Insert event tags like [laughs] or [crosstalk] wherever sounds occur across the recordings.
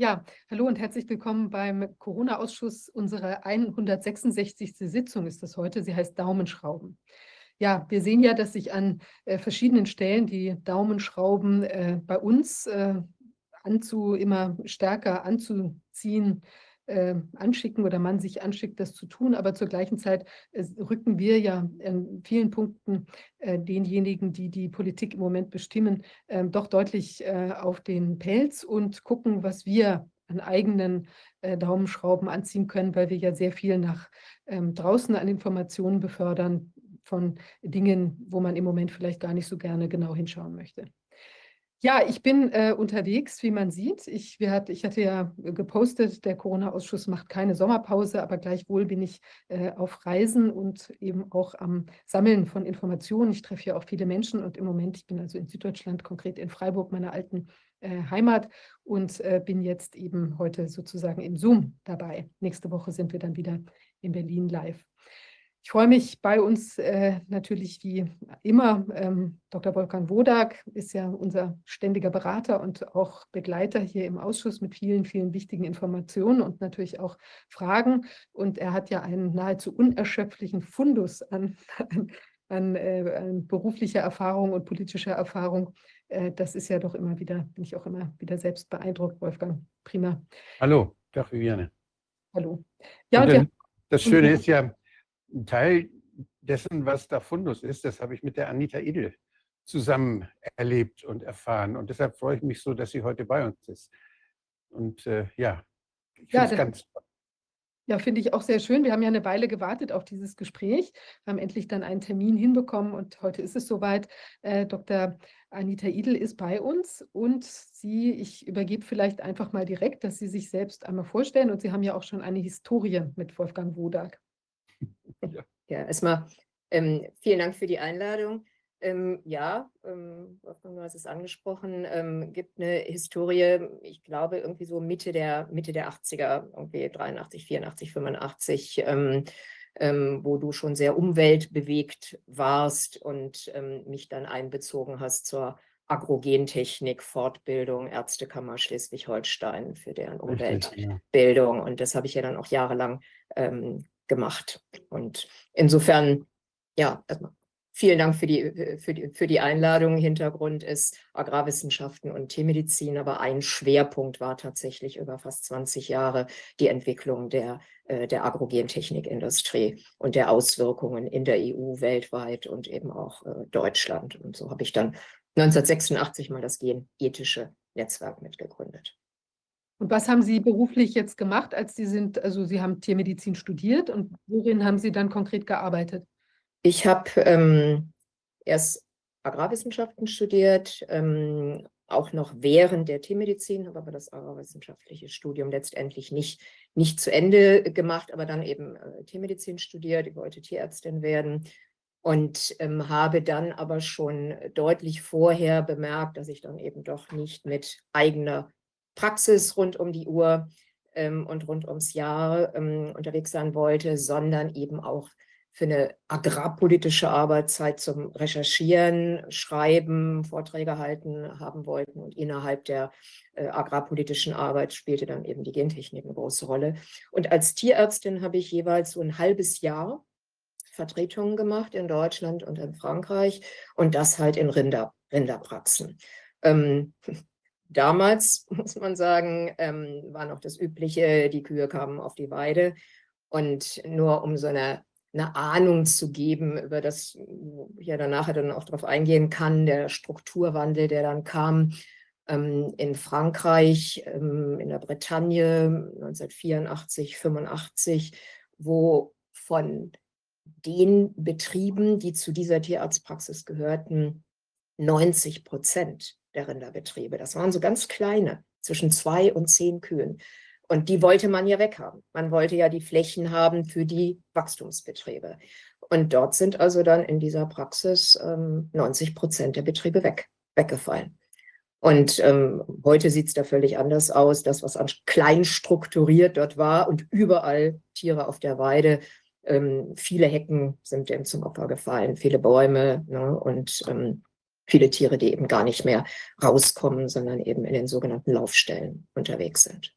Ja, hallo und herzlich willkommen beim Corona-Ausschuss. Unsere 166. Sitzung ist das heute. Sie heißt Daumenschrauben. Ja, wir sehen ja, dass sich an äh, verschiedenen Stellen die Daumenschrauben äh, bei uns äh, anzu, immer stärker anzuziehen äh, anschicken oder man sich anschickt, das zu tun. Aber zur gleichen Zeit äh, rücken wir ja in vielen Punkten äh, denjenigen, die die Politik im Moment bestimmen, ähm, doch deutlich äh, auf den Pelz und gucken, was wir an eigenen äh, Daumenschrauben anziehen können, weil wir ja sehr viel nach ähm, draußen an Informationen befördern von Dingen, wo man im Moment vielleicht gar nicht so gerne genau hinschauen möchte. Ja, ich bin äh, unterwegs, wie man sieht. Ich, hat, ich hatte ja gepostet, der Corona-Ausschuss macht keine Sommerpause, aber gleichwohl bin ich äh, auf Reisen und eben auch am Sammeln von Informationen. Ich treffe ja auch viele Menschen und im Moment, ich bin also in Süddeutschland, konkret in Freiburg, meiner alten äh, Heimat und äh, bin jetzt eben heute sozusagen im Zoom dabei. Nächste Woche sind wir dann wieder in Berlin live. Ich freue mich bei uns äh, natürlich wie immer. Ähm, Dr. Wolfgang Wodak ist ja unser ständiger Berater und auch Begleiter hier im Ausschuss mit vielen, vielen wichtigen Informationen und natürlich auch Fragen. Und er hat ja einen nahezu unerschöpflichen Fundus an, an, an, äh, an beruflicher Erfahrung und politischer Erfahrung. Äh, das ist ja doch immer wieder, bin ich auch immer wieder selbst beeindruckt, Wolfgang. Prima. Hallo, Dach Viviane. Hallo. Ja, und, und dann, das Schöne ist ja, ein Teil dessen, was da Fundus ist, das habe ich mit der Anita Idel zusammen erlebt und erfahren. Und deshalb freue ich mich so, dass sie heute bei uns ist. Und äh, ja, ich ja, finde es ganz ja, finde ich auch sehr schön. Wir haben ja eine Weile gewartet auf dieses Gespräch, wir haben endlich dann einen Termin hinbekommen und heute ist es soweit. Äh, Dr. Anita Idel ist bei uns und Sie, ich übergebe vielleicht einfach mal direkt, dass Sie sich selbst einmal vorstellen und Sie haben ja auch schon eine Historie mit Wolfgang Wodak. Ja, ja erstmal ähm, vielen Dank für die Einladung. Ähm, ja, ähm, du hast es angesprochen, ähm, gibt eine Historie, ich glaube irgendwie so Mitte der, Mitte der 80er, irgendwie 83, 84, 85, ähm, ähm, wo du schon sehr umweltbewegt warst und ähm, mich dann einbezogen hast zur Agrogentechnik, Fortbildung, Ärztekammer Schleswig-Holstein für deren Umweltbildung. Und das habe ich ja dann auch jahrelang ähm, gemacht. Und insofern, ja, erstmal vielen Dank für die, für die, für die Einladung. Hintergrund ist Agrarwissenschaften und Tiermedizin, aber ein Schwerpunkt war tatsächlich über fast 20 Jahre die Entwicklung der, äh, der Agrogentechnikindustrie und der Auswirkungen in der EU weltweit und eben auch äh, Deutschland. Und so habe ich dann 1986 mal das Genethische Netzwerk mitgegründet. Und was haben Sie beruflich jetzt gemacht, als Sie sind, also Sie haben Tiermedizin studiert und worin haben Sie dann konkret gearbeitet? Ich habe ähm, erst Agrarwissenschaften studiert, ähm, auch noch während der Tiermedizin, habe aber das agrarwissenschaftliche Studium letztendlich nicht, nicht zu Ende gemacht, aber dann eben äh, Tiermedizin studiert, ich wollte Tierärztin werden und ähm, habe dann aber schon deutlich vorher bemerkt, dass ich dann eben doch nicht mit eigener Praxis rund um die Uhr ähm, und rund ums Jahr ähm, unterwegs sein wollte, sondern eben auch für eine agrarpolitische Arbeit Zeit zum Recherchieren, Schreiben, Vorträge halten haben wollten. Und innerhalb der äh, agrarpolitischen Arbeit spielte dann eben die Gentechnik eine große Rolle. Und als Tierärztin habe ich jeweils so ein halbes Jahr Vertretungen gemacht in Deutschland und in Frankreich und das halt in Rinder, Rinderpraxen. Ähm, Damals, [laughs] muss man sagen, ähm, war noch das Übliche, die Kühe kamen auf die Weide. Und nur um so eine, eine Ahnung zu geben, über das wo ich ja danach dann auch darauf eingehen kann, der Strukturwandel, der dann kam ähm, in Frankreich, ähm, in der Bretagne 1984, 85, wo von den Betrieben, die zu dieser Tierarztpraxis gehörten, 90 Prozent der Rinderbetriebe. Das waren so ganz kleine, zwischen zwei und zehn Kühen. Und die wollte man ja weghaben. Man wollte ja die Flächen haben für die Wachstumsbetriebe. Und dort sind also dann in dieser Praxis ähm, 90 Prozent der Betriebe weg, weggefallen. Und ähm, heute sieht es da völlig anders aus. Das, was an klein strukturiert dort war und überall Tiere auf der Weide, ähm, viele Hecken sind dem zum Opfer gefallen, viele Bäume. Ne? Und ähm, viele Tiere, die eben gar nicht mehr rauskommen, sondern eben in den sogenannten Laufstellen unterwegs sind.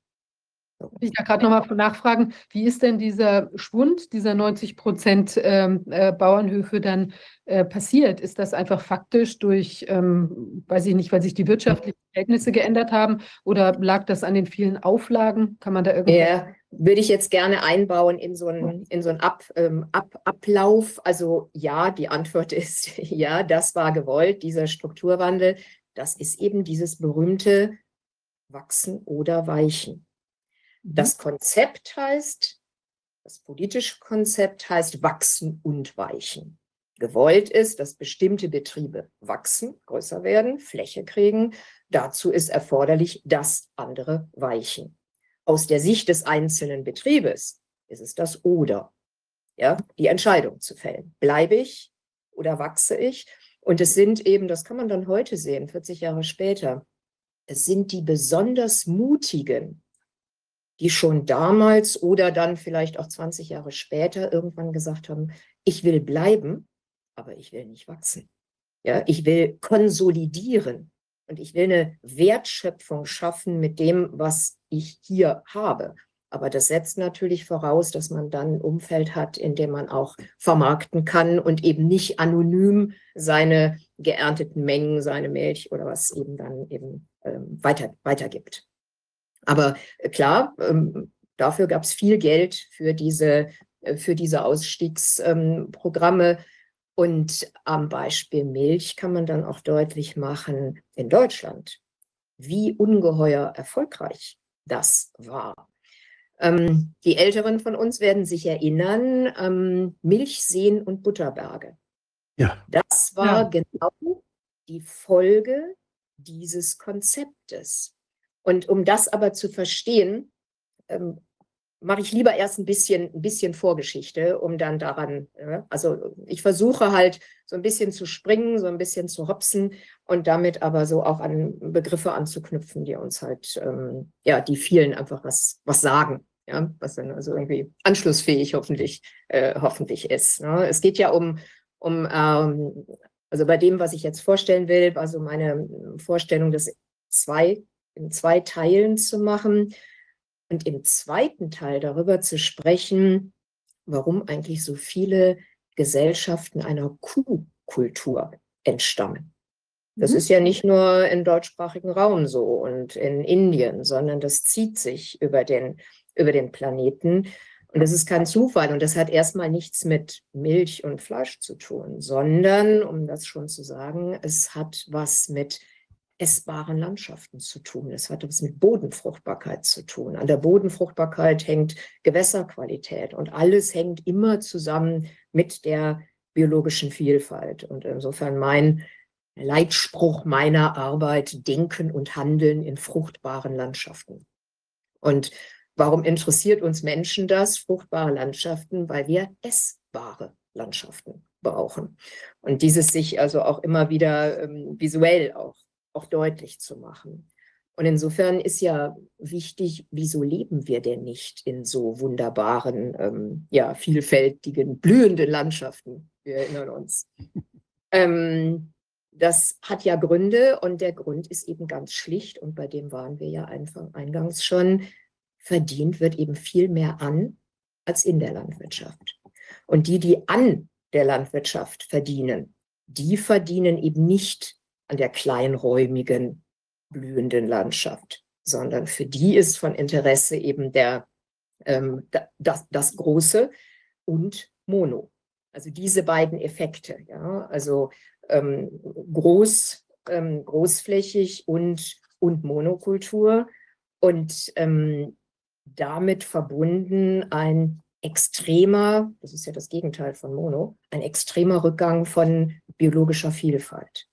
Ich da gerade nochmal nachfragen, wie ist denn dieser Schwund dieser 90 Prozent ähm, äh, Bauernhöfe dann äh, passiert? Ist das einfach faktisch durch, ähm, weiß ich nicht, weil sich die wirtschaftlichen Verhältnisse geändert haben oder lag das an den vielen Auflagen? Kann man da irgendwie. Ja, würde ich jetzt gerne einbauen in so einen, in so einen Ab, ähm, Ab, Ablauf. Also ja, die Antwort [laughs] ist ja, das war gewollt, dieser Strukturwandel. Das ist eben dieses berühmte Wachsen oder Weichen. Mhm. Das Konzept heißt, das politische Konzept heißt wachsen und weichen. Gewollt ist, dass bestimmte Betriebe wachsen, größer werden, Fläche kriegen. Dazu ist erforderlich, dass andere weichen. Aus der Sicht des einzelnen Betriebes ist es das oder, ja, die Entscheidung zu fällen. Bleibe ich oder wachse ich? Und es sind eben, das kann man dann heute sehen, 40 Jahre später, es sind die besonders mutigen, die schon damals oder dann vielleicht auch 20 Jahre später irgendwann gesagt haben, ich will bleiben, aber ich will nicht wachsen. Ja, ich will konsolidieren und ich will eine Wertschöpfung schaffen mit dem, was ich hier habe. Aber das setzt natürlich voraus, dass man dann ein Umfeld hat, in dem man auch vermarkten kann und eben nicht anonym seine geernteten Mengen, seine Milch oder was eben dann eben ähm, weiter, weitergibt. Aber äh, klar, ähm, dafür gab es viel Geld für diese, äh, für diese Ausstiegsprogramme. Und am Beispiel Milch kann man dann auch deutlich machen, in Deutschland, wie ungeheuer erfolgreich das war. Ähm, die Älteren von uns werden sich erinnern, ähm, Milchseen und Butterberge. Ja. Das war ja. genau die Folge dieses Konzeptes. Und um das aber zu verstehen, ähm, mache ich lieber erst ein bisschen, ein bisschen Vorgeschichte, um dann daran, äh, also ich versuche halt so ein bisschen zu springen, so ein bisschen zu hopsen und damit aber so auch an Begriffe anzuknüpfen, die uns halt, ähm, ja, die vielen einfach was, was sagen. Ja, was dann also irgendwie anschlussfähig hoffentlich, äh, hoffentlich ist. Ne? Es geht ja um, um ähm, also bei dem, was ich jetzt vorstellen will, also meine Vorstellung des zwei in zwei Teilen zu machen und im zweiten Teil darüber zu sprechen, warum eigentlich so viele Gesellschaften einer Kuhkultur entstammen. Das mhm. ist ja nicht nur im deutschsprachigen Raum so und in Indien, sondern das zieht sich über den, über den Planeten. Und das ist kein Zufall und das hat erstmal nichts mit Milch und Fleisch zu tun, sondern, um das schon zu sagen, es hat was mit essbaren Landschaften zu tun. Es hat etwas mit Bodenfruchtbarkeit zu tun. An der Bodenfruchtbarkeit hängt Gewässerqualität und alles hängt immer zusammen mit der biologischen Vielfalt. Und insofern mein Leitspruch meiner Arbeit, Denken und Handeln in fruchtbaren Landschaften. Und warum interessiert uns Menschen das, fruchtbare Landschaften? Weil wir essbare Landschaften brauchen. Und dieses sich also auch immer wieder ähm, visuell auch auch deutlich zu machen. Und insofern ist ja wichtig, wieso leben wir denn nicht in so wunderbaren, ähm, ja, vielfältigen, blühenden Landschaften? Wir erinnern uns. [laughs] ähm, das hat ja Gründe und der Grund ist eben ganz schlicht und bei dem waren wir ja einfach eingangs schon. Verdient wird eben viel mehr an als in der Landwirtschaft. Und die, die an der Landwirtschaft verdienen, die verdienen eben nicht an der kleinräumigen, blühenden Landschaft, sondern für die ist von Interesse eben der, ähm, das, das Große und Mono. Also diese beiden Effekte, ja, also ähm, groß, ähm, großflächig und, und Monokultur und ähm, damit verbunden ein extremer, das ist ja das Gegenteil von Mono, ein extremer Rückgang von biologischer Vielfalt.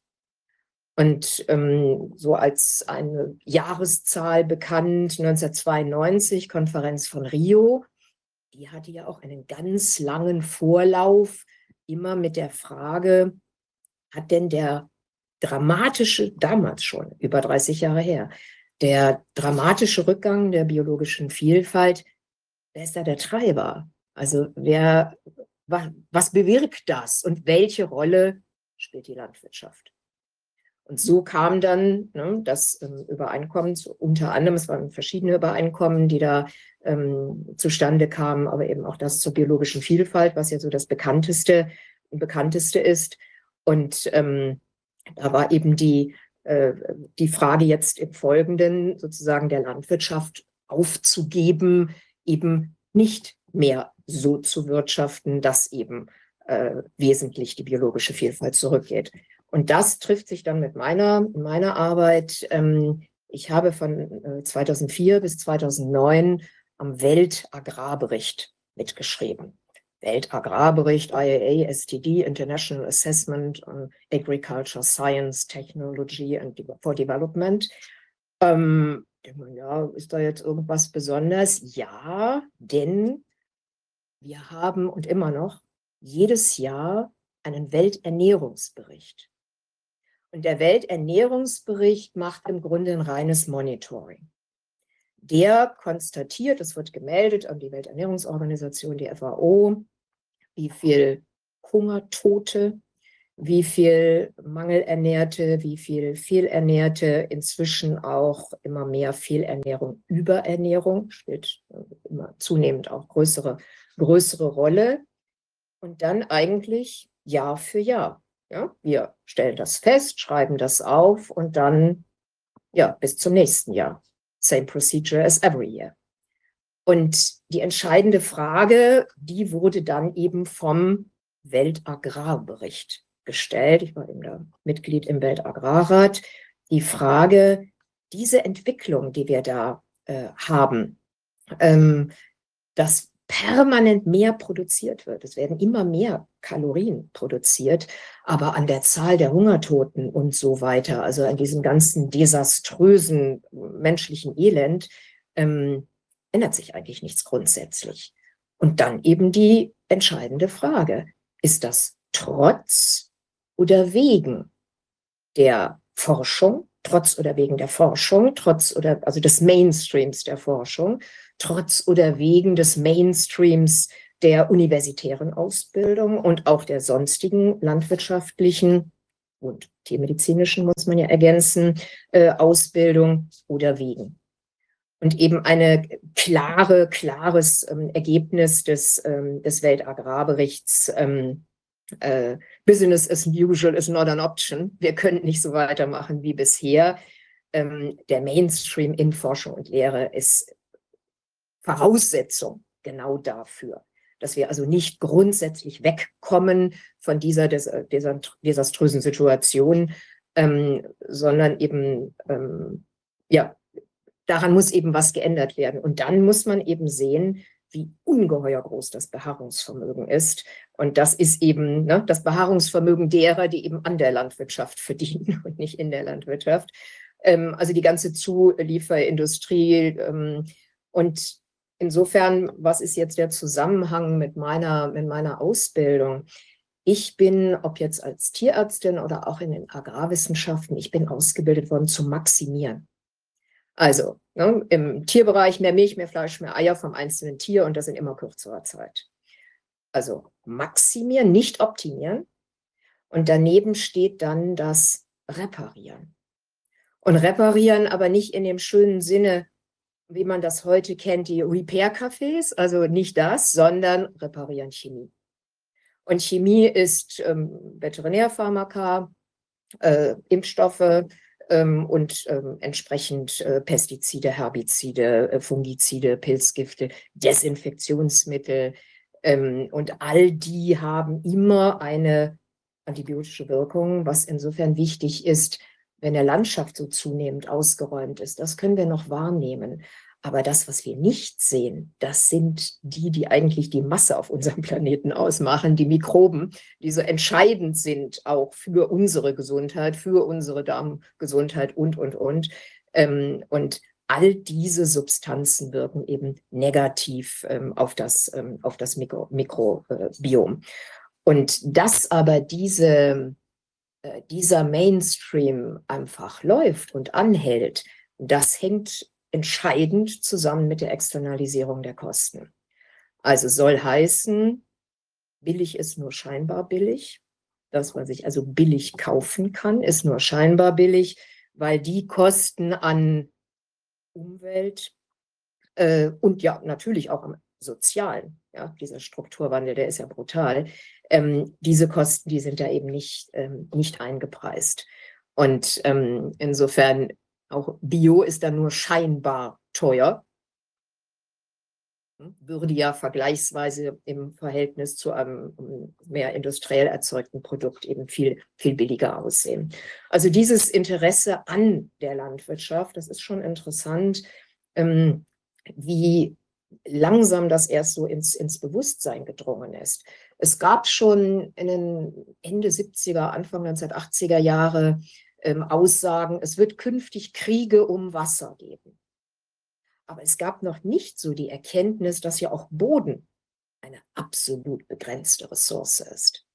Und ähm, so als eine Jahreszahl bekannt, 1992, Konferenz von Rio, die hatte ja auch einen ganz langen Vorlauf, immer mit der Frage, hat denn der dramatische, damals schon, über 30 Jahre her, der dramatische Rückgang der biologischen Vielfalt, wer ist da der Treiber? Also wer, was bewirkt das und welche Rolle spielt die Landwirtschaft? Und so kam dann ne, das ähm, Übereinkommen, unter anderem, es waren verschiedene Übereinkommen, die da ähm, zustande kamen, aber eben auch das zur biologischen Vielfalt, was ja so das bekannteste, bekannteste ist. Und ähm, da war eben die, äh, die Frage jetzt im Folgenden sozusagen der Landwirtschaft aufzugeben, eben nicht mehr so zu wirtschaften, dass eben äh, wesentlich die biologische Vielfalt zurückgeht. Und das trifft sich dann mit meiner, meiner Arbeit. Ähm, ich habe von äh, 2004 bis 2009 am Weltagrarbericht mitgeschrieben. Weltagrarbericht, IAA, STD, International Assessment on Agriculture Science, Technology and for Development. Ähm, ja, ist da jetzt irgendwas Besonderes? Ja, denn wir haben und immer noch jedes Jahr einen Welternährungsbericht. Und der Welternährungsbericht macht im Grunde ein reines Monitoring. Der konstatiert, es wird gemeldet an die Welternährungsorganisation, die FAO, wie viel Hungertote, wie viel Mangelernährte, wie viel Fehlernährte, inzwischen auch immer mehr Fehlernährung, Überernährung, spielt immer zunehmend auch größere, größere Rolle. Und dann eigentlich Jahr für Jahr. Ja, wir stellen das fest, schreiben das auf und dann ja bis zum nächsten Jahr. Same procedure as every year. Und die entscheidende Frage, die wurde dann eben vom Weltagrarbericht gestellt. Ich war eben da Mitglied im Weltagrarrat. Die Frage, diese Entwicklung, die wir da äh, haben, ähm, dass permanent mehr produziert wird. Es werden immer mehr Kalorien produziert, aber an der Zahl der Hungertoten und so weiter, also an diesem ganzen desaströsen menschlichen Elend, ähm, ändert sich eigentlich nichts grundsätzlich. Und dann eben die entscheidende Frage, ist das trotz oder wegen der Forschung, trotz oder wegen der Forschung, trotz oder also des Mainstreams der Forschung, trotz oder wegen des Mainstreams der universitären Ausbildung und auch der sonstigen landwirtschaftlichen und tiermedizinischen, muss man ja ergänzen, äh, Ausbildung oder wegen. Und eben eine klare, klares ähm, Ergebnis des, ähm, des Weltagrarberichts, ähm, äh, Business as usual is not an option. Wir können nicht so weitermachen wie bisher. Der Mainstream in Forschung und Lehre ist Voraussetzung genau dafür, dass wir also nicht grundsätzlich wegkommen von dieser, desaströsen Situation, ähm, sondern eben, ähm, ja, daran muss eben was geändert werden. Und dann muss man eben sehen, wie ungeheuer groß das Beharrungsvermögen ist. Und das ist eben ne, das Beharrungsvermögen derer, die eben an der Landwirtschaft [laughs] verdienen und nicht in der Landwirtschaft. Ähm, also die ganze Zulieferindustrie. Ähm, und insofern, was ist jetzt der Zusammenhang mit meiner, mit meiner Ausbildung? Ich bin, ob jetzt als Tierärztin oder auch in den Agrarwissenschaften, ich bin ausgebildet worden zu maximieren. Also ne, im Tierbereich mehr Milch, mehr Fleisch, mehr Eier vom einzelnen Tier und das in immer kürzerer Zeit. Also maximieren, nicht optimieren. Und daneben steht dann das Reparieren. Und reparieren aber nicht in dem schönen Sinne, wie man das heute kennt, die Repair-Cafés, also nicht das, sondern reparieren Chemie. Und Chemie ist ähm, Veterinärpharmaka, äh, Impfstoffe ähm, und ähm, entsprechend äh, Pestizide, Herbizide, äh, Fungizide, Pilzgifte, Desinfektionsmittel. Ähm, und all die haben immer eine antibiotische Wirkung, was insofern wichtig ist, wenn der Landschaft so zunehmend ausgeräumt ist, das können wir noch wahrnehmen. Aber das, was wir nicht sehen, das sind die, die eigentlich die Masse auf unserem [laughs] Planeten ausmachen, die Mikroben, die so entscheidend sind auch für unsere Gesundheit, für unsere Darmgesundheit und, und, und. Ähm, und all diese Substanzen wirken eben negativ ähm, auf das, ähm, auf das Mikro, Mikrobiom. Und dass aber diese äh, dieser Mainstream einfach läuft und anhält, das hängt entscheidend zusammen mit der Externalisierung der Kosten. Also soll heißen, billig ist nur scheinbar billig. das, was ich also billig kaufen kann, ist nur scheinbar billig, weil die Kosten an Umwelt äh, und ja natürlich auch am sozialen, ja, dieser Strukturwandel, der ist ja brutal, ähm, diese Kosten, die sind da eben nicht, ähm, nicht eingepreist. Und ähm, insofern auch Bio ist da nur scheinbar teuer, würde ja vergleichsweise im Verhältnis zu einem mehr industriell erzeugten Produkt eben viel, viel billiger aussehen. Also dieses Interesse an der Landwirtschaft, das ist schon interessant, ähm, wie langsam das erst so ins, ins Bewusstsein gedrungen ist. Es gab schon in den Ende 70er, Anfang 1980er Jahre ähm, Aussagen, es wird künftig Kriege um Wasser geben. Aber es gab noch nicht so die Erkenntnis, dass ja auch Boden eine absolut begrenzte Ressource ist.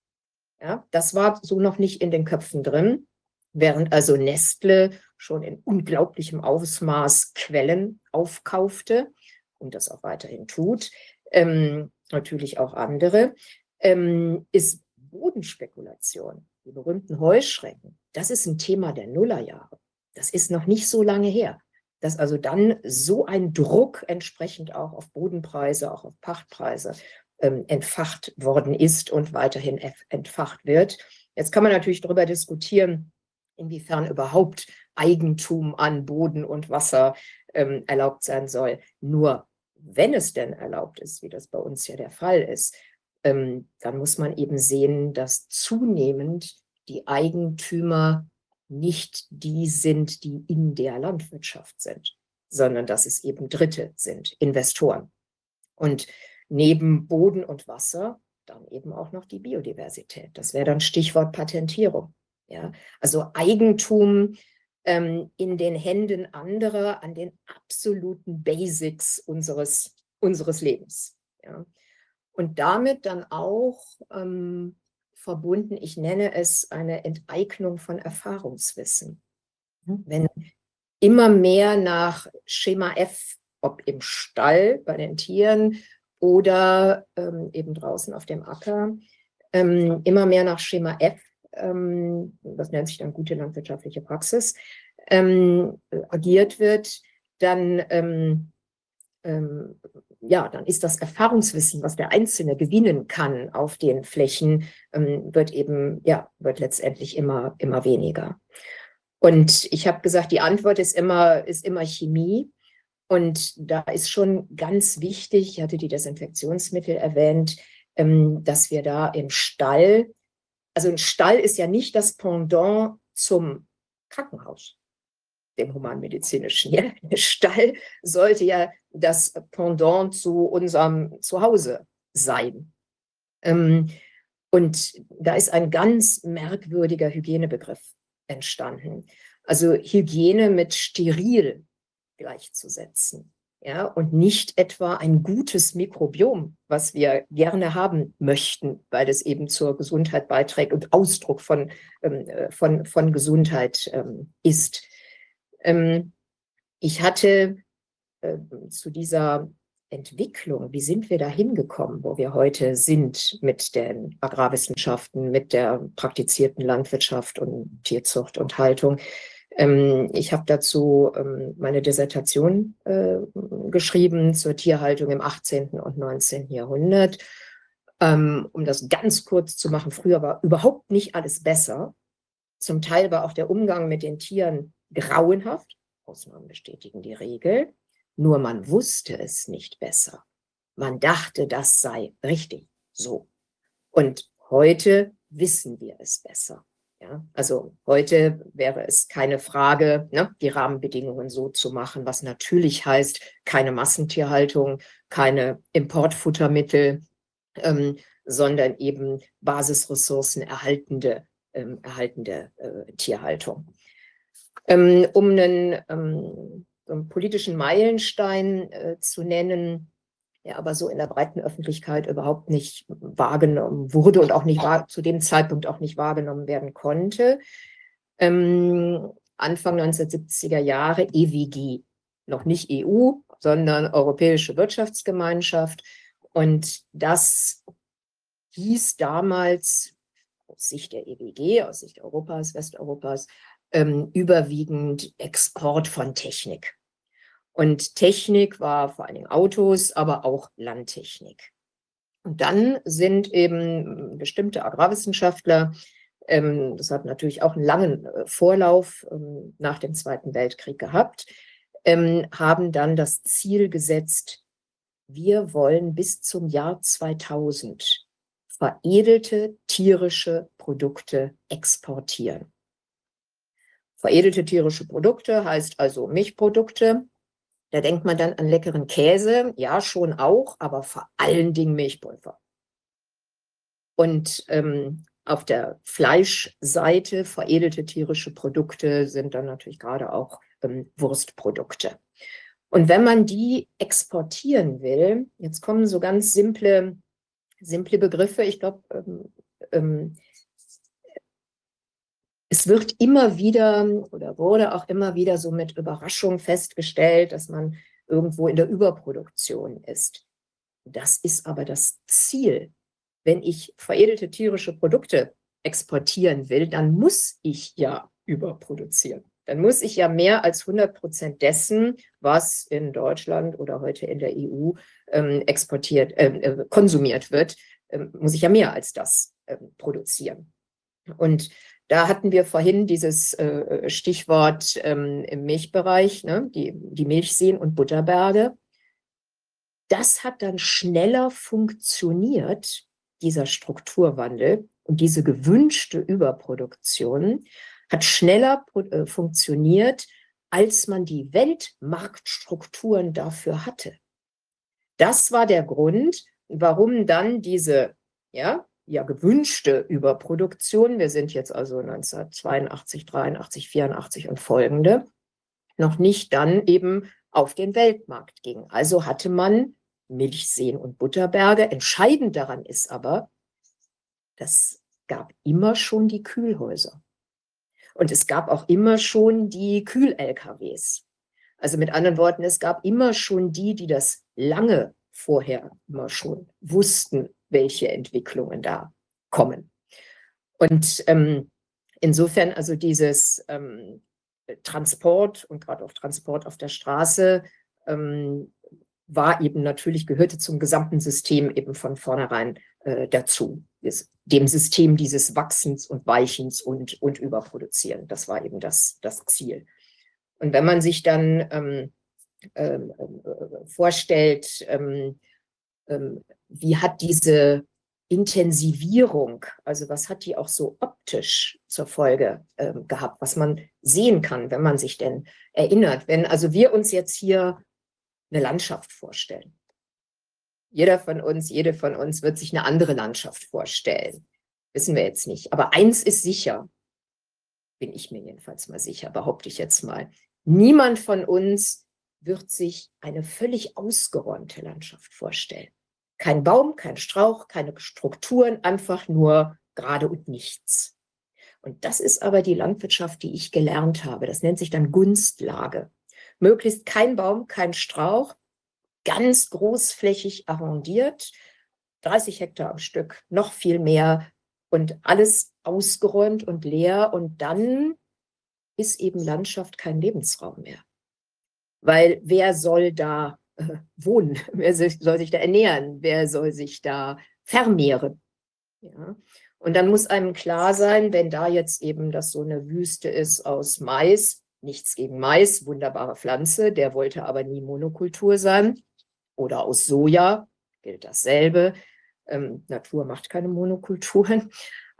Ja, das war so noch nicht in den Köpfen drin, während also Nestle schon in unglaublichem Ausmaß Quellen aufkaufte und das auch weiterhin tut, ähm, natürlich auch andere, ähm, ist Bodenspekulation, die berühmten Heuschrecken, das ist ein Thema der Nullerjahre. Das ist noch nicht so lange her dass also dann so ein Druck entsprechend auch auf Bodenpreise, auch auf Pachtpreise ähm, entfacht worden ist und weiterhin entfacht wird. Jetzt kann man natürlich darüber diskutieren, inwiefern überhaupt Eigentum an Boden und Wasser ähm, erlaubt sein soll. Nur wenn es denn erlaubt ist, wie das bei uns ja der Fall ist, ähm, dann muss man eben sehen, dass zunehmend die Eigentümer nicht die sind, die in der Landwirtschaft sind, sondern dass es eben Dritte sind, Investoren. Und neben Boden und Wasser dann eben auch noch die Biodiversität. Das wäre dann Stichwort Patentierung. Ja? Also Eigentum ähm, in den Händen anderer an den absoluten Basics unseres, unseres Lebens. Ja? Und damit dann auch ähm, verbunden, ich nenne es eine Enteignung von Erfahrungswissen. Mhm. Wenn immer mehr nach Schema F, ob im Stall bei den Tieren oder ähm, eben draußen auf dem Acker, ähm, immer mehr nach Schema F, ähm, das nennt sich dann gute landwirtschaftliche Praxis, ähm, agiert wird, dann ähm, ähm, ja, dann ist das Erfahrungswissen, was der Einzelne gewinnen kann auf den Flächen, ähm, wird eben, ja, wird letztendlich immer, immer weniger. Und ich habe gesagt, die Antwort ist immer, ist immer Chemie. Und da ist schon ganz wichtig, ich hatte die Desinfektionsmittel erwähnt, ähm, dass wir da im Stall, also ein Stall ist ja nicht das Pendant zum Krankenhaus dem humanmedizinischen. Ja? Der Stall sollte ja das Pendant zu unserem Zuhause sein. Ähm, und da ist ein ganz merkwürdiger Hygienebegriff entstanden. Also Hygiene mit steril gleichzusetzen. Ja, und nicht etwa ein gutes Mikrobiom, was wir gerne haben möchten, weil es eben zur Gesundheit beiträgt und Ausdruck von, ähm, äh, von, von Gesundheit ähm, ist. Ähm, ich hatte äh, zu dieser Entwicklung, wie sind wir da hingekommen, wo wir heute sind mit den Agrarwissenschaften, mit der praktizierten Landwirtschaft und Tierzucht und Haltung. Ähm, ich habe dazu ähm, meine Dissertation äh, geschrieben zur Tierhaltung im 18. und 19. Jahrhundert. Ähm, um das ganz kurz zu machen, früher war überhaupt nicht alles besser. Zum Teil war auch der Umgang mit den Tieren grauenhaft. Ausnahmen bestätigen die Regel. Nur man wusste es nicht besser. Man dachte, das sei richtig so. Und heute wissen wir es besser. Ja, also heute wäre es keine Frage, ne, die Rahmenbedingungen so zu machen, was natürlich heißt, keine Massentierhaltung, keine Importfuttermittel, ähm, sondern eben Basisressourcen erhaltende, ähm, erhaltende äh, Tierhaltung. Ähm, um einen, ähm, politischen Meilenstein äh, zu nennen, der aber so in der breiten Öffentlichkeit überhaupt nicht wahrgenommen wurde und auch nicht zu dem Zeitpunkt auch nicht wahrgenommen werden konnte. Ähm, Anfang 1970er Jahre EWG, noch nicht EU, sondern Europäische Wirtschaftsgemeinschaft. Und das hieß damals aus Sicht der EWG, aus Sicht Europas, Westeuropas, ähm, überwiegend Export von Technik. Und Technik war vor allen Dingen Autos, aber auch Landtechnik. Und dann sind eben bestimmte Agrarwissenschaftler, ähm, das hat natürlich auch einen langen äh, Vorlauf ähm, nach dem Zweiten Weltkrieg gehabt, ähm, haben dann das Ziel gesetzt, wir wollen bis zum Jahr 2000 veredelte tierische Produkte exportieren. Veredelte tierische Produkte heißt also Milchprodukte. Da denkt man dann an leckeren Käse, ja schon auch, aber vor allen Dingen Milchpulver. Und ähm, auf der Fleischseite veredelte tierische Produkte sind dann natürlich gerade auch ähm, Wurstprodukte. Und wenn man die exportieren will, jetzt kommen so ganz simple, simple Begriffe, ich glaube, ähm, ähm, es wird immer wieder oder wurde auch immer wieder so mit Überraschung festgestellt, dass man irgendwo in der Überproduktion ist. Das ist aber das Ziel. Wenn ich veredelte tierische Produkte exportieren will, dann muss ich ja überproduzieren. Dann muss ich ja mehr als 100 Prozent dessen, was in Deutschland oder heute in der EU ähm, exportiert, ähm, äh, konsumiert wird, ähm, muss ich ja mehr als das ähm, produzieren. Und da hatten wir vorhin dieses äh, Stichwort ähm, im Milchbereich, ne, die, die Milchseen und Butterberge. Das hat dann schneller funktioniert, dieser Strukturwandel und diese gewünschte Überproduktion hat schneller äh, funktioniert, als man die Weltmarktstrukturen dafür hatte. Das war der Grund, warum dann diese ja, ja gewünschte Überproduktion, wir sind jetzt also 1982, 83, 84 und folgende, noch nicht dann eben auf den Weltmarkt ging. Also hatte man Milchseen und Butterberge. Entscheidend daran ist aber, das gab immer schon die Kühlhäuser. Und es gab auch immer schon die Kühl-LKWs. Also mit anderen Worten, es gab immer schon die, die das lange vorher immer schon wussten, welche Entwicklungen da kommen. Und ähm, insofern also dieses ähm, Transport und gerade auch Transport auf der Straße ähm, war eben natürlich, gehörte zum gesamten System eben von vornherein äh, dazu. Des, dem System dieses Wachsens und Weichens und, und Überproduzieren. Das war eben das, das Ziel. Und wenn man sich dann ähm, ähm, äh, vorstellt, ähm, ähm, wie hat diese Intensivierung, also was hat die auch so optisch zur Folge äh, gehabt, was man sehen kann, wenn man sich denn erinnert. Wenn also wir uns jetzt hier eine Landschaft vorstellen. Jeder von uns, jede von uns wird sich eine andere Landschaft vorstellen. Wissen wir jetzt nicht. Aber eins ist sicher, bin ich mir jedenfalls mal sicher, behaupte ich jetzt mal. Niemand von uns wird sich eine völlig ausgeräumte Landschaft vorstellen. Kein Baum, kein Strauch, keine Strukturen, einfach nur gerade und nichts. Und das ist aber die Landwirtschaft, die ich gelernt habe. Das nennt sich dann Gunstlage. Möglichst kein Baum, kein Strauch, ganz großflächig arrondiert, 30 Hektar am Stück, noch viel mehr und alles ausgeräumt und leer. Und dann ist eben Landschaft kein Lebensraum mehr. Weil wer soll da äh, wohnen? [laughs] Wer soll sich da ernähren? Wer soll sich da vermehren? Ja. Und dann muss einem klar sein, wenn da jetzt eben das so eine Wüste ist aus Mais, nichts gegen Mais, wunderbare Pflanze, der wollte aber nie Monokultur sein. Oder aus Soja gilt dasselbe. Ähm, Natur macht keine Monokulturen.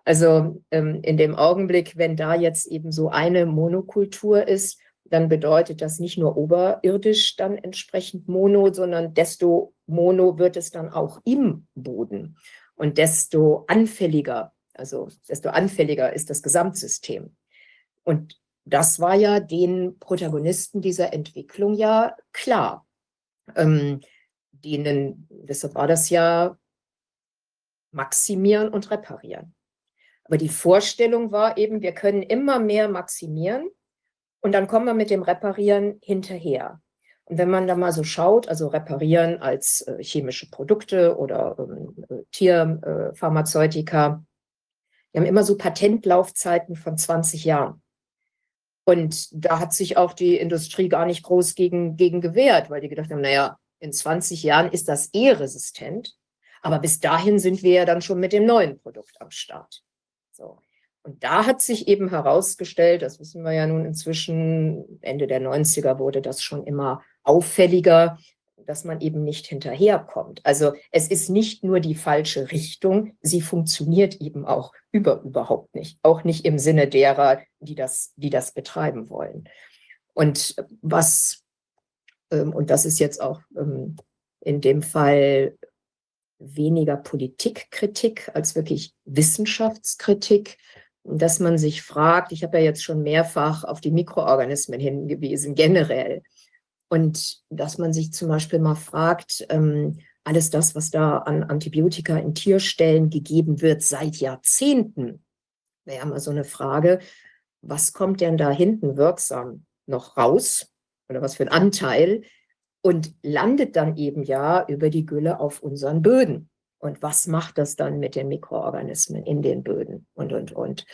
Also ähm, in dem Augenblick, wenn da jetzt eben so eine Monokultur ist, dann bedeutet das nicht nur oberirdisch dann entsprechend Mono, sondern desto Mono wird es dann auch im Boden und desto anfälliger, also desto anfälliger ist das Gesamtsystem. Und das war ja den Protagonisten dieser Entwicklung ja klar. Ähm, denen, deshalb war das ja maximieren und reparieren. Aber die Vorstellung war eben, wir können immer mehr maximieren und dann kommen wir mit dem Reparieren hinterher. Und wenn man da mal so schaut, also reparieren als äh, chemische Produkte oder ähm, äh, Tierpharmazeutika, Die haben immer so Patentlaufzeiten von 20 Jahren. Und da hat sich auch die Industrie gar nicht groß gegen, gegen gewehrt, weil die gedacht haben, naja, in 20 Jahren ist das eh resistent. Aber bis dahin sind wir ja dann schon mit dem neuen Produkt am Start. So. Und da hat sich eben herausgestellt, das wissen wir ja nun inzwischen, Ende der 90er wurde das schon immer auffälliger, dass man eben nicht hinterherkommt. Also es ist nicht nur die falsche Richtung, sie funktioniert eben auch über überhaupt nicht, auch nicht im Sinne derer, die das, die das betreiben wollen. Und was, ähm, und das ist jetzt auch ähm, in dem Fall weniger Politikkritik als wirklich Wissenschaftskritik, dass man sich fragt, ich habe ja jetzt schon mehrfach auf die Mikroorganismen hingewiesen, generell, und dass man sich zum Beispiel mal fragt, ähm, alles das, was da an Antibiotika in Tierstellen gegeben wird seit Jahrzehnten, wäre ja mal so eine Frage, was kommt denn da hinten wirksam noch raus oder was für ein Anteil und landet dann eben ja über die Gülle auf unseren Böden. Und was macht das dann mit den Mikroorganismen in den Böden und, und, und.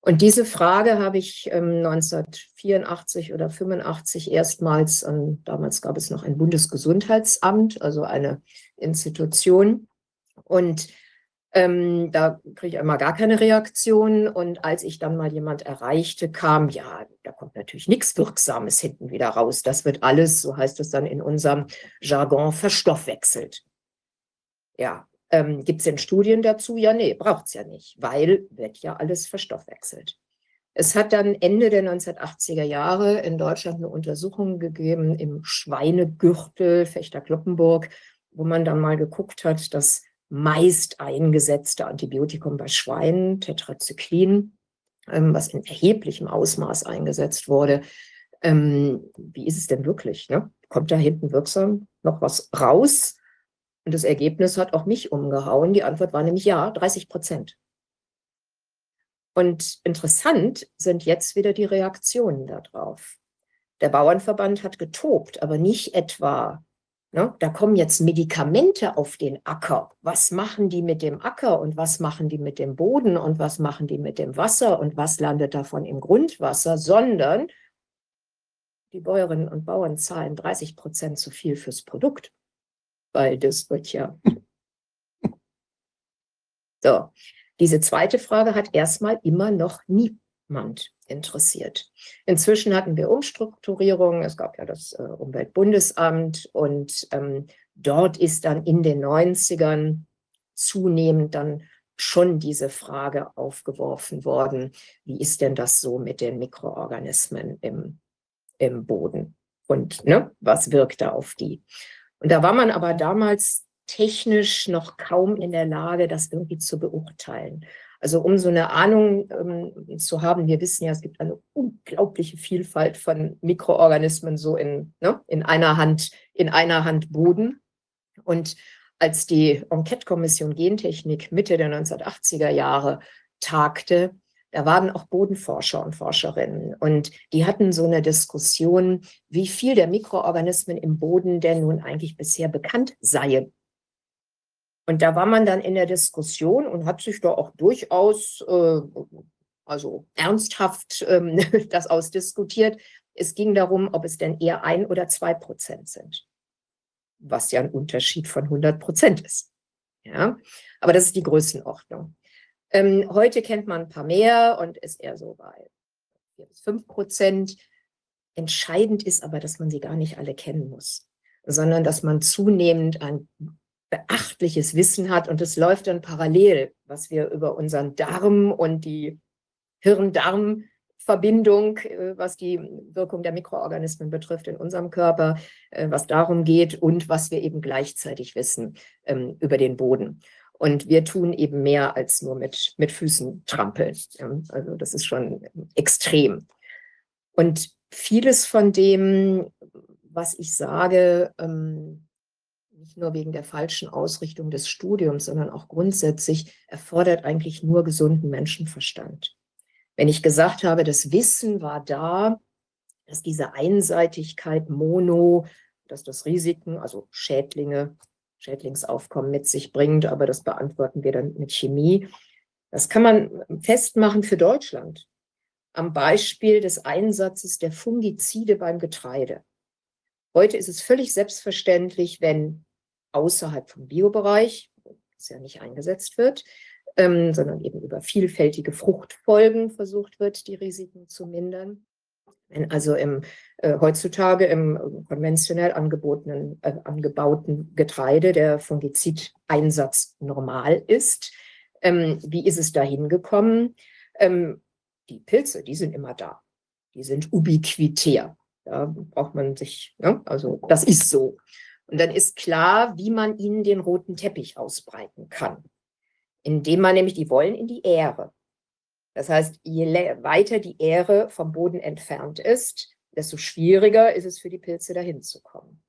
Und diese Frage habe ich ähm, 1984 oder 85 erstmals, ähm, damals gab es noch ein Bundesgesundheitsamt, also eine Institution. Und ähm, da kriege ich einmal gar keine Reaktion. Und als ich dann mal jemand erreichte, kam, ja, da kommt natürlich nichts Wirksames hinten wieder raus. Das wird alles, so heißt es dann in unserem Jargon, verstoffwechselt. Ja, ähm, Gibt es denn Studien dazu? Ja, nee, braucht es ja nicht, weil wird ja alles verstoffwechselt. Es hat dann Ende der 1980er Jahre in Deutschland eine Untersuchung gegeben im Schweinegürtel Fechter-Kloppenburg, wo man dann mal geguckt hat, das meist eingesetzte Antibiotikum bei Schweinen, Tetrazyklin, ähm, was in erheblichem Ausmaß eingesetzt wurde. Ähm, wie ist es denn wirklich? Ne? Kommt da hinten wirksam noch was raus? Und das Ergebnis hat auch mich umgehauen. Die Antwort war nämlich ja, 30 Prozent. Und interessant sind jetzt wieder die Reaktionen darauf. Der Bauernverband hat getobt, aber nicht etwa, ne, da kommen jetzt Medikamente auf den Acker. Was machen die mit dem Acker und was machen die mit dem Boden und was machen die mit dem Wasser und was landet davon im Grundwasser, sondern die Bäuerinnen und Bauern zahlen 30 Prozent zu viel fürs Produkt weil das wird ja. [laughs] So, diese zweite Frage hat erstmal immer noch niemand interessiert. Inzwischen hatten wir Umstrukturierungen. Es gab ja das äh, Umweltbundesamt und ähm, dort ist dann in den 90ern zunehmend dann schon diese Frage aufgeworfen worden, wie ist denn das so mit den Mikroorganismen im, im Boden und ne, was wirkt da auf die? Und da war man aber damals technisch noch kaum in der Lage, das irgendwie zu beurteilen. Also um so eine Ahnung ähm, zu haben, wir wissen ja, es gibt eine unglaubliche Vielfalt von Mikroorganismen so in, ne, in einer Hand, in einer Hand Boden. Und als die Enquete-Kommission Gentechnik Mitte der 1980er Jahre tagte, da waren auch Bodenforscher und Forscherinnen und die hatten so eine Diskussion, wie viel der Mikroorganismen im Boden denn nun eigentlich bisher bekannt seien. Und da war man dann in der Diskussion und hat sich da auch durchaus, äh, also ernsthaft ähm, [laughs] das ausdiskutiert. Es ging darum, ob es denn eher ein oder zwei Prozent sind, was ja ein Unterschied von 100 Prozent ist. Ja, aber das ist die Größenordnung. Ähm, heute kennt man ein paar mehr und ist eher so bei 4 bis 5 Prozent. Entscheidend ist aber, dass man sie gar nicht alle kennen muss, sondern dass man zunehmend ein beachtliches Wissen hat und es läuft dann parallel, was wir über unseren Darm und die Hirn-Darm-Verbindung, äh, was die Wirkung der Mikroorganismen betrifft in unserem Körper, äh, was darum geht und was wir eben gleichzeitig wissen ähm, über den Boden. Und wir tun eben mehr als nur mit, mit Füßen trampeln. Also das ist schon extrem. Und vieles von dem, was ich sage, ähm, nicht nur wegen der falschen Ausrichtung des Studiums, sondern auch grundsätzlich, erfordert eigentlich nur gesunden Menschenverstand. Wenn ich gesagt habe, das Wissen war da, dass diese Einseitigkeit, Mono, dass das Risiken, also Schädlinge, Schädlingsaufkommen mit sich bringt, aber das beantworten wir dann mit Chemie. Das kann man festmachen für Deutschland am Beispiel des Einsatzes der Fungizide beim Getreide. Heute ist es völlig selbstverständlich, wenn außerhalb vom Biobereich, das ja nicht eingesetzt wird, ähm, sondern eben über vielfältige Fruchtfolgen versucht wird, die Risiken zu mindern. Wenn also im, äh, heutzutage im konventionell angebotenen, äh, angebauten Getreide der Fungizideinsatz normal ist, ähm, wie ist es dahin gekommen? Ähm, die Pilze, die sind immer da. Die sind ubiquitär. Da braucht man sich, ne? also das ist so. Und dann ist klar, wie man ihnen den roten Teppich ausbreiten kann. Indem man nämlich, die wollen in die Ähre. Das heißt, je weiter die Ähre vom Boden entfernt ist, desto schwieriger ist es für die Pilze dahin zu kommen.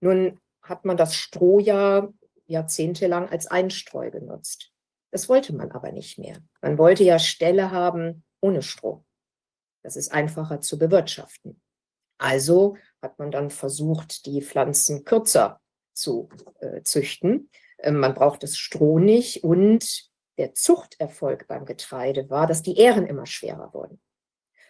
Nun hat man das Stroh ja jahrzehntelang als Einstreu genutzt. Das wollte man aber nicht mehr. Man wollte ja Ställe haben, ohne Strom. Das ist einfacher zu bewirtschaften. Also hat man dann versucht, die Pflanzen kürzer zu äh, züchten. Ähm, man braucht das Stroh nicht und der Zuchterfolg beim Getreide war, dass die Ähren immer schwerer wurden.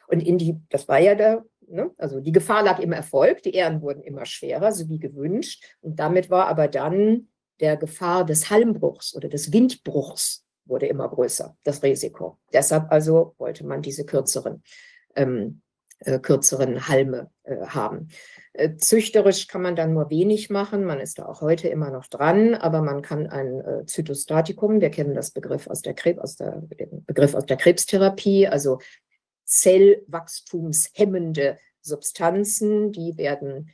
Und in die, das war ja der, ne, also die Gefahr lag im Erfolg, die Ähren wurden immer schwerer, so wie gewünscht. Und damit war aber dann der Gefahr des Halmbruchs oder des Windbruchs wurde immer größer, das Risiko. Deshalb also wollte man diese kürzeren, ähm, äh, kürzeren Halme äh, haben. Äh, züchterisch kann man dann nur wenig machen. Man ist da auch heute immer noch dran, aber man kann ein Zytostatikum, wir kennen das Begriff aus der, Krebs, aus der, Begriff aus der Krebstherapie, also zellwachstumshemmende Substanzen, die werden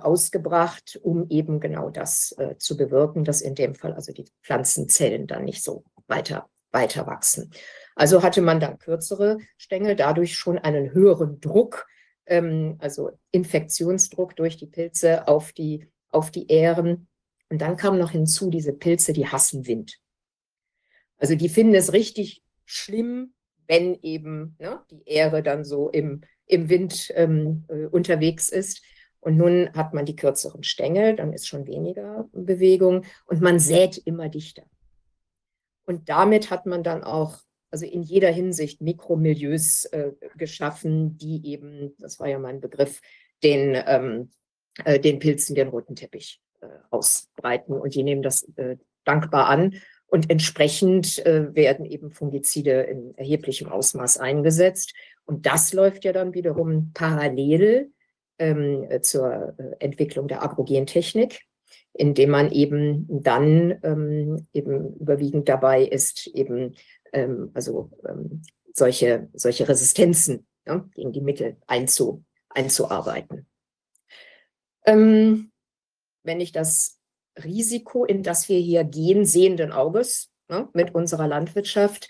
ausgebracht, um eben genau das zu bewirken, dass in dem Fall also die Pflanzenzellen dann nicht so weiter, weiter wachsen. Also hatte man dann kürzere Stängel, dadurch schon einen höheren Druck, ähm, also Infektionsdruck durch die Pilze auf die, auf die Ähren. Und dann kam noch hinzu, diese Pilze, die hassen Wind. Also die finden es richtig schlimm, wenn eben ne, die Ähre dann so im, im Wind ähm, äh, unterwegs ist. Und nun hat man die kürzeren Stängel, dann ist schon weniger Bewegung und man sät immer dichter. Und damit hat man dann auch, also in jeder Hinsicht Mikromilieus äh, geschaffen, die eben, das war ja mein Begriff, den, ähm, äh, den Pilzen den roten Teppich äh, ausbreiten. Und die nehmen das äh, dankbar an. Und entsprechend äh, werden eben Fungizide in erheblichem Ausmaß eingesetzt. Und das läuft ja dann wiederum parallel ähm, zur äh, Entwicklung der Agrogentechnik indem man eben dann ähm, eben überwiegend dabei ist, eben ähm, also ähm, solche, solche Resistenzen ja, gegen die Mittel einzu, einzuarbeiten. Ähm, wenn ich das Risiko, in das wir hier gehen, sehenden Auges ja, mit unserer Landwirtschaft,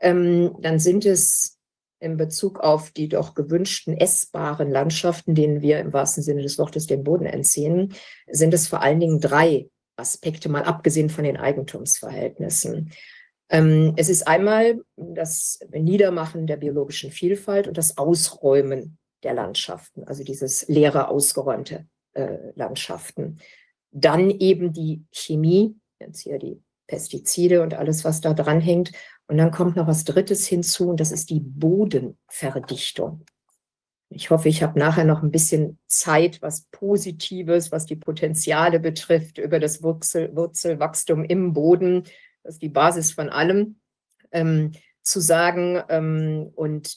ähm, dann sind es in Bezug auf die doch gewünschten essbaren Landschaften, denen wir im wahrsten Sinne des Wortes den Boden entziehen, sind es vor allen Dingen drei Aspekte, mal abgesehen von den Eigentumsverhältnissen. Ähm, es ist einmal das Niedermachen der biologischen Vielfalt und das Ausräumen der Landschaften, also dieses leere, ausgeräumte äh, Landschaften. Dann eben die Chemie, jetzt hier die Pestizide und alles, was da dran hängt. Und dann kommt noch was Drittes hinzu und das ist die Bodenverdichtung. Ich hoffe, ich habe nachher noch ein bisschen Zeit, was Positives, was die Potenziale betrifft, über das Wurzel, Wurzelwachstum im Boden, das ist die Basis von allem, ähm, zu sagen. Ähm, und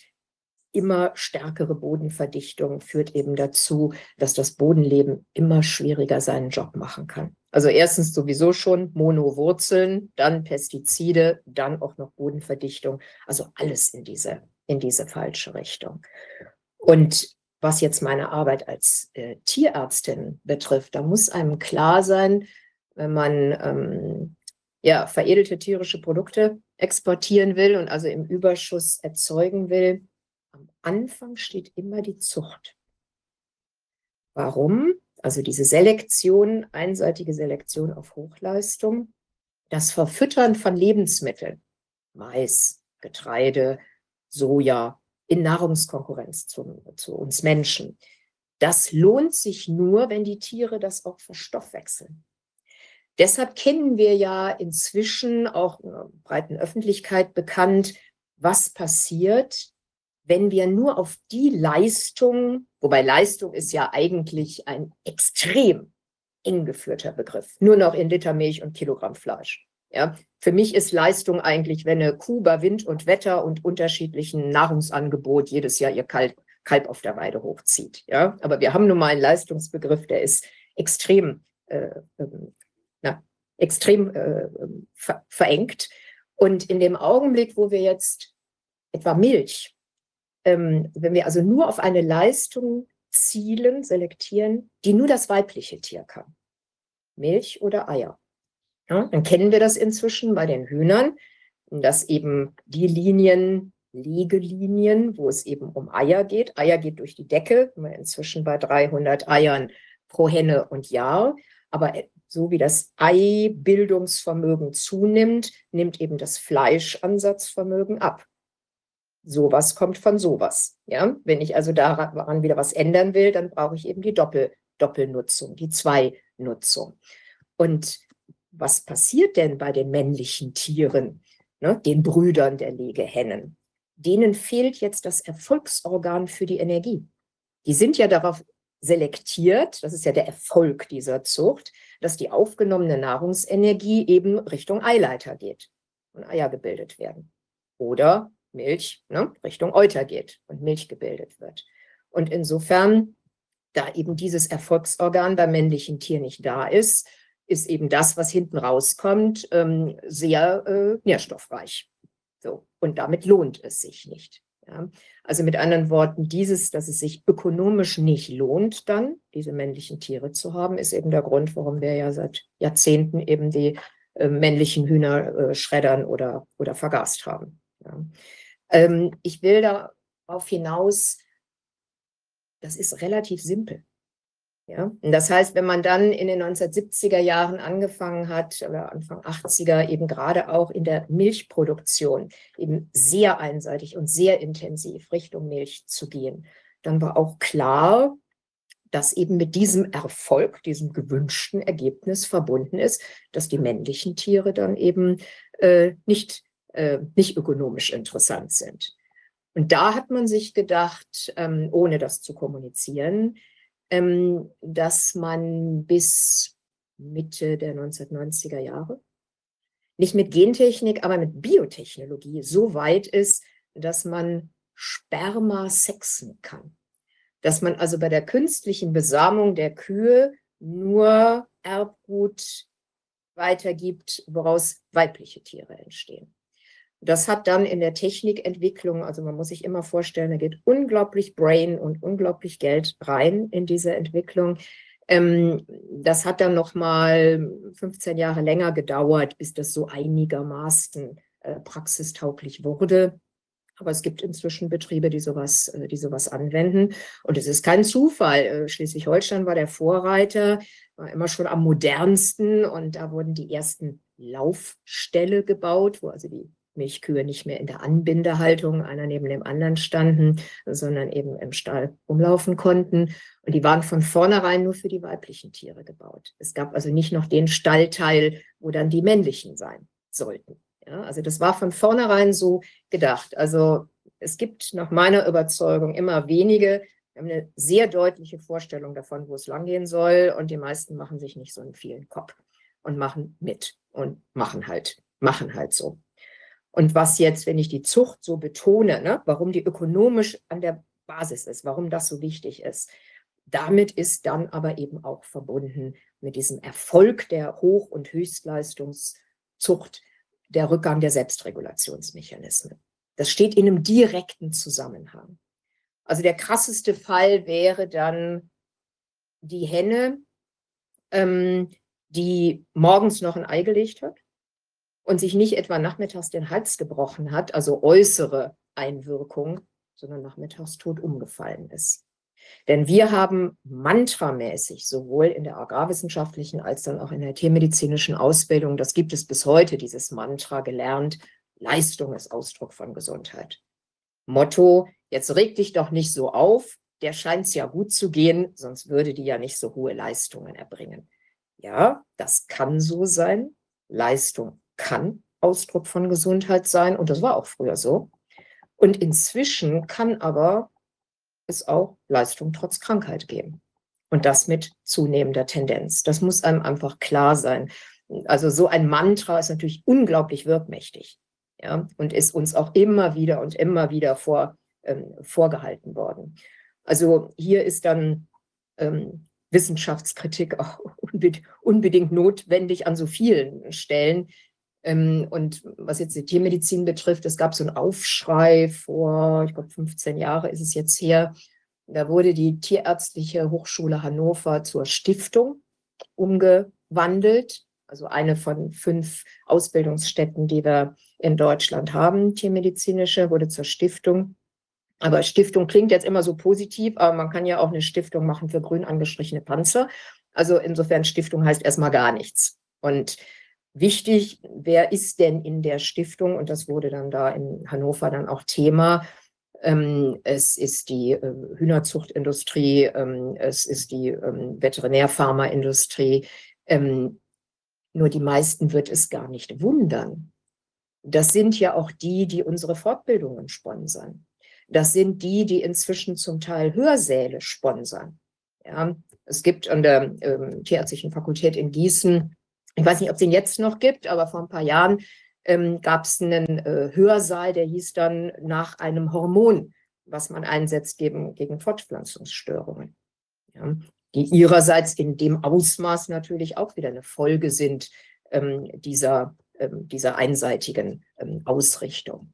immer stärkere Bodenverdichtung führt eben dazu, dass das Bodenleben immer schwieriger seinen Job machen kann. Also erstens sowieso schon Monowurzeln, dann Pestizide, dann auch noch Bodenverdichtung. Also alles in diese, in diese falsche Richtung. Und was jetzt meine Arbeit als äh, Tierärztin betrifft, da muss einem klar sein, wenn man ähm, ja, veredelte tierische Produkte exportieren will und also im Überschuss erzeugen will, am Anfang steht immer die Zucht. Warum? Also diese Selektion, einseitige Selektion auf Hochleistung, das Verfüttern von Lebensmitteln, Mais, Getreide, Soja, in Nahrungskonkurrenz zu, zu uns Menschen. Das lohnt sich nur, wenn die Tiere das auch verstoffwechseln. Deshalb kennen wir ja inzwischen auch in der breiten Öffentlichkeit bekannt, was passiert, wenn wir nur auf die Leistung, wobei Leistung ist ja eigentlich ein extrem eng geführter Begriff, nur noch in Liter Milch und Kilogramm Fleisch. Ja, für mich ist Leistung eigentlich, wenn eine Kuh bei Wind und Wetter und unterschiedlichen Nahrungsangebot jedes Jahr ihr Kalb, Kalb auf der Weide hochzieht. Ja, aber wir haben nun mal einen Leistungsbegriff, der ist extrem, äh, ähm, extrem äh, ver verengt. Und in dem Augenblick, wo wir jetzt etwa Milch, ähm, wenn wir also nur auf eine Leistung zielen, selektieren, die nur das weibliche Tier kann, Milch oder Eier, ja, dann kennen wir das inzwischen bei den Hühnern, dass eben die Linien, Legelinien, wo es eben um Eier geht, Eier geht durch die Decke, inzwischen bei 300 Eiern pro Henne und Jahr, aber so wie das Eibildungsvermögen zunimmt, nimmt eben das Fleischansatzvermögen ab. Sowas kommt von sowas. Ja? Wenn ich also daran wieder was ändern will, dann brauche ich eben die Doppel, Doppelnutzung, die Zweinutzung. Und was passiert denn bei den männlichen Tieren, ne, den Brüdern der Legehennen? Denen fehlt jetzt das Erfolgsorgan für die Energie. Die sind ja darauf selektiert, das ist ja der Erfolg dieser Zucht, dass die aufgenommene Nahrungsenergie eben Richtung Eileiter geht und Eier gebildet werden. Oder Milch ne, Richtung Euter geht und Milch gebildet wird. Und insofern, da eben dieses Erfolgsorgan beim männlichen Tier nicht da ist, ist eben das, was hinten rauskommt, ähm, sehr äh, nährstoffreich. So. Und damit lohnt es sich nicht. Ja. Also mit anderen Worten, dieses, dass es sich ökonomisch nicht lohnt, dann diese männlichen Tiere zu haben, ist eben der Grund, warum wir ja seit Jahrzehnten eben die äh, männlichen Hühner äh, schreddern oder, oder vergast haben. Ja. Ähm, ich will darauf hinaus, das ist relativ simpel. Ja? Und das heißt, wenn man dann in den 1970er Jahren angefangen hat, oder Anfang 80er, eben gerade auch in der Milchproduktion, eben sehr einseitig und sehr intensiv Richtung Milch zu gehen, dann war auch klar, dass eben mit diesem Erfolg, diesem gewünschten Ergebnis verbunden ist, dass die männlichen Tiere dann eben äh, nicht, äh, nicht ökonomisch interessant sind. Und da hat man sich gedacht, ähm, ohne das zu kommunizieren, ähm, dass man bis Mitte der 1990er Jahre nicht mit Gentechnik, aber mit Biotechnologie so weit ist, dass man Sperma sexen kann. Dass man also bei der künstlichen Besamung der Kühe nur Erbgut weitergibt, woraus weibliche Tiere entstehen. Das hat dann in der Technikentwicklung, also man muss sich immer vorstellen, da geht unglaublich Brain und unglaublich Geld rein in diese Entwicklung. Ähm, das hat dann noch mal 15 Jahre länger gedauert, bis das so einigermaßen äh, praxistauglich wurde. Aber es gibt inzwischen Betriebe, die sowas, äh, die sowas anwenden. Und es ist kein Zufall. Äh, Schleswig-Holstein war der Vorreiter, war immer schon am modernsten. Und da wurden die ersten Laufställe gebaut, wo also die Milchkühe nicht mehr in der Anbindehaltung, einer neben dem anderen standen, sondern eben im Stall rumlaufen konnten. Und die waren von vornherein nur für die weiblichen Tiere gebaut. Es gab also nicht noch den Stallteil, wo dann die männlichen sein sollten. Ja, also das war von vornherein so gedacht. Also es gibt nach meiner Überzeugung immer wenige, wir haben eine sehr deutliche Vorstellung davon, wo es langgehen soll. Und die meisten machen sich nicht so einen vielen Kopf und machen mit und machen halt, machen halt so. Und was jetzt, wenn ich die Zucht so betone, ne, warum die ökonomisch an der Basis ist, warum das so wichtig ist, damit ist dann aber eben auch verbunden mit diesem Erfolg der Hoch- und Höchstleistungszucht der Rückgang der Selbstregulationsmechanismen. Das steht in einem direkten Zusammenhang. Also der krasseste Fall wäre dann die Henne, ähm, die morgens noch ein Ei gelegt hat und sich nicht etwa nachmittags den Hals gebrochen hat, also äußere Einwirkung, sondern nachmittags tot umgefallen ist. Denn wir haben mantramäßig sowohl in der agrarwissenschaftlichen als dann auch in der tiermedizinischen Ausbildung, das gibt es bis heute, dieses Mantra gelernt, Leistung ist Ausdruck von Gesundheit. Motto, jetzt reg dich doch nicht so auf, der scheint es ja gut zu gehen, sonst würde die ja nicht so hohe Leistungen erbringen. Ja, das kann so sein. Leistung kann Ausdruck von Gesundheit sein und das war auch früher so. Und inzwischen kann aber es auch Leistung trotz Krankheit geben. Und das mit zunehmender Tendenz. Das muss einem einfach klar sein. Also so ein Mantra ist natürlich unglaublich wirkmächtig ja, und ist uns auch immer wieder und immer wieder vor, ähm, vorgehalten worden. Also hier ist dann ähm, Wissenschaftskritik [laughs] auch unbedingt notwendig an so vielen Stellen. Ähm, und was jetzt die Tiermedizin betrifft, es gab so einen Aufschrei vor, ich glaube, 15 Jahre ist es jetzt her. Da wurde die Tierärztliche Hochschule Hannover zur Stiftung umgewandelt. Also eine von fünf Ausbildungsstätten, die wir in Deutschland haben, tiermedizinische, wurde zur Stiftung. Aber Stiftung klingt jetzt immer so positiv, aber man kann ja auch eine Stiftung machen für grün angestrichene Panzer. Also insofern Stiftung heißt erstmal gar nichts. Und wichtig, wer ist denn in der Stiftung? Und das wurde dann da in Hannover dann auch Thema. Ähm, es ist die äh, Hühnerzuchtindustrie, ähm, es ist die ähm, Veterinärpharmaindustrie. Ähm, nur die meisten wird es gar nicht wundern. Das sind ja auch die, die unsere Fortbildungen sponsern. Das sind die, die inzwischen zum Teil Hörsäle sponsern. Ja, es gibt an der ähm, Tierärztlichen Fakultät in Gießen, ich weiß nicht, ob es den jetzt noch gibt, aber vor ein paar Jahren ähm, gab es einen äh, Hörsaal, der hieß dann nach einem Hormon, was man einsetzt gegen, gegen Fortpflanzungsstörungen. Ja, die ihrerseits in dem Ausmaß natürlich auch wieder eine Folge sind ähm, dieser, ähm, dieser einseitigen ähm, Ausrichtung.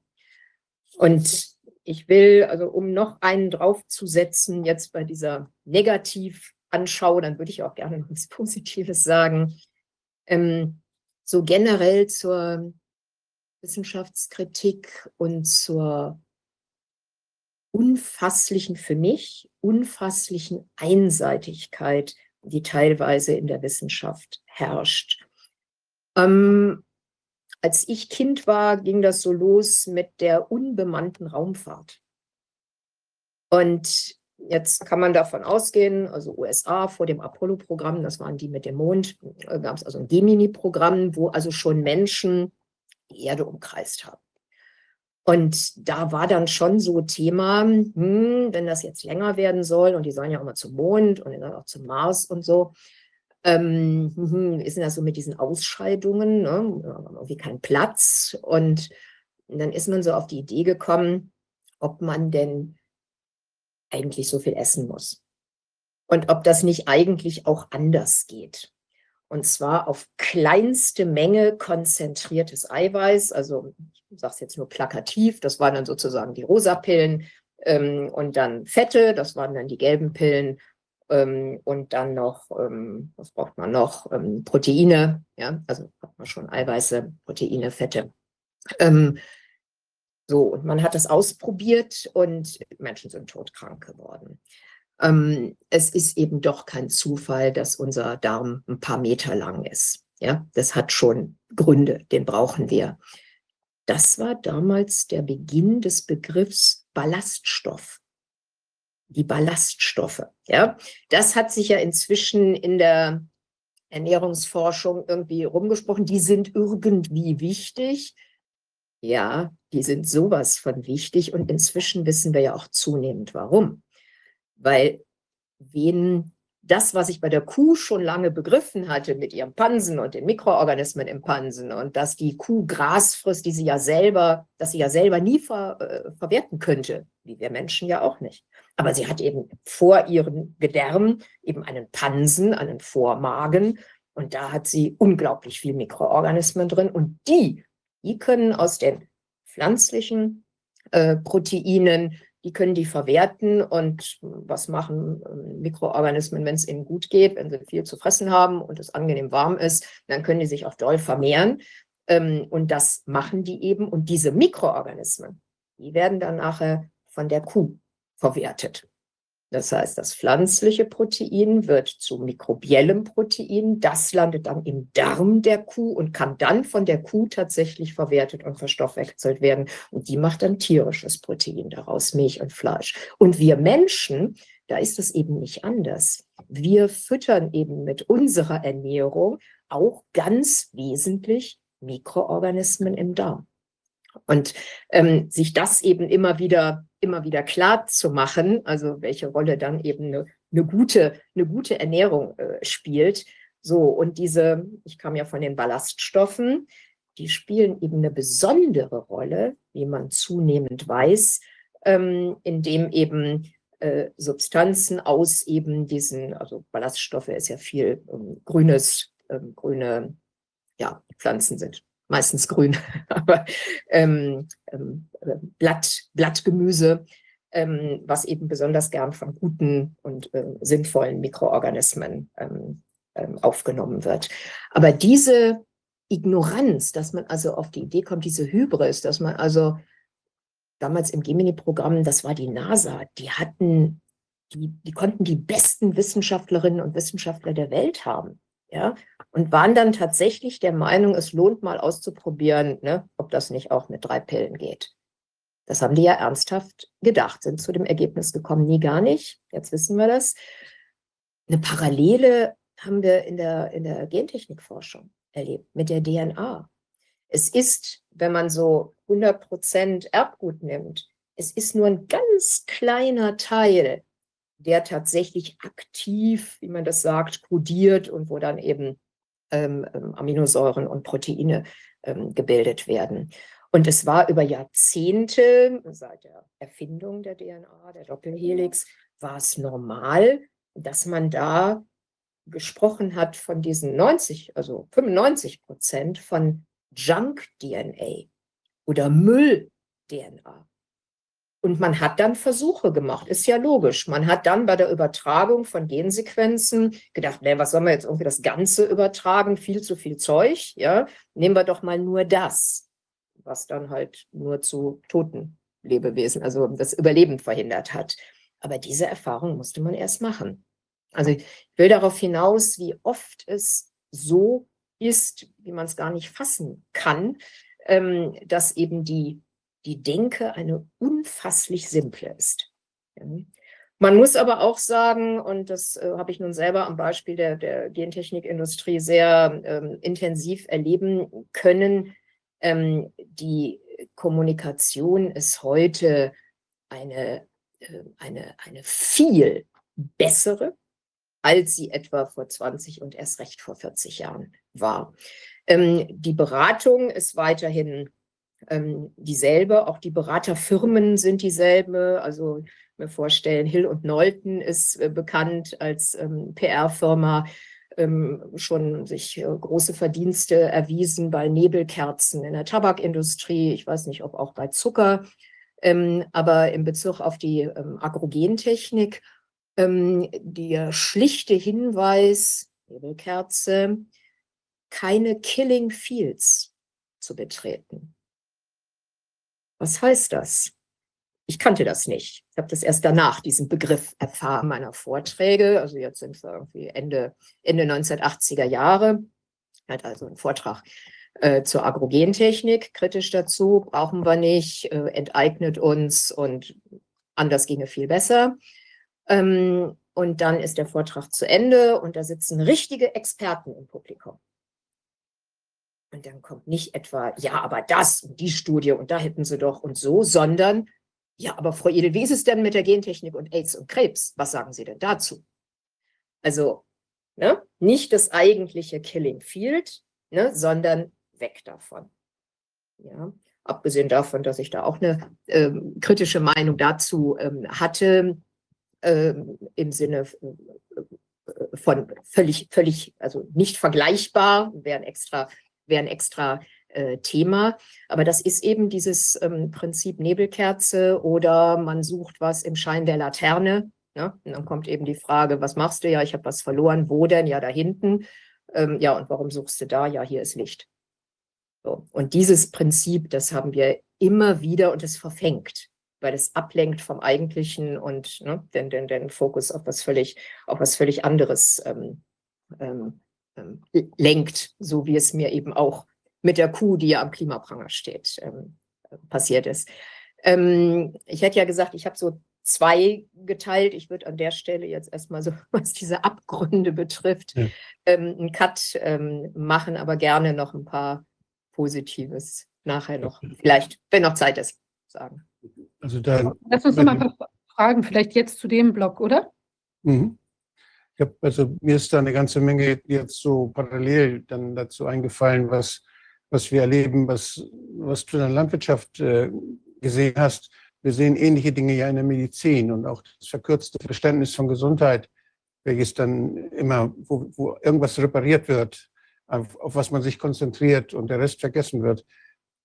Und ich will, also um noch einen draufzusetzen, jetzt bei dieser Negativanschau, dann würde ich auch gerne noch was Positives sagen. Ähm, so generell zur Wissenschaftskritik und zur unfasslichen, für mich, unfasslichen Einseitigkeit, die teilweise in der Wissenschaft herrscht. Ähm, als ich Kind war, ging das so los mit der unbemannten Raumfahrt. Und jetzt kann man davon ausgehen, also USA vor dem Apollo-Programm, das waren die mit dem Mond, äh, gab es also ein Gemini-Programm, wo also schon Menschen die Erde umkreist haben. Und da war dann schon so Thema, hm, wenn das jetzt länger werden soll und die sollen ja auch mal zum Mond und dann auch zum Mars und so, ähm, hm, ist denn das so mit diesen Ausscheidungen, ne? irgendwie kein Platz. Und dann ist man so auf die Idee gekommen, ob man denn eigentlich so viel essen muss. Und ob das nicht eigentlich auch anders geht. Und zwar auf kleinste Menge konzentriertes Eiweiß. Also ich sage es jetzt nur plakativ, das waren dann sozusagen die rosa Pillen. Ähm, und dann Fette, das waren dann die gelben Pillen ähm, und dann noch, ähm, was braucht man noch? Ähm, Proteine, ja, also hat man schon Eiweiße, Proteine, Fette. So, und man hat das ausprobiert und Menschen sind todkrank geworden. Ähm, es ist eben doch kein Zufall, dass unser Darm ein paar Meter lang ist. Ja, das hat schon Gründe, den brauchen wir. Das war damals der Beginn des Begriffs Ballaststoff die Ballaststoffe. Ja, das hat sich ja inzwischen in der Ernährungsforschung irgendwie rumgesprochen. Die sind irgendwie wichtig. Ja, die sind sowas von wichtig und inzwischen wissen wir ja auch zunehmend warum. Weil wen das, was ich bei der Kuh schon lange begriffen hatte mit ihrem Pansen und den Mikroorganismen im Pansen und dass die Kuh Gras frisst, die sie ja selber, dass sie ja selber nie ver, äh, verwerten könnte, wie wir Menschen ja auch nicht. Aber sie hat eben vor ihren Gedärmen eben einen Pansen, einen Vormagen und da hat sie unglaublich viel Mikroorganismen drin und die, die können aus den pflanzlichen äh, Proteinen die können die verwerten und was machen ähm, Mikroorganismen, wenn es ihnen gut geht, wenn sie viel zu fressen haben und es angenehm warm ist, dann können die sich auch doll vermehren. Ähm, und das machen die eben. Und diese Mikroorganismen, die werden dann nachher von der Kuh verwertet. Das heißt, das pflanzliche Protein wird zu mikrobiellem Protein. Das landet dann im Darm der Kuh und kann dann von der Kuh tatsächlich verwertet und verstoffwechselt werden. Und die macht dann tierisches Protein daraus, Milch und Fleisch. Und wir Menschen, da ist es eben nicht anders. wir füttern eben mit unserer Ernährung auch ganz wesentlich Mikroorganismen im Darm. Und ähm, sich das eben immer wieder, immer wieder klar zu machen, also welche Rolle dann eben eine, eine gute, eine gute Ernährung äh, spielt. So, und diese, ich kam ja von den Ballaststoffen, die spielen eben eine besondere Rolle, wie man zunehmend weiß, ähm, indem eben äh, Substanzen aus eben diesen, also Ballaststoffe ist ja viel ähm, grünes, ähm, grüne, ja, Pflanzen sind meistens grün, [laughs] aber ähm, ähm, äh, Blatt, Blattgemüse, ähm, was eben besonders gern von guten und äh, sinnvollen Mikroorganismen ähm, ähm, aufgenommen wird. Aber diese Ignoranz, dass man also auf die Idee kommt, diese Hybris, dass man also damals im Gemini-Programm, das war die NASA, die hatten, die, die konnten die besten Wissenschaftlerinnen und Wissenschaftler der Welt haben. Ja, und waren dann tatsächlich der Meinung, es lohnt mal auszuprobieren, ne, ob das nicht auch mit drei Pillen geht. Das haben die ja ernsthaft gedacht, sind zu dem Ergebnis gekommen, nie gar nicht. Jetzt wissen wir das. Eine Parallele haben wir in der, in der Gentechnikforschung erlebt mit der DNA. Es ist, wenn man so 100 Prozent Erbgut nimmt, es ist nur ein ganz kleiner Teil, der tatsächlich aktiv, wie man das sagt, kodiert und wo dann eben ähm, ähm, Aminosäuren und Proteine ähm, gebildet werden. Und es war über Jahrzehnte, seit der Erfindung der DNA, der Doppelhelix, war es normal, dass man da gesprochen hat von diesen 90, also 95 Prozent von Junk-DNA oder Müll-DNA. Und man hat dann Versuche gemacht, ist ja logisch. Man hat dann bei der Übertragung von Gensequenzen gedacht, nee, was sollen wir jetzt irgendwie das Ganze übertragen? Viel zu viel Zeug, ja. Nehmen wir doch mal nur das, was dann halt nur zu toten Lebewesen, also das Überleben verhindert hat. Aber diese Erfahrung musste man erst machen. Also ich will darauf hinaus, wie oft es so ist, wie man es gar nicht fassen kann, ähm, dass eben die die Denke eine unfasslich simple ist. Man muss aber auch sagen, und das äh, habe ich nun selber am Beispiel der, der Gentechnikindustrie sehr ähm, intensiv erleben können, ähm, die Kommunikation ist heute eine, äh, eine, eine viel bessere, als sie etwa vor 20 und erst recht vor 40 Jahren war. Ähm, die Beratung ist weiterhin ähm, dieselbe. Auch die Beraterfirmen sind dieselbe. Also mir vorstellen, Hill und Nolten ist äh, bekannt als ähm, PR-Firma, ähm, schon sich äh, große Verdienste erwiesen bei Nebelkerzen in der Tabakindustrie. Ich weiß nicht, ob auch bei Zucker. Ähm, aber in Bezug auf die ähm, Agrogentechnik, ähm, der schlichte Hinweis, Nebelkerze, keine Killing Fields zu betreten. Was heißt das? Ich kannte das nicht. Ich habe das erst danach, diesen Begriff erfahren meiner Vorträge. Also jetzt sind wir irgendwie Ende, Ende 1980er Jahre. Hat also einen Vortrag äh, zur Agrogentechnik kritisch dazu. Brauchen wir nicht, äh, enteignet uns und anders ginge viel besser. Ähm, und dann ist der Vortrag zu Ende und da sitzen richtige Experten im Publikum. Und dann kommt nicht etwa, ja, aber das und die Studie und da hätten sie doch und so, sondern, ja, aber Frau Edel, wie ist es denn mit der Gentechnik und AIDS und Krebs? Was sagen Sie denn dazu? Also, ne, nicht das eigentliche Killing Field, ne, sondern weg davon. Ja, abgesehen davon, dass ich da auch eine ähm, kritische Meinung dazu ähm, hatte, ähm, im Sinne äh, von völlig, völlig, also nicht vergleichbar, wären extra wäre ein extra äh, Thema. Aber das ist eben dieses ähm, Prinzip Nebelkerze oder man sucht was im Schein der Laterne. Ne? Und dann kommt eben die Frage, was machst du? Ja, ich habe was verloren. Wo denn? Ja, da hinten. Ähm, ja, und warum suchst du da? Ja, hier ist Licht. So. Und dieses Prinzip, das haben wir immer wieder und es verfängt, weil es ablenkt vom Eigentlichen und ne, den, den, den Fokus auf was völlig, auf was völlig anderes ähm, ähm, ähm, lenkt, so wie es mir eben auch mit der Kuh, die ja am Klimapranger steht, ähm, passiert ist. Ähm, ich hätte ja gesagt, ich habe so zwei geteilt. Ich würde an der Stelle jetzt erstmal so, [laughs] was diese Abgründe betrifft, Ja. einen Cut machen, aber gerne noch ein paar Positives nachher noch, vielleicht, wenn noch Zeit ist, sagen. Also da, Lass uns noch mal ein paar Fragen, vielleicht jetzt zu dem Block, oder? Mhm. Ich hab, also mir ist da eine ganze Menge jetzt so parallel dann dazu eingefallen, was, was wir erleben, was, was du in der Landwirtschaft äh, gesehen hast. Wir sehen ähnliche Dinge ja in der Medizin und auch das verkürzte Verständnis von Gesundheit, welches dann immer, wo, wo irgendwas repariert wird, auf, auf was man sich konzentriert und der Rest vergessen wird.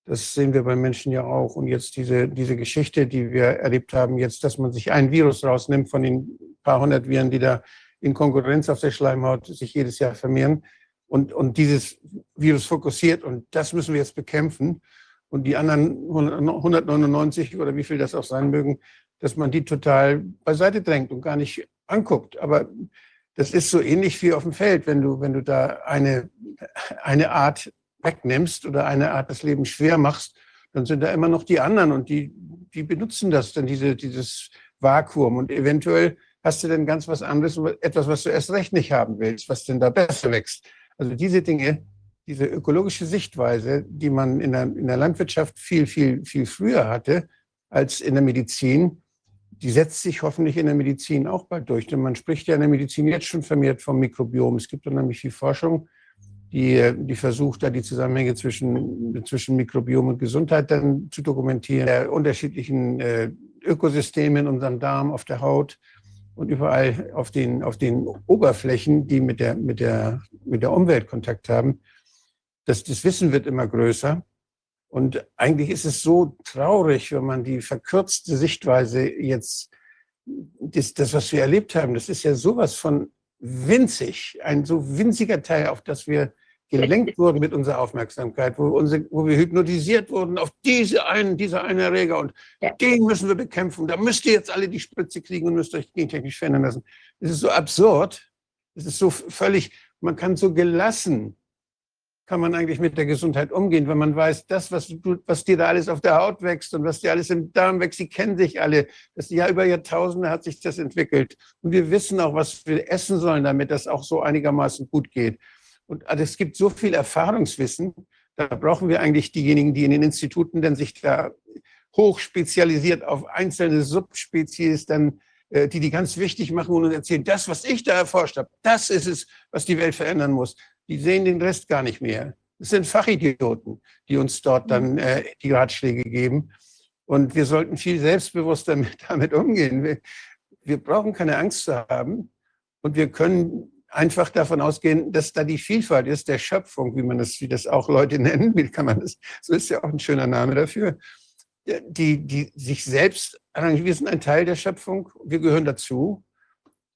Das sehen wir bei Menschen ja auch. Und jetzt diese, diese Geschichte, die wir erlebt haben, jetzt, dass man sich ein Virus rausnimmt von den paar hundert Viren, die da in Konkurrenz auf der Schleimhaut sich jedes Jahr vermehren und, und dieses Virus fokussiert und das müssen wir jetzt bekämpfen. Und die anderen 199 oder wie viel das auch sein mögen, dass man die total beiseite drängt und gar nicht anguckt. Aber das ist so ähnlich wie auf dem Feld, wenn du, wenn du da eine, eine Art wegnimmst oder eine Art das Leben schwer machst, dann sind da immer noch die anderen und die, die benutzen das dann, diese, dieses Vakuum. Und eventuell hast du dann ganz was anderes, etwas, was du erst recht nicht haben willst, was denn da besser wächst. Also diese Dinge, diese ökologische Sichtweise, die man in der, in der Landwirtschaft viel, viel, viel früher hatte als in der Medizin, die setzt sich hoffentlich in der Medizin auch bald durch. Denn man spricht ja in der Medizin jetzt schon vermehrt vom Mikrobiom. Es gibt unheimlich viel Forschung, die, die versucht, da die Zusammenhänge zwischen, zwischen Mikrobiom und Gesundheit dann zu dokumentieren, der unterschiedlichen äh, Ökosysteme in unserem Darm, auf der Haut und überall auf den, auf den Oberflächen, die mit der, mit, der, mit der Umwelt Kontakt haben. Das, das Wissen wird immer größer. Und eigentlich ist es so traurig, wenn man die verkürzte Sichtweise jetzt, das, das, was wir erlebt haben, das ist ja sowas von winzig, ein so winziger Teil, auf das wir gelenkt wurden mit unserer Aufmerksamkeit, wo, unsere, wo wir hypnotisiert wurden auf diese einen, dieser einen Erreger und Ja. den müssen wir bekämpfen. Da müsst ihr jetzt alle die Spritze kriegen und müsst euch gentechnisch verändern lassen. Es ist so absurd. Es ist so völlig, man kann so gelassen, kann man eigentlich mit der Gesundheit umgehen, wenn man weiß, das, was, du, was dir da alles auf der Haut wächst und was dir alles im Darm wächst, die kennen sich alle. Das Jahr über Jahrtausende hat sich das entwickelt. Und wir wissen auch, was wir essen sollen, damit das auch so einigermaßen gut geht. Und also es gibt so viel Erfahrungswissen, da brauchen wir eigentlich diejenigen, die in den Instituten dann sich da hochspezialisiert auf einzelne Subspezies dann, äh, die die ganz wichtig machen und uns erzählen, das, was ich da erforscht habe, das ist es, was die Welt verändern muss. Die sehen den Rest gar nicht mehr. Es sind Fachidioten, die uns dort dann äh, die Ratschläge geben. Und wir sollten viel selbstbewusster mit, [laughs] damit umgehen. Wir, wir brauchen keine Angst zu haben. Und wir können einfach davon ausgehen, dass da die Vielfalt ist der Schöpfung, wie man das, wie das auch Leute [laughs] nennen, wie kann man das, so ist ja auch ein schöner Name dafür, die, die sich selbst, wir sind ein Teil der Schöpfung, wir gehören dazu.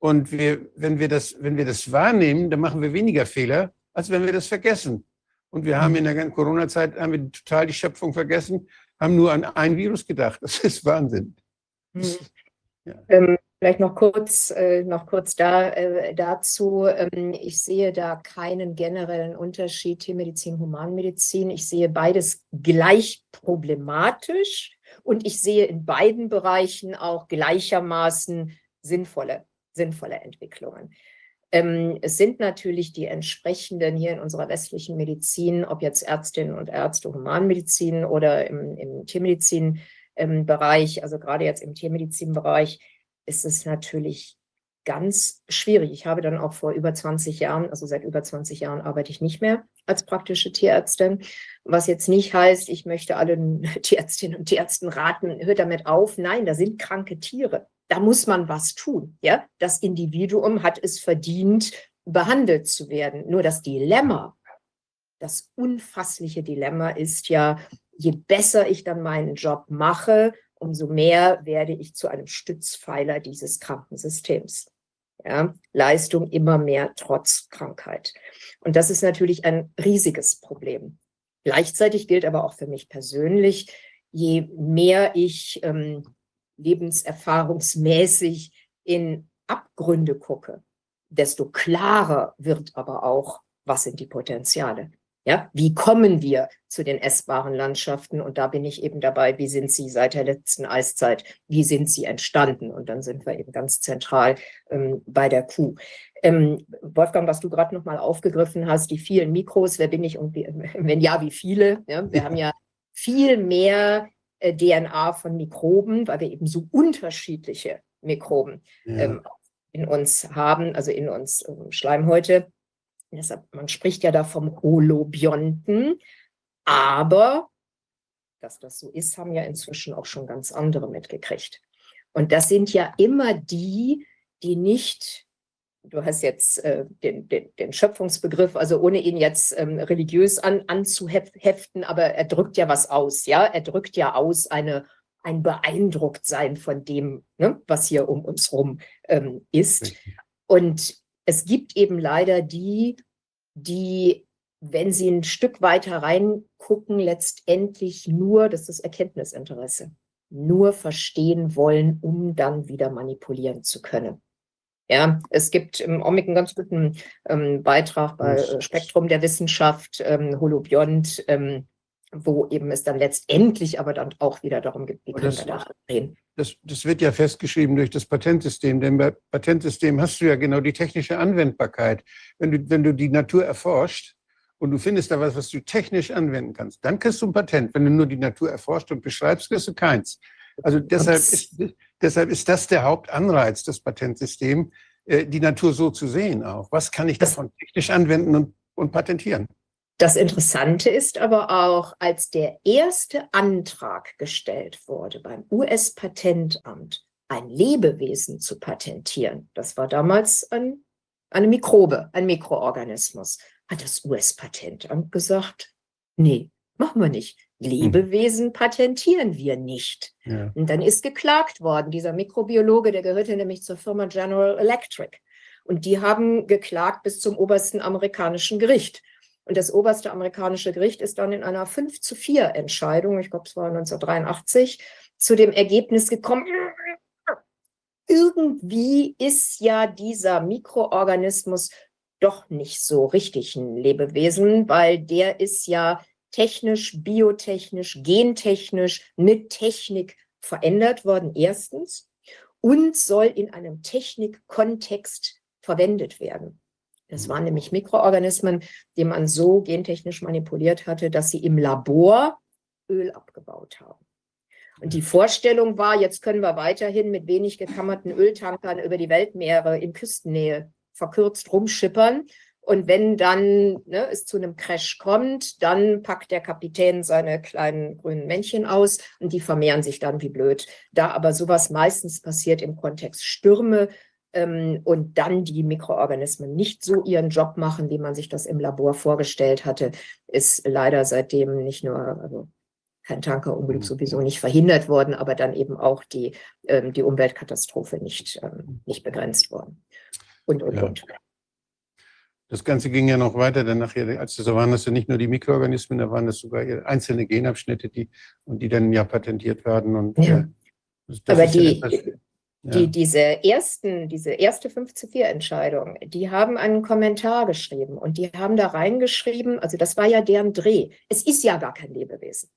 Und wir, wenn wir das, wenn wir das wahrnehmen, dann machen wir weniger Fehler, als wenn wir das vergessen. Und wir haben in der ganzen Corona-Zeit haben wir total die Schöpfung vergessen, haben nur an ein Virus gedacht. [laughs] Das ist Wahnsinn. Hm. [laughs] Ja. Ähm, vielleicht noch kurz, äh, noch kurz da, äh, dazu. Ähm, ich sehe da keinen generellen Unterschied Tiermedizin, Humanmedizin. Ich sehe beides gleich problematisch und ich sehe in beiden Bereichen auch gleichermaßen sinnvolle, sinnvolle Entwicklungen. Ähm, es sind natürlich die entsprechenden hier in unserer westlichen Medizin, ob jetzt Ärztinnen und Ärzte, Humanmedizin oder im, im Tiermedizin, ähm, also gerade jetzt im Tiermedizinbereich, ist es natürlich ganz schwierig. Ich habe dann auch vor über 20 Jahren, also seit über 20 Jahren arbeite ich nicht mehr als praktische Tierärztin, was jetzt nicht heißt, ich möchte allen [laughs] Tierärztinnen und Tierärzten raten, hört damit auf. Nein, da sind kranke Tiere. Da muss man was tun. Ja, das Individuum hat es verdient, behandelt zu werden. Nur das Dilemma, das unfassliche Dilemma ist ja, je besser ich dann meinen Job mache, umso mehr werde ich zu einem Stützpfeiler dieses Krankensystems. Ja, Leistung immer mehr trotz Krankheit. Und das ist natürlich ein riesiges Problem. Gleichzeitig gilt aber auch für mich persönlich, je mehr ich ähm, lebenserfahrungsmäßig in Abgründe gucke, desto klarer wird aber auch, was sind die Potenziale. Ja, wie kommen wir zu den essbaren Landschaften? Und da bin ich eben dabei, wie sind sie seit der letzten Eiszeit, wie sind sie entstanden? Und dann sind wir eben ganz zentral ähm, bei der Kuh. Ähm, Wolfgang, was du gerade nochmal aufgegriffen hast, die vielen Mikros, wer bin ich und wie, [laughs] wenn ja, wie viele? Ja, wir haben ja viel mehr äh, DNA von Mikroben, weil wir eben so unterschiedliche Mikroben ja. ähm, in uns haben, also in uns ähm, Schleimhäute. Deshalb, man spricht ja da vom Holobionten, aber dass das so ist, haben ja inzwischen auch schon ganz andere mitgekriegt. Und das sind ja immer die, die nicht, du hast jetzt äh, den, den, den, Schöpfungsbegriff, also ohne ihn jetzt ähm, religiös an, anzuheften, aber er drückt ja was aus, ja, er drückt ja aus eine, ein Beeindrucktsein von dem, ne, was hier um uns herum ähm, ist. Und es gibt eben leider die, die, wenn sie ein Stück weiter reingucken, letztendlich nur, das ist Erkenntnisinteresse, nur verstehen wollen, um dann wieder manipulieren zu können. Ja, es gibt im Omik einen ganz guten ähm, Beitrag bei äh, Spektrum der Wissenschaft, ähm, Holobiont, ähm, wo eben es dann letztendlich aber dann auch wieder darum geht, wie können wir da reden. Das, das wird ja festgeschrieben durch das Patentsystem, denn bei Patentsystem hast du ja genau die technische Anwendbarkeit. Wenn du, wenn du die Natur erforscht und du findest da was, was du technisch anwenden kannst, dann kriegst du ein Patent. Wenn du nur die Natur erforscht und beschreibst, kriegst du keins. Also deshalb ist, deshalb ist das der Hauptanreiz, das Patentsystem, äh, die Natur so zu sehen auch. Was kann ich davon technisch anwenden und, und patentieren? Das Interessante ist aber auch, als der erste Antrag gestellt wurde beim US-Patentamt, ein Lebewesen zu patentieren, das war damals ein, eine Mikrobe, ein Mikroorganismus, hat das US-Patentamt gesagt, nee, machen wir nicht. Lebewesen patentieren wir nicht. Ja. Und dann ist geklagt worden. Dieser Mikrobiologe, der gehörte nämlich zur Firma General Electric. Und die haben geklagt bis zum obersten amerikanischen Gericht. Und das oberste amerikanische Gericht ist dann in einer 5 zu 4 Entscheidung, ich glaube, es war 1983, zu dem Ergebnis gekommen, irgendwie ist ja dieser Mikroorganismus doch nicht so richtig ein Lebewesen, weil der ist ja technisch, biotechnisch, gentechnisch mit Technik verändert worden, erstens, und soll in einem Technikkontext verwendet werden. Das waren nämlich Mikroorganismen, die man so gentechnisch manipuliert hatte, dass sie im Labor Öl abgebaut haben. Und die Vorstellung war, jetzt können wir weiterhin mit wenig gekammerten Öltankern über die Weltmeere in Küstennähe verkürzt rumschippern. Und wenn dann ne, es zu einem Crash kommt, dann packt der Kapitän seine kleinen grünen Männchen aus und die vermehren sich dann wie blöd. Da aber sowas meistens passiert im Kontext Stürme, ähm, und dann die Mikroorganismen nicht so ihren Job machen, wie man sich das im Labor vorgestellt hatte, ist leider seitdem nicht nur, also kein Tankerunglück mhm. sowieso nicht verhindert worden, aber dann eben auch die, ähm, die Umweltkatastrophe nicht, ähm, nicht begrenzt worden. Und, und, ja. und. Das Ganze ging ja noch weiter, denn nachher, als das so waren, das ja nicht nur die Mikroorganismen, da waren das sogar einzelne Genabschnitte, die, und die dann ja patentiert werden. Und, ja. Äh, aber die, ja die, diese ersten, diese erste 5 zu 4 Entscheidung, die haben einen Kommentar geschrieben und die haben da reingeschrieben, also das war ja deren Dreh. Es ist ja gar kein Lebewesen.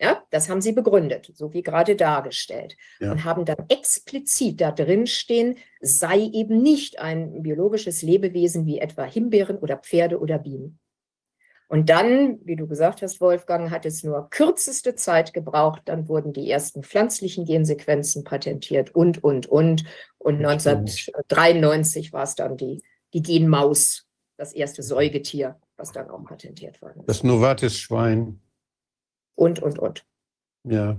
Ja, das haben sie begründet, so wie gerade dargestellt. Ja. Und haben dann explizit da drin stehen, sei eben nicht ein biologisches Lebewesen wie etwa Himbeeren oder Pferde oder Bienen. Und dann, wie du gesagt hast, Wolfgang, hat es nur kürzeste Zeit gebraucht. Dann wurden die ersten pflanzlichen Gensequenzen patentiert und, und, und. Und 1993 war es dann die, die Genmaus, das erste Säugetier, was dann auch patentiert wurde. Das Novartis-Schwein. Und, und, und. Ja.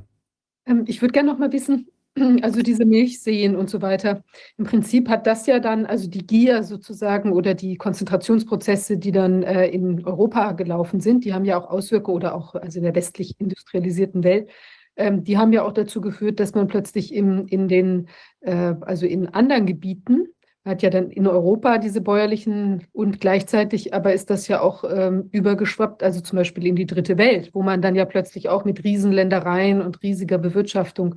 Ähm, ich würde gerne noch mal wissen, [clears throat] also diese Milchseen und so weiter. Im Prinzip hat das ja dann, also die Gier sozusagen oder die Konzentrationsprozesse, die dann äh, in Europa gelaufen sind, die haben ja auch Auswirkungen oder auch also in der westlich industrialisierten Welt, ähm, die haben ja auch dazu geführt, dass man plötzlich in, in den, äh, also in anderen Gebieten, hat ja dann in Europa diese bäuerlichen und gleichzeitig aber ist das ja auch ähm, übergeschwappt, also zum Beispiel in die dritte Welt, wo man dann ja plötzlich auch mit Riesenländereien und riesiger Bewirtschaftung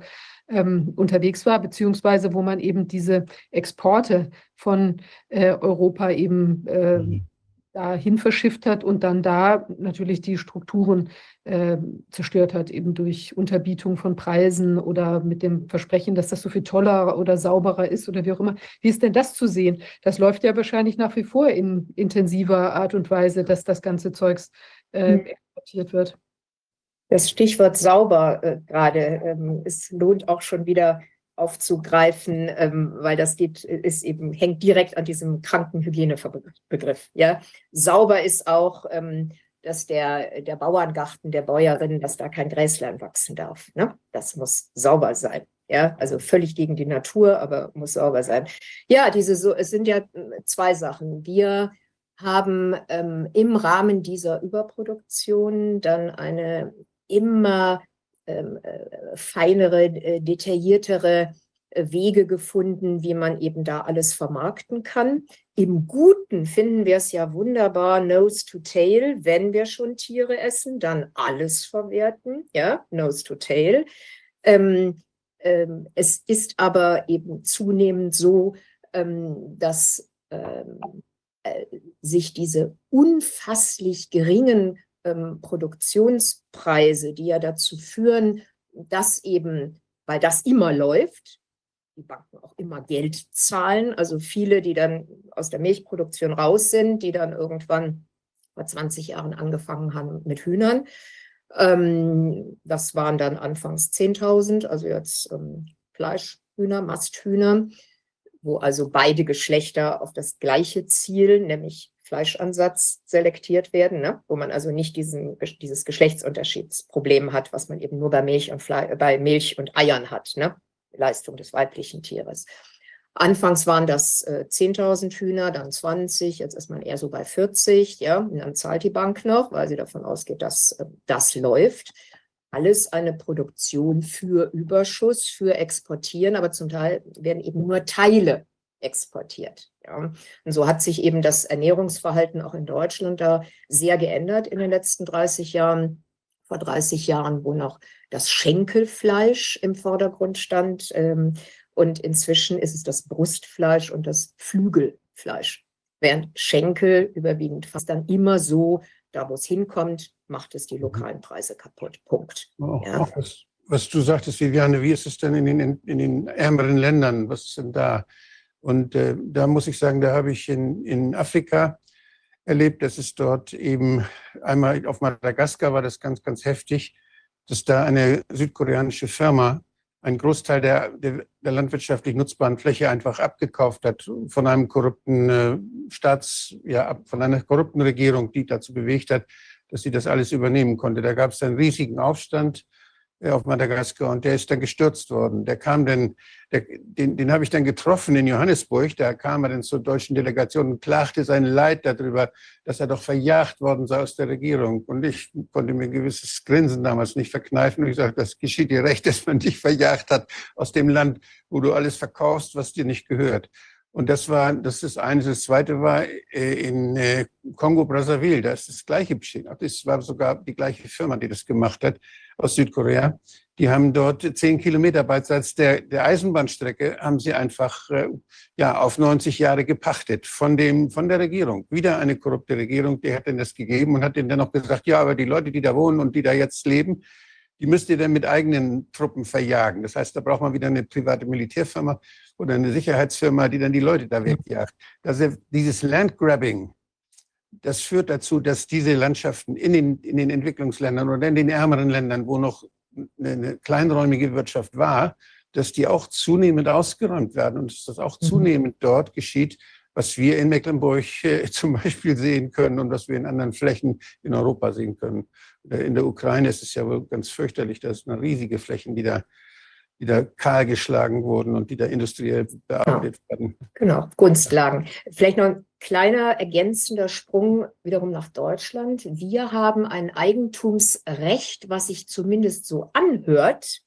ähm, unterwegs war, beziehungsweise wo man eben diese Exporte von äh, Europa eben äh, mhm. dahin verschifft hat und dann da natürlich die Strukturen äh, zerstört hat, eben durch Unterbietung von Preisen oder mit dem Versprechen, dass das so viel toller oder sauberer ist oder wie auch immer. Wie ist denn das zu sehen? Das läuft ja wahrscheinlich nach wie vor in intensiver Art und Weise, dass das ganze Zeugs äh, hm. exportiert wird. Das Stichwort sauber äh, gerade, ähm, es lohnt auch schon wieder aufzugreifen, ähm, weil das geht, ist eben, hängt direkt an diesem Krankenhygienebegriff. Ja? Sauber ist auch, ähm, dass der, der Bauerngarten der Bäuerin, dass da kein Gräslein wachsen darf. Ne? Das muss sauber sein. Ja, also völlig gegen die Natur, aber muss sauber sein. Ja, diese so, es sind ja zwei Sachen. Wir haben ähm, im Rahmen dieser Überproduktion dann eine immer ähm, äh, feinere, äh, detailliertere äh, Wege gefunden, wie man eben da alles vermarkten kann. Im Guten finden wir es ja wunderbar, Nose to Tail, wenn wir schon Tiere essen, dann alles verwerten, ja, Nose to Tail. Ähm, ähm, es ist aber eben zunehmend so, ähm, dass ähm, äh, sich diese unfasslich geringen ähm, Produktionspreise, die ja dazu führen, dass eben, weil das immer läuft, die Banken auch immer Geld zahlen, also viele, die dann aus der Milchproduktion raus sind, die dann irgendwann vor 20 Jahren angefangen haben mit Hühnern. Ähm, das waren dann anfangs 10.000, also jetzt ähm, Fleischhühner, Masthühner, wo also beide Geschlechter auf das gleiche Ziel, nämlich Fleischansatz selektiert werden, ne? wo man also nicht diesen, dieses Geschlechtsunterschiedsproblem hat, was man eben nur bei Milch und, Fle bei Milch und Eiern hat, ne? Leistung des weiblichen Tieres. Anfangs waren das äh, 10.000 Hühner, dann 20, jetzt ist man eher so bei 40, ja, und dann zahlt die Bank noch, weil sie davon ausgeht, dass äh, das läuft. Alles eine Produktion für Überschuss, für Exportieren, aber zum Teil werden eben nur Teile exportiert. Ja. Und so hat sich eben das Ernährungsverhalten auch in Deutschland da sehr geändert in den letzten 30 Jahren. Vor 30 Jahren, wo noch das Schenkelfleisch im Vordergrund stand. Ähm, und inzwischen ist es das Brustfleisch und das Flügelfleisch. Während Schenkel überwiegend fast dann immer so, da wo es hinkommt, macht es die lokalen Preise kaputt. Punkt. Oh, ja. was, was, du sagtest, Viviane, wie ist es denn in den, in den ärmeren Ländern? Was ist denn da? Und äh, da muss ich sagen, da habe ich in, in Afrika erlebt, dass es dort eben einmal auf Madagaskar war das ganz, ganz heftig, dass da eine südkoreanische Firma einen Großteil der, der, der landwirtschaftlich nutzbaren Fläche einfach abgekauft hat von einem korrupten äh, Staats, ja, von einer korrupten Regierung, die dazu bewegt hat, dass sie das alles übernehmen konnte. Da gab es einen riesigen Aufstand auf Madagaskar und der ist dann gestürzt worden. Der kam dann, der, den, den habe ich dann getroffen in Johannesburg. Da kam er dann zur deutschen Delegation und klagte sein Leid darüber, dass er doch verjagt worden sei aus der Regierung. Und ich konnte mir ein gewisses Grinsen damals nicht verkneifen. Und ich sagte, das geschieht dir recht, [laughs] dass man dich verjagt hat aus dem Land, wo du alles verkaufst, was dir nicht gehört. Und das war, das ist eines. Das zweite war äh, in äh, Kongo-Brazzaville. Da ist das Gleiche bestehen. Das war sogar die gleiche Firma, die das gemacht hat aus Südkorea. Die haben dort zehn Kilometer beidseits der, der Eisenbahnstrecke haben sie einfach äh, ja auf 90 Jahre gepachtet von dem von der Regierung. Wieder eine korrupte Regierung, die hat ihnen das gegeben und hat ihnen dann noch gesagt, ja, aber die Leute, die da wohnen und die da jetzt leben, die müsst ihr dann mit eigenen Truppen verjagen. Das heißt, da braucht man wieder eine private Militärfirma oder eine Sicherheitsfirma, die dann die Leute da wegjagt. Das dieses Landgrabbing, das führt dazu, dass diese Landschaften in den, in den Entwicklungsländern oder in den ärmeren Ländern, wo noch eine kleinräumige Wirtschaft war, dass die auch zunehmend ausgeräumt werden und dass das auch mhm. zunehmend dort geschieht, was wir in Mecklenburg äh, [laughs] zum Beispiel sehen können und was wir in anderen Flächen in Europa sehen können. In der Ukraine ist es ja wohl ganz fürchterlich, da sind riesige Flächen, die da die da kahlgeschlagen wurden und die da industriell bearbeitet genau. werden. Genau, Gunstlagen. Vielleicht noch ein kleiner ergänzender Sprung wiederum nach Deutschland. Wir haben ein Eigentumsrecht, was sich zumindest so anhört,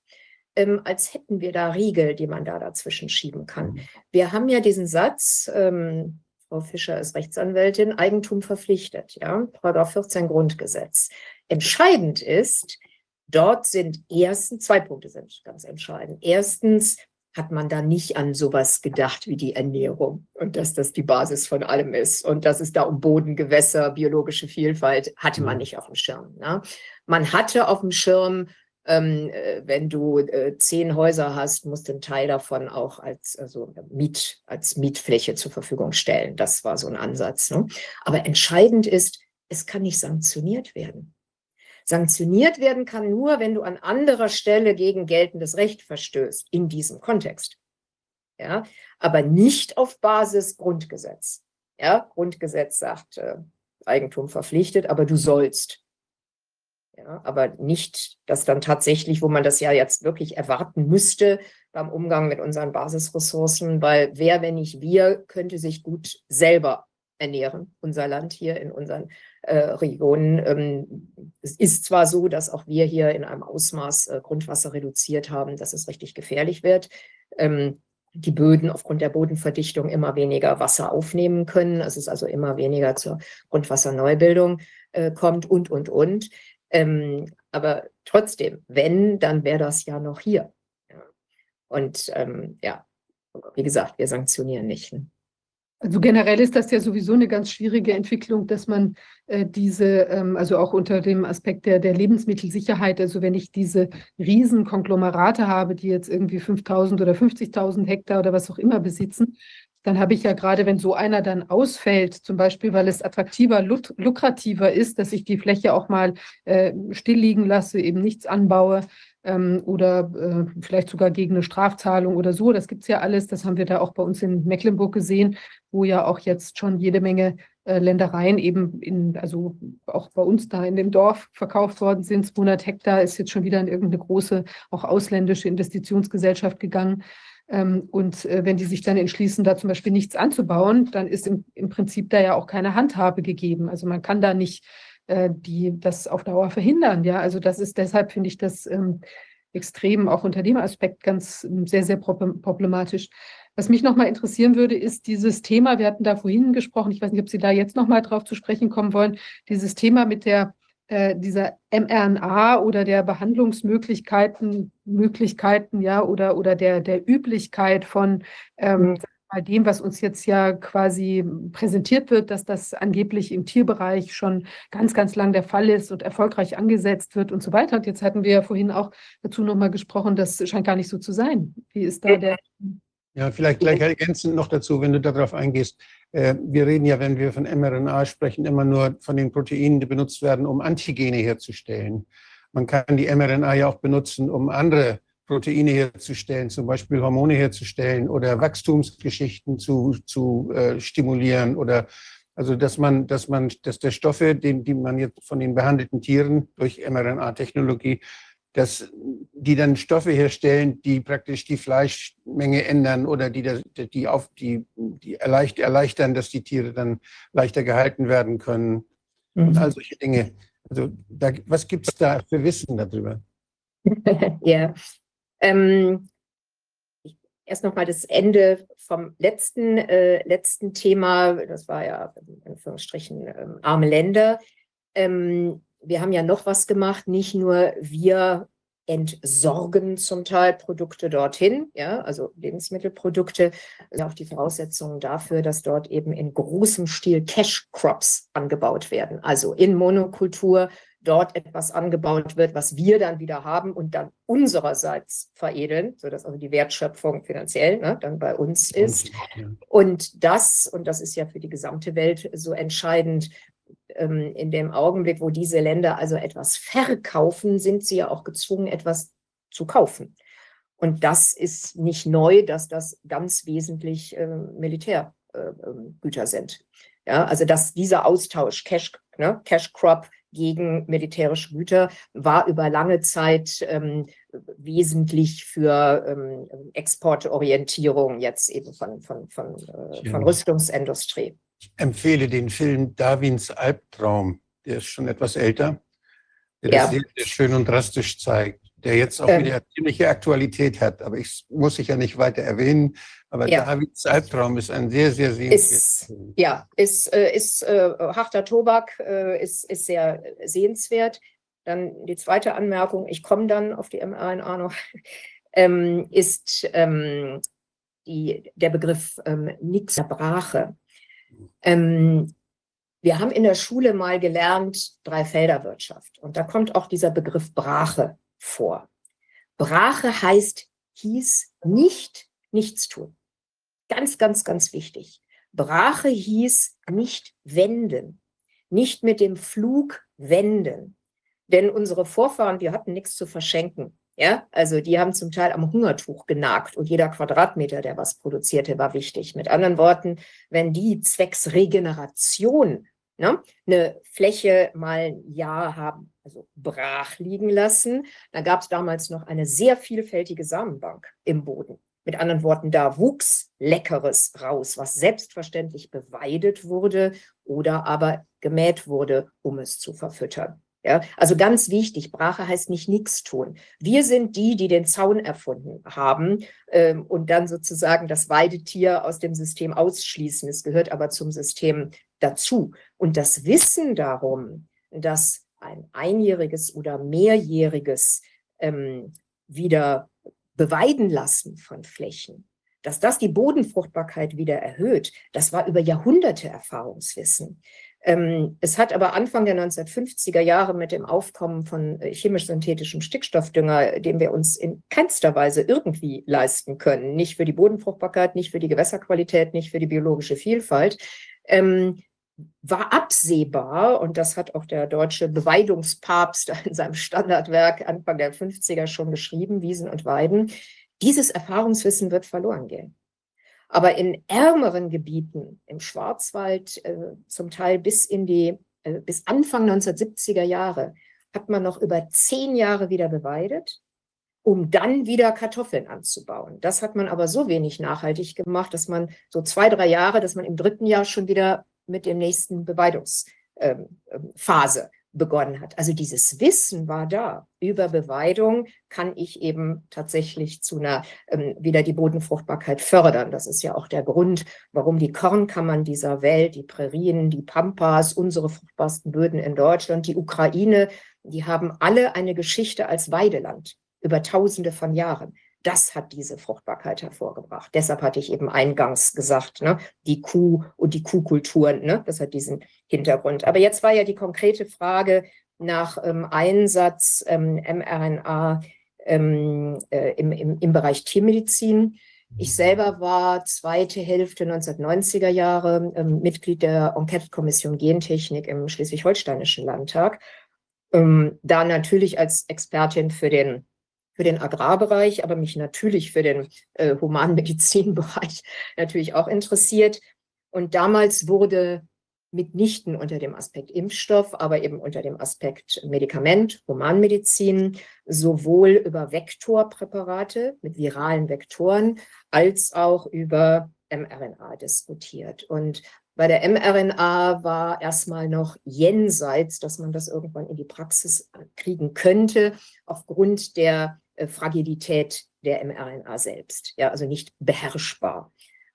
ähm, als hätten wir da Riegel, die man da dazwischen schieben kann. Mhm. Wir haben ja diesen Satz, ähm, Frau Fischer ist Rechtsanwältin, Eigentum verpflichtet, ja, Paragraph 14 Grundgesetz. Entscheidend ist, Dort sind erstens, zwei Punkte sind ganz entscheidend. Erstens hat man da nicht an sowas gedacht wie die Ernährung und dass das die Basis von allem ist und dass es da um Boden, Gewässer, biologische Vielfalt hatte man nicht auf dem Schirm. Ne? Man hatte auf dem Schirm, ähm, äh, wenn du äh, zehn Häuser hast, musst du einen Teil davon auch als, also Miet, als Mietfläche zur Verfügung stellen. Das war so ein Ansatz. Ne? Aber entscheidend ist, es kann nicht sanktioniert werden. Sanktioniert werden kann nur, wenn du an anderer Stelle gegen geltendes Recht verstößt, in diesem Kontext. Ja, aber nicht auf Basis Grundgesetz. Ja, Grundgesetz sagt, äh, Eigentum verpflichtet, aber du sollst. Ja, aber nicht, dass dann tatsächlich, wo man das ja jetzt wirklich erwarten müsste beim Umgang mit unseren Basisressourcen, weil wer, wenn nicht wir, könnte sich gut selber ernähren, unser Land hier in unseren Regionen. Ähm, es ist zwar so, dass auch wir hier in einem Ausmaß äh, Grundwasser reduziert haben, dass es richtig gefährlich wird. Ähm, die Böden aufgrund der Bodenverdichtung immer weniger Wasser aufnehmen können, dass es also immer weniger zur Grundwasserneubildung äh, kommt und, und, und. Ähm, aber trotzdem, wenn, dann wäre das ja noch hier. Und ähm, ja, wie gesagt, wir sanktionieren nicht. Ne? Also generell ist das ja sowieso eine ganz schwierige Entwicklung, dass man äh, diese, ähm, also auch unter dem Aspekt der, der Lebensmittelsicherheit, also wenn ich diese Riesenkonglomerate habe, die jetzt irgendwie 5000 oder 50.000 Hektar oder was auch immer besitzen, dann habe ich ja gerade, wenn so einer dann ausfällt, zum Beispiel, weil es attraktiver, lukrativer ist, dass ich die Fläche auch mal äh, still liegen lasse, eben nichts anbaue, ähm, oder äh, vielleicht sogar gegen eine Strafzahlung oder so. Das gibt es ja alles. Das haben wir da auch bei uns in Mecklenburg gesehen, wo ja auch jetzt schon jede Menge äh, Ländereien eben in, also auch bei uns da in dem Dorf verkauft worden sind. 200 Hektar ist jetzt schon wieder in irgendeine große, auch ausländische Investitionsgesellschaft gegangen. Ähm, und äh, wenn die sich dann entschließen, da zum Beispiel nichts anzubauen, dann ist im, im Prinzip da ja auch keine Handhabe gegeben. Also man kann da nicht äh, die das auf Dauer verhindern. Ja, also das ist deshalb finde ich das ähm, extrem auch unter dem Aspekt ganz ähm, sehr, sehr problematisch. Was mich nochmal interessieren würde, ist dieses Thema, wir hatten da vorhin gesprochen, ich weiß nicht, ob Sie da jetzt nochmal drauf zu sprechen kommen wollen, dieses Thema mit der äh, dieser mRNA oder der Behandlungsmöglichkeiten, Möglichkeiten, ja, oder, oder der, der Üblichkeit von ähm, mhm bei dem, was uns jetzt ja quasi präsentiert wird, dass das angeblich im Tierbereich schon ganz, ganz lang der Fall ist und erfolgreich angesetzt wird und so weiter. Und jetzt hatten wir ja vorhin auch dazu nochmal gesprochen, das scheint gar nicht so zu sein. Wie ist da der. Ja, vielleicht gleich ergänzend noch dazu, wenn du darauf eingehst. Äh, wir reden ja, wenn wir von mRNA sprechen, immer nur von den Proteinen, die benutzt werden, um Antigene herzustellen. Man kann die mRNA ja auch benutzen, um andere Proteine herzustellen, zum Beispiel Hormone herzustellen oder Wachstumsgeschichten zu, zu äh, stimulieren oder also dass man, dass man, dass der Stoffe, den, die man jetzt von den behandelten Tieren durch mRNA-Technologie, dass die dann Stoffe herstellen, die praktisch die Fleischmenge ändern oder die, die, auf, die, die erleichtern, dass die Tiere dann leichter gehalten werden können mhm. und all solche Dinge. Also da, was gibt es da für Wissen darüber? [laughs] ja, ähm, erst noch mal das Ende vom letzten, äh, letzten Thema. Das war ja in Anführungsstrichen ähm, arme Länder. Ähm, wir haben ja noch was gemacht. Nicht nur wir entsorgen zum Teil Produkte dorthin, ja, also Lebensmittelprodukte, auch die Voraussetzungen dafür, dass dort eben in großem Stil Cash Crops angebaut werden, also in Monokultur dort etwas angebaut wird, was wir dann wieder haben und dann unsererseits veredeln, sodass also die Wertschöpfung finanziell ne, dann bei uns ist. Und das, und das ist ja für die gesamte Welt so entscheidend, ähm, in dem Augenblick, wo diese Länder also etwas verkaufen, sind sie ja auch gezwungen, etwas zu kaufen. Und das ist nicht neu, dass das ganz wesentlich äh, Militärgüter äh, sind. Ja, also dass dieser Austausch, Cash, ne, Cash Crop gegen militärische Güter, war über lange Zeit ähm, wesentlich für ähm, Exportorientierung jetzt eben von, von, von, äh, von Rüstungsindustrie. Ich empfehle den Film Darwins Albtraum. Der ist schon etwas älter, der ja. das sehr, sehr schön und drastisch zeigt, der jetzt auch ähm, wieder ziemliche Aktualität hat. Aber ich muss ich ja nicht weiter erwähnen. Aber ja. Davids Albtraum ist ein sehr, sehr sehenswert. Ja, ist, äh, ist äh, harter Tobak, äh, ist, ist sehr sehenswert. Dann die zweite Anmerkung, ich komme dann auf die mRNA noch. [laughs] ähm, ist ähm, die, der Begriff ähm, Nix Brache. Ähm, wir haben in der Schule mal gelernt Dreifelderwirtschaft und da kommt auch dieser Begriff Brache vor. Brache heißt, hieß nicht nichts tun. Ganz, ganz, ganz wichtig. Brache hieß nicht wenden, nicht mit dem Flug wenden. Denn unsere Vorfahren, die hatten nichts zu verschenken. Ja, also die haben zum Teil am Hungertuch genagt und jeder Quadratmeter, der was produzierte, war wichtig. Mit anderen Worten, wenn die zwecks Regeneration ne, eine Fläche mal ein Jahr haben, also brach liegen lassen, dann gab es damals noch eine sehr vielfältige Samenbank im Boden. Mit anderen Worten, da wuchs Leckeres raus, was selbstverständlich beweidet wurde oder aber gemäht wurde, um es zu verfüttern. Ja, also ganz wichtig, Brache heißt nicht nichts tun. Wir sind die, die den Zaun erfunden haben ähm, und dann sozusagen das Weidetier aus dem System ausschließen. Es gehört aber zum System dazu. Und das Wissen darum, dass ein einjähriges oder mehrjähriges ähm, wieder beweiden lassen von Flächen, dass das die Bodenfruchtbarkeit wieder erhöht, das war über Jahrhunderte Erfahrungswissen. Ähm, es hat aber Anfang der 1950er Jahre mit dem Aufkommen von äh, chemisch-synthetischem Stickstoffdünger, den wir uns in keinster Weise irgendwie leisten können, nicht für die Bodenfruchtbarkeit, nicht für die Gewässerqualität, nicht für die biologische Vielfalt, ähm, war absehbar, und das hat auch der deutsche Beweidungspapst [laughs] in seinem Standardwerk Anfang der 50er schon geschrieben, Wiesen und Weiden, dieses Erfahrungswissen wird verloren gehen. Aber in ärmeren Gebieten, im Schwarzwald, äh, zum Teil bis in die, äh, bis Anfang 1970er Jahre, hat man noch über zehn Jahre wieder beweidet, um dann wieder Kartoffeln anzubauen. Das hat man aber so wenig nachhaltig gemacht, dass man so zwei, drei Jahre, dass man im dritten Jahr schon wieder mit der nächsten Beweidungsphase ähm, ähm, begonnen hat. Also dieses Wissen war da. Über Beweidung kann ich eben tatsächlich zu einer, ähm, wieder die Bodenfruchtbarkeit fördern. Das ist ja auch der Grund, warum die Kornkammern dieser Welt, die Prärien, die Pampas, unsere fruchtbarsten Böden in Deutschland, die Ukraine, die haben alle eine Geschichte als Weideland über Tausende von Jahren. Das hat diese Fruchtbarkeit hervorgebracht. Deshalb hatte ich eben eingangs gesagt, ne, die Kuh und die Kuhkulturen, ne, das hat diesen Hintergrund. Aber jetzt war ja die konkrete Frage nach ähm, Einsatz ähm, mRNA ähm, äh, im, im, im Bereich Tiermedizin. Ich selber war zweite Hälfte 1990er Jahre ähm, Mitglied der Enquete-Kommission Gentechnik im Schleswig-Holsteinischen Landtag. Ähm, da natürlich als Expertin für den für den Agrarbereich, aber mich natürlich für den äh, Humanmedizinbereich [laughs] natürlich auch interessiert. Und damals wurde mitnichten unter dem Aspekt Impfstoff, aber eben unter dem Aspekt Medikament, Humanmedizin, sowohl über Vektorpräparate mit viralen Vektoren als auch über mRNA diskutiert. Und bei der mRNA war erstmal noch jenseits, dass man das irgendwann in die Praxis kriegen könnte, aufgrund der äh, Fragilität der mRNA selbst, ja, also nicht beherrschbar.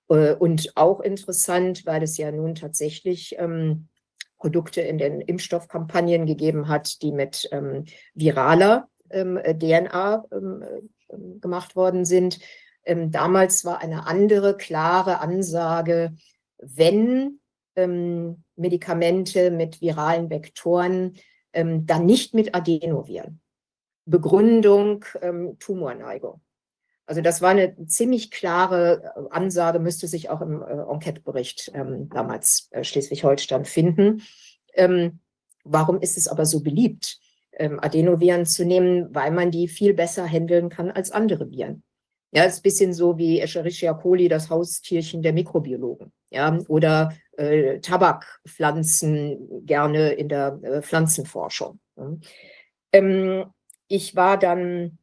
Äh, und auch interessant, weil es ja nun tatsächlich ähm, Produkte in den Impfstoffkampagnen gegeben hat, die mit ähm, viraler ähm, DNA ähm, ähm, gemacht worden sind. Ähm, damals war eine andere klare Ansage, wenn Medikamente mit viralen Vektoren, dann nicht mit Adenoviren. Begründung ähm, Tumorneigung. Also das war eine ziemlich klare äh, Ansage, müsste sich auch im äh, Enquete-Bericht ähm, damals äh, Schleswig-Holstein finden. Ähm, warum ist es aber so beliebt, ähm, Adenoviren zu nehmen? Weil man die viel besser handeln kann als andere Viren. Ja, ist ein bisschen so wie Escherichia coli, das Haustierchen der Mikrobiologen. Ja, oder äh, Tabakpflanzen gerne in der äh, Pflanzenforschung. Ja. Ähm, ich war dann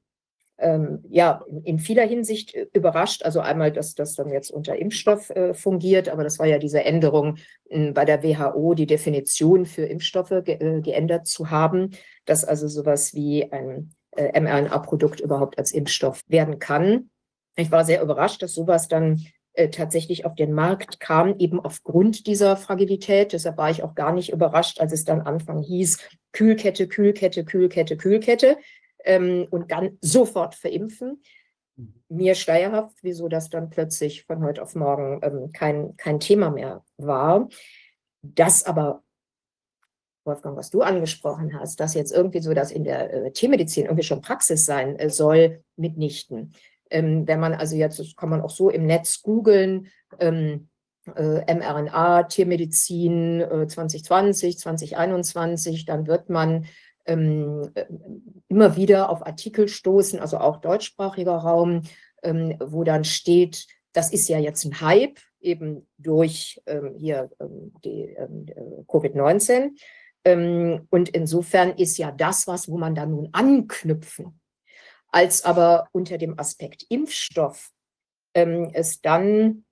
ähm, ja in vieler Hinsicht äh, überrascht. Also einmal, dass das dann jetzt unter Impfstoff äh, fungiert, aber das war ja diese Änderung äh, bei der WHO, die Definition für Impfstoffe ge äh, geändert zu haben, dass also sowas wie ein äh, mRNA-Produkt überhaupt als Impfstoff werden kann. Ich war sehr überrascht, dass sowas dann äh, tatsächlich auf den Markt kam, eben aufgrund dieser Fragilität. Deshalb war ich auch gar nicht überrascht, als es dann Anfang hieß, Kühlkette, Kühlkette, Kühlkette, Kühlkette ähm, und dann sofort verimpfen. mir schleierhaft, wieso das dann plötzlich von heute auf morgen ähm, kein, kein Thema mehr war. Das aber, Wolfgang, was du angesprochen hast, dass jetzt irgendwie so das in der äh, Tiermedizin irgendwie schon Praxis sein äh, soll, mitnichten. Ähm, wenn man also jetzt, das kann man auch so im Netz googeln, ähm, äh, mRNA, Tiermedizin äh, 2020, 2021, dann wird man ähm, äh, immer wieder auf Artikel stoßen, also auch deutschsprachiger Raum, ähm, wo dann steht, das ist ja jetzt ein Hype, eben durch ähm, hier ähm, die ähm, äh, Covid-19. Ähm, und insofern ist ja das was, wo man dann nun anknüpfen. Als aber unter dem Aspekt Impfstoff es dann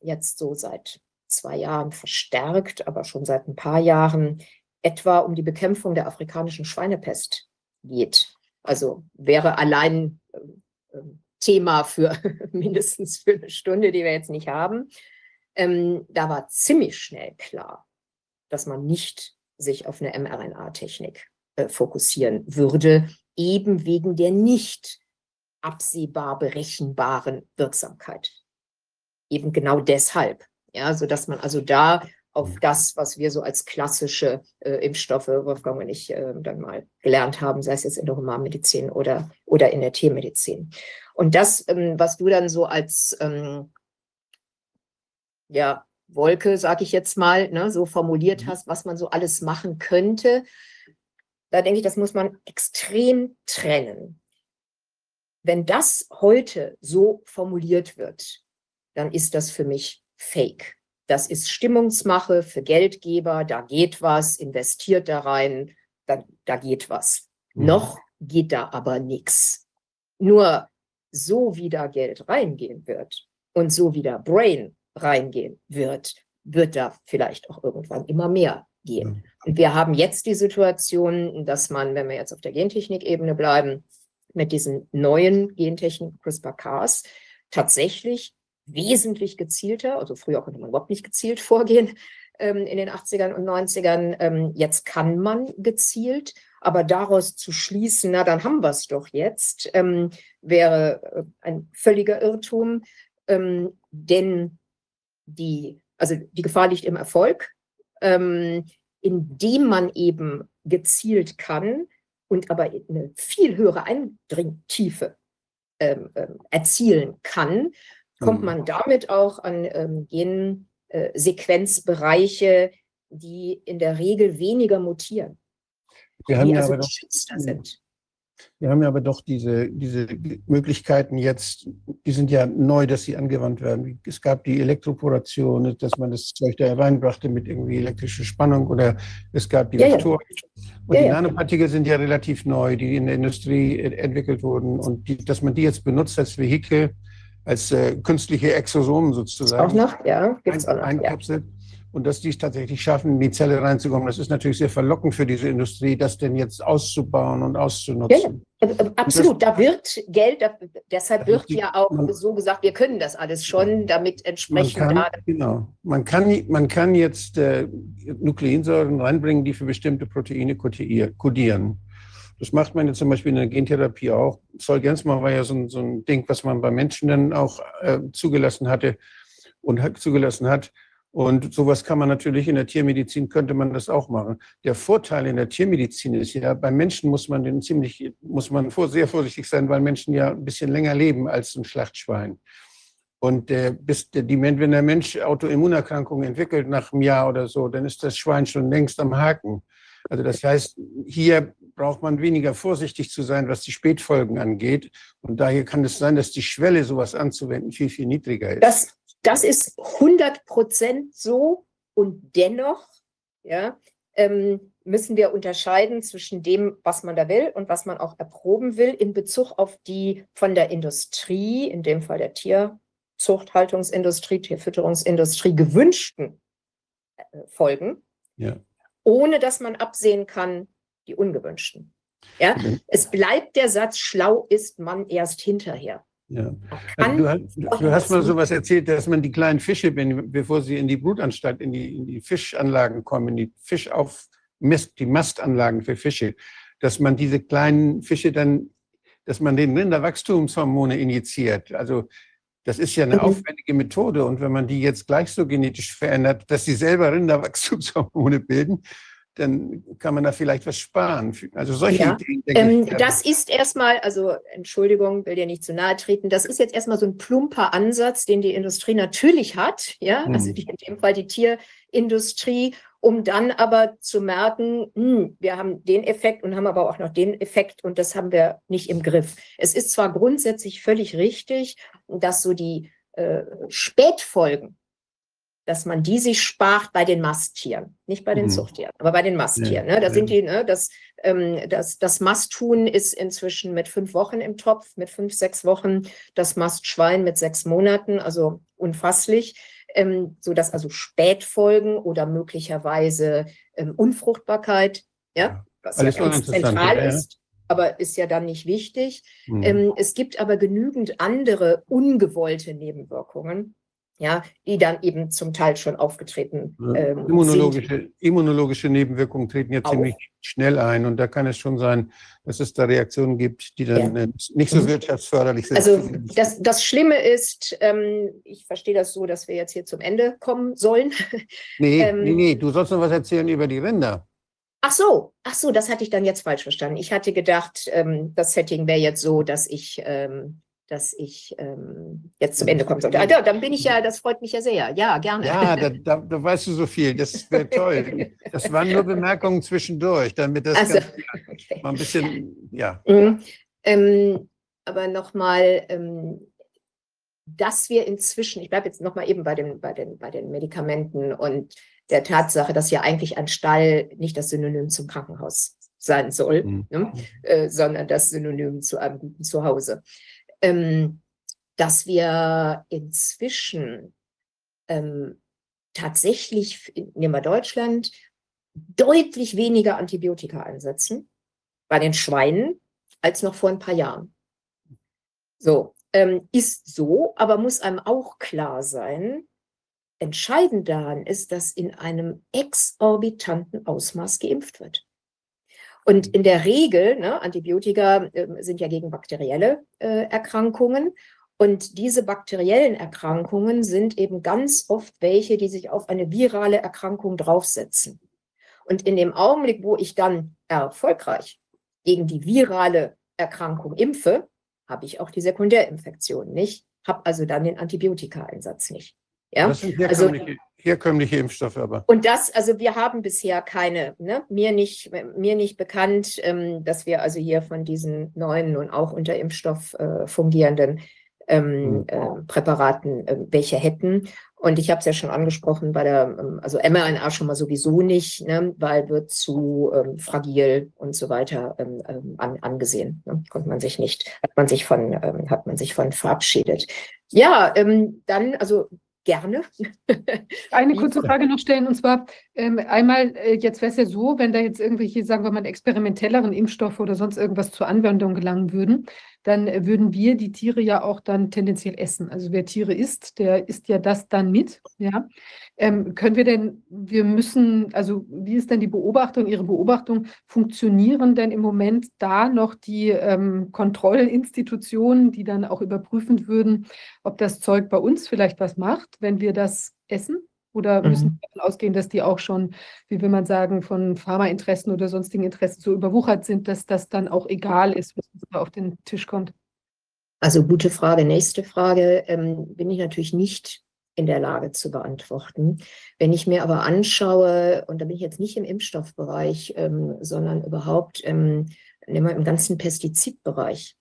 jetzt so seit zwei Jahren verstärkt, aber schon seit ein paar Jahren etwa um die Bekämpfung der afrikanischen Schweinepest geht. Also wäre allein äh, Thema für [laughs] mindestens für eine Stunde, die wir jetzt nicht haben. Ähm, da war ziemlich schnell klar, dass man nicht sich auf eine mRNA-Technik äh, fokussieren würde, eben wegen der nicht absehbar berechenbaren Wirksamkeit. Eben genau deshalb, ja, sodass man also da auf mhm. das, was wir so als klassische äh, Impfstoffe, Wolfgang und ich äh, dann mal gelernt haben, sei es jetzt in der Humanmedizin oder, oder in der Tiermedizin. Und das, ähm, was du dann so als ähm, ja, Wolke, sag ich jetzt mal, ne, so formuliert mhm. hast, was man so alles machen könnte, da denke ich, das muss man extrem trennen. Wenn das heute so formuliert wird, dann ist das für mich Fake. Das ist Stimmungsmache für Geldgeber, da geht was, investiert da rein, da, da geht was. Mhm. Noch geht da aber nichts. Nur so wie da Geld reingehen wird und so wie da Brain reingehen wird, wird da vielleicht auch irgendwann immer mehr gehen. Mhm. Und wir haben jetzt die Situation, dass man, wenn wir jetzt auf der Gentechnik-Ebene bleiben, mit diesen neuen Gentechnik CRISPR-Cas tatsächlich wesentlich gezielter, also früher konnte man überhaupt nicht gezielt [laughs] vorgehen ähm, in den 80ern und 90ern. Ähm, jetzt kann man gezielt, aber daraus zu schließen, na dann haben wir es doch jetzt, ähm, wäre äh, ein völliger Irrtum, ähm, denn die, also die Gefahr liegt im Erfolg, ähm, indem man eben gezielt kann und aber eine viel höhere Eindringtiefe ähm, erzielen kann kommt mhm. man damit auch an ähm, Gensequenzbereiche, äh, die in der Regel weniger mutieren. Wir haben, ja also aber doch, sind. wir haben ja aber doch diese, diese Möglichkeiten jetzt, die sind ja neu, dass sie angewandt werden. Es gab die Elektroporation, dass man das Zeug da reinbrachte mit irgendwie elektrischer Spannung oder es gab die ja, Vektoren. Ja. Und ja, die Nanopartikel sind ja relativ neu, die in der Industrie entwickelt wurden und die, dass man die jetzt benutzt als Vehikel, als äh, künstliche Exosomen sozusagen. Auch noch, ja, gibt es auch noch. Einkapselt. Ja. Und dass die es tatsächlich schaffen, in die Zelle reinzukommen, das ist natürlich sehr verlockend für diese Industrie, das denn jetzt auszubauen und auszunutzen. Ja, ja. Äh, äh, absolut, da wird Geld, da, deshalb wird die, ja auch man, so gesagt, wir können das alles schon, damit entsprechend. Man kann, genau, man kann, man kann jetzt äh, Nukleinsäuren reinbringen, die für bestimmte Proteine kodieren. Das macht man jetzt zum Beispiel in der Gentherapie auch. Zolgensma war ja so ein, so ein Ding, was man bei Menschen dann auch äh, zugelassen hatte und zugelassen hat. Und sowas kann man natürlich in der Tiermedizin, könnte man das auch machen. Der Vorteil in der Tiermedizin ist ja, bei Menschen muss man den ziemlich, muss man sehr vorsichtig sein, weil Menschen ja ein bisschen länger leben als ein Schlachtschwein. Und äh, bis der, die, wenn der Mensch Autoimmunerkrankungen entwickelt nach einem Jahr oder so, dann ist das Schwein schon längst am Haken. Also das heißt, hier braucht man weniger vorsichtig zu sein, was die Spätfolgen angeht. Und daher kann es sein, dass die Schwelle, sowas anzuwenden, viel, viel niedriger ist. Das, das ist 100 Prozent so. Und dennoch ja, ähm, müssen wir unterscheiden zwischen dem, was man da will und was man auch erproben will in Bezug auf die von der Industrie, in dem Fall der Tierzuchthaltungsindustrie, Tierfütterungsindustrie gewünschten äh, Folgen. Ja ohne dass man absehen kann, die ungewünschten. Ja, mhm. es bleibt der Satz, schlau ist man erst hinterher. Ja. Also du, hast, du hast mal so was erzählt, dass man die kleinen Fische, bevor sie in die Brutanstalt, in die, in die Fischanlagen kommen, in die Fischauf, die Mastanlagen für Fische, dass man diese kleinen Fische dann dass man den Rinderwachstumshormone injiziert. Also das ist ja eine Mhm. aufwendige Methode. Und wenn man die jetzt gleich so genetisch verändert, dass sie selber Rinderwachstumshormone [laughs] bilden, dann kann man da vielleicht was sparen. Also solche Ja, Ideen, Ähm, ich, das ist erstmal, also Entschuldigung, will dir nicht zu nahe treten, das ist jetzt erstmal so ein plumper Ansatz, den die Industrie natürlich hat, ja, also Mhm. die, in dem Fall die Tierindustrie, um dann aber zu merken, hm, wir haben den Effekt und haben aber auch noch den Effekt und das haben wir nicht im Griff. Es ist zwar grundsätzlich völlig richtig, dass so die äh, Spätfolgen dass man die sich spart bei den Masttieren, nicht bei den Mhm. Zuchttieren, aber bei den Masttieren. Ne? Da ja. sind die, ne, das, ähm, das, das Masthuhn ist inzwischen mit fünf Wochen im Topf, mit fünf, sechs Wochen, das Mastschwein mit sechs Monaten, also unfasslich, ähm, sodass also Spätfolgen oder möglicherweise ähm, Unfruchtbarkeit, ja, was alles ja ganz zentral ja, ja. ist, aber ist ja dann nicht wichtig. Mhm. Ähm, es gibt aber genügend andere ungewollte Nebenwirkungen, ja, die dann eben zum Teil schon aufgetreten Ja, ähm, sind. immunologische, immunologische Nebenwirkungen treten ja ziemlich schnell ein und da kann es schon sein, dass es da Reaktionen gibt, die dann äh, nicht so Mhm. wirtschaftsförderlich sind. Also das, das Schlimme ist, ähm, ich verstehe das so, dass wir jetzt hier zum Ende kommen sollen. [laughs] nee, ähm, nee, nee, du sollst noch was erzählen über die Rinder. Ach so, ach so, das hatte ich dann jetzt falsch verstanden. Ich hatte gedacht, ähm, das Setting wäre jetzt so, dass ich, ähm, dass ich ähm, jetzt zum Ende kommen sollte. Ah, dann bin ich ja, das freut mich ja sehr. Ja, gerne. Ja, da, da, da weißt du so viel, das wäre [laughs] toll. Das waren nur Bemerkungen zwischendurch, damit das Also, [laughs] okay. mal ein bisschen, ja. Mhm. Ähm, aber nochmal, ähm, dass wir inzwischen, ich bleibe jetzt nochmal eben bei den, bei, den, bei den Medikamenten und der Tatsache, dass ja eigentlich ein Stall nicht das Synonym zum Krankenhaus sein soll, Mhm. ne? äh, sondern das Synonym zu einem guten Zuhause. Ähm, dass wir inzwischen ähm, tatsächlich, nehmen wir Deutschland, deutlich weniger Antibiotika einsetzen bei den Schweinen als noch vor ein paar Jahren. So, ähm, ist so, aber muss einem auch klar sein, entscheidend daran ist, dass in einem exorbitanten Ausmaß geimpft wird. Und in der Regel, ne, Antibiotika äh, sind ja gegen bakterielle äh, Erkrankungen. Und diese bakteriellen Erkrankungen sind eben ganz oft welche, die sich auf eine virale Erkrankung draufsetzen. Und in dem Augenblick, wo ich dann erfolgreich gegen die virale Erkrankung impfe, habe ich auch die Sekundärinfektion nicht, habe also dann den Antibiotikaeinsatz nicht. Ja? Das sind also- herkömmliche, herkömmliche Impfstoffe, aber. Und das, also wir haben bisher keine, ne, mir nicht, mir nicht bekannt, ähm, dass wir also hier von diesen neuen und auch unter Impfstoff äh, fungierenden ähm, Mhm. äh, Präparaten äh, welche hätten. Und ich habe es ja schon angesprochen, bei der, ähm, also mRNA schon mal sowieso nicht, ne, weil wird zu ähm, fragil und so weiter ähm, ähm, an, angesehen. Ne? Konnte man sich nicht, hat man sich von, hat man sich von verabschiedet. Ja, dann, also gerne. [laughs] Eine kurze Frage noch stellen, und zwar ähm, einmal, äh, jetzt wäre es ja so, wenn da jetzt irgendwelche, sagen wir mal, experimentelleren Impfstoffe oder sonst irgendwas zur Anwendung gelangen würden, dann würden wir die Tiere ja auch dann tendenziell essen. Also wer Tiere isst, der isst ja das dann mit, ja. Ähm, können wir denn, wir müssen, also wie ist denn die Beobachtung, Ihre Beobachtung, funktionieren denn im Moment da noch die ähm, Kontrollinstitutionen, die dann auch überprüfen würden, ob das Zeug bei uns vielleicht was macht, wenn wir das essen? Oder müssen Mhm. wir davon ausgehen, dass die auch schon, wie will man sagen, von Pharmainteressen oder sonstigen Interessen so überwuchert sind, dass das dann auch egal ist, was da auf den Tisch kommt? Also gute Frage. Nächste Frage ähm, bin ich natürlich nicht in der Lage zu beantworten. Wenn ich mir aber anschaue, und da bin ich jetzt nicht im Impfstoffbereich, ähm, sondern überhaupt ähm, nehmen wir im ganzen Pestizidbereich.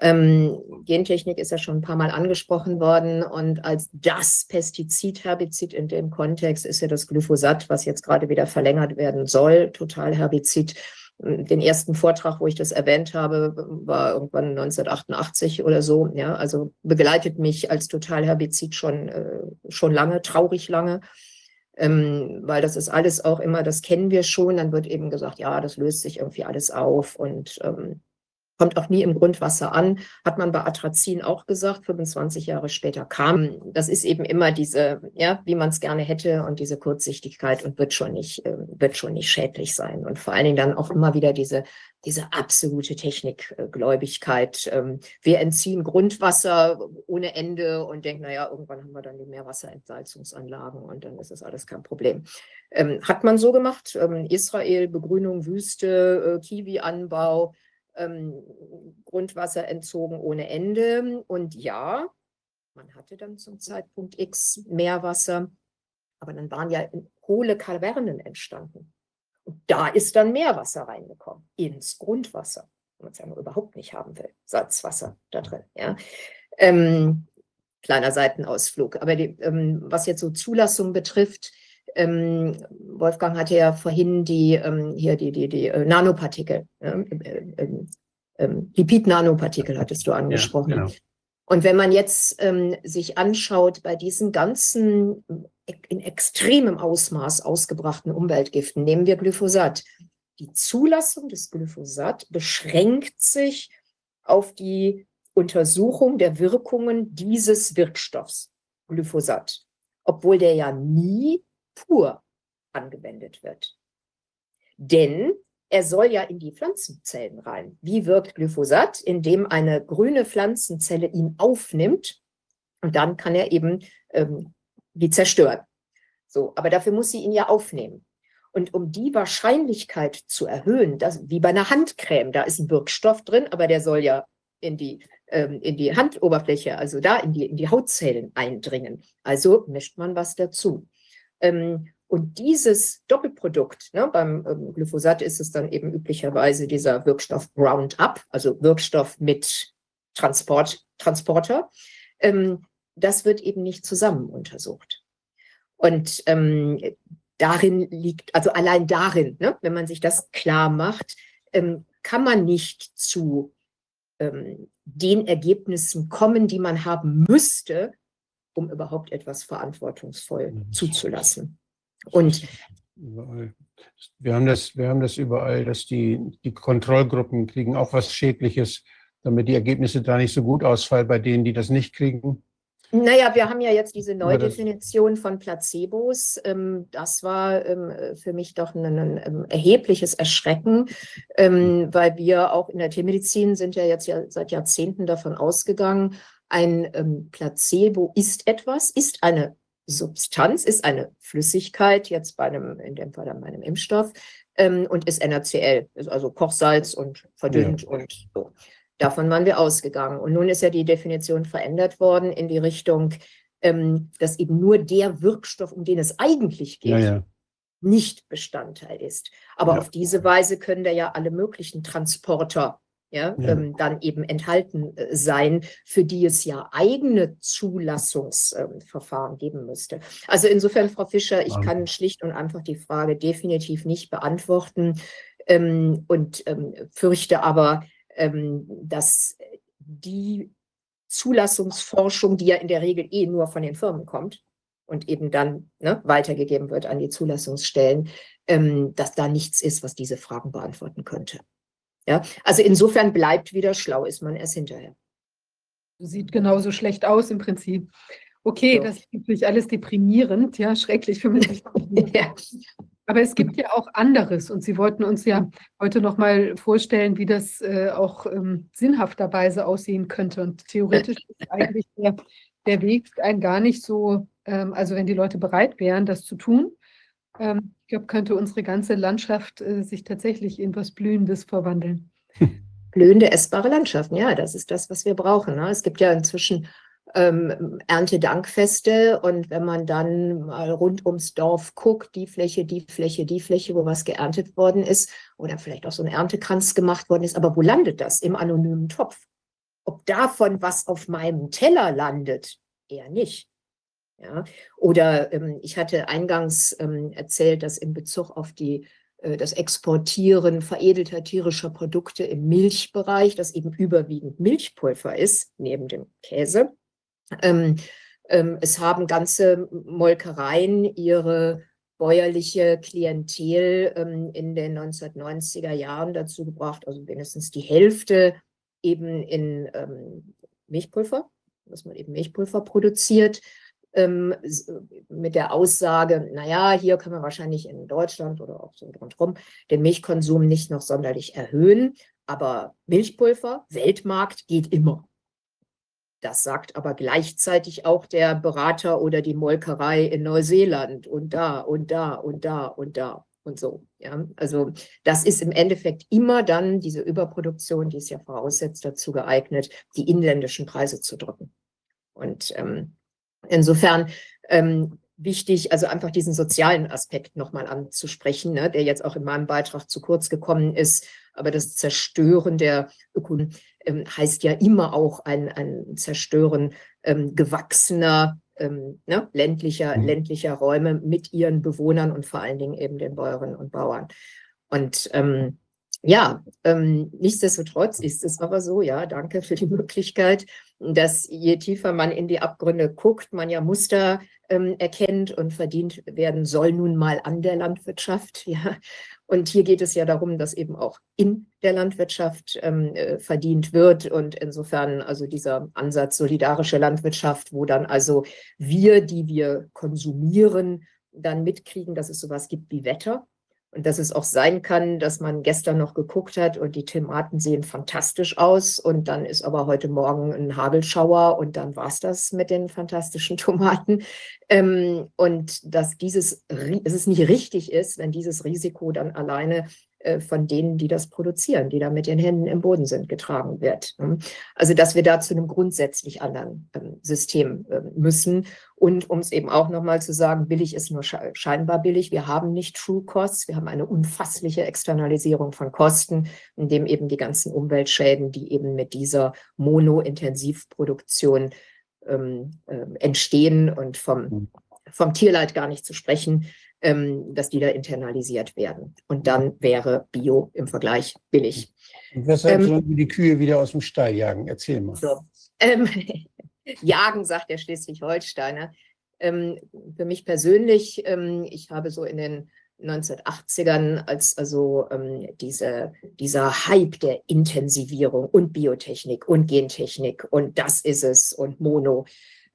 Ähm, Gentechnik ist ja schon ein paar Mal angesprochen worden und als das Pestizid-Herbizid in dem Kontext ist ja das Glyphosat, was jetzt gerade wieder verlängert werden soll, Totalherbizid. Den ersten Vortrag, wo ich das erwähnt habe, war irgendwann 1988 oder so. Ja, also begleitet mich als Totalherbizid schon, äh, schon lange, traurig lange. Ähm, weil das ist alles auch immer, das kennen wir schon. Dann wird eben gesagt, ja, das löst sich irgendwie alles auf und ähm, kommt auch nie im Grundwasser an, hat man bei Atrazin auch gesagt, 25 Jahre später kam. Das ist eben immer diese, ja, wie man es gerne hätte und diese Kurzsichtigkeit und wird schon nicht, äh, wird schon nicht schädlich sein. Und vor allen Dingen dann auch immer wieder diese, diese absolute Technikgläubigkeit. Ähm, wir entziehen Grundwasser ohne Ende und denken, naja, irgendwann haben wir dann die Meerwasserentsalzungsanlagen und dann ist das alles kein Problem. Ähm, hat man so gemacht, ähm, Israel, Begrünung, Wüste, äh, Kiwi-Anbau, ähm, Grundwasser entzogen ohne Ende. Und ja, man hatte dann zum Zeitpunkt X Meerwasser, aber dann waren ja hohle Kavernen entstanden. Und da ist dann Meerwasser reingekommen, ins Grundwasser, wenn man es ja überhaupt nicht haben will, Salzwasser da drin. Ja. Ähm, kleiner Seitenausflug. Aber die, ähm, was jetzt so Zulassung betrifft, ähm, Wolfgang hatte ja vorhin die, ähm, hier die, die, die äh, Nanopartikel, äh, äh, Lipid-Nanopartikel hattest du angesprochen. Ja, genau. Und wenn man jetzt ähm, sich anschaut, bei diesen ganzen in extremem Ausmaß ausgebrachten Umweltgiften, nehmen wir Glyphosat. Die Zulassung des Glyphosat beschränkt sich auf die Untersuchung der Wirkungen dieses Wirkstoffs, Glyphosat, obwohl der ja nie pur angewendet wird. Denn er soll ja in die Pflanzenzellen rein. Wie wirkt Glyphosat? Indem eine grüne Pflanzenzelle ihn aufnimmt und dann kann er eben ähm, die zerstören. So, aber dafür muss sie ihn ja aufnehmen. Und um die Wahrscheinlichkeit zu erhöhen, dass, wie bei einer Handcreme, da ist ein Wirkstoff drin, aber der soll ja in die, ähm, in die Handoberfläche, also da in die, in die Hautzellen eindringen. Also mischt man was dazu. Ähm, und dieses Doppelprodukt, ne, beim ähm, Glyphosat ist es dann eben üblicherweise dieser Wirkstoff Roundup, also Wirkstoff mit Transport, Transporter, ähm, das wird eben nicht zusammen untersucht. Und ähm, darin liegt, also allein darin, ne, wenn man sich das klar macht, ähm, kann man nicht zu ähm, den Ergebnissen kommen, die man haben müsste, um überhaupt etwas verantwortungsvoll mhm. zuzulassen. Und wir haben das, wir haben das überall, dass die, die Kontrollgruppen kriegen auch was Schädliches, damit die Ergebnisse da nicht so gut ausfallen bei denen, die das nicht kriegen. Naja, wir haben ja jetzt diese Neudefinition von Placebos. Ähm, das war ähm, für mich doch ein, ähm, erhebliches Erschrecken, weil wir auch in der Tiermedizin sind ja jetzt ja seit Jahrzehnten davon ausgegangen, ein ähm, Placebo ist etwas, ist eine Substanz, ist eine Flüssigkeit, jetzt bei einem, in dem Fall bei einem Impfstoff, ähm, und ist NaCl, ist also Kochsalz und verdünnt ja. und so. Davon waren wir ausgegangen. Und nun ist ja die Definition verändert worden in die Richtung, ähm, dass eben nur der Wirkstoff, um den es eigentlich geht, ja, ja. nicht Bestandteil ist. Aber auf diese Weise können da ja alle möglichen Transporter ja, ja. Ähm, dann eben enthalten äh, sein, für die es ja eigene Zulassungsverfahren ähm, geben müsste. Also insofern, Frau Fischer, ich kann schlicht und einfach die Frage definitiv nicht beantworten ähm, und ähm, fürchte aber, ähm, dass die Zulassungsforschung, die ja in der Regel eh nur von den Firmen kommt, und eben dann ne, weitergegeben wird an die Zulassungsstellen, ähm, dass da nichts ist, was diese Fragen beantworten könnte. Ja, also insofern bleibt wieder schlau, ist man erst hinterher. Sieht genauso schlecht aus im Prinzip. Okay, so. das ist natürlich alles deprimierend, ja, schrecklich für mich. [laughs] ja. Aber es gibt ja auch anderes und Sie wollten uns ja heute nochmal vorstellen, wie das äh, auch ähm, sinnhafterweise aussehen könnte. Und theoretisch [laughs] ist eigentlich der, der Weg ein gar nicht so, ähm, also wenn die Leute bereit wären, das zu tun, ähm, ich glaube, könnte unsere ganze Landschaft äh, sich tatsächlich in was Blühendes verwandeln. [laughs] Blühende, essbare Landschaften, ja, das ist das, was wir brauchen. Ne? Es gibt ja inzwischen ähm, Erntedankfeste und wenn man dann mal rund ums Dorf guckt, die Fläche, die Fläche, die Fläche, wo was geerntet worden ist oder vielleicht auch so ein Erntekranz gemacht worden ist, aber wo landet das? Im anonymen Topf. Ob davon was auf meinem Teller landet, eher nicht. Ja? Oder ähm, ich hatte eingangs ähm, erzählt, dass in Bezug auf die, äh, das Exportieren veredelter tierischer Produkte im Milchbereich, das eben überwiegend Milchpulver ist, neben dem Käse, ähm, ähm es haben ganze Molkereien ihre bäuerliche Klientel ähm, in den 1990er Jahren dazu gebracht, also wenigstens die Hälfte eben in ähm, Milchpulver, dass man eben Milchpulver produziert, ähm, mit der Aussage, naja, hier können wir wahrscheinlich in Deutschland oder auch so rundherum den Milchkonsum nicht noch sonderlich erhöhen, aber Milchpulver, Weltmarkt geht immer. Das sagt aber gleichzeitig auch der Berater oder die Molkerei in Neuseeland und da und da und da und da und so. Ja, also das ist im Endeffekt immer dann diese Überproduktion, die es ja voraussetzt, dazu geeignet, die inländischen Preise zu drücken. Und ähm, insofern ähm, wichtig, also einfach diesen sozialen Aspekt nochmal anzusprechen, ne, der jetzt auch in meinem Beitrag zu kurz gekommen ist. Aber das Zerstören der Ökonomie ähm, heißt ja immer auch ein, ein Zerstören ähm, gewachsener ähm, ne, ländlicher, mhm. ländlicher Räume mit ihren Bewohnern und vor allen Dingen eben den Bäuerinnen und Bauern. Und ähm, ja, ähm, nichtsdestotrotz ist es aber so, ja, danke für die [laughs] Möglichkeit, dass je tiefer man in die Abgründe guckt, man ja Muster ähm, erkennt und verdient werden soll nun mal an der Landwirtschaft. Ja. Und hier geht es ja darum, dass eben auch in der Landwirtschaft ähm, äh, verdient wird. Und insofern also dieser Ansatz solidarische Landwirtschaft, wo dann also wir, die wir konsumieren, dann mitkriegen, dass es sowas gibt wie Wetter und dass es auch sein kann, dass man gestern noch geguckt hat und die Tomaten sehen fantastisch aus und dann ist aber heute Morgen ein Hagelschauer und dann war es das mit den fantastischen [laughs] Tomaten. Ähm, und dass dieses, dass es nicht richtig ist, wenn dieses Risiko dann alleine von denen, die das produzieren, die da mit den Händen im Boden sind, getragen wird. Ne? Also dass wir da zu einem grundsätzlich anderen ähm, System ähm, müssen. Und um es eben auch nochmal zu sagen, billig ist nur scheinbar billig. Wir haben nicht True Costs, wir haben eine unfassliche Externalisierung von Kosten, in dem eben die ganzen Umweltschäden, die eben mit dieser Mono-Intensivproduktion ähm, äh, entstehen und vom, mhm. vom Tierleid gar nicht zu sprechen, ähm, dass die da internalisiert werden. Und dann wäre Bio im Vergleich billig. Und weshalb ähm, sollen wir die Kühe wieder aus dem Stall jagen? Erzähl mal. So. Ähm, [laughs] jagen, sagt der Schleswig-Holsteiner. Ähm, für mich persönlich, ähm, ich habe so in den 1980ern, als also ähm, diese, dieser Hype der Intensivierung und Biotechnik und Gentechnik und das ist es und Mono,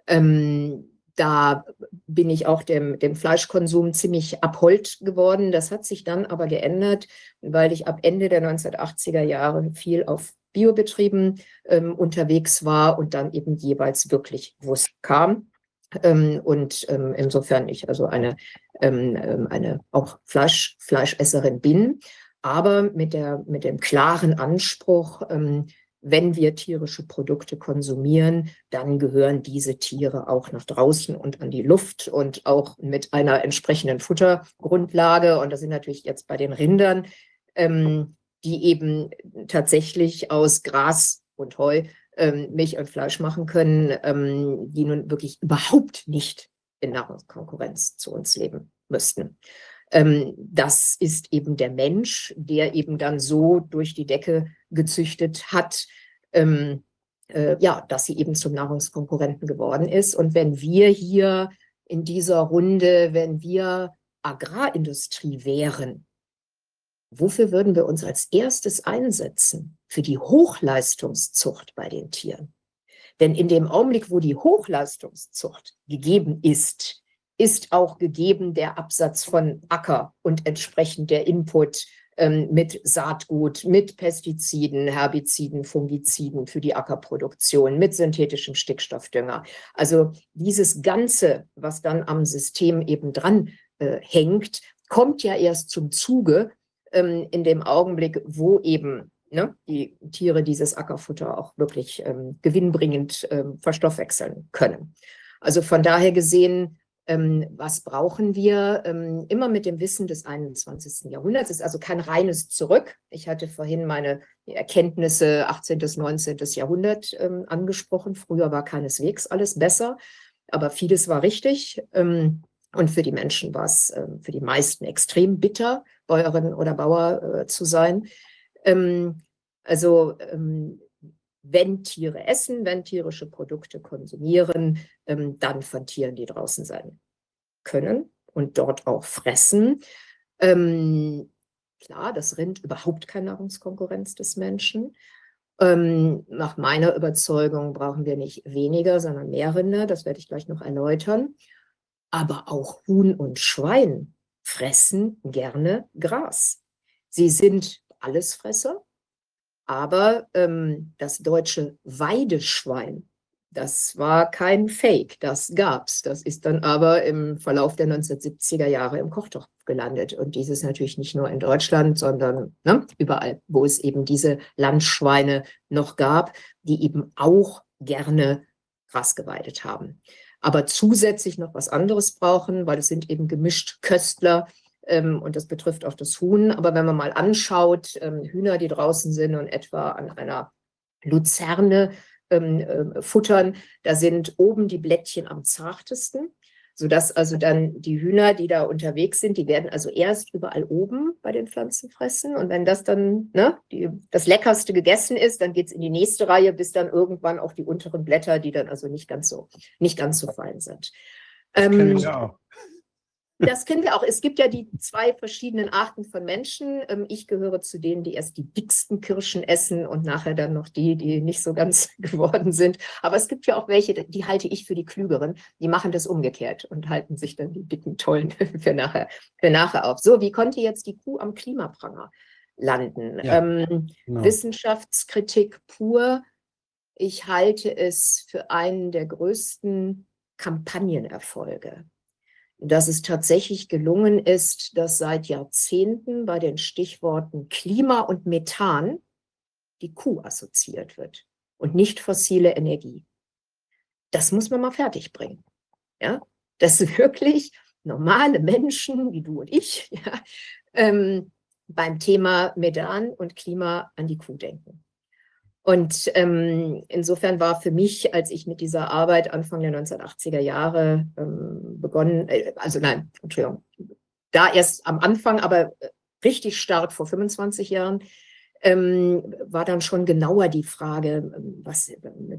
ähm, da bin ich auch dem, dem Fleischkonsum ziemlich abhold geworden. Das hat sich dann aber geändert, weil ich ab Ende der 1980er Jahre viel auf Biobetrieben ähm, unterwegs war und dann eben jeweils wirklich Wurst kam. Ähm, und ähm, insofern ich also eine, ähm, ähm, eine auch Fleisch, Fleischesserin bin, aber mit, der, mit dem klaren Anspruch, ähm, wenn wir tierische Produkte konsumieren, dann gehören diese Tiere auch nach draußen und an die Luft und auch mit einer entsprechenden Futtergrundlage. Und das sind natürlich jetzt bei den Rindern, ähm, die eben tatsächlich aus Gras und Heu ähm, Milch und Fleisch machen können, ähm, die nun wirklich überhaupt nicht in Nahrungskonkurrenz zu uns leben müssten. Ähm, das ist eben der Mensch, der eben dann so durch die Decke gezüchtet hat, ähm, äh, ja, dass sie eben zum Nahrungskonkurrenten geworden ist. Und wenn wir hier in dieser Runde, wenn wir Agrarindustrie wären, wofür würden wir uns als erstes einsetzen? Für die Hochleistungszucht bei den Tieren. Denn in dem Augenblick, wo die Hochleistungszucht gegeben ist, ist auch gegeben der Absatz von Acker und entsprechend der Input ähm, mit Saatgut, mit Pestiziden, Herbiziden, Fungiziden für die Ackerproduktion, mit synthetischem Stickstoffdünger. Also dieses Ganze, was dann am System eben dran äh, hängt, kommt ja erst zum Zuge ähm, in dem Augenblick, wo eben ne, die Tiere dieses Ackerfutter auch wirklich ähm, gewinnbringend ähm, verstoffwechseln können. Also von daher gesehen ähm, was brauchen wir, ähm, immer mit dem Wissen des 21. Jahrhunderts. Es ist also kein reines Zurück. Ich hatte vorhin meine Erkenntnisse 18. bis 19. Jahrhundert ähm, angesprochen. Früher war keineswegs alles besser, aber vieles war richtig. Ähm, und für die Menschen war es äh, für die meisten extrem bitter, Bäuerin oder Bauer äh, zu sein. Ähm, also ähm, wenn Tiere essen, wenn tierische Produkte konsumieren, ähm, dann von Tieren, die draußen sein können und dort auch fressen. Ähm, klar, das Rind überhaupt keine Nahrungskonkurrenz des Menschen. Ähm, nach meiner Überzeugung brauchen wir nicht weniger, sondern mehr Rinder. Das werde ich gleich noch erläutern. Aber auch Huhn und Schwein fressen gerne Gras. Sie sind Allesfresser, aber ähm, das deutsche Weideschwein das war kein Fake, das gab's. Das ist dann aber im Verlauf der 1970er Jahre im Kochtopf gelandet. Und dieses natürlich nicht nur in Deutschland, sondern ne, überall, wo es eben diese Landschweine noch gab, die eben auch gerne Gras geweidet haben. Aber zusätzlich noch was anderes brauchen, weil es sind eben gemischt Köstler, und das betrifft auch das Huhn. Aber wenn man mal anschaut, ähm, Hühner, die draußen sind und etwa an einer Luzerne ähm, äh, futtern, da sind oben die Blättchen am zartesten, sodass also dann die Hühner, die da unterwegs sind, die werden also erst überall oben bei den Pflanzen fressen. Und wenn das dann ne, die, das Leckerste gegessen ist, dann geht es in die nächste Reihe, bis dann irgendwann auch die unteren Blätter, die dann also nicht ganz so, nicht ganz so fein sind. Das ähm, ich auch. Das kennen wir auch. Es gibt ja die zwei verschiedenen Arten von Menschen. Ähm, ich gehöre zu denen, die erst die dicksten Kirschen essen und nachher dann noch die, die nicht so ganz [laughs] geworden sind. Aber es gibt ja auch welche, die halte ich für die klügeren. Die machen das umgekehrt und halten sich dann die dicken, tollen [laughs] für nachher, für nachher auf. So, wie konnte jetzt die Kuh am Klimapranger landen? Ja, ähm, genau. Wissenschaftskritik pur. Ich halte es für einen der größten Kampagnenerfolge dass es tatsächlich gelungen ist, dass seit Jahrzehnten bei den Stichworten Klima und Methan die Kuh assoziiert wird und nicht fossile Energie. Das muss man mal fertigbringen. Ja? Dass [laughs] wirklich normale Menschen wie du und ich [laughs] ja, ähm, beim Thema Methan und Klima an die Kuh denken. Und ähm, insofern war für mich, als ich mit dieser Arbeit Anfang der 1980er Jahre ähm, begonnen, äh, also nein, Entschuldigung, da erst am Anfang, aber richtig stark vor 25 Jahren, ähm, war dann schon genauer die Frage, was,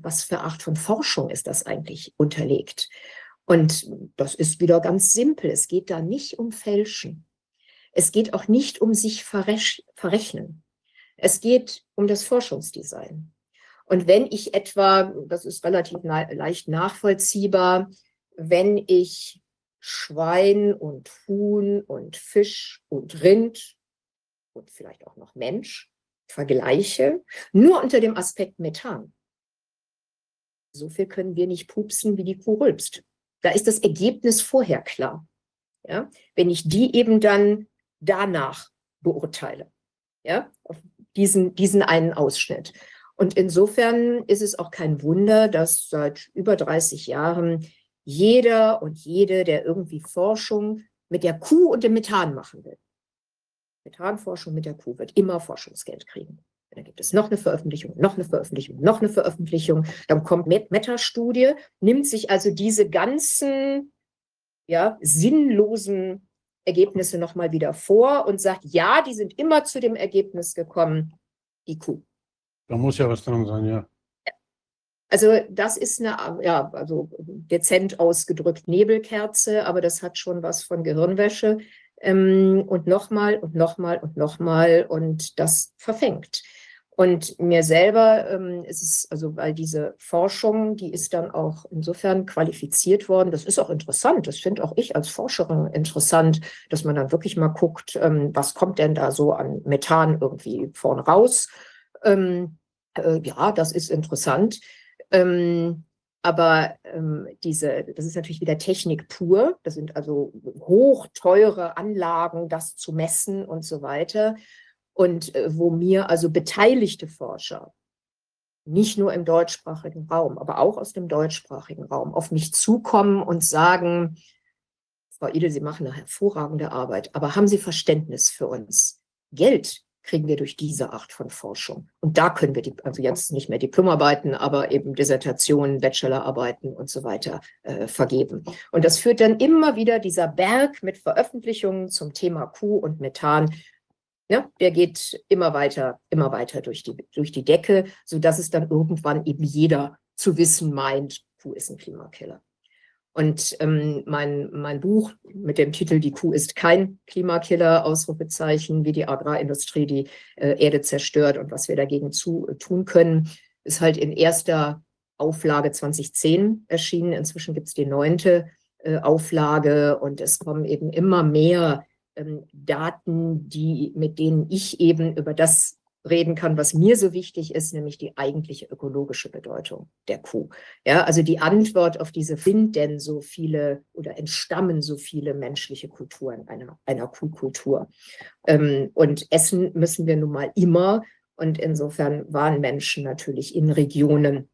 was für Art von Forschung ist das eigentlich unterlegt? Und das ist wieder ganz simpel. Es geht da nicht um Fälschen. Es geht auch nicht um sich verrechnen. Es geht um das Forschungsdesign. Und wenn ich etwa, das ist relativ na leicht nachvollziehbar, wenn ich Schwein und Huhn und Fisch und Rind und vielleicht auch noch Mensch vergleiche, nur unter dem Aspekt Methan. So viel können wir nicht pupsen, wie die Kuh rülpst. Da ist das Ergebnis vorher klar. Ja? Wenn ich die eben dann danach beurteile. Ja? Diesen, diesen einen Ausschnitt. Und insofern ist es auch kein Wunder, dass seit über 30 Jahren jeder und jede, der irgendwie Forschung mit der Kuh und dem Methan machen will, Methanforschung mit der Kuh wird immer Forschungsgeld kriegen. Dann gibt es noch eine Veröffentlichung, noch eine Veröffentlichung, noch eine Veröffentlichung. Dann kommt Meta-Studie, nimmt sich also diese ganzen ja, sinnlosen Ergebnisse nochmal wieder vor und sagt, ja, die sind immer zu dem Ergebnis gekommen, die Kuh. Da muss ja was dran sein, ja. Also das ist eine, ja, also dezent ausgedrückt Nebelkerze, aber das hat schon was von Gehirnwäsche. Ähm, und nochmal und nochmal und nochmal und das verfängt. Und mir selber ähm, ist es, also weil diese Forschung, die ist dann auch insofern qualifiziert worden. Das ist auch interessant. Das finde auch ich als Forscherin interessant, dass man dann wirklich mal guckt, ähm, was kommt denn da so an Methan irgendwie vorne raus. Ähm, äh, ja, das ist interessant. Ähm, aber ähm, diese, das ist natürlich wieder Technik pur. Das sind also hochteure Anlagen, das zu messen und so weiter und äh, wo mir also beteiligte Forscher, nicht nur im deutschsprachigen Raum, aber auch aus dem deutschsprachigen Raum, auf mich zukommen und sagen, Frau Idel, Sie machen eine hervorragende Arbeit, aber haben Sie Verständnis für uns? Geld kriegen wir durch diese Art von Forschung. Und da können wir die, also jetzt nicht mehr Diplomarbeiten, aber eben Dissertationen, Bachelorarbeiten und so weiter äh, vergeben. Und das führt dann immer wieder dieser Berg mit Veröffentlichungen zum Thema Kuh und Methan ja, der geht immer weiter, immer weiter durch die, durch die Decke, sodass es dann irgendwann eben jeder zu wissen meint, Kuh ist ein Klimakiller. Und ähm, mein, mein Buch mit dem Titel Die Kuh ist kein Klimakiller, Ausrufezeichen, wie die Agrarindustrie die äh, Erde zerstört und was wir dagegen zu, äh, tun können, ist halt in erster Auflage 2010 erschienen. Inzwischen gibt es die neunte äh, Auflage und es kommen eben immer mehr ähm, Daten, die, mit denen ich eben über das reden kann, was mir so wichtig ist, nämlich die eigentliche ökologische Bedeutung der Kuh. Ja, also die Antwort auf diese sind denn so viele oder entstammen so viele menschliche Kulturen einer, einer Kuhkultur. Ähm, und essen müssen wir nun mal immer. Und insofern waren Menschen natürlich in Regionen,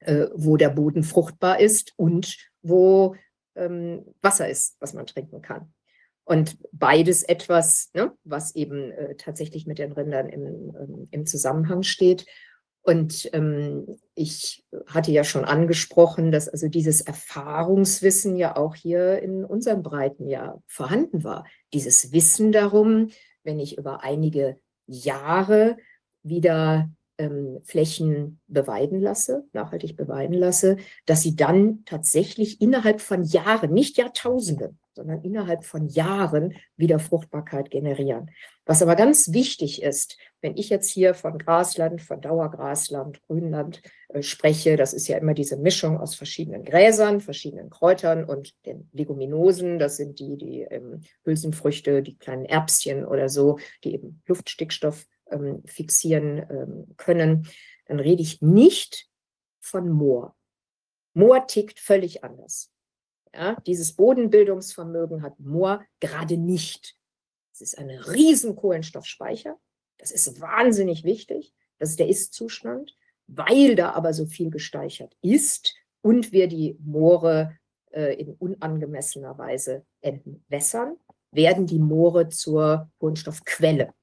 äh, wo der Boden fruchtbar ist und wo ähm, Wasser ist, was man trinken kann. Und beides etwas, ne, was eben äh, tatsächlich mit den Rindern im, ähm, im Zusammenhang steht. Und ähm, ich hatte ja schon angesprochen, dass also dieses Erfahrungswissen ja auch hier in unseren Breiten ja vorhanden war. Dieses Wissen darum, wenn ich über einige Jahre wieder ähm, Flächen beweiden lasse, nachhaltig beweiden lasse, dass sie dann tatsächlich innerhalb von Jahren, nicht Jahrtausenden, sondern innerhalb von Jahren wieder Fruchtbarkeit generieren. Was aber ganz wichtig ist, wenn ich jetzt hier von Grasland, von Dauergrasland, Grünland äh, spreche, das ist ja immer diese Mischung aus verschiedenen Gräsern, verschiedenen Kräutern und den Leguminosen, das sind die, die ähm, Hülsenfrüchte, die kleinen Erbschen oder so, die eben Luftstickstoff ähm, fixieren ähm, können, dann rede ich nicht von Moor. Moor tickt völlig anders. Ja, dieses Bodenbildungsvermögen hat Moor gerade nicht. Es ist ein riesen Kohlenstoffspeicher. Das ist wahnsinnig wichtig. Das ist der Ist-Zustand. Weil da aber so viel gespeichert ist und wir die Moore äh, in unangemessener Weise entwässern, werden die Moore zur Kohlenstoffquelle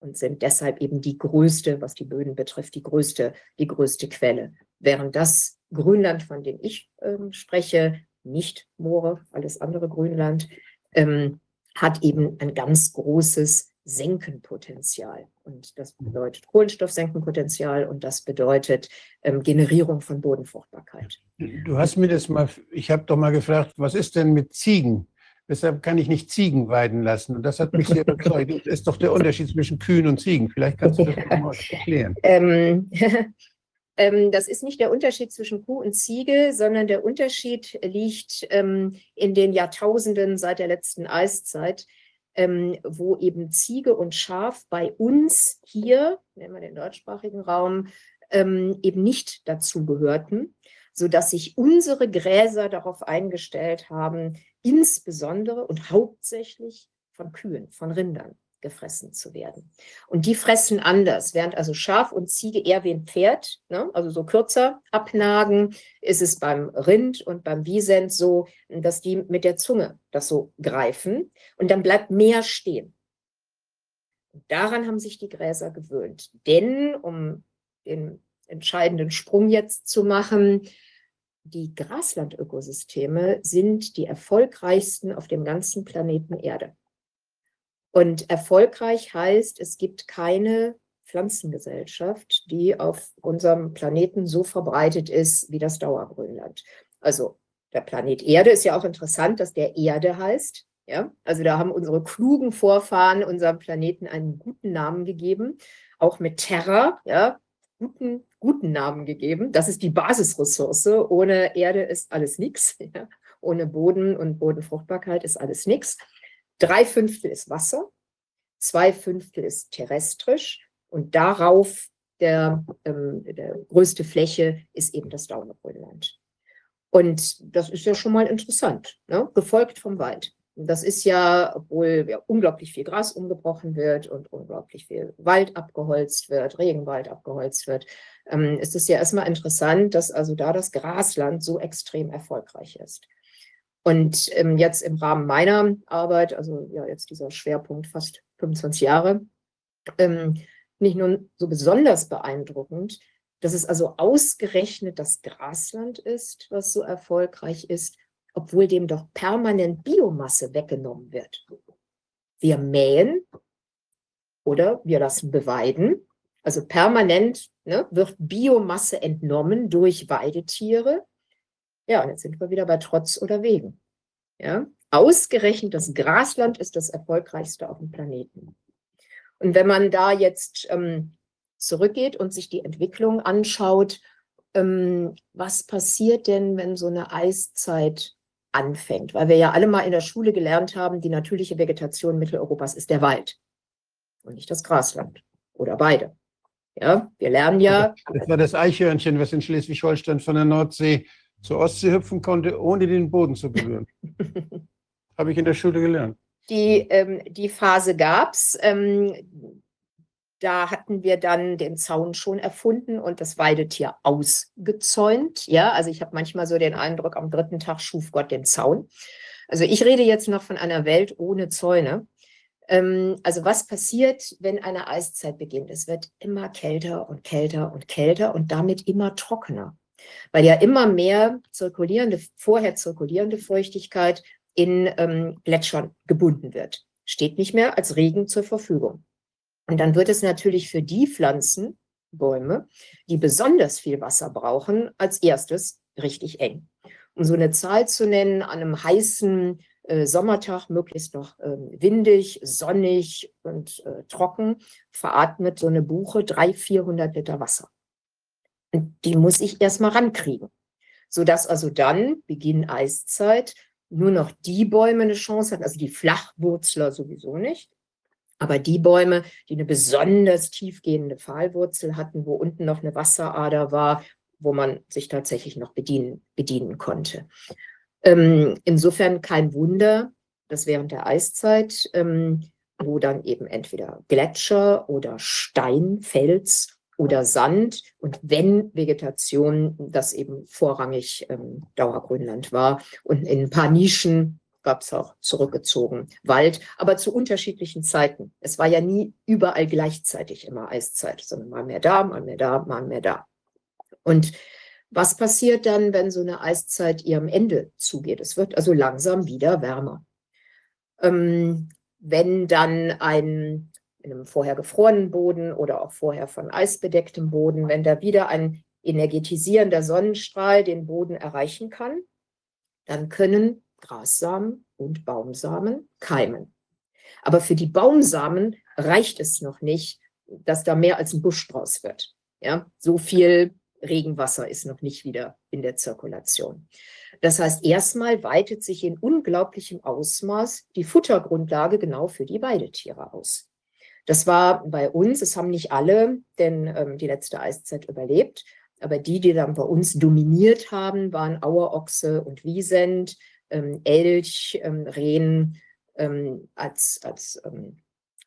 und sind deshalb eben die größte, was die Böden betrifft, die größte, die größte Quelle. Während das Grünland, von dem ich ähm, spreche, nicht Moore, alles andere Grünland, ähm, hat eben ein ganz großes Senkenpotenzial. Und das bedeutet Kohlenstoffsenkenpotenzial und das bedeutet ähm, Generierung von Bodenfruchtbarkeit. Du hast mir das mal, ich habe doch mal gefragt, was ist denn mit Ziegen? Deshalb kann ich nicht Ziegen weiden lassen. Und das hat mich sehr überzeugt. Das ist doch der Unterschied zwischen Kühen und Ziegen. Vielleicht kannst du das mal [laughs] erklären. Ähm, [laughs] ähm, das ist nicht der Unterschied zwischen Kuh und Ziege, sondern der Unterschied liegt ähm, in den Jahrtausenden seit der letzten Eiszeit, ähm, wo eben Ziege und Schaf bei uns hier, nehmen wir den deutschsprachigen Raum, ähm, eben nicht dazu gehörten, sodass sich unsere Gräser darauf eingestellt haben, insbesondere und hauptsächlich von Kühen, von Rindern gefressen zu werden. Und die fressen anders, während also Schaf und Ziege eher wie ein Pferd, ne, also so kürzer abnagen, ist es beim Rind und beim Wiesent so, dass die mit der Zunge das so greifen und dann bleibt mehr stehen. Und daran haben sich die Gräser gewöhnt. Denn, um den entscheidenden Sprung jetzt zu machen, die Graslandökosysteme sind die erfolgreichsten auf dem ganzen Planeten Erde. Und erfolgreich heißt, es gibt keine Pflanzengesellschaft, die auf unserem Planeten so verbreitet ist wie das Dauergrünland. Also der Planet Erde ist ja auch interessant, dass der Erde heißt. Ja, also da haben unsere klugen Vorfahren unserem Planeten einen guten Namen gegeben, auch mit Terra, ja, guten, guten Namen gegeben. Das ist die Basisressource. Ohne Erde ist alles nichts. [laughs] Ja. Ohne Boden und Bodenfruchtbarkeit ist alles nichts. Drei Fünftel ist Wasser, zwei Fünftel ist terrestrisch und darauf der, ähm, der größte Fläche ist eben das Dauergrünland. Und das ist ja schon mal interessant, ne? gefolgt vom Wald. Das ist ja, obwohl ja unglaublich viel Gras umgebrochen wird und unglaublich viel Wald abgeholzt wird, Regenwald abgeholzt wird, ähm, ist es ja erstmal interessant, dass also da das Grasland so extrem erfolgreich ist. Und ähm, jetzt im Rahmen meiner Arbeit, also ja jetzt dieser Schwerpunkt fast 25 Jahre, ähm, nicht nur so besonders beeindruckend, dass es also ausgerechnet das Grasland ist, was so erfolgreich ist, obwohl dem doch permanent Biomasse weggenommen wird. Wir mähen oder wir lassen beweiden. Also permanent ne, wird Biomasse entnommen durch Weidetiere. Ja, und jetzt sind wir wieder bei Trotz oder Wegen. Ja, ausgerechnet das Grasland ist das erfolgreichste auf dem Planeten. Und wenn man da jetzt ähm, zurückgeht und sich die Entwicklung anschaut, ähm, was passiert denn, wenn so eine Eiszeit anfängt? Weil wir ja alle mal in der Schule gelernt haben, die natürliche Vegetation Mitteleuropas ist der Wald und nicht das Grasland oder beide. Ja, wir lernen ja. Das war das Eichhörnchen, was in Schleswig-Holstein von der Nordsee zur Ostsee hüpfen konnte, ohne den Boden zu berühren. [laughs] Habe ich in der Schule gelernt. Die, ähm, die Phase gab es. Ähm, da hatten wir dann den Zaun schon erfunden und das Weidetier ausgezäunt. Ja, also ich habe manchmal so den Eindruck, am dritten Tag schuf Gott den Zaun. Also ich rede jetzt noch von einer Welt ohne Zäune. Ähm, also was passiert, wenn eine Eiszeit beginnt? Es wird immer kälter und kälter und kälter und damit immer trockener, weil ja immer mehr zirkulierende, vorher zirkulierende Feuchtigkeit in ähm, Gletschern gebunden wird. Steht nicht mehr als Regen zur Verfügung. Und dann wird es natürlich für die Pflanzen, Bäume, die besonders viel Wasser brauchen, als erstes richtig eng. Um so eine Zahl zu nennen, an einem heißen äh, Sommertag, möglichst noch äh, windig, sonnig und äh, trocken, veratmet so eine Buche 300, 400 Liter Wasser. Und die muss ich erstmal rankriegen. Sodass also dann, Beginn Eiszeit, nur noch die Bäume eine Chance hatten, also die Flachwurzler sowieso nicht, aber die Bäume, die eine besonders tiefgehende Pfahlwurzel hatten, wo unten noch eine Wasserader war, wo man sich tatsächlich noch bedienen, bedienen konnte. Ähm, insofern kein Wunder, dass während der Eiszeit, ähm, wo dann eben entweder Gletscher oder Stein, Fels oder Sand und wenn Vegetation, das eben vorrangig ähm, Dauergrünland war und in ein paar Nischen es auch zurückgezogen Wald, aber zu unterschiedlichen Zeiten. Es war ja nie überall gleichzeitig immer Eiszeit, sondern mal mehr da, mal mehr da, mal mehr da. Und was passiert dann, wenn so eine Eiszeit ihrem Ende zugeht? Es wird also langsam wieder wärmer. Ähm, wenn dann ein in einem vorher gefrorenen Boden oder auch vorher von Eis bedecktem Boden, wenn da wieder ein energetisierender Sonnenstrahl den Boden erreichen kann, dann können Grassamen und Baumsamen keimen. Aber für die Baumsamen reicht es noch nicht, dass da mehr als ein Busch draus wird. Ja, so viel Regenwasser ist noch nicht wieder in der Zirkulation. Das heißt, erstmal weitet sich in unglaublichem Ausmaß die Futtergrundlage genau für die Weidetiere aus. Das war bei uns, es haben nicht alle denn ähm, die letzte Eiszeit überlebt, aber die, die dann bei uns dominiert haben, waren Auerochse und Wiesent, ähm, Elch, ähm, Rehen ähm, als, als, ähm,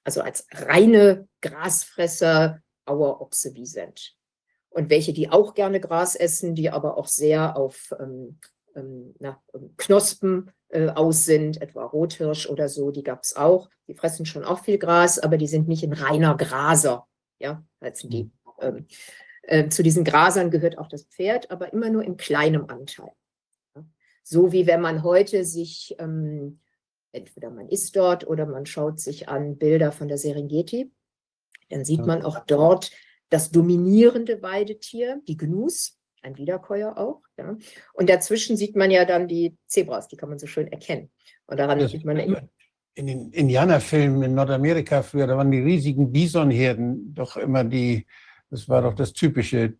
also als reine Grasfresser, Auerochse, Wiesent und welche, die auch gerne Gras essen, die aber auch sehr auf ähm, ähm, na, Knospen äh, aus sind, etwa Rothirsch oder so, die gab es auch. Die fressen schon auch viel Gras, aber die sind nicht ein reiner Graser. Ja, heißen die. Mhm. Äh, zu diesen Grasern gehört auch das Pferd, aber immer nur in kleinem Anteil. So wie wenn man heute sich, ähm, entweder man ist dort oder man schaut sich an Bilder von der Serengeti, dann sieht man auch dort das dominierende Weidetier, die Gnus, ein Wiederkäuer auch. Ja. Und dazwischen sieht man ja dann die Zebras, die kann man so schön erkennen. Und daran das sieht man immer. In den Indianerfilmen in Nordamerika früher, da waren die riesigen Bisonherden doch immer die, das war doch das Typische,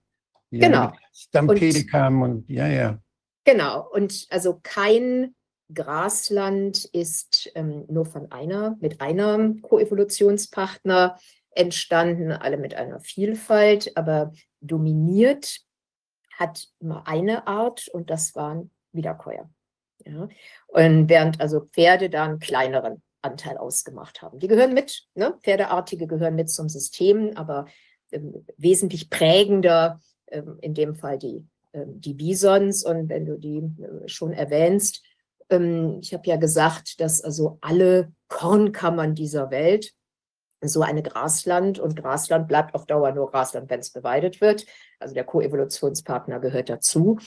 die genau. Stampede kamen und ja, ja. Genau. Und also kein Grasland ist ähm, nur von einer, mit einem Koevolutionspartner entstanden, alle mit einer Vielfalt, aber dominiert hat immer eine Art und das waren Wiederkäuer. Ja. Und während also Pferde da einen kleineren Anteil ausgemacht haben. Die gehören mit, ne? Pferdeartige gehören mit zum System, aber ähm, wesentlich prägender ähm, in dem Fall die, die Bisons. Und wenn du die äh, schon erwähnst, ähm, ich habe ja gesagt, dass also alle Kornkammern dieser Welt so eine Grasland und Grasland bleibt auf Dauer nur Grasland, wenn es beweidet wird. Also der Koevolutionspartner gehört dazu.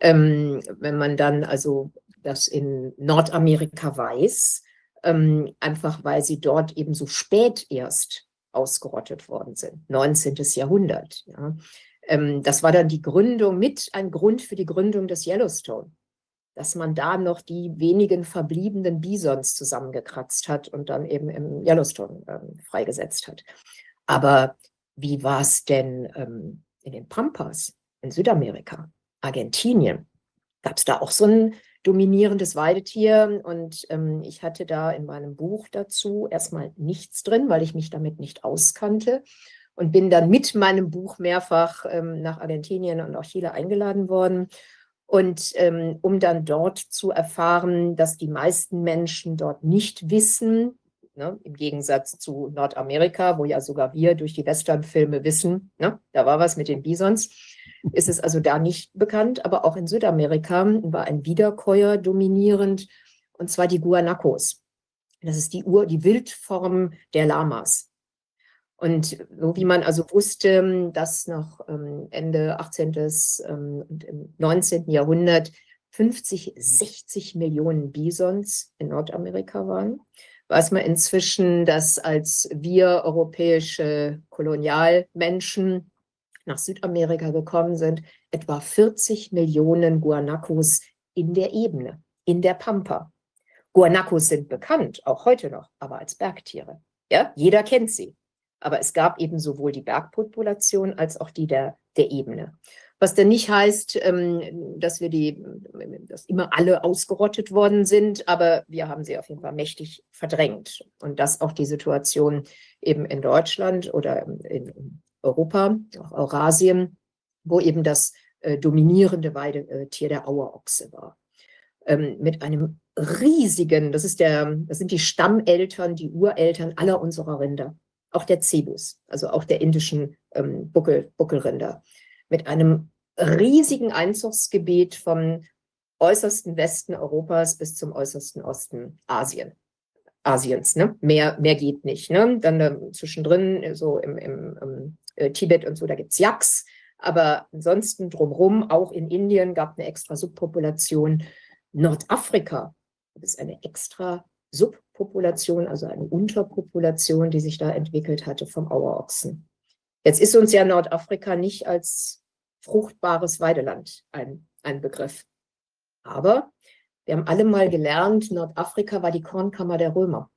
Ähm, wenn man dann also das in Nordamerika weiß, ähm, einfach weil sie dort eben so spät erst ausgerottet worden sind. 19. Jahrhundert. Ja. Ähm, das war dann die Gründung mit ein Grund für die Gründung des Yellowstone, dass man da noch die wenigen verbliebenen Bisons zusammengekratzt hat und dann eben im Yellowstone ähm, freigesetzt hat. Aber wie war es denn ähm, in den Pampas in Südamerika, Argentinien? Gab es da auch so ein dominierendes Weidetier? Und ähm, ich hatte da in meinem Buch dazu erstmal nichts drin, weil ich mich damit nicht auskannte und bin dann mit meinem Buch mehrfach ähm, nach Argentinien und auch Chile eingeladen worden. Und ähm, um dann dort zu erfahren, dass die meisten Menschen dort nicht wissen, ne, im Gegensatz zu Nordamerika, wo ja sogar wir durch die Westernfilme wissen, ne, da war was mit den Bisons, ist es also da nicht bekannt. Aber auch in Südamerika war ein Wiederkäuer dominierend, und zwar die Guanacos. Das ist die Ur, die Wildform der Lamas. Und so wie man also wusste, dass noch ähm, Ende 18. Ähm, und im 19. Jahrhundert 50, 60 Millionen Bisons in Nordamerika waren, weiß man inzwischen, dass als wir europäische Kolonialmenschen nach Südamerika gekommen sind, etwa 40 Millionen Guanacos in der Ebene, in der Pampa. Guanacos sind bekannt, auch heute noch, aber als Bergtiere. Ja, jeder kennt sie. Aber es gab eben sowohl die Bergpopulation als auch die der, der Ebene. Was denn nicht heißt, ähm, dass wir die, dass immer alle ausgerottet worden sind, aber wir haben sie auf jeden Fall mächtig verdrängt. Und das auch die Situation eben in Deutschland oder in Europa, auch Eurasien, wo eben das äh, dominierende Weidetier der Auerochse war. Ähm, mit einem riesigen, das ist der, das sind die Stammeltern, die Ureltern aller unserer Rinder auch der Cebus, also auch der indischen ähm, Buckel, Buckelrinder, mit einem riesigen Einzugsgebiet vom äußersten Westen Europas bis zum äußersten Osten Asien. Asiens, ne? Mehr, mehr geht nicht. Ne? Dann äh, zwischendrin, so im, im, äh, Tibet und so, da gibt es Yaks. Aber ansonsten drumherum, auch in Indien, gab eine extra Subpopulation. Nordafrika ist eine extra Subpopulation, also eine Unterpopulation, die sich da entwickelt hatte vom Auerochsen. Jetzt ist uns ja Nordafrika nicht als fruchtbares Weideland ein, ein Begriff. Aber wir haben alle mal gelernt, Nordafrika war die Kornkammer der Römer.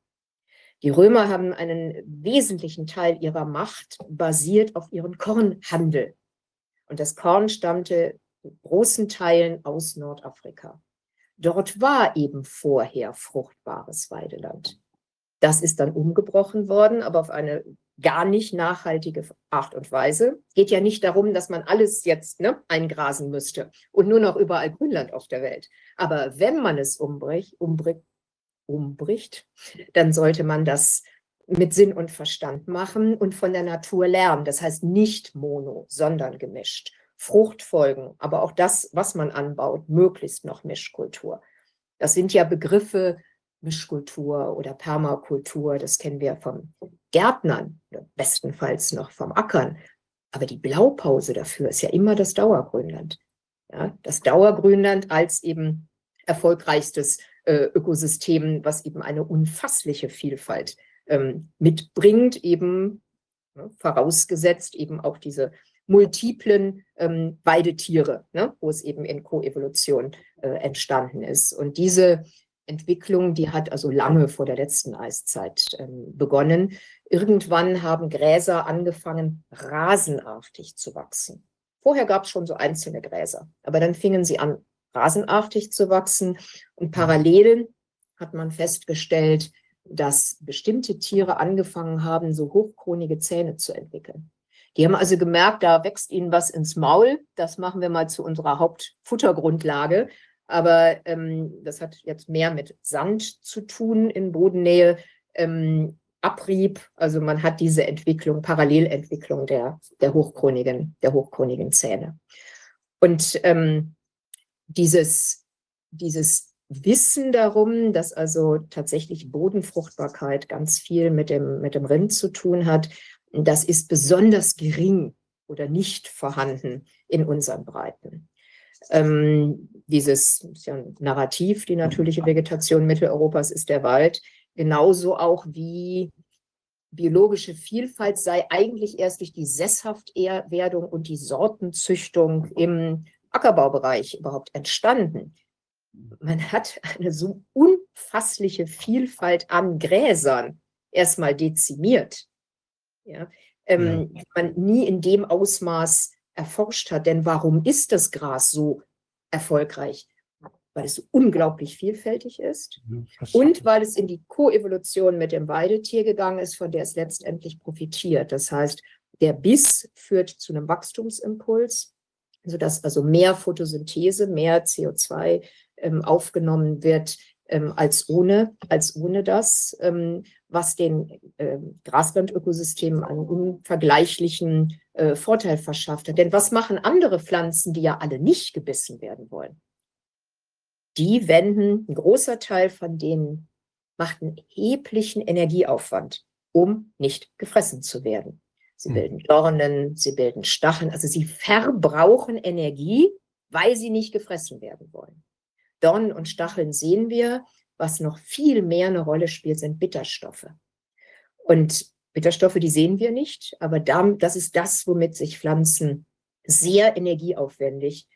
Die Römer haben einen wesentlichen Teil ihrer Macht basiert auf ihren Kornhandel. Und das Korn stammte in großen Teilen aus Nordafrika. Dort war eben vorher fruchtbares Weideland. Das ist dann umgebrochen worden, aber auf eine gar nicht nachhaltige Art und Weise. Geht ja nicht darum, dass man alles jetzt ne, eingrasen müsste und nur noch überall Grünland auf der Welt. Aber wenn man es umbricht, umbricht, umbricht, dann sollte man das mit Sinn und Verstand machen und von der Natur lernen. Das heißt nicht mono, sondern gemischt. Fruchtfolgen, aber auch das, was man anbaut, möglichst noch Mischkultur. Das sind ja Begriffe, Mischkultur oder Permakultur, das kennen wir vom Gärtnern, bestenfalls noch vom Ackern. Aber die Blaupause dafür ist ja immer das Dauergrünland. Ja, das Dauergrünland als eben erfolgreichstes äh, Ökosystem, was eben eine unfassliche Vielfalt ähm, mitbringt, eben ne, vorausgesetzt eben auch diese multiplen ähm, Weidetiere, ne, wo es eben in Koevolution äh, entstanden ist. Und diese Entwicklung, die hat also lange vor der letzten Eiszeit ähm, begonnen. Irgendwann haben Gräser angefangen, rasenartig zu wachsen. Vorher gab es schon so einzelne Gräser, aber dann fingen sie an, rasenartig zu wachsen. Und parallel hat man festgestellt, dass bestimmte Tiere angefangen haben, so hochkronige Zähne zu entwickeln. Die haben also gemerkt, da wächst ihnen was ins Maul. Das machen wir mal zu unserer Hauptfuttergrundlage. Aber ähm, das hat jetzt mehr mit Sand zu tun in Bodennähe. Ähm, Abrieb, also man hat diese Entwicklung, Parallelentwicklung der, der, hochkronigen, der hochkronigen Zähne. Und ähm, dieses, dieses Wissen darum, dass also tatsächlich Bodenfruchtbarkeit ganz viel mit dem, mit dem Rind zu tun hat das ist besonders gering oder nicht vorhanden in unseren Breiten. Ähm, dieses ja Narrativ, die natürliche Vegetation Mitteleuropas ist der Wald, genauso auch wie biologische Vielfalt sei eigentlich erst durch die Sesshaftwerdung und die Sortenzüchtung im Ackerbaubereich überhaupt entstanden. Man hat eine so unfassliche Vielfalt an Gräsern erstmal dezimiert, ja, ähm, ja. man nie in dem Ausmaß erforscht hat. Denn warum ist das Gras so erfolgreich? Weil es so unglaublich vielfältig ist und weil es in die Koevolution mit dem Weidetier gegangen ist, von der es letztendlich profitiert. Das heißt, der Biss führt zu einem Wachstumsimpuls, sodass also mehr Photosynthese, mehr CO2 ähm, aufgenommen wird ähm, als, ohne, als ohne das, ähm, was den äh, Graslandökosystemen einen unvergleichlichen äh, Vorteil verschafft hat. Denn was machen andere Pflanzen, die ja alle nicht gebissen werden wollen? Die wenden, ein großer Teil von denen macht einen erheblichen Energieaufwand, um nicht gefressen zu werden. Sie hm. bilden Dornen, sie bilden Stacheln, also sie verbrauchen Energie, weil sie nicht gefressen werden wollen. Dornen und Stacheln sehen wir. Was noch viel mehr eine Rolle spielt, sind Bitterstoffe. Und Bitterstoffe, die sehen wir nicht, aber das ist das, womit sich Pflanzen sehr energieaufwendig,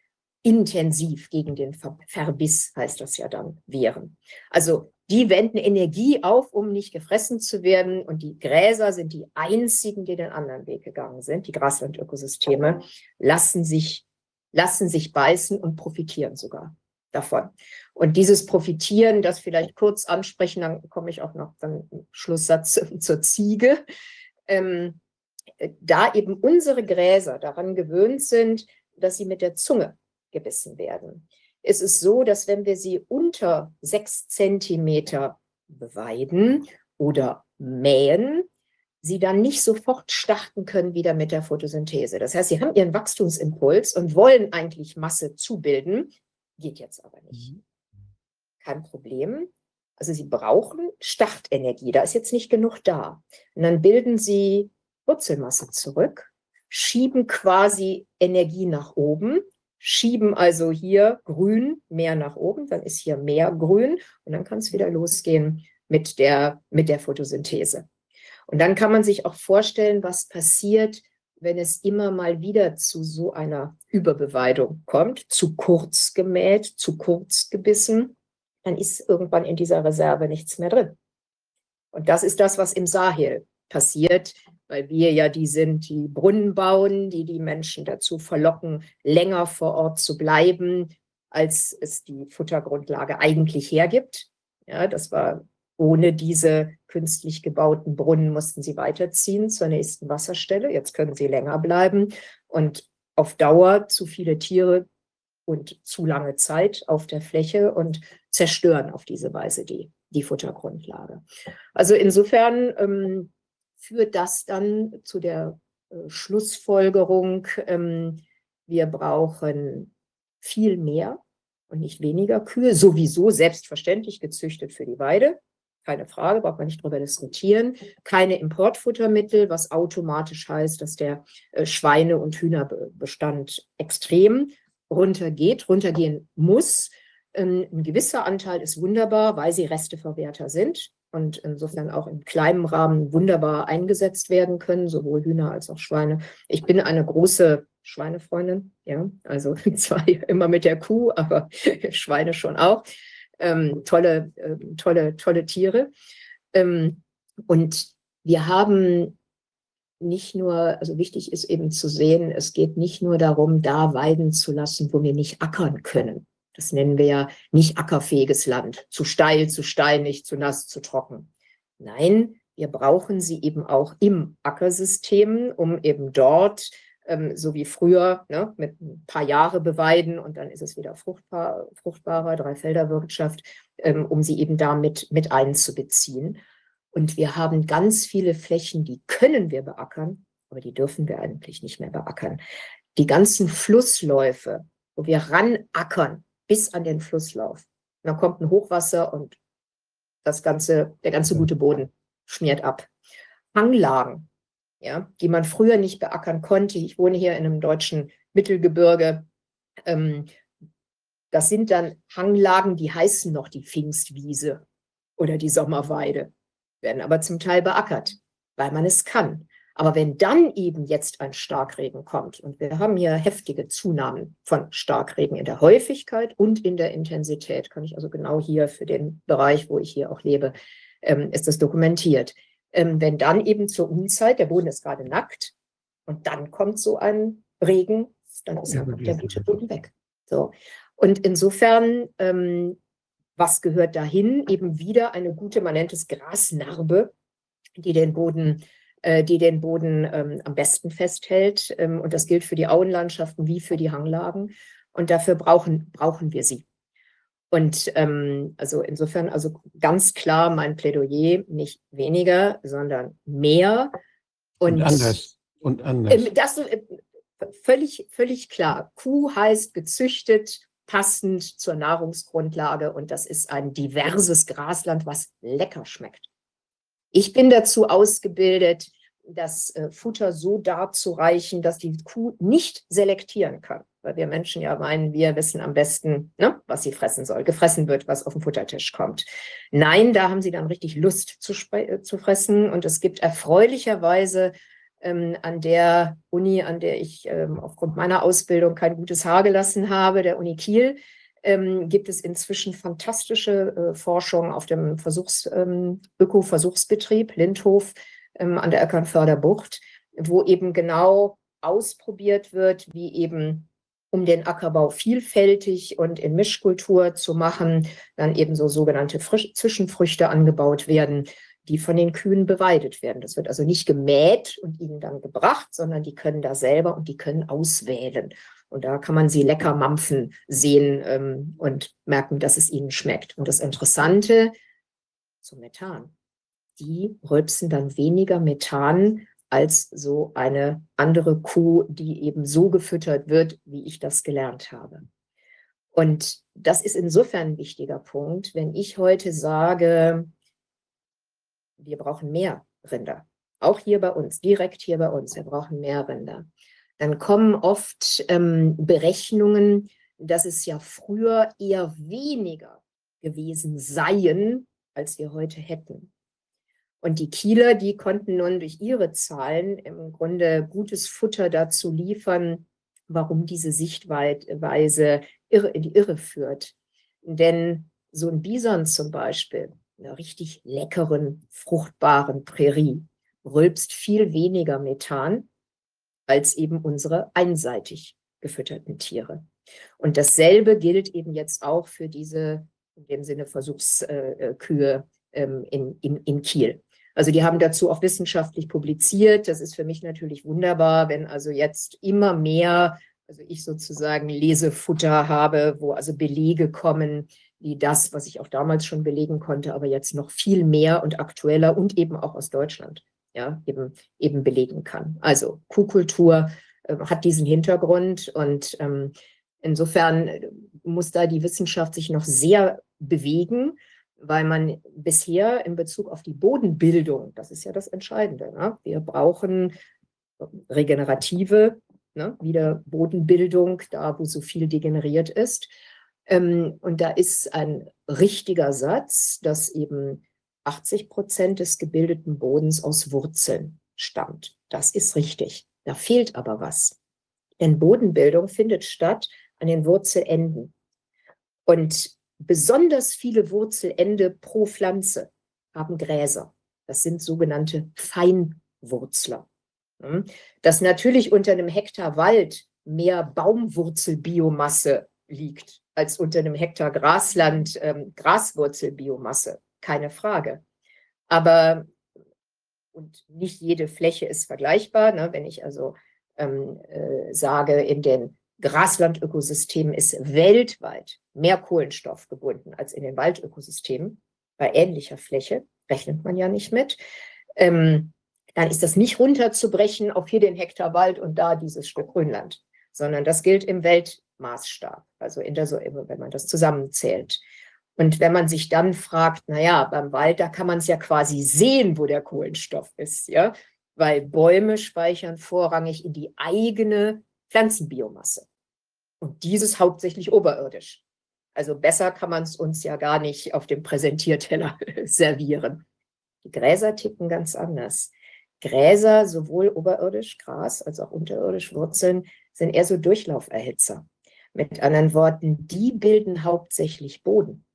intensiv gegen den Verbiss, heißt das ja dann, wehren. Also die wenden Energie auf, um nicht gefressen zu werden. Und die Gräser sind die einzigen, die den anderen Weg gegangen sind. Die Graslandökosysteme lassen sich, lassen sich beißen und profitieren sogar davon. Und dieses Profitieren, das vielleicht kurz ansprechen, dann komme ich auch noch im Schlusssatz [laughs] zur Ziege. Ähm, da eben unsere Gräser daran gewöhnt sind, dass sie mit der Zunge gebissen werden, ist es so, dass wenn wir sie unter sechs Zentimeter beweiden oder mähen, sie dann nicht sofort starten können wieder mit der Photosynthese. Das heißt, sie haben ihren Wachstumsimpuls und wollen eigentlich Masse zubilden, geht jetzt aber nicht. Mhm. Kein Problem. Also sie brauchen Startenergie, da ist jetzt nicht genug da. Und dann bilden sie Wurzelmasse zurück, schieben quasi Energie nach oben, schieben also hier grün mehr nach oben, dann ist hier mehr grün und dann kann es wieder losgehen mit der, mit der Photosynthese. Und dann kann man sich auch vorstellen, was passiert, wenn es immer mal wieder zu so einer Überbeweidung kommt, zu kurz gemäht, zu kurz gebissen, dann ist irgendwann in dieser Reserve nichts mehr drin. Und das ist das, was im Sahel passiert, weil wir ja die sind, die Brunnen bauen, die die Menschen dazu verlocken, länger vor Ort zu bleiben, als es die Futtergrundlage eigentlich hergibt. Ja, das war ohne diese künstlich gebauten Brunnen mussten sie weiterziehen zur nächsten Wasserstelle. Jetzt können sie länger bleiben und auf Dauer zu viele Tiere und zu lange Zeit auf der Fläche und zerstören auf diese Weise die, die Futtergrundlage. Also insofern ähm, führt das dann zu der äh, Schlussfolgerung, ähm, wir brauchen viel mehr und nicht weniger Kühe, sowieso selbstverständlich gezüchtet für die Weide keine Frage, braucht man nicht drüber diskutieren. Keine Importfuttermittel, was automatisch heißt, dass der äh, Schweine- und Hühnerbestand extrem runtergeht, runtergehen muss. Ähm, ein gewisser Anteil ist wunderbar, weil sie Resteverwerter sind und insofern auch in kleinem Rahmen wunderbar eingesetzt werden können, sowohl Hühner als auch Schweine. Ich bin eine große Schweinefreundin, ja, also [laughs] zwar immer mit der Kuh, aber [laughs] Schweine schon auch ähm, tolle, äh, tolle, tolle Tiere. Ähm, und wir haben nicht nur, also wichtig ist eben zu sehen, es geht nicht nur darum, da weiden zu lassen, wo wir nicht ackern können. Das nennen wir ja nicht ackerfähiges Land, zu steil, zu steinig, zu nass, zu trocken. Nein, wir brauchen sie eben auch im Ackersystem, um eben dort ähm, so wie früher, ne, mit ein paar Jahre beweiden und dann ist es wieder fruchtbar, fruchtbarer, Dreifelderwirtschaft, ähm, um sie eben damit mit einzubeziehen. Und wir haben ganz viele Flächen, die können wir beackern, aber die dürfen wir eigentlich nicht mehr beackern. Die ganzen Flussläufe, wo wir ranackern bis an den Flusslauf. Und dann kommt ein Hochwasser und das ganze, der ganze gute Boden schmiert ab. Hanglagen, ja, die man früher nicht beackern konnte. Ich wohne hier in einem deutschen Mittelgebirge. Ähm, das sind dann Hanglagen, die heißen noch die Pfingstwiese oder die Sommerweide, werden aber zum Teil beackert, weil man es kann. Aber wenn dann eben jetzt ein Starkregen kommt, und wir haben hier heftige Zunahmen von Starkregen in der Häufigkeit und in der Intensität, kann ich also genau hier für den Bereich, wo ich hier auch lebe, ähm, ist das dokumentiert. Ähm, wenn dann eben zur Unzeit, der Boden ist gerade nackt, und dann kommt so ein Regen, dann ist ja, der gute Boden weg. So. Und insofern, ähm, was gehört dahin? Eben wieder eine gute, man nennt es Grasnarbe, die den Boden äh, die den Boden ähm, am besten festhält. Ähm, und das gilt für die Auenlandschaften wie für die Hanglagen. Und dafür brauchen, brauchen wir sie. Und ähm, also insofern, also ganz klar mein Plädoyer, nicht weniger, sondern mehr. Und, und anders. Und anders. Ähm, das äh, völlig, völlig klar. Kuh heißt gezüchtet, passend zur Nahrungsgrundlage. Und das ist ein diverses Grasland, was lecker schmeckt. Ich bin dazu ausgebildet, das äh, Futter so darzureichen, dass die Kuh nicht selektieren kann. Weil wir Menschen ja meinen, wir wissen am besten, ne, was sie fressen soll. Gefressen wird, was auf den Futtertisch kommt. Nein, da haben sie dann richtig Lust zu, äh, zu fressen. Und es gibt erfreulicherweise ähm, an der Uni, an der ich ähm, aufgrund meiner Ausbildung kein gutes Haar gelassen habe, der Uni Kiel, ähm, gibt es inzwischen fantastische äh, Forschung auf dem Versuchs, ähm, Öko-Versuchsbetrieb Lindhof ähm, an der Eckernförder wo eben genau ausprobiert wird, wie eben um den Ackerbau vielfältig und in Mischkultur zu machen, dann eben so sogenannte Frisch Zwischenfrüchte angebaut werden, die von den Kühen beweidet werden. Das wird also nicht gemäht und ihnen dann gebracht, sondern die können da selber und die können auswählen. Und da kann man sie lecker mampfen sehen ähm, und merken, dass es ihnen schmeckt. Und das Interessante zum Methan, die rülpsen dann weniger Methan als so eine andere Kuh, die eben so gefüttert wird, wie ich das gelernt habe. Und das ist insofern ein wichtiger Punkt, wenn ich heute sage, wir brauchen mehr Rinder. Auch hier bei uns, direkt hier bei uns, wir brauchen mehr Rinder dann kommen oft ähm, Berechnungen, dass es ja früher eher weniger gewesen seien, als wir heute hätten. Und die Kieler, die konnten nun durch ihre Zahlen im Grunde gutes Futter dazu liefern, warum diese Sichtweise irre, in die Irre führt. Denn so ein Bison zum Beispiel, einer richtig leckeren, fruchtbaren Prärie, rülpst viel weniger Methan als eben unsere einseitig gefütterten Tiere. Und dasselbe gilt eben jetzt auch für diese, in dem Sinne, Versuchskühe ähm, in, in, in Kiel. Also die haben dazu auch wissenschaftlich publiziert. Das ist für mich natürlich wunderbar, wenn also jetzt immer mehr, also ich sozusagen Lesefutter habe, wo also Belege kommen, wie das, was ich auch damals schon belegen konnte, aber jetzt noch viel mehr und aktueller und eben auch aus Deutschland ja, eben, eben belegen kann. Also Kuhkultur äh, hat diesen Hintergrund und ähm, insofern äh, muss da die Wissenschaft sich noch sehr bewegen, weil man bisher in Bezug auf die Bodenbildung, das ist ja das Entscheidende, ne? wir brauchen regenerative, ne? wieder Bodenbildung, da wo so viel degeneriert ist. Ähm, und da ist ein richtiger Satz, dass eben 80 Prozent des gebildeten Bodens aus Wurzeln stammt. Das ist richtig. Da fehlt aber was. Denn Bodenbildung findet statt an den Wurzelenden. Und besonders viele Wurzelende pro Pflanze haben Gräser. Das sind sogenannte Feinwurzler. Hm? Dass natürlich unter einem Hektar Wald mehr Baumwurzelbiomasse liegt als unter einem Hektar Grasland ähm, Graswurzelbiomasse keine Frage. Aber und nicht jede Fläche ist vergleichbar. Ne? Wenn ich also ähm, äh, sage, in den Graslandökosystemen ist weltweit mehr Kohlenstoff gebunden als in den Waldökosystemen bei ähnlicher Fläche, rechnet man ja nicht mit. Ähm, dann ist das nicht runterzubrechen auf hier den Hektar Wald und da dieses Stück Grünland, sondern das gilt im Weltmaßstab, also in der, wenn man das zusammenzählt. Und wenn man sich dann fragt, naja, beim Wald, da kann man es ja quasi sehen, wo der Kohlenstoff ist, ja, weil Bäume speichern vorrangig in die eigene Pflanzenbiomasse. Und dieses hauptsächlich oberirdisch. Also besser kann man es uns ja gar nicht auf dem Präsentierteller [laughs] servieren. Die Gräser ticken ganz anders. Gräser, sowohl oberirdisch Gras als auch unterirdisch Wurzeln, sind eher so Durchlauferhitzer. Mit anderen Worten, die bilden hauptsächlich Boden.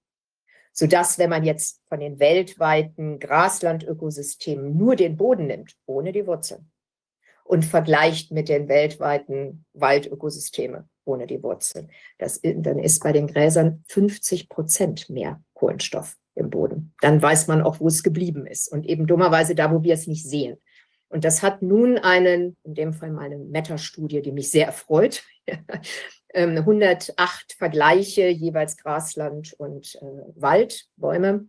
Sodass, wenn man jetzt von den weltweiten Graslandökosystemen nur den Boden nimmt, ohne die Wurzeln, und vergleicht mit den weltweiten Waldökosystemen ohne die Wurzeln, das, dann ist bei den Gräsern 50 Prozent mehr Kohlenstoff im Boden. Dann weiß man auch, wo es geblieben ist. Und eben dummerweise da, wo wir es nicht sehen. Und das hat nun einen, in dem Fall meine Meta-Studie, die mich sehr erfreut, 108 [laughs] ähm, Vergleiche, jeweils Grasland und äh, Wald, Bäume,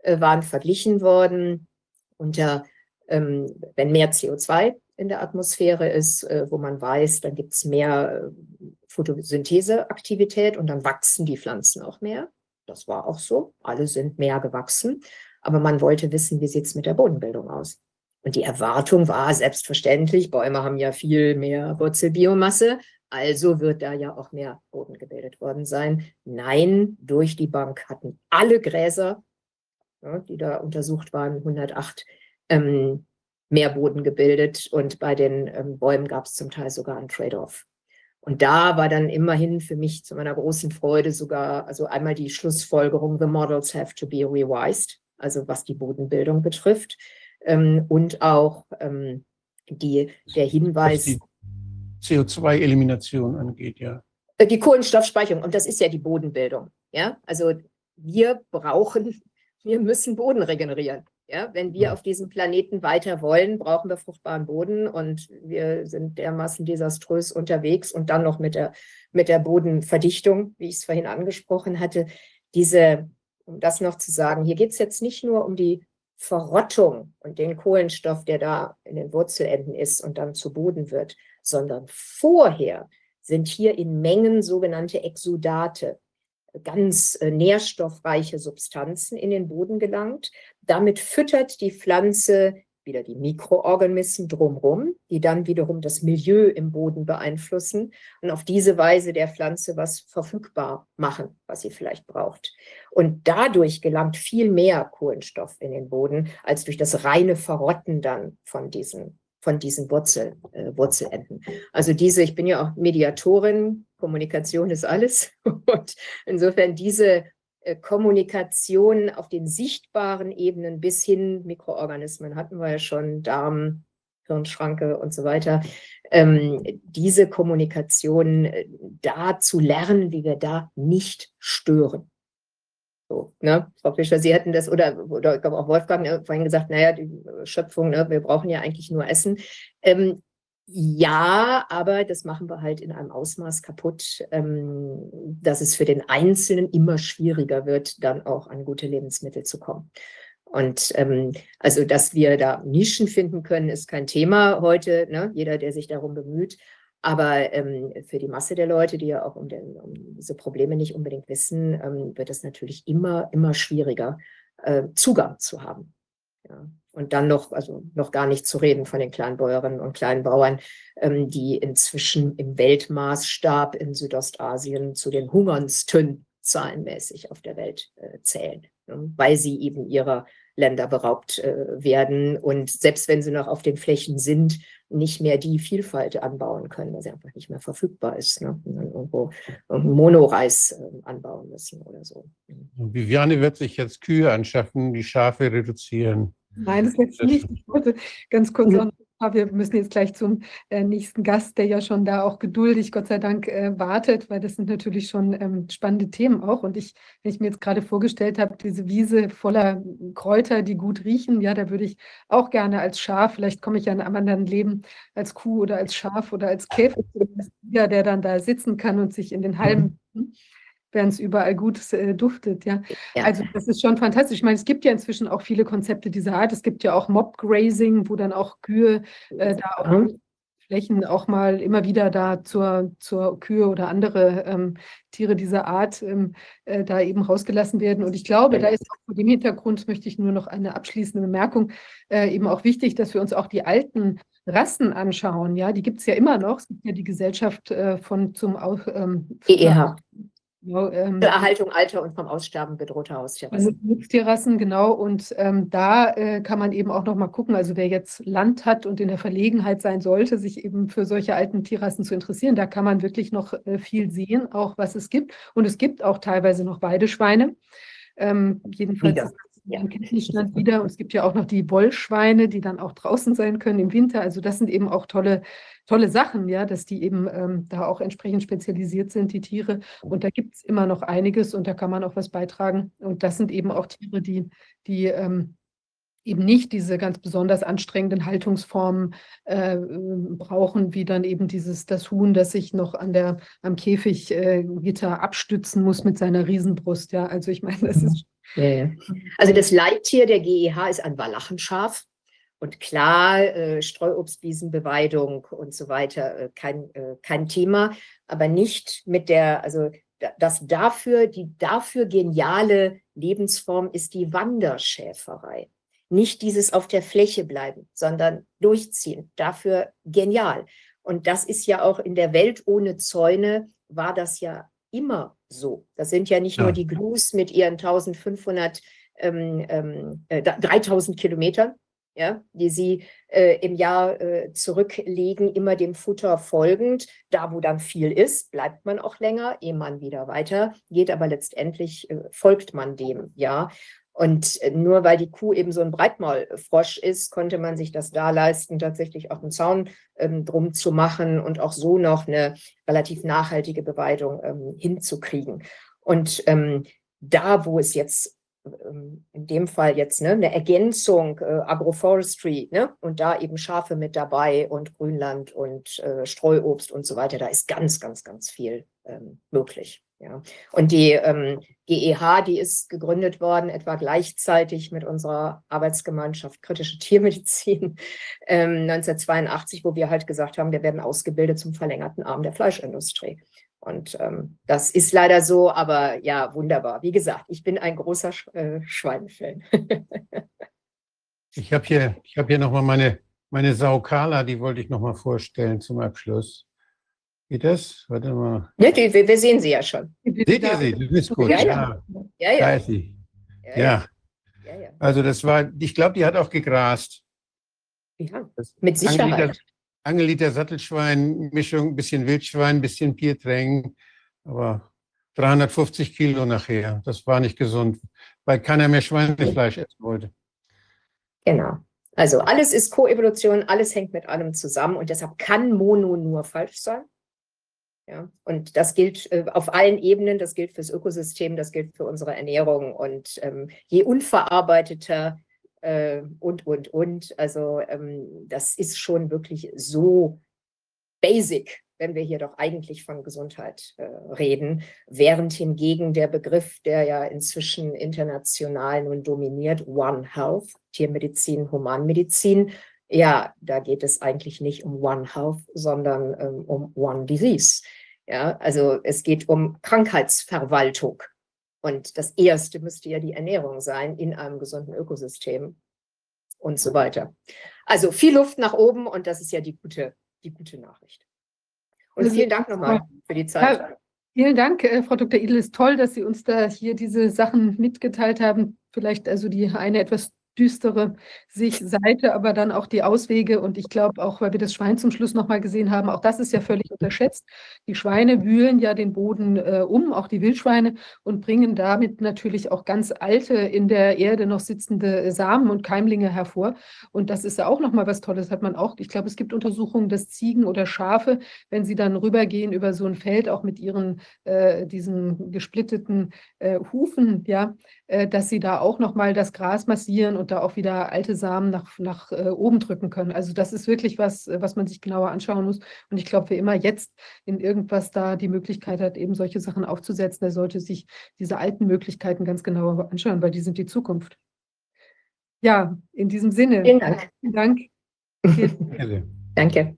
äh, waren verglichen worden unter, ähm, wenn mehr CO2 in der Atmosphäre ist, äh, wo man weiß, dann gibt es mehr äh, Photosyntheseaktivität und dann wachsen die Pflanzen auch mehr. Das war auch so. Alle sind mehr gewachsen. Aber man wollte wissen, wie sieht es mit der Bodenbildung aus? Und die Erwartung war selbstverständlich, Bäume haben ja viel mehr Wurzelbiomasse, also wird da ja auch mehr Boden gebildet worden sein. Nein, durch die Bank hatten alle Gräser, ja, die da untersucht waren, 108, ähm, mehr Boden gebildet und bei den ähm, Bäumen gab es zum Teil sogar einen Trade-off. Und da war dann immerhin für mich zu meiner großen Freude sogar, also einmal die Schlussfolgerung, the models have to be revised, also was die Bodenbildung betrifft, ähm, und auch ähm, die, der Hinweis. Was die CO2-Elimination angeht, ja. Äh, die Kohlenstoffspeicherung, und das ist ja die Bodenbildung. Ja, also wir brauchen, wir müssen Boden regenerieren. Ja, wenn wir auf diesem Planeten weiter wollen, brauchen wir fruchtbaren Boden und wir sind dermaßen desaströs unterwegs und dann noch mit der, mit der Bodenverdichtung, wie ich es vorhin angesprochen hatte. Diese, um das noch zu sagen, hier geht es jetzt nicht nur um die Verrottung und den Kohlenstoff, der da in den Wurzelenden ist und dann zu Boden wird, sondern vorher sind hier in Mengen sogenannte Exudate, ganz äh, nährstoffreiche Substanzen in den Boden gelangt. Damit füttert die Pflanze wieder die Mikroorganismen drumherum, die dann wiederum das Milieu im Boden beeinflussen und auf diese Weise der Pflanze was verfügbar machen, was sie vielleicht braucht. Und dadurch gelangt viel mehr Kohlenstoff in den Boden als durch das reine Verrotten dann von diesen von diesen Wurzel, äh, Wurzelenden. Also diese, ich bin ja auch Mediatorin, Kommunikation ist alles. [laughs] Und insofern diese Kommunikation auf den sichtbaren Ebenen bis hin Mikroorganismen hatten wir ja schon, Darm, Hirnschranke und so weiter. Ähm, diese Kommunikation äh, da zu lernen, wie wir da nicht stören. So, ne? Frau Fischer, Sie hätten das, oder, oder ich glaube auch Wolfgang ne, vorhin gesagt, naja, die Schöpfung, ne, wir brauchen ja eigentlich nur Essen. Ähm, ja, aber das machen wir halt in einem Ausmaß kaputt, ähm, dass es für den Einzelnen immer schwieriger wird, dann auch an gute Lebensmittel zu kommen. Und ähm, also, dass wir da Nischen finden können, ist kein Thema heute. Ne? Jeder, der sich darum bemüht. Aber ähm, für die Masse der Leute, die ja auch um, den, um diese Probleme nicht unbedingt wissen, ähm, wird es natürlich immer, immer schwieriger, äh, Zugang zu haben. Ja. Und dann noch, also noch gar nicht zu reden von den Kleinbäuerinnen und Kleinbauern, ähm, die inzwischen im Weltmaßstab in Südostasien zu den hungerndsten zahlenmäßig auf der Welt äh, zählen, ne? weil sie eben ihrer Länder beraubt äh, werden und selbst wenn sie noch auf den Flächen sind, nicht mehr die Vielfalt anbauen können, weil sie einfach nicht mehr verfügbar ist. Ne? Und dann irgendwo Monoreis äh, anbauen müssen oder so. Viviane wird sich jetzt Kühe anschaffen, die Schafe reduzieren. Nein, das jetzt nicht. Ich wollte ganz kurz auch wir müssen jetzt gleich zum äh, nächsten Gast, der ja schon da auch geduldig, Gott sei Dank, äh, wartet, weil das sind natürlich schon ähm, spannende Themen auch. Und ich, wenn ich mir jetzt gerade vorgestellt habe, diese Wiese voller Kräuter, die gut riechen, ja, da würde ich auch gerne als Schaf, vielleicht komme ich ja in einem anderen Leben als Kuh oder als Schaf oder als Käfer, der dann da sitzen kann und sich in den Halmen. Mhm während es überall gut äh, duftet. Ja? ja? also das ist schon fantastisch. Ich meine, es gibt ja inzwischen auch viele Konzepte dieser Art. Es gibt ja auch Mob-Grazing, wo dann auch Kühe äh, da auch mhm. Flächen auch mal immer wieder da zur, zur Kühe oder andere ähm, Tiere dieser Art ähm, äh, da eben rausgelassen werden. Und ich glaube, da ist auch vor dem Hintergrund, möchte ich nur noch eine abschließende Bemerkung, äh, eben auch wichtig, dass wir uns auch die alten Rassen anschauen. Ja, die gibt es ja immer noch. Es gibt ja die Gesellschaft äh, von zum ähm, EEH Genau, ähm, Erhaltung alter und vom Aussterben bedrohter Haustiere. Also Nutztierrassen, genau. Und ähm, da äh, kann man eben auch noch mal gucken, also wer jetzt Land hat und in der Verlegenheit sein sollte, sich eben für solche alten Tierrassen zu interessieren, da kann man wirklich noch äh, viel sehen, auch was es gibt. Und es gibt auch teilweise noch Weideschweine. Ähm, jedenfalls Wieder. Ja. im Kenntnisstand wieder. Und es gibt ja auch noch die Wollschweine, die dann auch draußen sein können im Winter. Also das sind eben auch tolle, tolle Sachen, ja, dass die eben ähm, da auch entsprechend spezialisiert sind, die Tiere. Und da gibt es immer noch einiges und da kann man auch was beitragen. Und das sind eben auch Tiere, die, die ähm, eben nicht diese ganz besonders anstrengenden Haltungsformen äh, brauchen, wie dann eben dieses das Huhn, das sich noch an der am Käfiggitter äh, abstützen muss mit seiner Riesenbrust. Ja, also ich meine, das ist Ja, ja. Also das Leittier der GEH ist ein Walachenschaf. Und klar, äh, Streuobstwiesenbeweidung und so weiter, äh, kein, äh, kein Thema, aber nicht mit der, also da- das dafür, die dafür geniale Lebensform ist die Wanderschäferei. Nicht dieses auf der Fläche bleiben, sondern durchziehen. Dafür genial. Und das ist ja auch in der Welt ohne Zäune, war das ja immer so. Das sind ja nicht Ja. nur die Gnus mit ihren 1500, ähm, ähm, äh, da- 3000 Kilometern, ja, die sie äh, im Jahr äh, zurücklegen, immer dem Futter folgend. Da, wo dann viel ist, bleibt man auch länger, ehe man wieder weiter geht, aber letztendlich äh, folgt man dem, ja. Und äh, nur weil die Kuh eben so ein Breitmaulfrosch ist, konnte man sich das da leisten, tatsächlich auch einen Zaun ähm, drum zu machen und auch so noch eine relativ nachhaltige Beweidung ähm, hinzukriegen. Und ähm, da, wo es jetzt ähm, in dem Fall jetzt ne, eine Ergänzung, äh, Agroforestry, ne, und da eben Schafe mit dabei und Grünland und äh, Streuobst und so weiter, da ist ganz, ganz, ganz viel ähm, möglich. Ja. Und die ähm, GEH, die ist gegründet worden, etwa gleichzeitig mit unserer Arbeitsgemeinschaft Kritische Tiermedizin [laughs] ähm, 1982, wo wir halt gesagt haben, wir werden ausgebildet zum verlängerten Arm der Fleischindustrie. Und ähm, das ist leider so, aber ja, wunderbar. Wie gesagt, ich bin ein großer Sch äh, Schweinefan. Ich habe hier, habe hier nochmal meine, meine Saukala, die wollte ich nochmal vorstellen zum Abschluss. Geht das? Warte mal. ne, die, wir, sehen sie ja schon. Seht ihr sie? Das ist gut. Ja, Ja, ja. Ja, da ist sie. ja, Ja, also das war, ich glaube, die hat auch gegrast. ja. Mit Sicherheit. Angeliter, Angeliter Sattelschwein-Mischung, ein bisschen Wildschwein, ein bisschen Biertränken, aber 350 Kilo nachher. Das war nicht gesund, weil keiner mehr Schweinefleisch essen wollte. Genau. Also alles ist Koevolution, alles hängt mit allem zusammen und deshalb kann Mono nur falsch sein. Ja, und das gilt äh, auf allen Ebenen, das gilt fürs Ökosystem, das gilt für unsere Ernährung und ähm, je unverarbeiteter äh, und, und, und, also ähm, das ist schon wirklich so basic, wenn wir hier doch eigentlich von Gesundheit äh, reden, während hingegen der Begriff, der ja inzwischen international nun dominiert, One Health, Tiermedizin, Humanmedizin, ja, da geht es eigentlich nicht um One Health, sondern ähm, um One Disease. Ja, also es geht um Krankheitsverwaltung. Und das erste müsste ja die Ernährung sein in einem gesunden Ökosystem und so weiter. Also viel Luft nach oben und das ist ja die gute, die gute Nachricht. Und Also, vielen Dank nochmal für die Zeit. Ja, vielen Dank, äh, Frau Dr. Edel. Es ist toll, dass Sie uns da hier diese Sachen mitgeteilt haben. Vielleicht also die eine etwas düstere Sicht, Seite, aber dann auch die Auswege. Und ich glaube auch, weil wir das Schwein zum Schluss nochmal gesehen haben, auch das ist ja völlig unterschätzt. Die Schweine wühlen ja den Boden äh, um, auch die Wildschweine, und bringen damit natürlich auch ganz alte, in der Erde noch sitzende Samen und Keimlinge hervor. Und das ist ja auch nochmal was Tolles, hat man auch. Ich glaube, es gibt Untersuchungen, dass Ziegen oder Schafe, wenn sie dann rübergehen über so ein Feld, auch mit ihren, äh, diesen gesplitteten äh, Hufen, ja, äh, dass sie da auch nochmal das Gras massieren und da auch wieder alte Samen nach, nach äh, oben drücken können. Also das ist wirklich was, äh, was man sich genauer anschauen muss. Und ich glaube, wer immer jetzt in irgendwas da die Möglichkeit hat, eben solche Sachen aufzusetzen, der sollte sich diese alten Möglichkeiten ganz genauer anschauen, weil die sind die Zukunft. Ja, in diesem Sinne. Vielen Dank. Vielen Dank. [laughs] Danke.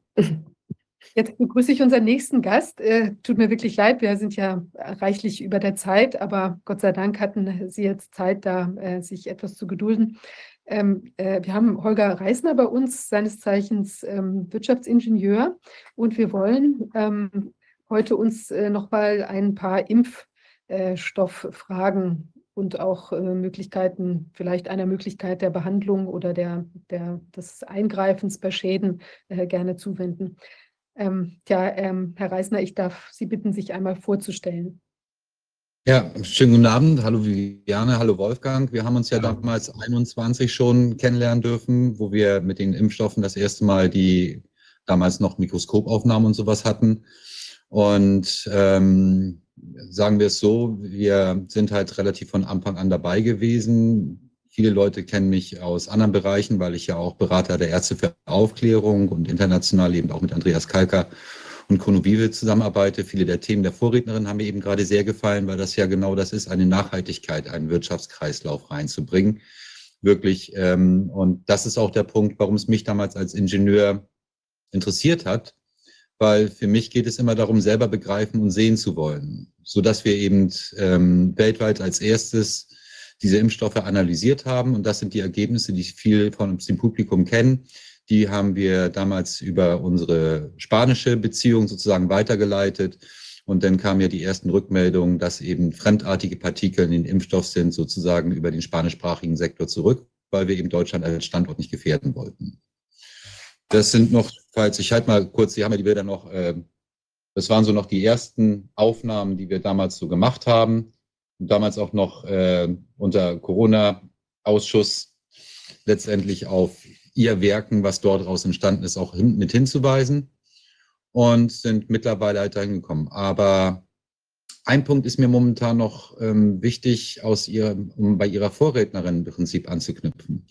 Jetzt begrüße ich unseren nächsten Gast. Äh, tut mir wirklich leid, wir sind ja reichlich über der Zeit, aber Gott sei Dank hatten Sie jetzt Zeit, da äh, sich etwas zu gedulden. Ähm, äh, wir haben Holger Reisner bei uns, seines Zeichens ähm, Wirtschaftsingenieur, und wir wollen ähm, heute uns äh, nochmal ein paar Impf Impfstofffragen und auch Möglichkeiten, vielleicht einer Möglichkeit der Behandlung oder der, der, des Eingreifens bei Schäden gerne zuwenden. Ähm, ja, ähm, Herr Reisner, ich darf Sie bitten, sich einmal vorzustellen. Ja, schönen guten Abend. Hallo Viviane, hallo Wolfgang. Wir haben uns ja damals 21 schon kennenlernen dürfen, wo wir mit den Impfstoffen das erste Mal die damals noch Mikroskopaufnahmen und sowas hatten. Und ähm, sagen wir es so, wir sind halt relativ von Anfang an dabei gewesen. Viele Leute kennen mich aus anderen Bereichen, weil ich ja auch Berater der Ärzte für Aufklärung und international eben auch mit Andreas Kalker und Kono Bive zusammenarbeite. Viele der Themen der Vorrednerin haben mir eben gerade sehr gefallen, weil das ja genau das ist, eine Nachhaltigkeit, einen Wirtschaftskreislauf reinzubringen. Wirklich. Ähm, und das ist auch der Punkt, warum es mich damals als Ingenieur interessiert hat, weil für mich geht es immer darum, selber begreifen und sehen zu wollen, so dass wir eben ähm, weltweit als erstes diese Impfstoffe analysiert haben. Und das sind die Ergebnisse, die viel von uns dem Publikum kennen. Die haben wir damals über unsere spanische Beziehung sozusagen weitergeleitet. Und dann kamen ja die ersten Rückmeldungen, dass eben fremdartige Partikel in den Impfstoff sind, sozusagen über den spanischsprachigen Sektor zurück, weil wir eben Deutschland als Standort nicht gefährden wollten. Das sind noch, falls ich halt mal kurz, Sie haben ja die Bilder noch, äh, das waren so noch die ersten Aufnahmen, die wir damals so gemacht haben damals auch noch äh, unter Corona-Ausschuss letztendlich auf ihr Werken, was dort daraus entstanden ist, auch hin, mit hinzuweisen und sind mittlerweile halt dahin gekommen. Aber ein Punkt ist mir momentan noch ähm, wichtig, aus ihrem, um bei ihrer Vorrednerin im Prinzip anzuknüpfen.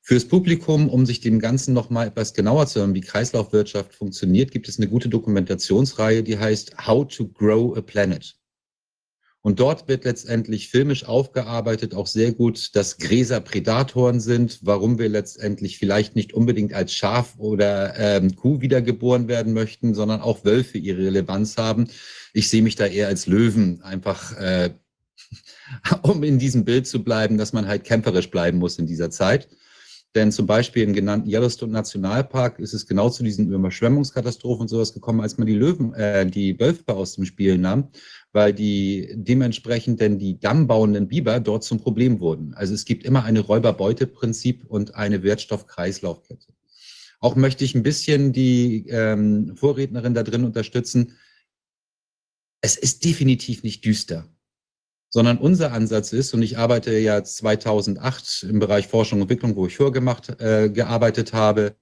Fürs Publikum, um sich dem Ganzen noch mal etwas genauer zu hören, wie Kreislaufwirtschaft funktioniert, gibt es eine gute Dokumentationsreihe, die heißt How to Grow a Planet. Und dort wird letztendlich filmisch aufgearbeitet, auch sehr gut, dass Gräser Prädatoren sind, warum wir letztendlich vielleicht nicht unbedingt als Schaf oder ähm, Kuh wiedergeboren werden möchten, sondern auch Wölfe ihre Relevanz haben. Ich sehe mich da eher als Löwen, einfach äh, [laughs] um in diesem Bild zu bleiben, dass man halt kämpferisch bleiben muss in dieser Zeit. Denn zum Beispiel im genannten Yellowstone Nationalpark ist es genau zu diesen Überschwemmungskatastrophen und sowas gekommen, als man die Löwen, äh, die Wölfe aus dem Spiel nahm, weil die dementsprechend denn die dammbauenden Biber dort zum Problem wurden. Also es gibt immer eine Räuberbeute-Prinzip und eine Wertstoffkreislaufkette. Auch möchte ich ein bisschen die ähm, Vorrednerin da drin unterstützen. Es ist definitiv nicht düster sondern unser Ansatz ist, und ich arbeite ja 2008 im Bereich Forschung und Entwicklung, wo ich vorgemacht, äh, gearbeitet habe,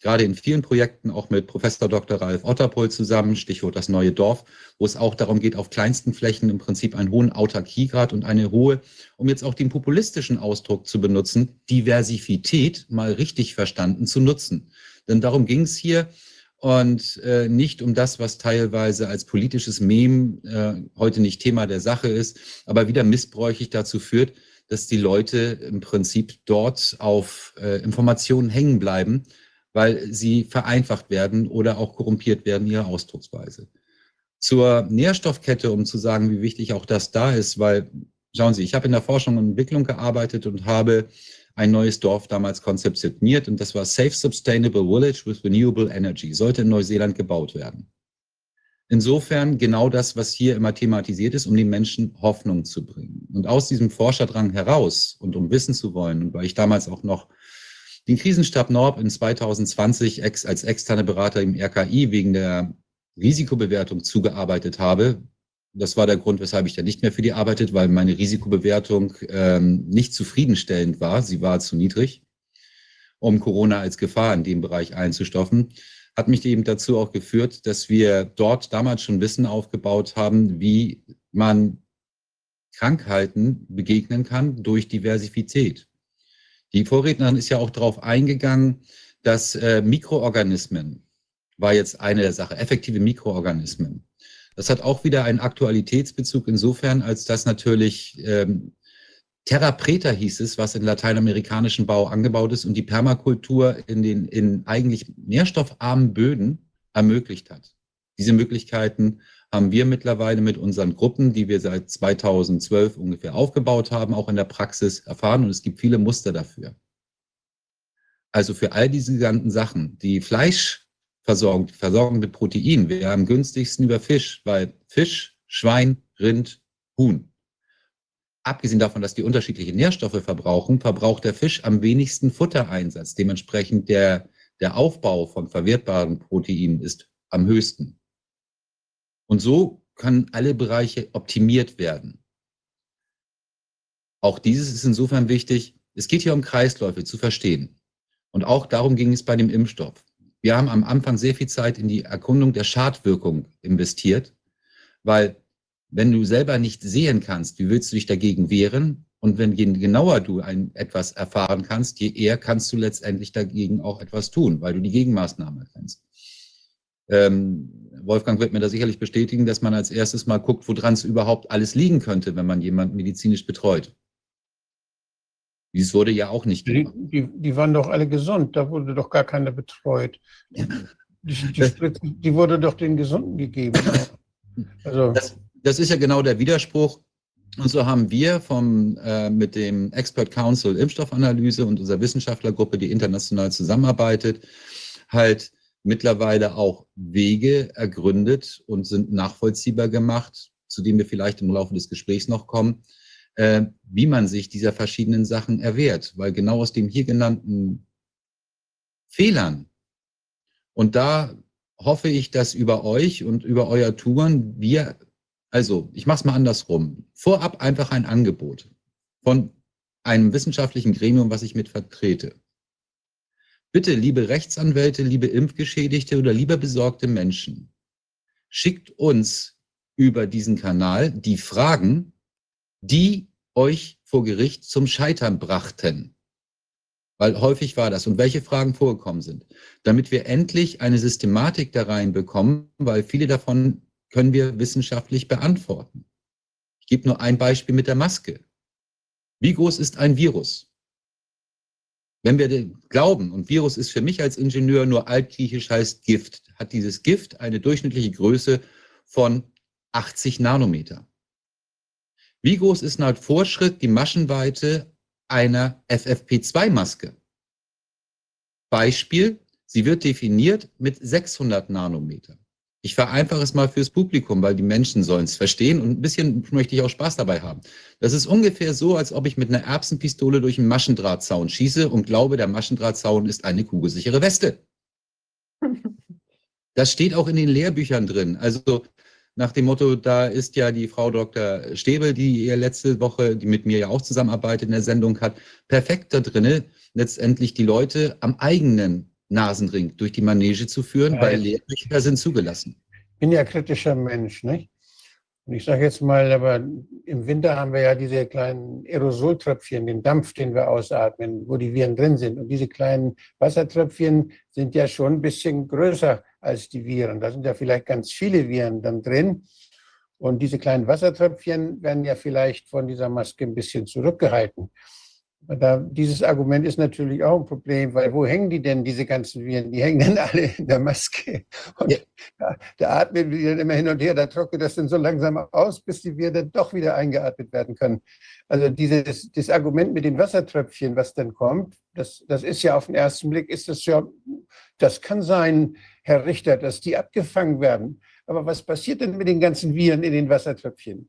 gerade in vielen Projekten, auch mit Professor Dr. Ralf Otterpohl zusammen, Stichwort das neue Dorf, wo es auch darum geht, auf kleinsten Flächen im Prinzip einen hohen Autarkiegrad und eine hohe, um jetzt auch den populistischen Ausdruck zu benutzen, Diversität mal richtig verstanden zu nutzen. Denn darum ging es hier, und äh, nicht um das, was teilweise als politisches Mem äh, heute nicht Thema der Sache ist, aber wieder missbräuchlich dazu führt, dass die Leute im Prinzip dort auf äh, Informationen hängen bleiben, weil sie vereinfacht werden oder auch korrumpiert werden, ihre Ausdrucksweise. Zur Nährstoffkette, um zu sagen, wie wichtig auch das da ist, weil, schauen Sie, ich habe in der Forschung und Entwicklung gearbeitet und habe ein neues Dorf damals konzeptioniert und das war Safe Sustainable Village with Renewable Energy, sollte in Neuseeland gebaut werden. Insofern genau das, was hier immer thematisiert ist, um den Menschen Hoffnung zu bringen. Und aus diesem Forscherdrang heraus und um wissen zu wollen, und weil ich damals auch noch den Krisenstab Norb in 2020 ex, als externe Berater im RKI wegen der Risikobewertung zugearbeitet habe, das war der Grund, weshalb ich da nicht mehr für die arbeitet, weil meine Risikobewertung ähm, nicht zufriedenstellend war. Sie war zu niedrig, um Corona als Gefahr in dem Bereich einzustoffen. Hat mich eben dazu auch geführt, dass wir dort damals schon Wissen aufgebaut haben, wie man Krankheiten begegnen kann durch Diversität. Die Vorrednerin ist ja auch darauf eingegangen, dass äh, Mikroorganismen, war jetzt eine der Sachen, effektive Mikroorganismen, das hat auch wieder einen Aktualitätsbezug insofern, als dass natürlich ähm, Terra Preta hieß es, was in lateinamerikanischen Bau angebaut ist und die Permakultur in den in eigentlich nährstoffarmen Böden ermöglicht hat. Diese Möglichkeiten haben wir mittlerweile mit unseren Gruppen, die wir seit 2012 ungefähr aufgebaut haben, auch in der Praxis erfahren und es gibt viele Muster dafür. Also für all diese ganzen Sachen, die Fleisch versorgen, versorgen mit Protein. Wir am günstigsten über Fisch, weil Fisch, Schwein, Rind, Huhn. Abgesehen davon, dass die unterschiedliche Nährstoffe verbrauchen, verbraucht der Fisch am wenigsten Futtereinsatz. Dementsprechend der, der Aufbau von verwertbaren Proteinen ist am höchsten. Und so können alle Bereiche optimiert werden. Auch dieses ist insofern wichtig. Es geht hier um Kreisläufe zu verstehen. Und auch darum ging es bei dem Impfstoff. Wir haben am Anfang sehr viel Zeit in die Erkundung der Schadwirkung investiert, weil wenn du selber nicht sehen kannst, wie willst du dich dagegen wehren? Und wenn je genauer du ein, etwas erfahren kannst, je eher kannst du letztendlich dagegen auch etwas tun, weil du die Gegenmaßnahme kennst. Ähm, Wolfgang wird mir da sicherlich bestätigen, dass man als erstes mal guckt, woran es überhaupt alles liegen könnte, wenn man jemanden medizinisch betreut. Dies wurde ja auch nicht gemacht. Die, die, die, waren doch alle gesund, da wurde doch gar keiner betreut. Die, die, die wurde doch den Gesunden gegeben. [laughs] Also. Das, das, ist ja genau der Widerspruch. Und so haben wir vom, äh, mit dem Expert Council Impfstoffanalyse und unserer Wissenschaftlergruppe, die international zusammenarbeitet, halt mittlerweile auch Wege ergründet und sind nachvollziehbar gemacht, zu denen wir vielleicht im Laufe des Gesprächs noch kommen, äh, wie man sich dieser verschiedenen Sachen erwehrt. Weil genau aus den hier genannten Fehlern und da hoffe ich, dass über euch und über euer Touren wir, also ich mache es mal andersrum, vorab einfach ein Angebot von einem wissenschaftlichen Gremium, was ich mit vertrete. Bitte, liebe Rechtsanwälte, liebe Impfgeschädigte oder lieber besorgte Menschen, schickt uns über diesen Kanal die Fragen, die euch vor Gericht zum Scheitern brachten. Weil häufig war das und welche Fragen vorgekommen sind, damit wir endlich eine Systematik da reinbekommen, weil viele davon können wir wissenschaftlich beantworten. Ich gebe nur ein Beispiel mit der Maske. Wie groß ist ein Virus? Wenn wir glauben, und Virus ist für mich als Ingenieur nur altgriechisch heißt Gift, hat dieses Gift eine durchschnittliche Größe von 80 Nanometer. Wie groß ist nach Vorschritt die Maschenweite einer FFP2-Maske? Beispiel, sie wird definiert mit 600 Nanometer. Ich vereinfache es mal fürs Publikum, weil die Menschen sollen es verstehen und ein bisschen möchte ich auch Spaß dabei haben. Das ist ungefähr so, als ob ich mit einer Erbsenpistole durch einen Maschendrahtzaun schieße und glaube, der Maschendrahtzaun ist eine kugelsichere Weste. [laughs] Das steht auch in den Lehrbüchern drin. Also nach dem Motto, da ist ja die Frau Dr. Stäbel, die ihr letzte Woche, die mit mir ja auch zusammenarbeitet in der Sendung hat, perfekt da drinne, letztendlich die Leute am eigenen Nasenring durch die Manege zu führen, ja, weil Lehrbücher sind zugelassen. Ich bin ja kritischer Mensch, nicht? Und ich sage jetzt mal, aber im Winter haben wir ja diese kleinen Aerosoltröpfchen, den Dampf, den wir ausatmen, wo die Viren drin sind. Und diese kleinen Wassertröpfchen sind ja schon ein bisschen größer als die Viren. Da sind ja vielleicht ganz viele Viren dann drin. Und diese kleinen Wassertröpfchen werden ja vielleicht von dieser Maske ein bisschen zurückgehalten. Da, dieses Argument ist natürlich auch ein Problem, weil wo hängen die denn, diese ganzen Viren? Die hängen dann alle in der Maske. Und ja. da, da, atmen wir dann immer hin und her, da trocknet das dann so langsam aus, bis die Viren dann doch wieder eingeatmet werden können. Also dieses das Argument mit den Wassertröpfchen, was dann kommt, das, das ist ja auf den ersten Blick, ist das ja, das kann sein, Herr Richter, dass die abgefangen werden. Aber was passiert denn mit den ganzen Viren in den Wassertröpfchen?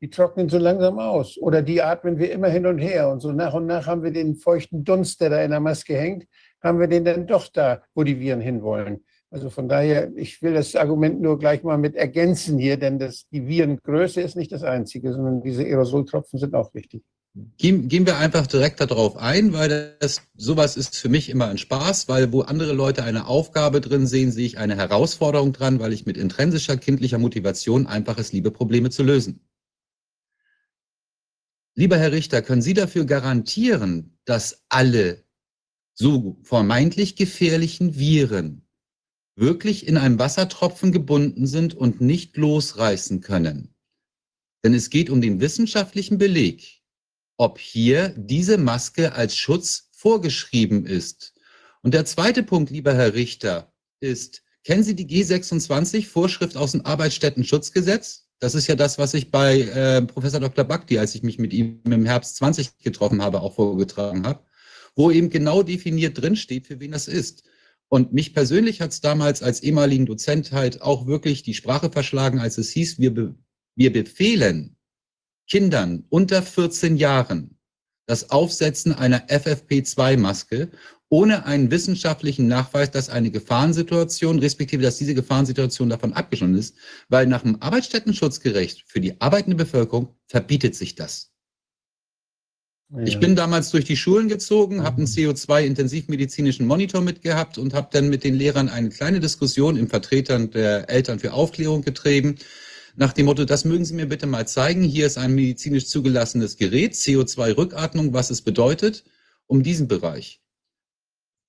Die trocknen so langsam aus oder die atmen wir immer hin und her und so nach und nach haben wir den feuchten Dunst, der da in der Maske hängt, haben wir den dann doch da, wo die Viren hinwollen. Also von daher, ich will das Argument nur gleich mal mit ergänzen hier, denn das, die Virengröße ist nicht das einzige, sondern diese Aerosoltropfen sind auch wichtig. Gehen, gehen wir einfach direkt darauf ein, weil das sowas ist für mich immer ein Spaß, weil wo andere Leute eine Aufgabe drin sehen, sehe ich eine Herausforderung dran, weil ich mit intrinsischer kindlicher Motivation einfach es liebe, Probleme zu lösen. Lieber Herr Richter, können Sie dafür garantieren, dass alle so vermeintlich gefährlichen Viren wirklich in einem Wassertropfen gebunden sind und nicht losreißen können? Denn es geht um den wissenschaftlichen Beleg, ob hier diese Maske als Schutz vorgeschrieben ist. Und der zweite Punkt, lieber Herr Richter, ist, kennen Sie die G26 Vorschrift aus dem Arbeitsstättenschutzgesetz? Das ist ja das, was ich bei äh, Professor Dr. Bakti, als ich mich mit ihm im Herbst 20 getroffen habe, auch vorgetragen habe, wo eben genau definiert drinsteht, für wen das ist. Und mich persönlich hat es damals als ehemaligen Dozent halt auch wirklich die Sprache verschlagen, als es hieß, wir Wir befehlen Kindern unter 14 Jahren das Aufsetzen einer FFP2-Maske ohne einen wissenschaftlichen Nachweis, dass eine Gefahrensituation, respektive dass diese Gefahrensituation davon abgeschlossen ist, weil nach dem Arbeitsstättenschutzgerecht für die arbeitende Bevölkerung verbietet sich das. Ich bin damals durch die Schulen gezogen, habe einen CO2-intensivmedizinischen Monitor mitgehabt und habe dann mit den Lehrern eine kleine Diskussion im Vertretern der Eltern für Aufklärung getrieben, nach dem Motto, das mögen Sie mir bitte mal zeigen. Hier ist ein medizinisch zugelassenes Gerät, CO2-Rückatmung, was es bedeutet, um diesen Bereich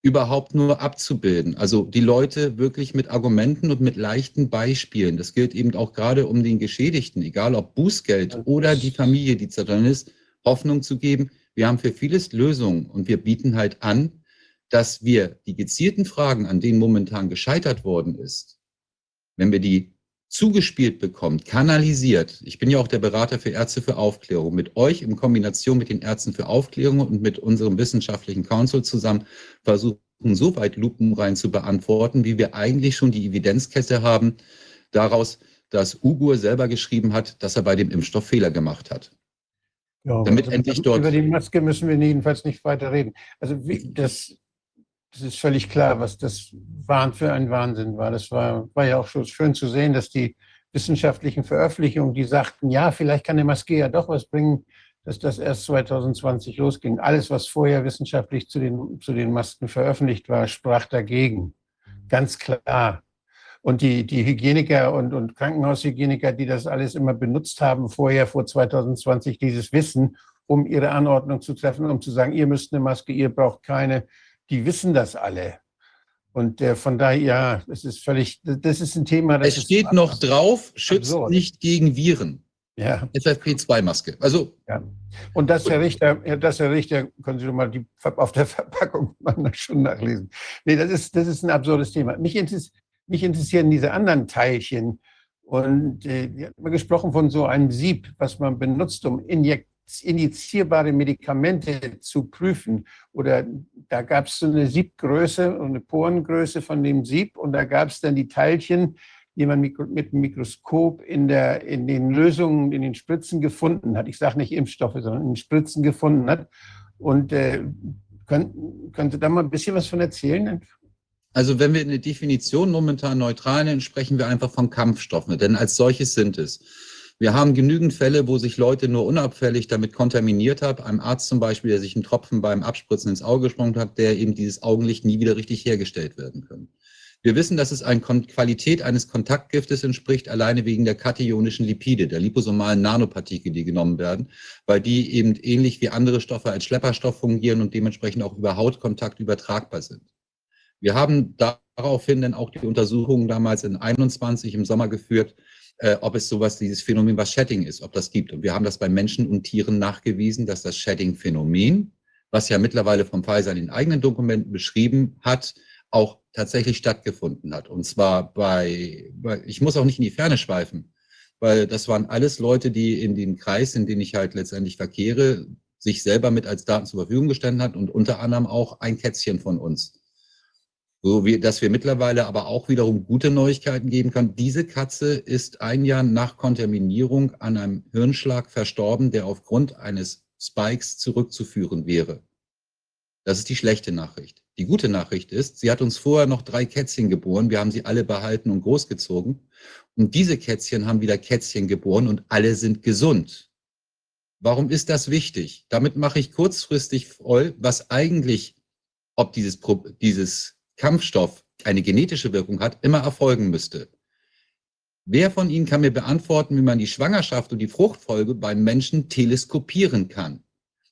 überhaupt nur abzubilden. Also die Leute wirklich mit Argumenten und mit leichten Beispielen. Das gilt eben auch gerade um den Geschädigten, egal ob Bußgeld oder die Familie, die drin ist, Hoffnung zu geben. Wir haben für vieles Lösungen und wir bieten halt an, dass wir die gezielten Fragen, an denen momentan gescheitert worden ist, wenn wir die zugespielt bekommt, kanalisiert. Ich bin ja auch der Berater für Ärzte für Aufklärung. Mit euch in Kombination mit den Ärzten für Aufklärung und mit unserem wissenschaftlichen Council zusammen versuchen, so weit lupenrein zu beantworten, wie wir eigentlich schon die Evidenzkette haben, daraus, dass Ugur selber geschrieben hat, dass er bei dem Impfstoff Fehler gemacht hat. Ja, Damit also endlich dort- Über die Maske müssen wir jedenfalls nicht weiter reden. Also wie, das, das ist völlig klar, was das Wahn für ein Wahnsinn war. Das war, war ja auch schon schön zu sehen, dass die wissenschaftlichen Veröffentlichungen, die sagten, ja, vielleicht kann eine Maske ja doch was bringen, dass das erst 2020 losging. Alles, was vorher wissenschaftlich zu den, zu den Masken veröffentlicht war, sprach dagegen. Ganz klar. Und die, die Hygieniker und, und Krankenhaushygieniker, die das alles immer benutzt haben, vorher vor 2020, dieses Wissen, um ihre Anordnung zu treffen, um zu sagen, ihr müsst eine Maske, ihr braucht keine, die wissen das alle. Und äh, von daher, ja, es ist völlig, das ist ein Thema, das Es steht noch drauf, schützt absurd. nicht gegen Viren. Ja, FFP2-Maske. Also ja. Und dass Herr Richter, ja, dass Herr Richter, können Sie doch mal die auf der Verpackung [laughs] mal schon nachlesen. Nee, das ist, das ist ein absurdes Thema. Mich, interess, mich interessieren diese anderen Teilchen. Und äh, wir haben gesprochen von so einem Sieb, was man benutzt, um injekt, injizierbare Medikamente zu prüfen. Oder da gab es so eine Siebgröße und eine Porengröße von dem Sieb und da gab es dann die Teilchen, die man mit dem Mikroskop in, der, in den Lösungen, in den Spritzen gefunden hat. Ich sage nicht Impfstoffe, sondern in den Spritzen gefunden hat. Und äh, können Sie da mal ein bisschen was von erzählen? Also wenn wir eine Definition momentan neutral nennen, sprechen wir einfach von Kampfstoffen, denn als solches sind es. Wir haben genügend Fälle, wo sich Leute nur unabfällig damit kontaminiert haben. Ein Arzt zum Beispiel, der sich einen Tropfen beim Abspritzen ins Auge gesprungen hat, der eben dieses Augenlicht nie wieder richtig hergestellt werden können. Wir wissen, dass es eine Qualität eines Kontaktgiftes entspricht, alleine wegen der kationischen Lipide, der liposomalen Nanopartikel, die genommen werden, weil die eben ähnlich wie andere Stoffe als Schlepperstoff fungieren und dementsprechend auch über Hautkontakt übertragbar sind. Wir haben daraufhin dann auch die Untersuchungen damals in 21 im Sommer geführt, äh, ob es sowas, dieses Phänomen, was Shedding ist, ob das gibt. Und wir haben das bei Menschen und Tieren nachgewiesen, dass das Shedding-Phänomen, was ja mittlerweile vom Pfizer in den eigenen Dokumenten beschrieben hat, auch tatsächlich stattgefunden hat. Und zwar bei, bei, ich muss auch nicht in die Ferne schweifen, weil das waren alles Leute, die in den Kreis, in den ich halt letztendlich verkehre, sich selber mit als Daten zur Verfügung gestanden hat und unter anderem auch ein Kätzchen von uns. So wie, dass wir mittlerweile aber auch wiederum gute Neuigkeiten geben können. Diese Katze ist ein Jahr nach Kontaminierung an einem Hirnschlag verstorben, der aufgrund eines Spikes zurückzuführen wäre. Das ist die schlechte Nachricht. Die gute Nachricht ist, sie hat uns vorher noch drei Kätzchen geboren. Wir haben sie alle behalten und großgezogen. Und diese Kätzchen haben wieder Kätzchen geboren und alle sind gesund. Warum ist das wichtig? Damit mache ich kurzfristig voll, was eigentlich, ob dieses, dieses Kampfstoff eine genetische Wirkung hat, immer erfolgen müsste. Wer von Ihnen kann mir beantworten, wie man die Schwangerschaft und die Fruchtfolge beim Menschen teleskopieren kann?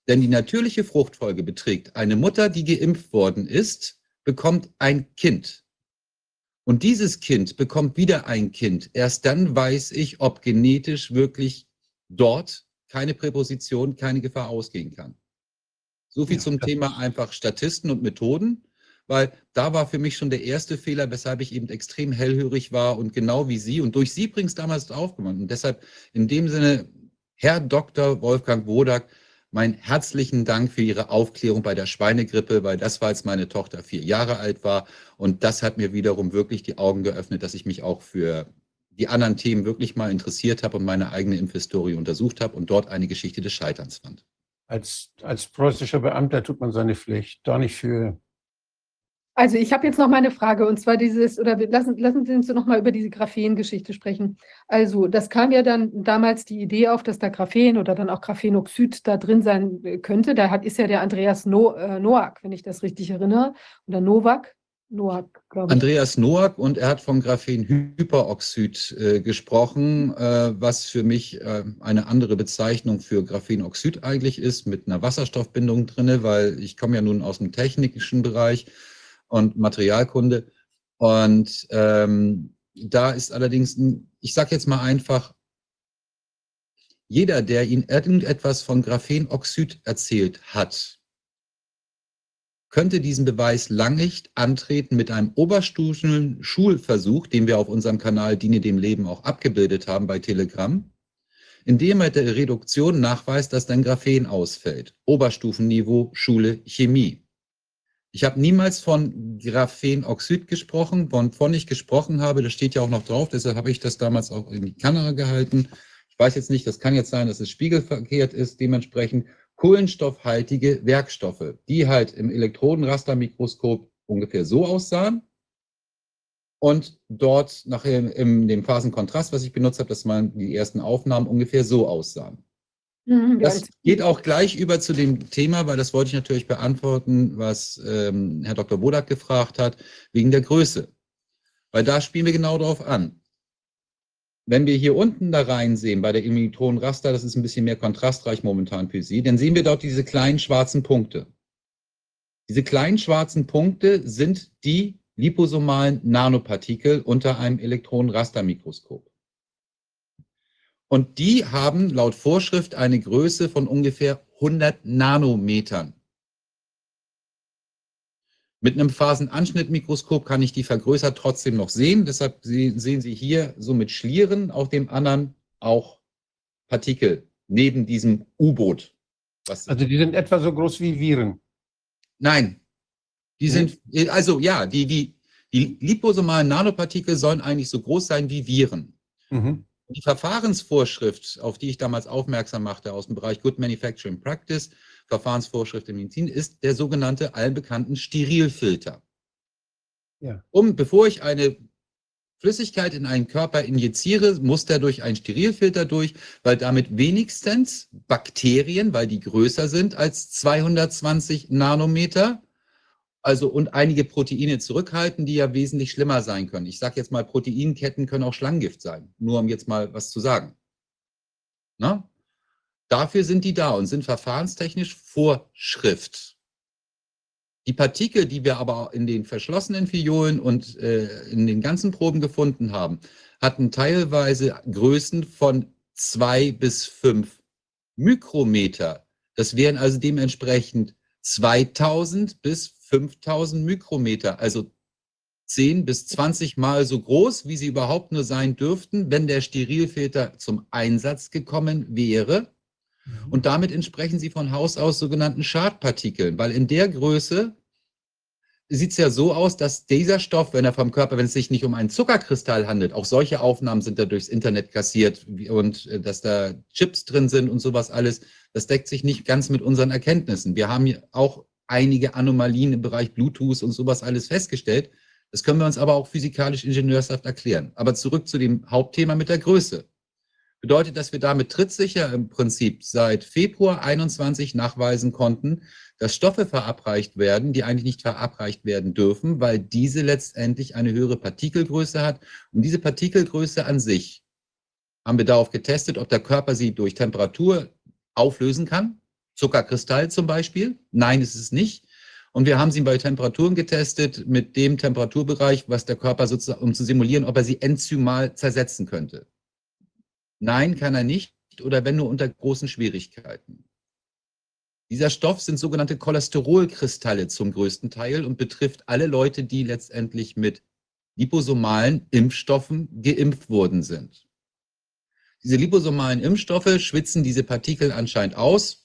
Denn die natürliche Fruchtfolge beträgt, eine Mutter, die geimpft worden ist, bekommt ein Kind. Und dieses Kind bekommt wieder ein Kind. Erst dann weiß ich, ob genetisch wirklich dort keine Präposition, keine Gefahr ausgehen kann. So viel Ja, zum Thema einfach Statisten und Methoden, weil da war für mich schon der erste Fehler, weshalb ich eben extrem hellhörig war und genau wie Sie und durch Sie bringst damals aufgemacht. Und deshalb in dem Sinne, Herr Dr. Wolfgang Wodak, meinen herzlichen Dank für Ihre Aufklärung bei der Schweinegrippe, weil das war, als meine Tochter vier Jahre alt war. Und das hat mir wiederum wirklich die Augen geöffnet, dass ich mich auch für die anderen Themen wirklich mal interessiert habe und meine eigene Impfhistorie untersucht habe und dort eine Geschichte des Scheiterns fand. Als, als preußischer Beamter tut man seine Pflicht, doch nicht für Also ich habe jetzt noch mal eine Frage und zwar dieses, oder lassen, lassen Sie uns noch mal über diese Graphen-Geschichte sprechen. Also das kam ja dann damals die Idee auf, dass da Graphen oder dann auch Graphenoxid da drin sein äh, könnte. Da hat, ist ja der Andreas no, äh, Noack, wenn ich das richtig erinnere, oder Novak, Noack, glaube ich. Andreas Noack und er hat von Graphenhyperoxid äh, gesprochen, äh, was für mich äh, eine andere Bezeichnung für Graphenoxid eigentlich ist, mit einer Wasserstoffbindung drinne, weil ich komme ja nun aus dem technischen Bereich und Materialkunde. Und ähm, da ist allerdings, ein, ich sage jetzt mal einfach, jeder, der Ihnen irgendetwas von Graphenoxid erzählt hat, könnte diesen Beweis lang nicht antreten mit einem Oberstufenschulversuch, den wir auf unserem Kanal Diene dem Leben auch abgebildet haben bei Telegram, indem er der Reduktion nachweist, dass dein Graphen ausfällt. Oberstufenniveau Schule Chemie. Ich habe niemals von Graphenoxid gesprochen, wovon ich gesprochen habe, das steht ja auch noch drauf, deshalb habe ich das damals auch in die Kamera gehalten. Ich weiß jetzt nicht, das kann jetzt sein, dass es spiegelverkehrt ist, dementsprechend kohlenstoffhaltige Werkstoffe, die halt im Elektronenrastermikroskop ungefähr so aussahen und dort nachher in dem Phasenkontrast, was ich benutzt habe, dass man die ersten Aufnahmen ungefähr so aussahen. Mhm, ja, Das geht auch gleich über zu dem Thema, weil das wollte ich natürlich beantworten, was ähm, Herr Dr. Bodak gefragt hat, wegen der Größe. Weil da spielen wir genau drauf an. Wenn wir hier unten da reinsehen, bei der Imitron-Raster, das ist ein bisschen mehr kontrastreich momentan für Sie, dann sehen wir dort diese kleinen schwarzen Punkte. Diese kleinen schwarzen Punkte sind die liposomalen Nanopartikel unter einem Elektronenrastermikroskop. Und die haben laut Vorschrift eine Größe von ungefähr 100 Nanometern. Mit einem Phasenanschnittmikroskop kann ich die vergrößert trotzdem noch sehen. Deshalb sehen Sie hier so mit Schlieren auf dem anderen auch Partikel neben diesem U-Boot. Also die sind etwa so groß wie Viren. Nein, die sind, also ja, die, die, die liposomalen Nanopartikel sollen eigentlich so groß sein wie Viren. Mhm. Die Verfahrensvorschrift, auf die ich damals aufmerksam machte aus dem Bereich Good Manufacturing Practice, Verfahrensvorschrift in Medizin, ist der sogenannte allbekannten Sterilfilter. Ja. Um, bevor ich eine Flüssigkeit in einen Körper injiziere, muss der durch einen Sterilfilter durch, weil damit wenigstens Bakterien, weil die größer sind als 220 Nanometer, also und einige Proteine zurückhalten, die ja wesentlich schlimmer sein können. Ich sage jetzt mal, Proteinketten können auch Schlangengift sein, nur um jetzt mal was zu sagen. Na? Dafür sind die da und sind verfahrenstechnisch Vorschrift. Die Partikel, die wir aber in den verschlossenen Fiolen und äh, in den ganzen Proben gefunden haben, hatten teilweise Größen von zwei bis fünf Mikrometer. Das wären also dementsprechend 2000 bis 5000 Mikrometer, also 10 bis 20 Mal so groß, wie sie überhaupt nur sein dürften, wenn der Sterilfilter zum Einsatz gekommen wäre. Und damit entsprechen sie von Haus aus sogenannten Schadpartikeln, weil in der Größe sieht es ja so aus, dass dieser Stoff, wenn er vom Körper, wenn es sich nicht um einen Zuckerkristall handelt, auch solche Aufnahmen sind da durchs Internet kassiert und äh, dass da Chips drin sind und sowas alles, das deckt sich nicht ganz mit unseren Erkenntnissen. Wir haben auch einige Anomalien im Bereich Bluetooth und sowas alles festgestellt. Das können wir uns aber auch physikalisch ingenieurshaft erklären. Aber zurück zu dem Hauptthema mit der Größe. Bedeutet, dass wir damit trittsicher im Prinzip seit Februar 21 nachweisen konnten, dass Stoffe verabreicht werden, die eigentlich nicht verabreicht werden dürfen, weil diese letztendlich eine höhere Partikelgröße hat. Und diese Partikelgröße an sich haben wir darauf getestet, ob der Körper sie durch Temperatur auflösen kann. Zuckerkristall zum Beispiel. Nein, ist es nicht. Und wir haben sie bei Temperaturen getestet mit dem Temperaturbereich, was der Körper sozusagen, um zu simulieren, ob er sie enzymal zersetzen könnte. Nein, kann er nicht oder wenn nur unter großen Schwierigkeiten. Dieser Stoff sind sogenannte Cholesterolkristalle zum größten Teil und betrifft alle Leute, die letztendlich mit liposomalen Impfstoffen geimpft worden sind. Diese liposomalen Impfstoffe schwitzen diese Partikel anscheinend aus,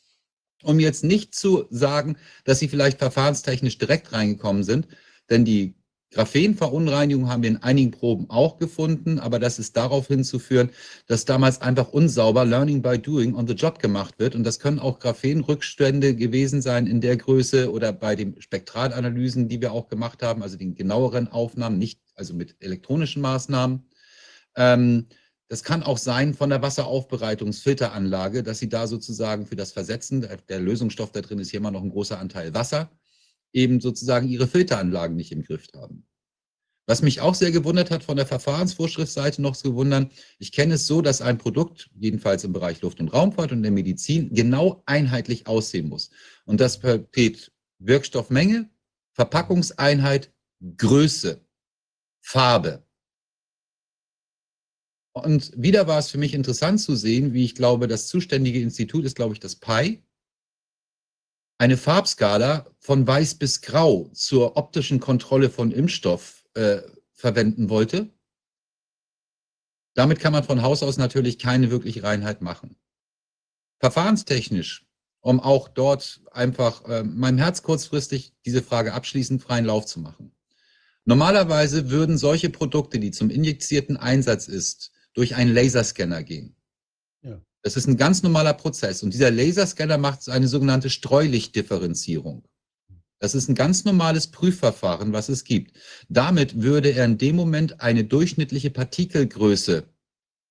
um jetzt nicht zu sagen, dass sie vielleicht verfahrenstechnisch direkt reingekommen sind, denn die Graphenverunreinigung haben wir in einigen Proben auch gefunden, aber das ist darauf hinzuführen, dass damals einfach unsauber Learning by Doing on the Job gemacht wird. Und das können auch Graphenrückstände gewesen sein in der Größe oder bei den Spektralanalysen, die wir auch gemacht haben, also den genaueren Aufnahmen, nicht also mit elektronischen Maßnahmen. Ähm, das kann auch sein von der Wasseraufbereitungsfilteranlage, dass sie da sozusagen für das Versetzen, der Lösungsstoff da drin ist hier immer noch ein großer Anteil Wasser, eben sozusagen ihre Filteranlagen nicht im Griff haben. Was mich auch sehr gewundert hat von der Verfahrensvorschriftsseite noch zu wundern, ich kenne es so, dass ein Produkt, jedenfalls im Bereich Luft- und Raumfahrt und der Medizin, genau einheitlich aussehen muss. Und das steht Wirkstoffmenge, Verpackungseinheit, Größe, Farbe. Und wieder war es für mich interessant zu sehen, wie ich glaube, das zuständige Institut ist, glaube ich, das PI, eine Farbskala von weiß bis grau zur optischen Kontrolle von Impfstoff äh, verwenden wollte. Damit kann man von Haus aus natürlich keine wirkliche Reinheit machen. Verfahrenstechnisch, um auch dort einfach äh, meinem Herz kurzfristig diese Frage abschließend freien Lauf zu machen. Normalerweise würden solche Produkte, die zum injizierten Einsatz ist, durch einen Laserscanner gehen. Das ist ein ganz normaler Prozess. Und dieser Laserscanner macht eine sogenannte Streulichtdifferenzierung. Das ist ein ganz normales Prüfverfahren, was es gibt. Damit würde er in dem Moment eine durchschnittliche Partikelgröße,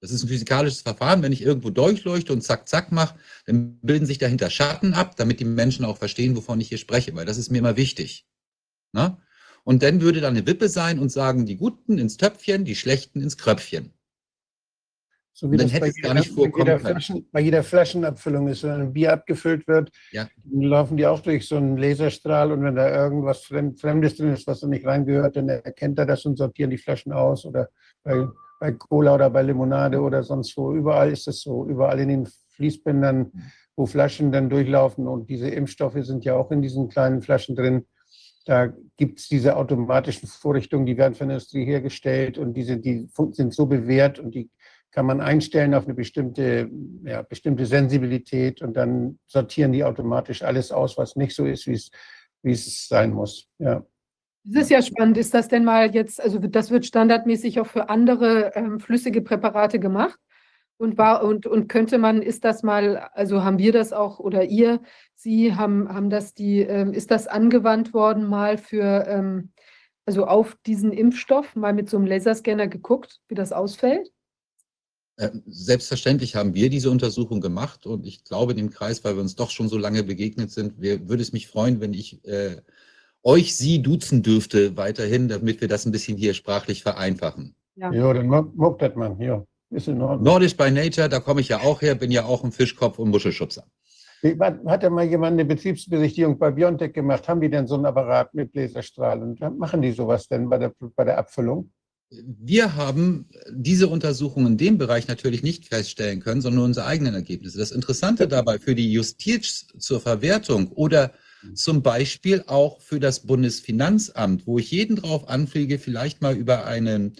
das ist ein physikalisches Verfahren, wenn ich irgendwo durchleuchte und zack, zack mache, dann bilden sich dahinter Schatten ab, damit die Menschen auch verstehen, wovon ich hier spreche, weil das ist mir immer wichtig. Na? Und dann würde da eine Wippe sein und sagen, die Guten ins Töpfchen, die Schlechten ins Kröpfchen. So wie dann das hätte bei es gar jeder, nicht bei, jeder. Flaschen, bei jeder Flaschenabfüllung ist, wenn ein Bier abgefüllt wird, Ja. dann laufen die auch durch so einen Laserstrahl und wenn da irgendwas Fremd- Fremdes drin ist, was da nicht reingehört, dann erkennt er das und sortieren die Flaschen aus oder bei, bei Cola oder bei Limonade oder sonst wo. Überall ist es so. Überall in den Fließbändern, wo Flaschen dann durchlaufen und diese Impfstoffe sind ja auch in diesen kleinen Flaschen drin. Da gibt es diese automatischen Vorrichtungen, die werden von der Industrie hergestellt und diese, die sind so bewährt und die kann man einstellen auf eine bestimmte, ja, bestimmte Sensibilität und dann sortieren die automatisch alles aus, was nicht so ist, wie es, sein muss. Ja. Das ist ja spannend. Ist das denn mal jetzt, also das wird standardmäßig auch für andere ähm, flüssige Präparate gemacht? Und, war, und, und könnte man, ist das mal, also haben wir das auch oder ihr, Sie haben, haben das die, ähm, ist das angewandt worden mal für, ähm, also auf diesen Impfstoff, mal mit so einem Laserscanner geguckt, wie das ausfällt? Äh, Selbstverständlich haben wir diese Untersuchung gemacht und ich glaube, in dem Kreis, weil wir uns doch schon so lange begegnet sind, wir, würde es mich freuen, wenn ich äh, euch Sie duzen dürfte weiterhin, damit wir das ein bisschen hier sprachlich vereinfachen. Ja. Ja, dann muckt das man. Ja, ist in Ordnung. Nordisch by Nature, da komme ich ja auch her, bin ja auch ein Fischkopf und Muschelschubser. Hat ja mal jemand eine Betriebsbesichtigung bei Biontech gemacht? Haben die denn so einen Apparat mit Laserstrahl? Und machen die sowas denn bei der, bei der Abfüllung? Wir haben diese Untersuchung in dem Bereich natürlich nicht feststellen können, sondern unsere eigenen Ergebnisse. Das Interessante dabei für die Justiz zur Verwertung oder zum Beispiel auch für das Bundesfinanzamt, wo ich jeden drauf anfliege, vielleicht mal über eine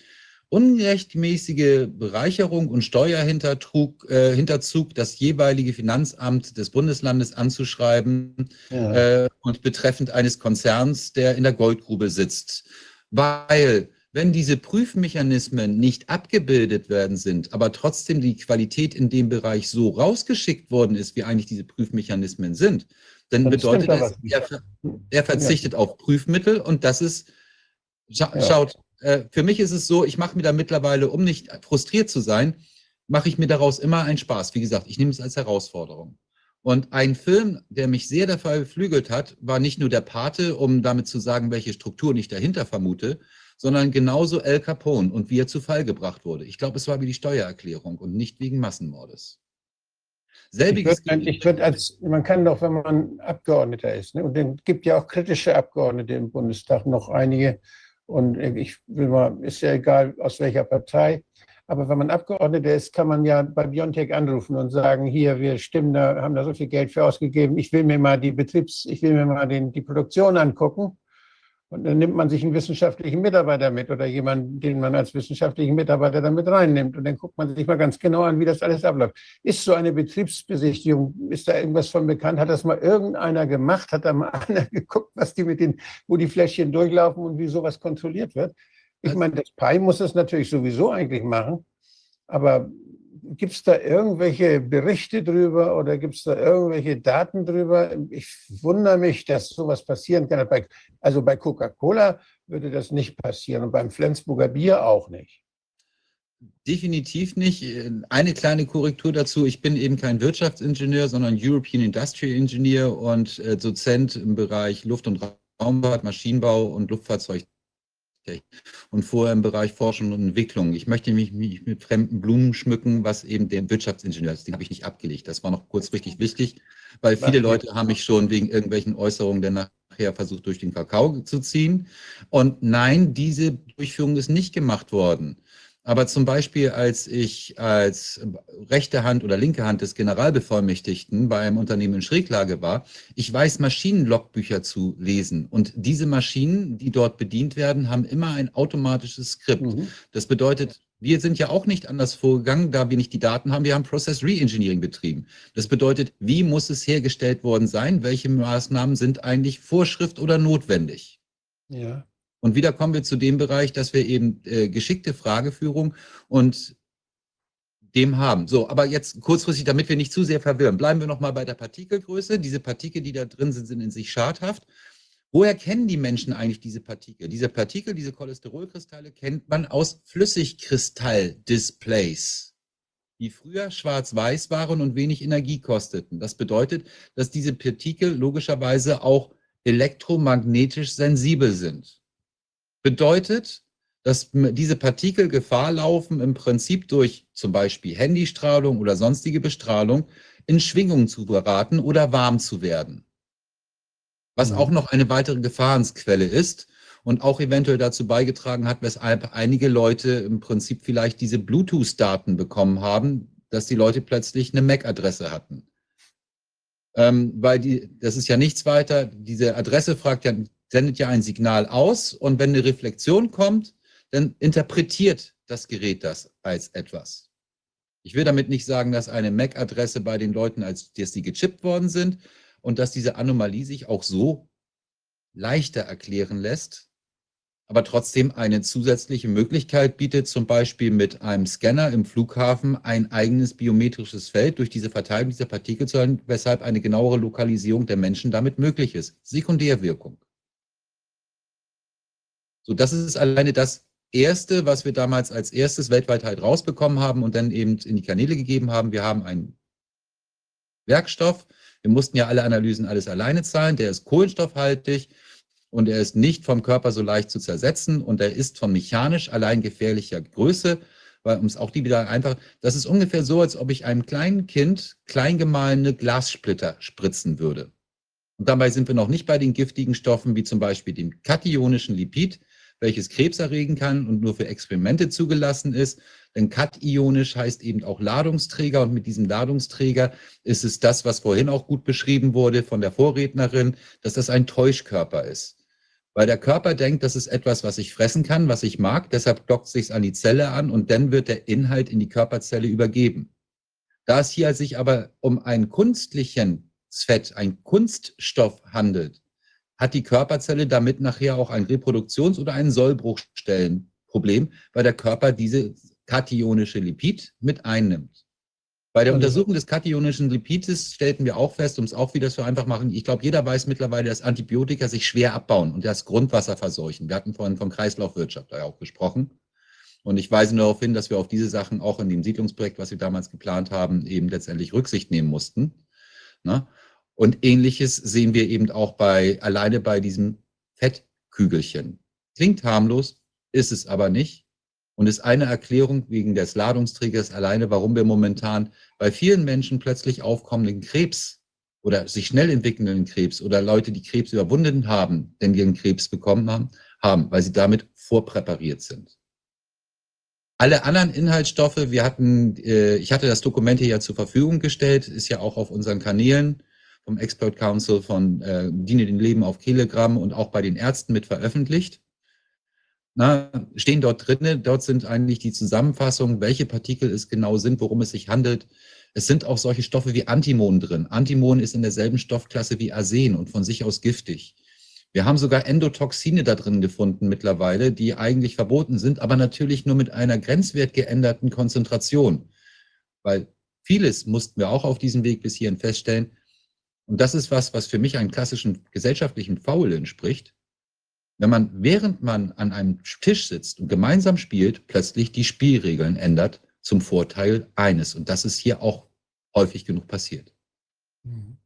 unrechtmäßige Bereicherung und Steuerhintertrug, äh, Hinterzug das jeweilige Finanzamt des Bundeslandes anzuschreiben, Ja. äh, und betreffend eines Konzerns, der in der Goldgrube sitzt. Weil, wenn diese Prüfmechanismen nicht abgebildet werden sind, aber trotzdem die Qualität in dem Bereich so rausgeschickt worden ist, wie eigentlich diese Prüfmechanismen sind, dann Dann bedeutet das, er, ver- er verzichtet auf Prüfmittel und das ist, scha Ja. schaut, äh, für mich ist es so, ich mache mir da mittlerweile, um nicht frustriert zu sein, mache ich mir daraus immer einen Spaß. Wie gesagt, ich nehme es als Herausforderung. Und ein Film, der mich sehr dafür beflügelt hat, war nicht nur der Pate, um damit zu sagen, welche Strukturen ich dahinter vermute, sondern genauso El Capone und wie er zu Fall gebracht wurde. Ich glaube, es war wie die Steuererklärung und nicht wegen Massenmordes. Ich Selbiges würd, ich würd als, man kann doch, wenn man Abgeordneter ist, ne, und es gibt ja auch kritische Abgeordnete im Bundestag, noch einige, und ich will mal, ist ja egal, aus welcher Partei, aber wenn man Abgeordneter ist, kann man ja bei Biontech anrufen und sagen, hier, wir stimmen da, haben da so viel Geld für ausgegeben, ich will mir mal die Betriebs, ich will mir mal den, die Produktion angucken. Und dann nimmt man sich einen wissenschaftlichen Mitarbeiter mit oder jemanden, den man als wissenschaftlichen Mitarbeiter damit reinnimmt. Und dann guckt man sich mal ganz genau an, wie das alles abläuft. Ist so eine Betriebsbesichtigung, ist da irgendwas von bekannt? Hat das mal irgendeiner gemacht? Hat da mal [laughs] einer geguckt, was die mit den, wo die Fläschchen durchlaufen und wie sowas kontrolliert wird? Ich meine, das PI muss das natürlich sowieso eigentlich machen. Aber Gibt es da irgendwelche Berichte drüber oder gibt es da irgendwelche Daten drüber? Ich wundere mich, dass sowas passieren kann. Also bei Coca-Cola würde das nicht passieren und beim Flensburger Bier auch nicht. Definitiv nicht. Eine kleine Korrektur dazu. Ich bin eben kein Wirtschaftsingenieur, sondern European Industrial Engineer und äh, Dozent im Bereich Luft- und Raumfahrt, Maschinenbau und Luftfahrzeug und vorher im Bereich Forschung und Entwicklung. Ich möchte mich, mich mit fremden Blumen schmücken, was eben der Wirtschaftsingenieur ist. Den habe ich nicht abgelegt. Das war noch kurz richtig wichtig, weil viele Leute haben mich schon wegen irgendwelchen Äußerungen der nachher versucht, durch den Kakao zu ziehen. Und nein, diese Durchführung ist nicht gemacht worden. Aber zum Beispiel, als ich als rechte Hand oder linke Hand des Generalbevollmächtigten bei einem Unternehmen in Schräglage war, ich weiß Maschinenlogbücher zu lesen. Und diese Maschinen, die dort bedient werden, haben immer ein automatisches Skript. Mhm. Das bedeutet, wir sind ja auch nicht anders vorgegangen, da wir nicht die Daten haben. Wir haben Process Reengineering betrieben. Das bedeutet, wie muss es hergestellt worden sein? Welche Maßnahmen sind eigentlich Vorschrift oder notwendig? Ja. Und wieder kommen wir zu dem Bereich, dass wir eben äh, geschickte Frageführung und dem haben. So, aber jetzt kurzfristig, damit wir nicht zu sehr verwirren, bleiben wir nochmal bei der Partikelgröße. Diese Partikel, die da drin sind, sind in sich schadhaft. Woher kennen die Menschen eigentlich diese Partikel? Diese Partikel, diese Cholesterolkristalle kennt man aus Flüssigkristall-Displays, die früher schwarz-weiß waren und wenig Energie kosteten. Das bedeutet, dass diese Partikel logischerweise auch elektromagnetisch sensibel sind. Bedeutet, dass diese Partikel Gefahr laufen, im Prinzip durch zum Beispiel Handystrahlung oder sonstige Bestrahlung in Schwingungen zu geraten oder warm zu werden. Was mhm. auch noch eine weitere Gefahrensquelle ist und auch eventuell dazu beigetragen hat, weshalb einige Leute im Prinzip vielleicht diese Bluetooth-Daten bekommen haben, dass die Leute plötzlich eine MAC-Adresse hatten. Ähm, weil die, das ist ja nichts weiter. Diese Adresse fragt ja sendet ja ein Signal aus und wenn eine Reflexion kommt, dann interpretiert das Gerät das als etwas. Ich will damit nicht sagen, dass eine MAC-Adresse bei den Leuten, als dass die gechippt worden sind und dass diese Anomalie sich auch so leichter erklären lässt, aber trotzdem eine zusätzliche Möglichkeit bietet, zum Beispiel mit einem Scanner im Flughafen ein eigenes biometrisches Feld durch diese Verteilung dieser Partikel zu halten, weshalb eine genauere Lokalisierung der Menschen damit möglich ist. Sekundärwirkung. So, das ist alleine das Erste, was wir damals als erstes weltweit halt rausbekommen haben und dann eben in die Kanäle gegeben haben. Wir haben einen Werkstoff. Wir mussten ja alle Analysen alles alleine zahlen. Der ist kohlenstoffhaltig und er ist nicht vom Körper so leicht zu zersetzen und er ist von mechanisch allein gefährlicher Größe, weil uns auch die wieder einfach, das ist ungefähr so, als ob ich einem kleinen Kind kleingemahlene Glassplitter spritzen würde. Und dabei sind wir noch nicht bei den giftigen Stoffen wie zum Beispiel dem kationischen Lipid, welches Krebs erregen kann und nur für Experimente zugelassen ist. Denn kationisch heißt eben auch Ladungsträger und mit diesem Ladungsträger ist es das, was vorhin auch gut beschrieben wurde von der Vorrednerin, dass das ein Täuschkörper ist. Weil der Körper denkt, das ist etwas, was ich fressen kann, was ich mag, deshalb dockt sich an die Zelle an und dann wird der Inhalt in die Körperzelle übergeben. Da es hier sich aber um einen kunstlichen Fett, ein Kunststoff handelt, hat die Körperzelle damit nachher auch ein Reproduktions- oder ein Sollbruchstellenproblem, weil der Körper diese kationische Lipid mit einnimmt. Bei der Untersuchung des kationischen Lipides stellten wir auch fest, um es auch wieder so einfach machen, ich glaube, jeder weiß mittlerweile, dass Antibiotika sich schwer abbauen und das Grundwasser verseuchen. Wir hatten vorhin von Kreislaufwirtschaft da auch gesprochen. Und ich weise nur darauf hin, dass wir auf diese Sachen auch in dem Siedlungsprojekt, was wir damals geplant haben, eben letztendlich Rücksicht nehmen mussten. Ne? Und ähnliches sehen wir eben auch bei, alleine bei diesem Fettkügelchen. Klingt harmlos, ist es aber nicht. Und ist eine Erklärung wegen des Ladungsträgers alleine, warum wir momentan bei vielen Menschen plötzlich aufkommenden Krebs oder sich schnell entwickelnden Krebs oder Leute, die Krebs überwunden haben, denn ihren Krebs bekommen haben, haben, weil sie damit vorpräpariert sind. Alle anderen Inhaltsstoffe, wir hatten, äh, ich hatte das Dokument hier ja zur Verfügung gestellt, ist ja auch auf unseren Kanälen vom Expert Council von äh, Diene den Leben auf Kilogramm und auch bei den Ärzten mit veröffentlicht. Na, stehen dort drinne, dort sind eigentlich die Zusammenfassungen, welche Partikel es genau sind, worum es sich handelt. Es sind auch solche Stoffe wie Antimon drin. Antimon ist in derselben Stoffklasse wie Arsen und von sich aus giftig. Wir haben sogar Endotoxine da drin gefunden mittlerweile, die eigentlich verboten sind, aber natürlich nur mit einer grenzwertgeänderten Konzentration. Weil vieles mussten wir auch auf diesem Weg bis hierhin feststellen. Und das ist was, was für mich einen klassischen gesellschaftlichen Faul entspricht. Wenn man, während man an einem Tisch sitzt und gemeinsam spielt, plötzlich die Spielregeln ändert zum Vorteil eines. Und das ist hier auch häufig genug passiert. Mhm.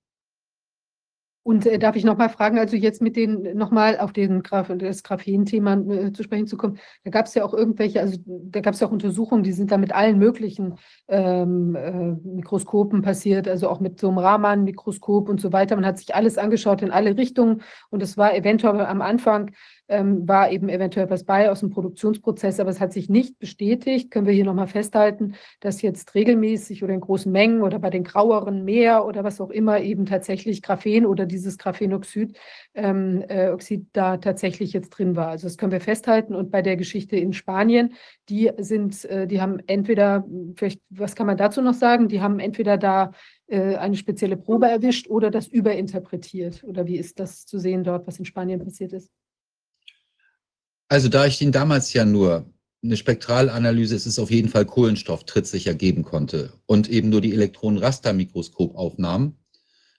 Und äh, darf ich noch mal fragen, also jetzt mit den nochmal auf den Graf, das Graphen-Thema äh, zu sprechen zu kommen, da gab es ja auch irgendwelche, also da gab es ja auch Untersuchungen, die sind da mit allen möglichen ähm, äh, Mikroskopen passiert, also auch mit so einem Raman-Mikroskop und so weiter. Man hat sich alles angeschaut in alle Richtungen und es war eventuell am Anfang ähm, war eben eventuell was bei aus dem Produktionsprozess, aber es hat sich nicht bestätigt. Können wir hier nochmal festhalten, dass jetzt regelmäßig oder in großen Mengen oder bei den graueren mehr oder was auch immer eben tatsächlich Graphen oder dieses Graphenoxid ähm, äh, Oxid da tatsächlich jetzt drin war. Also das können wir festhalten. Und bei der Geschichte in Spanien, die sind, äh, die haben entweder, vielleicht, was kann man dazu noch sagen? Die haben entweder da äh, eine spezielle Probe erwischt oder das überinterpretiert. Oder wie ist das zu sehen dort, was in Spanien passiert ist? Also da ich den damals ja nur eine Spektralanalyse, es ist auf jeden Fall Kohlenstoff trittsicher geben konnte und eben nur die Elektronenrastermikroskopaufnahmen,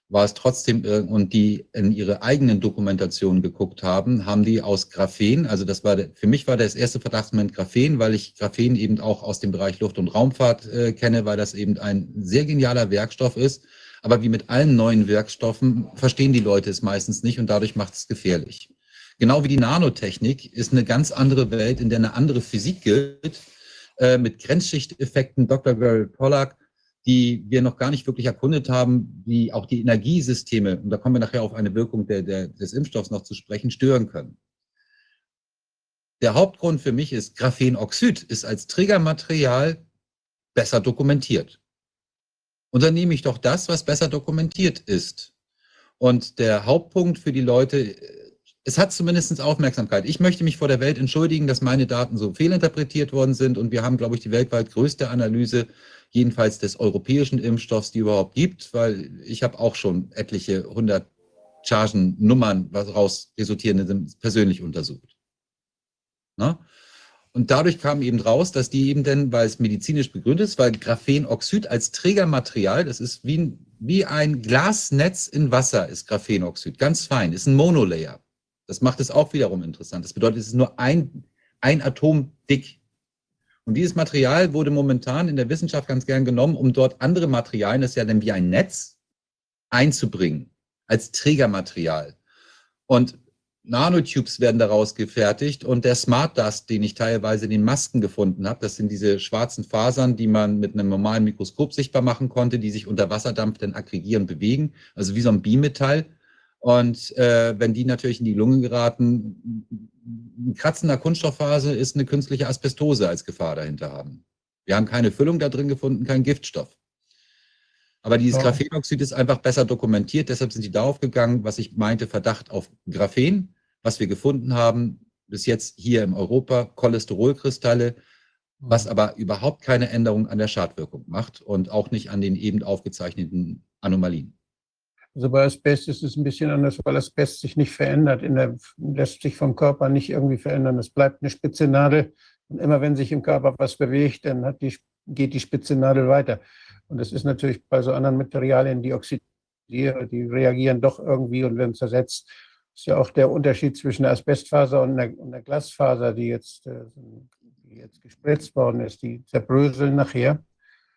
war es trotzdem, und die in ihre eigenen Dokumentationen geguckt haben, haben die aus Graphen, also das war, für mich war das erste Verdachtsmoment Graphen, weil ich Graphen eben auch aus dem Bereich Luft- und Raumfahrt äh, kenne, weil das eben ein sehr genialer Werkstoff ist. Aber wie mit allen neuen Werkstoffen verstehen die Leute es meistens nicht und dadurch macht es gefährlich. Genau wie die Nanotechnik ist eine ganz andere Welt, in der eine andere Physik gilt, äh, mit Grenzschichteffekten, Dr. Gary Pollack, die wir noch gar nicht wirklich erkundet haben, wie auch die Energiesysteme, und da kommen wir nachher auf eine Wirkung der, der, des Impfstoffs noch zu sprechen, stören können. Der Hauptgrund für mich ist, Graphenoxid ist als Trägermaterial besser dokumentiert. Und dann nehme ich doch das, was besser dokumentiert ist. Und der Hauptpunkt für die Leute es hat zumindest Aufmerksamkeit. Ich möchte mich vor der Welt entschuldigen, dass meine Daten so fehlinterpretiert worden sind. Und wir haben, glaube ich, die weltweit größte Analyse, jedenfalls des europäischen Impfstoffs, die überhaupt gibt, weil ich habe auch schon etliche hundert Chargennummern, was raus resultierende sind, persönlich untersucht. Na? Und dadurch kam eben raus, dass die eben denn, weil es medizinisch begründet ist, weil Graphenoxid als Trägermaterial, das ist wie ein, wie ein Glasnetz in Wasser, ist Graphenoxid, ganz fein, ist ein Monolayer. Das macht es auch wiederum interessant. Das bedeutet, es ist nur ein, ein Atom dick. Und dieses Material wurde momentan in der Wissenschaft ganz gern genommen, um dort andere Materialien, das ist ja dann wie ein Netz, einzubringen als Trägermaterial. Und Nanotubes werden daraus gefertigt und der Smart Dust, den ich teilweise in den Masken gefunden habe, das sind diese schwarzen Fasern, die man mit einem normalen Mikroskop sichtbar machen konnte, die sich unter Wasserdampf dann aggregieren, bewegen, also wie so ein Bimetall. Und äh, wenn die natürlich in die Lunge geraten, ein kratzender Kunststoffphase ist eine künstliche Asbestose als Gefahr dahinter haben. Wir haben keine Füllung da drin gefunden, kein Giftstoff. Aber dieses ja. Graphenoxid ist einfach besser dokumentiert, deshalb sind die darauf gegangen, was ich meinte, Verdacht auf Graphen, was wir gefunden haben, bis jetzt hier in Europa, Cholesterolkristalle, was aber überhaupt keine Änderung an der Schadwirkung macht und auch nicht an den eben aufgezeichneten Anomalien. Also bei Asbest ist es ein bisschen anders, weil Asbest sich nicht verändert, der, lässt sich vom Körper nicht irgendwie verändern. Es bleibt eine spitze Nadel und immer wenn sich im Körper was bewegt, dann die, geht die spitze Nadel weiter. Und das ist natürlich bei so anderen Materialien, die oxidieren, die reagieren doch irgendwie und werden zersetzt. Das ist ja auch der Unterschied zwischen der Asbestfaser und der, und der Glasfaser, die jetzt, äh, die jetzt gespritzt worden ist. Die zerbröseln nachher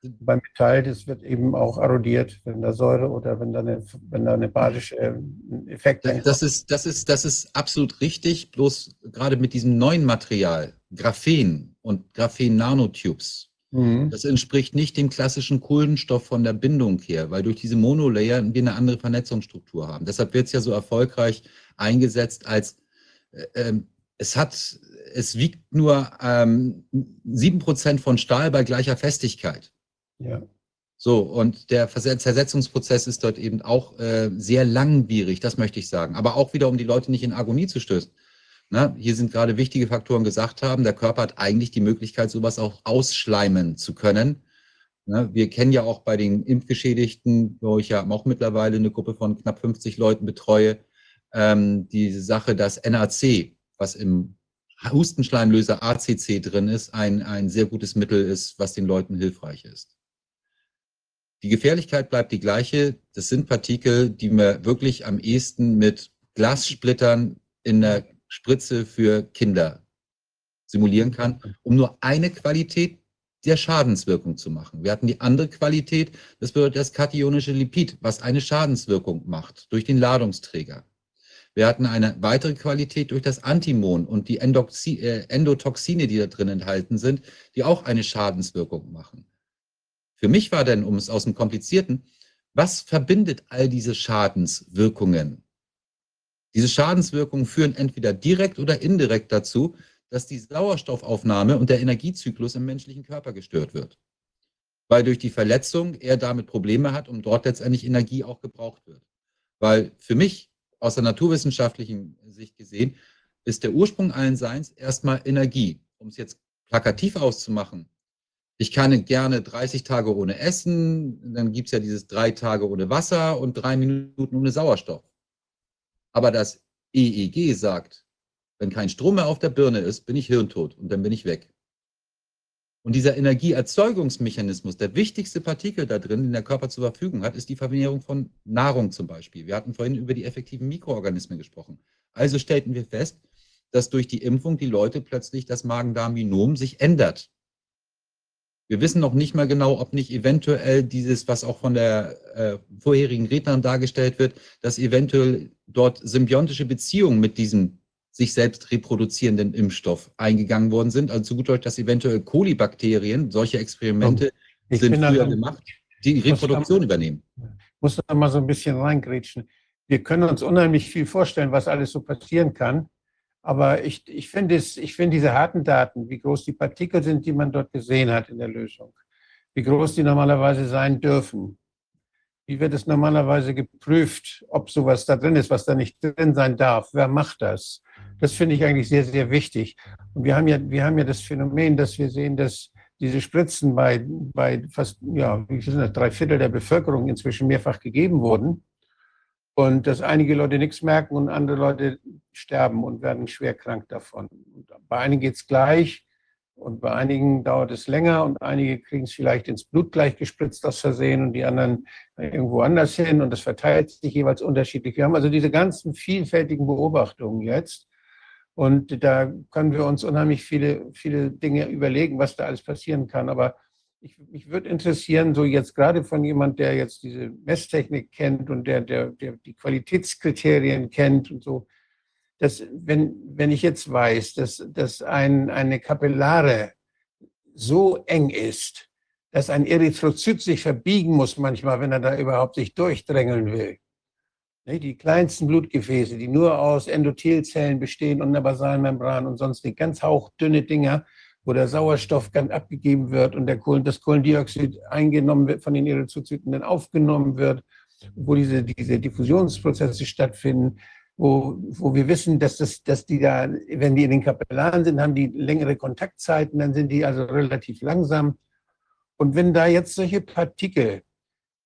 beim Metall, das wird eben auch erodiert, wenn da Säure oder wenn da eine, wenn da eine badische ähm, Effekt das, das ist, das ist, das ist absolut richtig. Bloß gerade mit diesem neuen Material, Graphen und Graphen-Nanotubes, mhm. das entspricht nicht dem klassischen Kohlenstoff von der Bindung her, weil durch diese Monolayer wir eine andere Vernetzungsstruktur haben. Deshalb wird es ja so erfolgreich eingesetzt als äh, ähm, es hat, es wiegt nur ähm, 7% von Stahl bei gleicher Festigkeit. Ja. So, und der Zersetzungsprozess ist dort eben auch äh, sehr langwierig, das möchte ich sagen. Aber auch wieder, um die Leute nicht in Agonie zu stößen. Na, hier sind gerade wichtige Faktoren gesagt haben. Der Körper hat eigentlich die Möglichkeit, sowas auch ausschleimen zu können. Na, wir kennen ja auch bei den Impfgeschädigten, wo ich ja auch mittlerweile eine Gruppe von knapp 50 Leuten betreue, ähm, diese Sache, dass NAC, was im Hustenschleimlöser ACC drin ist, ein, ein sehr gutes Mittel ist, was den Leuten hilfreich ist. Die Gefährlichkeit bleibt die gleiche. Das sind Partikel, die man wirklich am ehesten mit Glassplittern in der Spritze für Kinder simulieren kann, um nur eine Qualität der Schadenswirkung zu machen. Wir hatten die andere Qualität, das bedeutet das kationische Lipid, was eine Schadenswirkung macht durch den Ladungsträger. Wir hatten eine weitere Qualität durch das Antimon und die Endoxi äh, Endotoxine, die da drin enthalten sind, die auch eine Schadenswirkung machen. Für mich war denn, um es aus dem Komplizierten, was verbindet all diese Schadenswirkungen? Diese Schadenswirkungen führen entweder direkt oder indirekt dazu, dass die Sauerstoffaufnahme und der Energiezyklus im menschlichen Körper gestört wird. Weil durch die Verletzung er damit Probleme hat und dort letztendlich Energie auch gebraucht wird. Weil für mich aus der naturwissenschaftlichen Sicht gesehen ist der Ursprung allen Seins erstmal Energie. Um es jetzt plakativ auszumachen, ich kann gerne 30 Tage ohne Essen, dann gibt es ja dieses drei Tage ohne Wasser und drei Minuten ohne Sauerstoff. Aber das EEG sagt, wenn kein Strom mehr auf der Birne ist, bin ich hirntot und dann bin ich weg. Und dieser Energieerzeugungsmechanismus, der wichtigste Partikel da drin, den der Körper zur Verfügung hat, ist die Vermehrung von Nahrung zum Beispiel. Wir hatten vorhin über die effektiven Mikroorganismen gesprochen. Also stellten wir fest, dass durch die Impfung die Leute plötzlich das Magen-Darm-Minom sich ändert. Wir wissen noch nicht mal genau, ob nicht eventuell dieses, was auch von der äh, vorherigen Rednerin dargestellt wird, dass eventuell dort symbiontische Beziehungen mit diesem sich selbst reproduzierenden Impfstoff eingegangen worden sind. Also zu gut Deutsch, dass eventuell Kolibakterien, solche Experimente ich sind früher dann, gemacht, die Reproduktion da, übernehmen. Ich muss da mal so ein bisschen reingrätschen. Wir können uns unheimlich viel vorstellen, was alles so passieren kann. Aber ich, ich finde find diese harten Daten, wie groß die Partikel sind, die man dort gesehen hat in der Lösung, wie groß die normalerweise sein dürfen, wie wird es normalerweise geprüft, ob sowas da drin ist, was da nicht drin sein darf, wer macht das? Das finde ich eigentlich sehr, sehr wichtig. Und wir haben ja, wir haben ja das Phänomen, dass wir sehen, dass diese Spritzen bei, bei fast, ja, wie sind das, drei Viertel der Bevölkerung inzwischen mehrfach gegeben wurden und dass einige Leute nichts merken und andere Leute sterben und werden schwer krank davon. Und bei einigen geht es gleich und bei einigen dauert es länger und einige kriegen es vielleicht ins Blut gleich gespritzt aus Versehen und die anderen irgendwo anders hin und das verteilt sich jeweils unterschiedlich. Wir haben also diese ganzen vielfältigen Beobachtungen jetzt und da können wir uns unheimlich viele, viele Dinge überlegen, was da alles passieren kann. Aber ich, mich würde interessieren, so jetzt gerade von jemand, der jetzt diese Messtechnik kennt und der, der, der die Qualitätskriterien kennt und so, dass wenn, wenn ich jetzt weiß, dass, dass ein, eine Kapillare so eng ist, dass ein Erythrozyt sich verbiegen muss manchmal, wenn er da überhaupt sich durchdrängeln will. Die kleinsten Blutgefäße, die nur aus Endothelzellen bestehen und einer Basalmembran und sonst die ganz hauchdünne Dinger, wo der Sauerstoff ganz abgegeben wird und der Kohlen, das Kohlendioxid eingenommen wird, von den Erythrozyten dann aufgenommen wird, wo diese, diese Diffusionsprozesse stattfinden, wo, wo wir wissen, dass, das, dass die da, wenn die in den Kapillaren sind, haben die längere Kontaktzeiten, dann sind die also relativ langsam. Und wenn da jetzt solche Partikel,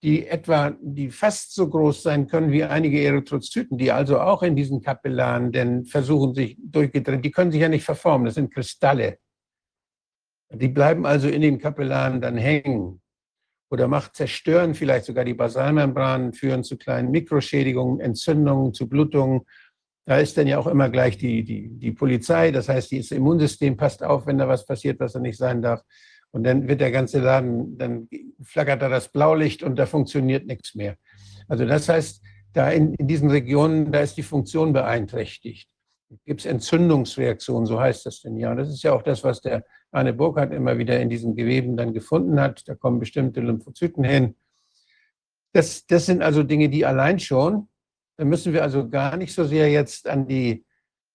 die etwa, die fast so groß sein können wie einige Erythrozyten, die also auch in diesen Kapillaren denn versuchen sich durchgedreht, die können sich ja nicht verformen, das sind Kristalle. Die bleiben also in den Kapillaren dann hängen oder macht zerstören vielleicht sogar die Basalmembranen, führen zu kleinen Mikroschädigungen, Entzündungen, zu Blutungen. Da ist dann ja auch immer gleich die, die, die Polizei, das heißt, das Immunsystem passt auf, wenn da was passiert, was da nicht sein darf. Und dann wird der ganze Laden, dann flackert da das Blaulicht und da funktioniert nichts mehr. Also das heißt, da in, in diesen Regionen, da ist die Funktion beeinträchtigt. Gibt es Entzündungsreaktionen, so heißt das denn ja. Und das ist ja auch das, was der Arne Burkhardt immer wieder in diesen Geweben dann gefunden hat. Da kommen bestimmte Lymphozyten hin. Das, das sind also Dinge, die allein schon, da müssen wir also gar nicht so sehr jetzt an die,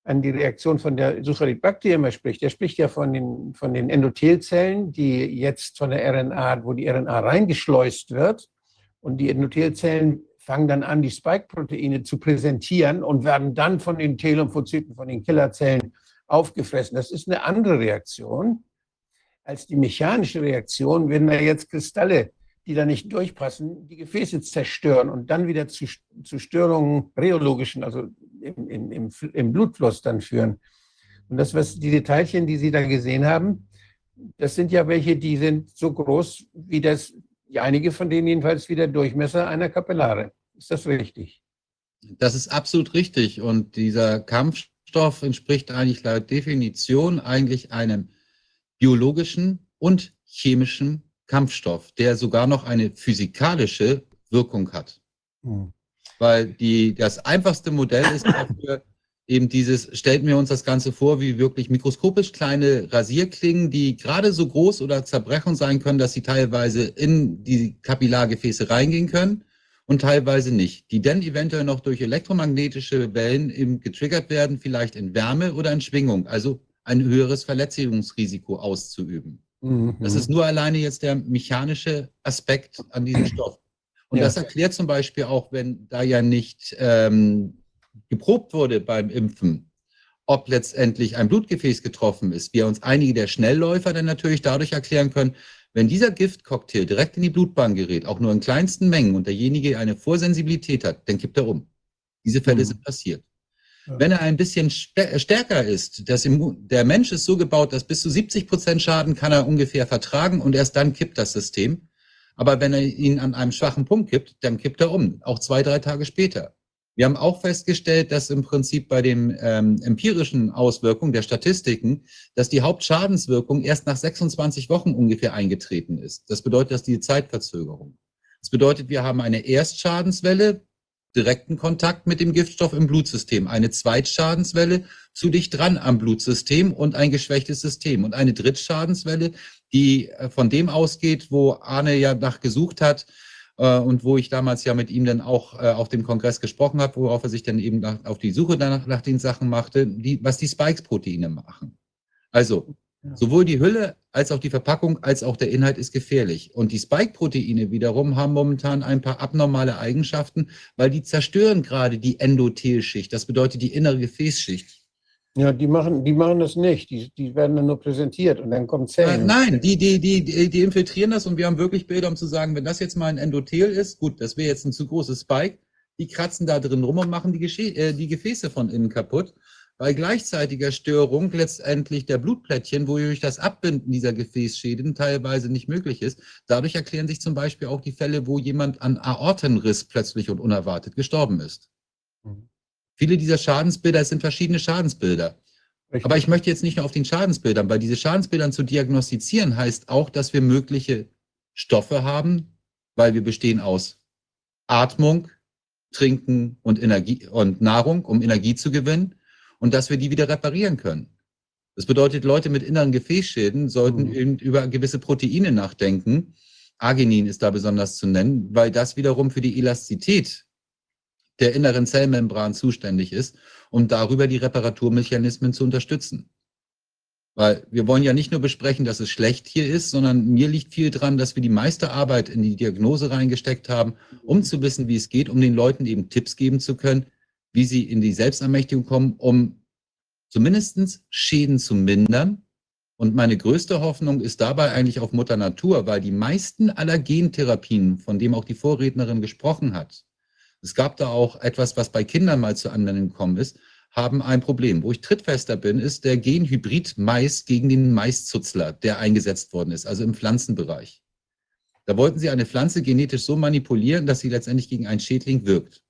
an die Reaktion, von der Sucharit Bhakti immer spricht. Er spricht ja von den, von den Endothelzellen, die jetzt von der RNA, wo die RNA reingeschleust wird. Und die Endothelzellen fangen dann an, die Spike-Proteine zu präsentieren und werden dann von den T-Lymphozyten, von den Killerzellen aufgefressen. Das ist eine andere Reaktion als die mechanische Reaktion, wenn da jetzt Kristalle, die da nicht durchpassen, die Gefäße zerstören und dann wieder zu, zu Störungen rheologischen, also im, im, im, im Blutfluss dann führen. Und das, was die Detailchen, die Sie da gesehen haben, das sind ja welche, die sind so groß wie das, einige von denen jedenfalls wie der Durchmesser einer Kapillare. Ist das richtig? Das ist absolut richtig. Und dieser Kampfstoff entspricht eigentlich laut Definition eigentlich einem biologischen und chemischen Kampfstoff, der sogar noch eine physikalische Wirkung hat. Hm. Weil die, das einfachste Modell ist dafür [laughs] eben dieses, stellten wir uns das Ganze vor, wie wirklich mikroskopisch kleine Rasierklingen, die gerade so groß oder zerbrechen sein können, dass sie teilweise in die Kapillargefäße reingehen können und teilweise nicht, die dann eventuell noch durch elektromagnetische Wellen eben getriggert werden, vielleicht in Wärme oder in Schwingung, also ein höheres Verletzungsrisiko auszuüben. Mhm. Das ist nur alleine jetzt der mechanische Aspekt an diesem [clears throat] Stoff. Und ja. das erklärt zum Beispiel auch, wenn da ja nicht ähm, geprobt wurde beim Impfen, ob letztendlich ein Blutgefäß getroffen ist, wir uns einige der Schnellläufer dann natürlich dadurch erklären können, wenn dieser Giftcocktail direkt in die Blutbahn gerät, auch nur in kleinsten Mengen und derjenige eine Vorsensibilität hat, dann kippt er um. Diese Fälle mhm. sind passiert. Wenn er ein bisschen äh, stärker ist, das der Mensch ist so gebaut, dass bis zu 70 Prozent Schaden kann er ungefähr vertragen und erst dann kippt das System. Aber wenn er ihn an einem schwachen Punkt kippt, dann kippt er um, auch zwei, drei Tage später. Wir haben auch festgestellt, dass im Prinzip bei den ähm, empirischen Auswirkungen der Statistiken, dass die Hauptschadenswirkung erst nach 26 Wochen ungefähr eingetreten ist. Das bedeutet, dass die Zeitverzögerung. Das bedeutet, wir haben eine Erstschadenswelle, direkten Kontakt mit dem Giftstoff im Blutsystem, eine Zweitschadenswelle zu dicht dran am Blutsystem und ein geschwächtes System und eine Drittschadenswelle, die äh, von dem ausgeht, wo Arne ja nach gesucht hat äh, und wo ich damals ja mit ihm dann auch äh, auf dem Kongress gesprochen habe, worauf er sich dann eben nach, auf die Suche danach nach den Sachen machte, die, was die Spikes-Proteine machen. Also Sowohl die Hülle als auch die Verpackung als auch der Inhalt ist gefährlich. Und die Spike-Proteine wiederum haben momentan ein paar abnormale Eigenschaften, weil die zerstören gerade die Endothelschicht. Das bedeutet die innere Gefäßschicht. Ja, die machen, die machen das nicht. Die, die werden dann nur präsentiert und dann kommt Zellen. Nein, die, die, die, die infiltrieren das und wir haben wirklich Bilder, um zu sagen, wenn das jetzt mal ein Endothel ist, gut, das wäre jetzt ein zu großes Spike, die kratzen da drin rum und machen die, Gesche äh, die Gefäße von innen kaputt bei gleichzeitiger Störung letztendlich der Blutplättchen, wodurch das Abbinden dieser Gefäßschäden teilweise nicht möglich ist. Dadurch erklären sich zum Beispiel auch die Fälle, wo jemand an Aortenriss plötzlich und unerwartet gestorben ist. Mhm. Viele dieser Schadensbilder sind verschiedene Schadensbilder. Richtig. Aber ich möchte jetzt nicht nur auf den Schadensbildern, weil diese Schadensbildern zu diagnostizieren heißt auch, dass wir mögliche Stoffe haben, weil wir bestehen aus Atmung, Trinken und Energie und Nahrung, um Energie zu gewinnen und dass wir die wieder reparieren können. Das bedeutet, Leute mit inneren Gefäßschäden sollten mhm. über gewisse Proteine nachdenken. Arginin ist da besonders zu nennen, weil das wiederum für die Elastizität der inneren Zellmembran zuständig ist, um darüber die Reparaturmechanismen zu unterstützen. Weil wir wollen ja nicht nur besprechen, dass es schlecht hier ist, sondern mir liegt viel dran, dass wir die meiste Arbeit in die Diagnose reingesteckt haben, um zu wissen, wie es geht, um den Leuten eben Tipps geben zu können, wie sie in die Selbstermächtigung kommen, um zumindest Schäden zu mindern. Und meine größte Hoffnung ist dabei eigentlich auf Mutter Natur, weil die meisten Allergentherapien, von denen auch die Vorrednerin gesprochen hat, es gab da auch etwas, was bei Kindern mal zur Anwendung gekommen ist, haben ein Problem. Wo ich trittfester bin, ist der Genhybrid Mais gegen den Maiszuzler, der eingesetzt worden ist, also im Pflanzenbereich. Da wollten sie eine Pflanze genetisch so manipulieren, dass sie letztendlich gegen einen Schädling wirkt.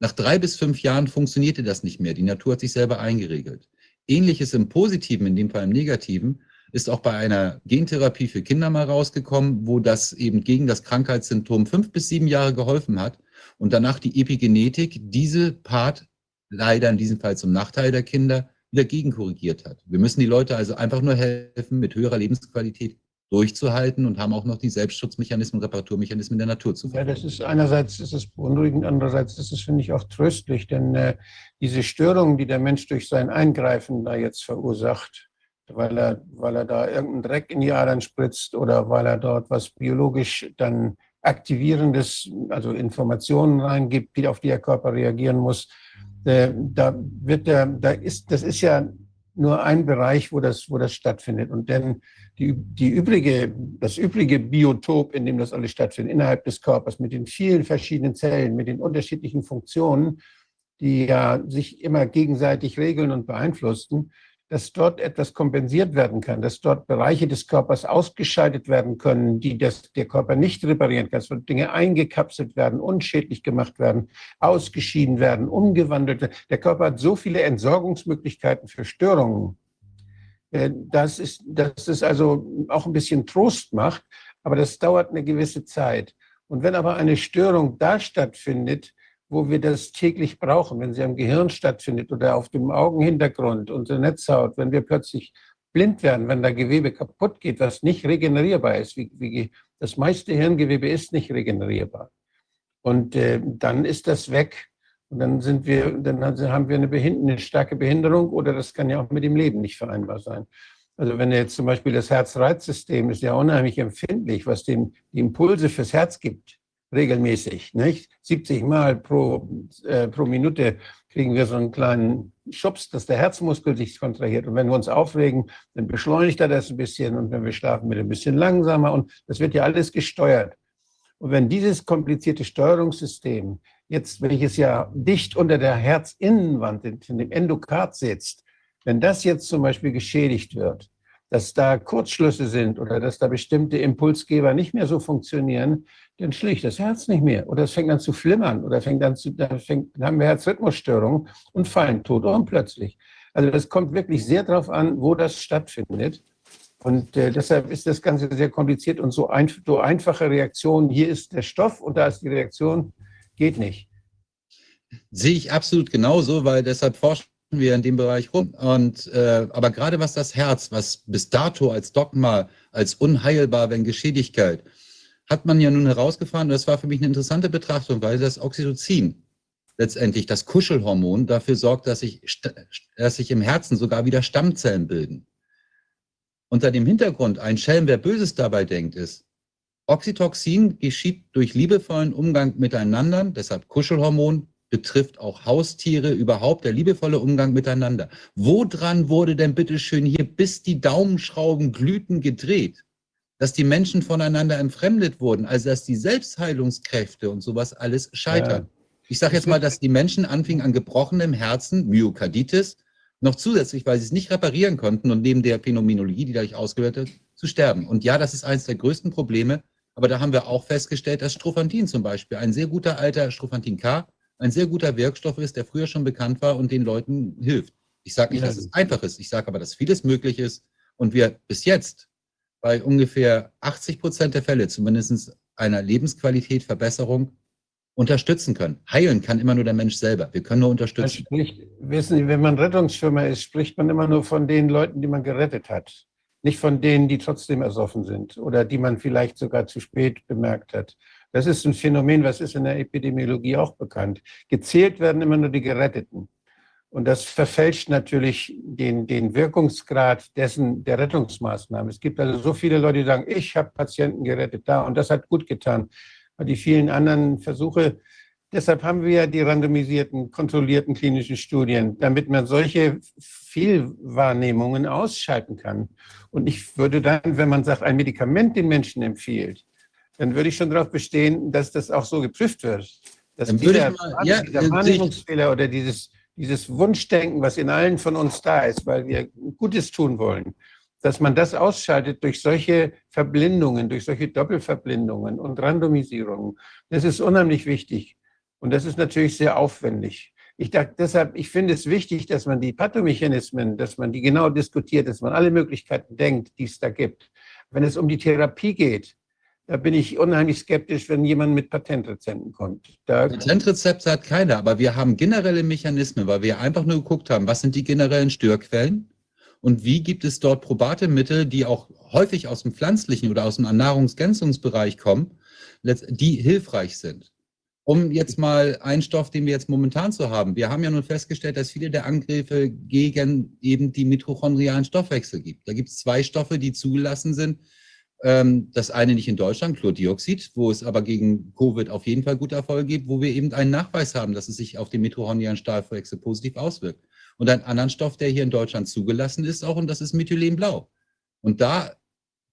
Nach drei bis fünf Jahren funktionierte das nicht mehr. Die Natur hat sich selber eingeregelt. Ähnliches im Positiven, in dem Fall im Negativen, ist auch bei einer Gentherapie für Kinder mal rausgekommen, wo das eben gegen das Krankheitssymptom fünf bis sieben Jahre geholfen hat und danach die Epigenetik diese Part leider in diesem Fall zum Nachteil der Kinder wieder gegenkorrigiert hat. Wir müssen die Leute also einfach nur helfen, mit höherer Lebensqualität durchzuhalten und haben auch noch die Selbstschutzmechanismen, Reparaturmechanismen der Natur zu Ja, das ist einerseits ist es beunruhigend, andererseits ist es, finde ich, auch tröstlich, denn äh, diese Störungen, die der Mensch durch sein Eingreifen da jetzt verursacht, weil er, weil er da irgendeinen Dreck in die Adern spritzt oder weil er dort was biologisch dann aktivierendes, also Informationen reingibt, die auf die der Körper reagieren muss, äh, da wird der, da ist, das ist ja nur ein Bereich, wo das, wo das stattfindet. Und denn die, die übrige, das übrige Biotop, in dem das alles stattfindet, innerhalb des Körpers, mit den vielen verschiedenen Zellen, mit den unterschiedlichen Funktionen, die ja sich immer gegenseitig regeln und beeinflussen, dass dort etwas kompensiert werden kann, dass dort Bereiche des Körpers ausgeschaltet werden können, die das, der Körper nicht reparieren kann, dass Dinge eingekapselt werden, unschädlich gemacht werden, ausgeschieden werden, umgewandelt werden. Der Körper hat so viele Entsorgungsmöglichkeiten für Störungen, äh, dass es, dass es also auch ein bisschen Trost macht, aber das dauert eine gewisse Zeit. Und wenn aber eine Störung da stattfindet, wo wir das täglich brauchen, wenn sie am Gehirn stattfindet oder auf dem Augenhintergrund, unsere Netzhaut, wenn wir plötzlich blind werden, wenn da Gewebe kaputt geht, was nicht regenerierbar ist. Wie, wie, das meiste Hirngewebe ist nicht regenerierbar. Und äh, dann ist das weg. Und dann sind wir, dann haben wir eine, eine starke Behinderung oder das kann ja auch mit dem Leben nicht vereinbar sein. Also wenn jetzt zum Beispiel das Herzreizsystem ist ja unheimlich empfindlich, was den, die Impulse fürs Herz gibt regelmäßig, nicht? 70 Mal pro, äh, pro Minute kriegen wir so einen kleinen Schubs, dass der Herzmuskel sich kontrahiert. Und wenn wir uns aufregen, dann beschleunigt er das ein bisschen. Und wenn wir schlafen, wird er ein bisschen langsamer. Und das wird ja alles gesteuert. Und wenn dieses komplizierte Steuerungssystem jetzt, welches ja dicht unter der Herzinnenwand in dem Endokard sitzt, wenn das jetzt zum Beispiel geschädigt wird, dass da Kurzschlüsse sind oder dass da bestimmte Impulsgeber nicht mehr so funktionieren, dann schlägt das Herz nicht mehr oder es fängt an zu flimmern oder fängt an zu, dann, fängt, dann haben wir Herzrhythmusstörungen und fallen tot um plötzlich. Also das kommt wirklich sehr darauf an, wo das stattfindet. Und äh, deshalb ist das Ganze sehr kompliziert und so, ein, so einfache Reaktionen, hier ist der Stoff und da ist die Reaktion, geht nicht. Sehe ich absolut genauso, weil deshalb forschen wir in dem Bereich rum. Und äh, aber gerade was das Herz, was bis dato als Dogma, als unheilbar, wenn geschädigt galt, hat man ja nun herausgefahren, und das war für mich eine interessante Betrachtung, weil das Oxytocin, letztendlich das Kuschelhormon, dafür sorgt, dass sich, dass sich im Herzen sogar wieder Stammzellen bilden. Unter dem Hintergrund, ein Schelm, wer Böses dabei denkt, ist, Oxytocin geschieht durch liebevollen Umgang miteinander, deshalb Kuschelhormon, betrifft auch Haustiere, überhaupt der liebevolle Umgang miteinander. Wodran wurde denn bitteschön hier bis die Daumenschrauben glühten gedreht? Dass die Menschen voneinander entfremdet wurden, also dass die Selbstheilungskräfte und sowas alles scheitern. Ja. Ich sage jetzt mal, dass die Menschen anfingen an gebrochenem Herzen, Myokarditis, noch zusätzlich, weil sie es nicht reparieren konnten und neben der Phänomenologie, die dadurch ausgewertet zu sterben. Und ja, das ist eines der größten Probleme, aber da haben wir auch festgestellt, dass Strophantin zum Beispiel, ein sehr guter alter Strophantin K, ein sehr guter Wirkstoff ist, der früher schon bekannt war und den Leuten hilft. Ich sage nicht, dass es einfach ist. Ich sage aber, dass vieles möglich ist und wir bis jetzt bei ungefähr 80 Prozent der Fälle zumindest einer Lebensqualität, Verbesserung unterstützen können. Heilen kann immer nur der Mensch selber. Wir können nur unterstützen. Spricht, wissen Sie, wenn man Rettungsschwimmer ist, spricht man immer nur von den Leuten, die man gerettet hat. Nicht von denen, die trotzdem ersoffen sind oder die man vielleicht sogar zu spät bemerkt hat. Das ist ein Phänomen, was ist in der Epidemiologie auch bekannt. Gezählt werden immer nur die Geretteten. Und das verfälscht natürlich den, den Wirkungsgrad dessen der Rettungsmaßnahmen. Es gibt also so viele Leute, die sagen, ich habe Patienten gerettet da und das hat gut getan. Aber die vielen anderen Versuche, deshalb haben wir ja die randomisierten, kontrollierten klinischen Studien, damit man solche Fehlwahrnehmungen ausschalten kann. Und ich würde dann, wenn man sagt, ein Medikament den Menschen empfiehlt, dann würde ich schon darauf bestehen, dass das auch so geprüft wird. Dass dieser, mal, ja, dieser Wahrnehmungsfehler oder dieses, dieses Wunschdenken, was in allen von uns da ist, weil wir Gutes tun wollen, dass man das ausschaltet durch solche Verblindungen, durch solche Doppelverblindungen und Randomisierungen. Das ist unheimlich wichtig. Und das ist natürlich sehr aufwendig. Ich dachte deshalb, ich finde es wichtig, dass man die Pathomechanismen, dass man die genau diskutiert, dass man alle Möglichkeiten denkt, die es da gibt. Wenn es um die Therapie geht, da bin ich unheimlich skeptisch, wenn jemand mit Patentrezepten kommt. Da Patentrezepte hat keiner, aber wir haben generelle Mechanismen, weil wir einfach nur geguckt haben, was sind die generellen Störquellen Und wie gibt es dort probate Mittel, die auch häufig aus dem pflanzlichen oder aus dem Nahrungsgänzungsbereich kommen, die hilfreich sind? Um jetzt mal einen Stoff, den wir jetzt momentan so haben. Wir haben ja nun festgestellt, dass viele der Angriffe gegen eben die mitochondrialen Stoffwechsel gibt. Da gibt es zwei Stoffe, die zugelassen sind. Ähm, das eine nicht in Deutschland, Chlordioxid, wo es aber gegen Covid auf jeden Fall gute Erfolge gibt, wo wir eben einen Nachweis haben, dass es sich auf den mitochondrialen Stoffwechsel positiv auswirkt und einen anderen Stoff, der hier in Deutschland zugelassen ist, auch, und das ist Methylenblau. Und da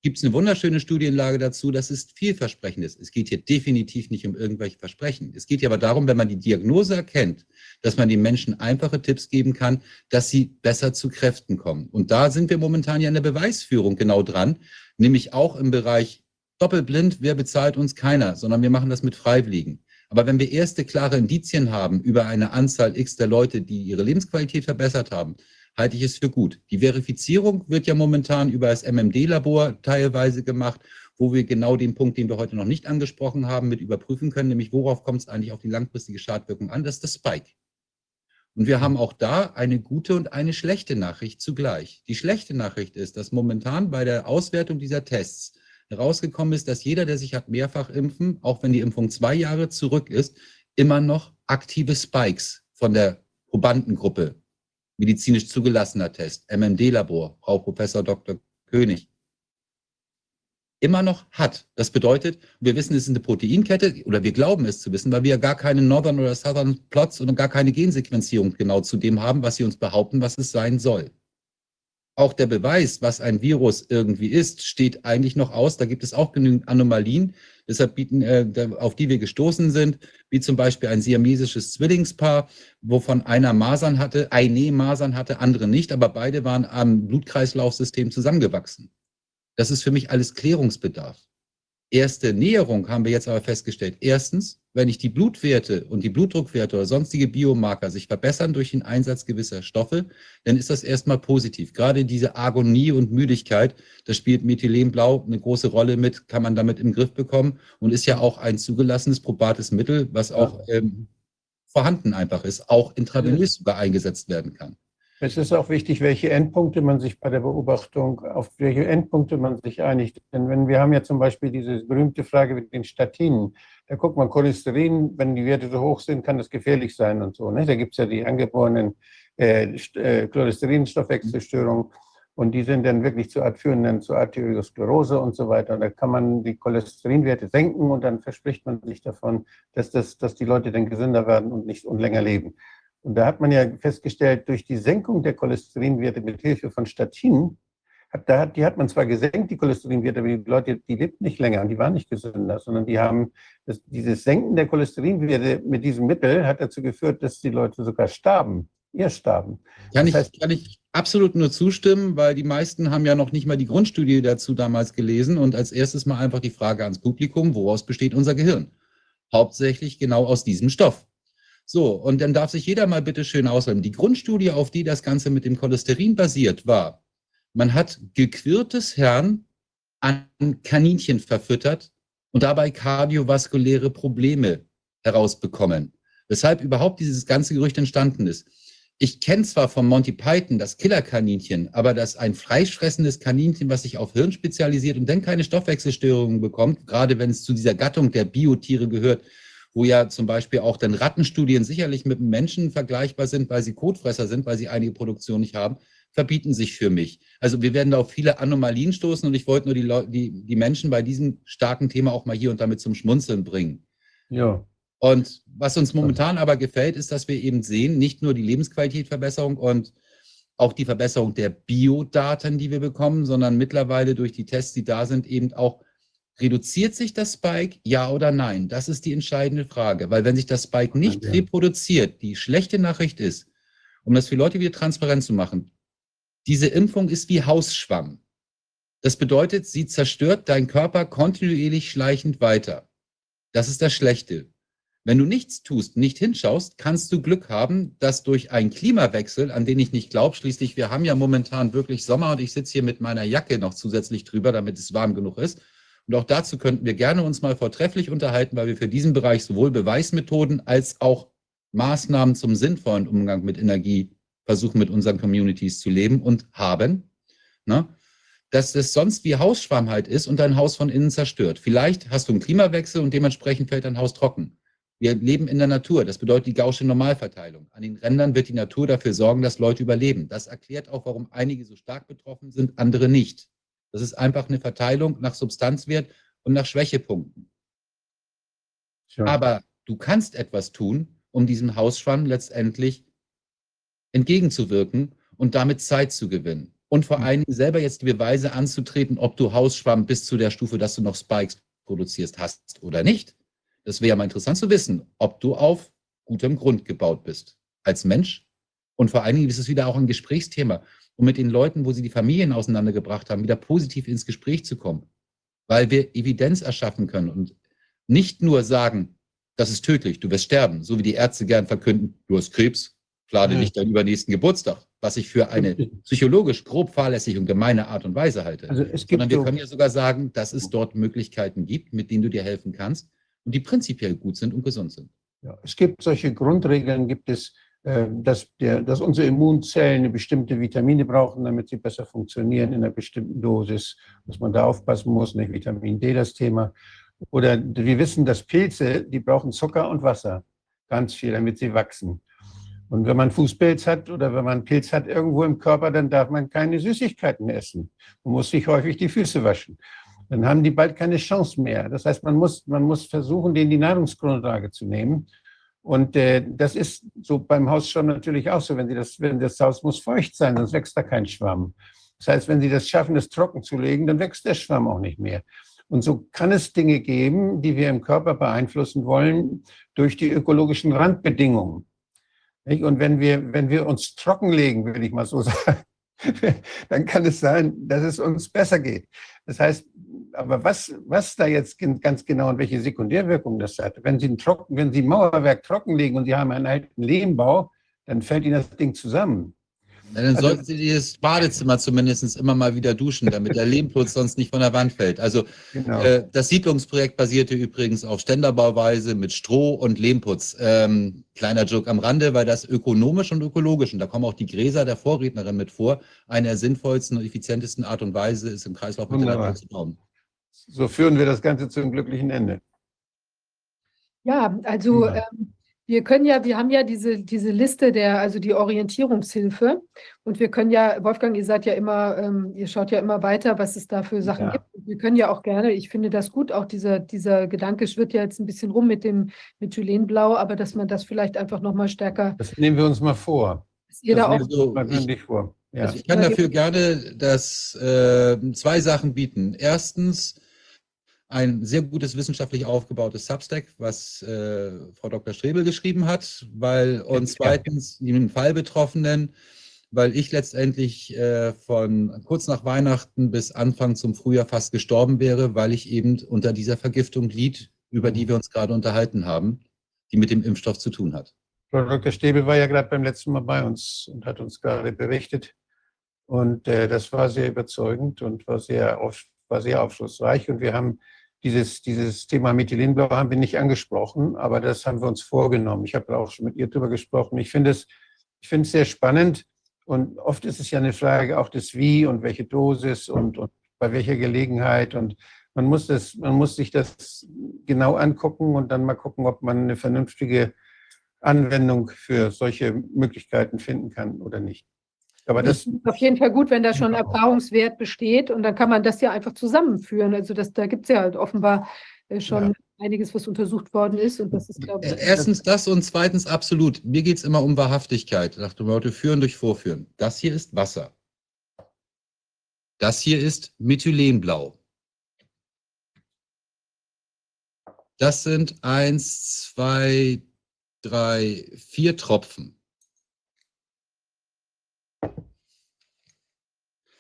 gibt es eine wunderschöne Studienlage dazu, dass es vielversprechend ist. Es geht hier definitiv nicht um irgendwelche Versprechen. Es geht hier aber darum, wenn man die Diagnose erkennt, dass man den Menschen einfache Tipps geben kann, dass sie besser zu Kräften kommen. Und da sind wir momentan ja in der Beweisführung genau dran, nämlich auch im Bereich doppelblind, wer bezahlt uns keiner, sondern wir machen das mit Freiwilligen. Aber wenn wir erste klare Indizien haben über eine Anzahl X der Leute, die ihre Lebensqualität verbessert haben, halte ich es für gut. Die Verifizierung wird ja momentan über das MMD-Labor teilweise gemacht, wo wir genau den Punkt, den wir heute noch nicht angesprochen haben, mit überprüfen können, nämlich worauf kommt es eigentlich auf die langfristige Schadwirkung an, das ist das Spike. Und wir haben auch da eine gute und eine schlechte Nachricht zugleich. Die schlechte Nachricht ist, dass momentan bei der Auswertung dieser Tests herausgekommen ist, dass jeder, der sich hat mehrfach impfen, auch wenn die Impfung zwei Jahre zurück ist, immer noch aktive Spikes von der Probandengruppe, medizinisch zugelassener Test, MMD-Labor, Frau Professor Dr. König, immer noch hat. Das bedeutet, wir wissen, es ist eine Proteinkette oder wir glauben es zu wissen, weil wir ja gar keine Northern oder Southern Plots und gar keine Gensequenzierung genau zu dem haben, was sie uns behaupten, was es sein soll auch der Beweis, was ein Virus irgendwie ist, steht eigentlich noch aus. Da gibt es auch genügend Anomalien, deshalb bieten, äh, auf die wir gestoßen sind, wie zum Beispiel ein siamesisches Zwillingspaar, wovon einer Masern hatte, eine Masern hatte, andere nicht, aber beide waren am Blutkreislaufsystem zusammengewachsen. Das ist für mich alles Klärungsbedarf. Erste Näherung haben wir jetzt aber festgestellt. Erstens, wenn ich die Blutwerte und die Blutdruckwerte oder sonstige Biomarker sich verbessern durch den Einsatz gewisser Stoffe, dann ist das erstmal positiv. Gerade diese Agonie und Müdigkeit, das spielt Methylenblau eine große Rolle mit, kann man damit im Griff bekommen und ist ja auch ein zugelassenes probates Mittel, was auch ähm, vorhanden einfach ist, auch intravenös sogar eingesetzt werden kann. Es ist auch wichtig, welche Endpunkte man sich bei der Beobachtung, auf welche Endpunkte man sich einigt. Denn wenn wir haben ja zum Beispiel diese berühmte Frage mit den Statinen, da guckt man Cholesterin, wenn die Werte so hoch sind, kann das gefährlich sein und so. Ne? Da gibt es ja die angeborenen äh, äh, Cholesterinstoffwechselstörungen und die sind dann wirklich zu führen dann zu Arteriosklerose und so weiter. Und da kann man die Cholesterinwerte senken und dann verspricht man sich davon, dass, das, dass die Leute dann gesünder werden und nicht und länger leben. Und da hat man ja festgestellt, durch die Senkung der Cholesterinwerte mit Hilfe von Statinen, hat, da, die hat man zwar gesenkt, die Cholesterinwerte, aber die Leute, die lebten nicht länger und die waren nicht gesünder, sondern die haben, das, dieses Senken der Cholesterinwerte mit diesem Mittel hat dazu geführt, dass die Leute sogar starben, eher starben. Kann, das heißt, ich, kann ich absolut nur zustimmen, weil die meisten haben ja noch nicht mal die Grundstudie dazu damals gelesen und als erstes mal einfach die Frage ans Publikum, woraus besteht unser Gehirn? Hauptsächlich genau aus diesem Stoff. So, und dann darf sich jeder mal bitte schön auswählen. Die Grundstudie, auf die das Ganze mit dem Cholesterin basiert, war, man hat gequirltes Hirn an Kaninchen verfüttert und dabei kardiovaskuläre Probleme herausbekommen. Weshalb überhaupt dieses ganze Gerücht entstanden ist. Ich kenne zwar von Monty Python das Killerkaninchen, aber dass ein fleischfressendes Kaninchen, was sich auf Hirn spezialisiert und dann keine Stoffwechselstörungen bekommt, gerade wenn es zu dieser Gattung der Biotiere gehört, wo ja zum Beispiel auch dann Rattenstudien sicherlich mit Menschen vergleichbar sind, weil sie Kotfresser sind, weil sie einige Produktion nicht haben, verbieten sich für mich. Also wir werden da auf viele Anomalien stoßen und ich wollte nur die, Leute, die, die Menschen bei diesem starken Thema auch mal hier und damit zum Schmunzeln bringen. Ja. Und was uns momentan aber gefällt, ist, dass wir eben sehen, nicht nur die Lebensqualitätverbesserung und auch die Verbesserung der Biodaten, die wir bekommen, sondern mittlerweile durch die Tests, die da sind, eben auch Reduziert sich das Spike, ja oder nein? Das ist die entscheidende Frage, weil wenn sich das Spike nicht ja. reproduziert, die schlechte Nachricht ist, um das für Leute wieder transparent zu machen, diese Impfung ist wie Hausschwamm. Das bedeutet, sie zerstört deinen Körper kontinuierlich schleichend weiter. Das ist das Schlechte. Wenn du nichts tust, nicht hinschaust, kannst du Glück haben, dass durch einen Klimawechsel, an den ich nicht glaube, schließlich wir haben ja momentan wirklich Sommer und ich sitze hier mit meiner Jacke noch zusätzlich drüber, damit es warm genug ist, und auch dazu könnten wir gerne uns mal vortrefflich unterhalten, weil wir für diesen Bereich sowohl Beweismethoden als auch Maßnahmen zum sinnvollen Umgang mit Energie versuchen mit unseren Communities zu leben und haben, ne? dass es sonst wie Hausschwamm halt ist und dein Haus von innen zerstört. Vielleicht hast du einen Klimawechsel und dementsprechend fällt dein Haus trocken. Wir leben in der Natur. Das bedeutet die gausche Normalverteilung. An den Rändern wird die Natur dafür sorgen, dass Leute überleben. Das erklärt auch, warum einige so stark betroffen sind, andere nicht. Das ist einfach eine Verteilung nach Substanzwert und nach Schwächepunkten. Sure. Aber du kannst etwas tun, um diesem Hausschwamm letztendlich entgegenzuwirken und damit Zeit zu gewinnen. Und vor Mhm. allen Dingen selber jetzt die Beweise anzutreten, ob du Hausschwamm bis zu der Stufe, dass du noch Spikes produzierst, hast oder nicht. Das wäre ja mal interessant zu wissen, ob du auf gutem Grund gebaut bist als Mensch. Und vor allen Dingen ist es wieder auch ein Gesprächsthema, um mit den Leuten, wo sie die Familien auseinandergebracht haben, wieder positiv ins Gespräch zu kommen. Weil wir Evidenz erschaffen können und nicht nur sagen, das ist tödlich, du wirst sterben, so wie die Ärzte gern verkünden, du hast Krebs, plane Ja. nicht deinen übernächsten Geburtstag, was ich für eine psychologisch grob fahrlässige und gemeine Art und Weise halte. Also es gibt Sondern wir so, können ja sogar sagen, dass es dort Möglichkeiten gibt, mit denen du dir helfen kannst und die prinzipiell gut sind und gesund sind. ja, es gibt solche Grundregeln, gibt es, äh, dass, der, dass unsere Immunzellen eine bestimmte Vitamine brauchen, damit sie besser funktionieren in einer bestimmten Dosis, dass man da aufpassen muss, nicht Vitamin D das Thema. Oder wir wissen, dass Pilze, die brauchen Zucker und Wasser, ganz viel, damit sie wachsen. Und wenn man Fußpilz hat oder wenn man Pilz hat irgendwo im Körper, dann darf man keine Süßigkeiten essen. Man muss sich häufig die Füße waschen. Dann haben die bald keine Chance mehr. Das heißt, man muss, man muss versuchen, denen die Nahrungsgrundlage zu nehmen. Und äh, das ist so beim Hausschwamm natürlich auch so. Wenn Sie das, wenn das Haus muss feucht sein, sonst wächst da kein Schwamm. Das heißt, wenn Sie das schaffen, das trocken zu legen, dann wächst der Schwamm auch nicht mehr. Und so kann es Dinge geben, die wir im Körper beeinflussen wollen durch die ökologischen Randbedingungen. Und wenn wir, wenn wir uns trockenlegen, würde ich mal so [laughs] sagen, dann kann es sein, dass es uns besser geht. Das heißt, aber was, was da jetzt ganz genau und welche Sekundärwirkung das hat, wenn Sie ein, trocken, wenn Sie Mauerwerk trockenlegen und Sie haben einen alten Lehmbau, dann fällt Ihnen das Ding zusammen. Na, dann Also- sollten Sie das Badezimmer zumindest immer mal wieder duschen, damit der Lehmputz sonst nicht von der Wand fällt. Also Genau. Äh, das Siedlungsprojekt basierte übrigens auf Ständerbauweise mit Stroh und Lehmputz. Ähm, kleiner Joke am Rande, weil das ökonomisch und ökologisch, und da kommen auch die Gräser der Vorrednerin mit vor, eine der sinnvollsten und effizientesten Art und Weise ist, im Kreislauf mit. Natur zu bauen. So führen wir das Ganze zu einem glücklichen Ende. Ja, also Ja. ähm, wir können ja, wir haben ja diese, diese Liste der, also die Orientierungshilfe und wir können ja, Wolfgang, ihr seid ja immer, ähm, ihr schaut ja immer weiter, was es da für Sachen Ja. gibt. Und Wir können ja auch gerne, ich finde das gut, auch dieser, dieser Gedanke schwirrt ja jetzt ein bisschen rum mit dem Methylenblau, aber dass man das vielleicht einfach nochmal stärker, Das nehmen wir uns mal vor. ihr Das da auch nehmen wir uns mal ich- vor. Ja. Also ich kann dafür gerne das, äh, zwei Sachen bieten. Erstens ein sehr gutes wissenschaftlich aufgebautes Substack, was äh, Frau Dr. Strebel geschrieben hat, weil und zweitens den Fallbetroffenen, weil ich letztendlich äh, von kurz nach Weihnachten bis Anfang zum Frühjahr fast gestorben wäre, weil ich eben unter dieser Vergiftung lied, über die wir uns gerade unterhalten haben, die mit dem Impfstoff zu tun hat. Frau Dr. Stäbel war ja gerade beim letzten Mal bei uns und hat uns gerade berichtet. Und äh, das war sehr überzeugend und war sehr, auf, war sehr aufschlussreich. Und wir haben dieses, dieses Thema Methylenblau haben wir nicht angesprochen, aber das haben wir uns vorgenommen. Ich habe auch schon mit ihr darüber gesprochen. Ich finde es, ich finde es sehr spannend. Und oft ist es ja eine Frage auch des Wie und welche Dosis und, und bei welcher Gelegenheit. Und man muss, das, man muss sich das genau angucken und dann mal gucken, ob man eine vernünftige Anwendung für solche Möglichkeiten finden kann oder nicht. Aber das, ist auf jeden Fall gut, wenn da schon Ja. Erfahrungswert besteht und dann kann man das ja einfach zusammenführen. Also das, da gibt es ja halt offenbar äh, schon Ja. einiges, was untersucht worden ist und das ist, glaube ich, Äh, Erstens das und zweitens absolut. Mir geht es immer um Wahrhaftigkeit. Nach dem Motto führen durch Vorführen. Das hier ist Wasser. Das hier ist Methylenblau. Das sind eins, zwei, drei, vier Tropfen.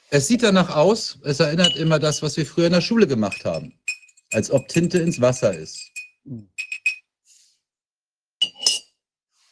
Es sieht danach aus, es erinnert immer das, was wir früher in der Schule gemacht haben. Als ob Tinte ins Wasser ist.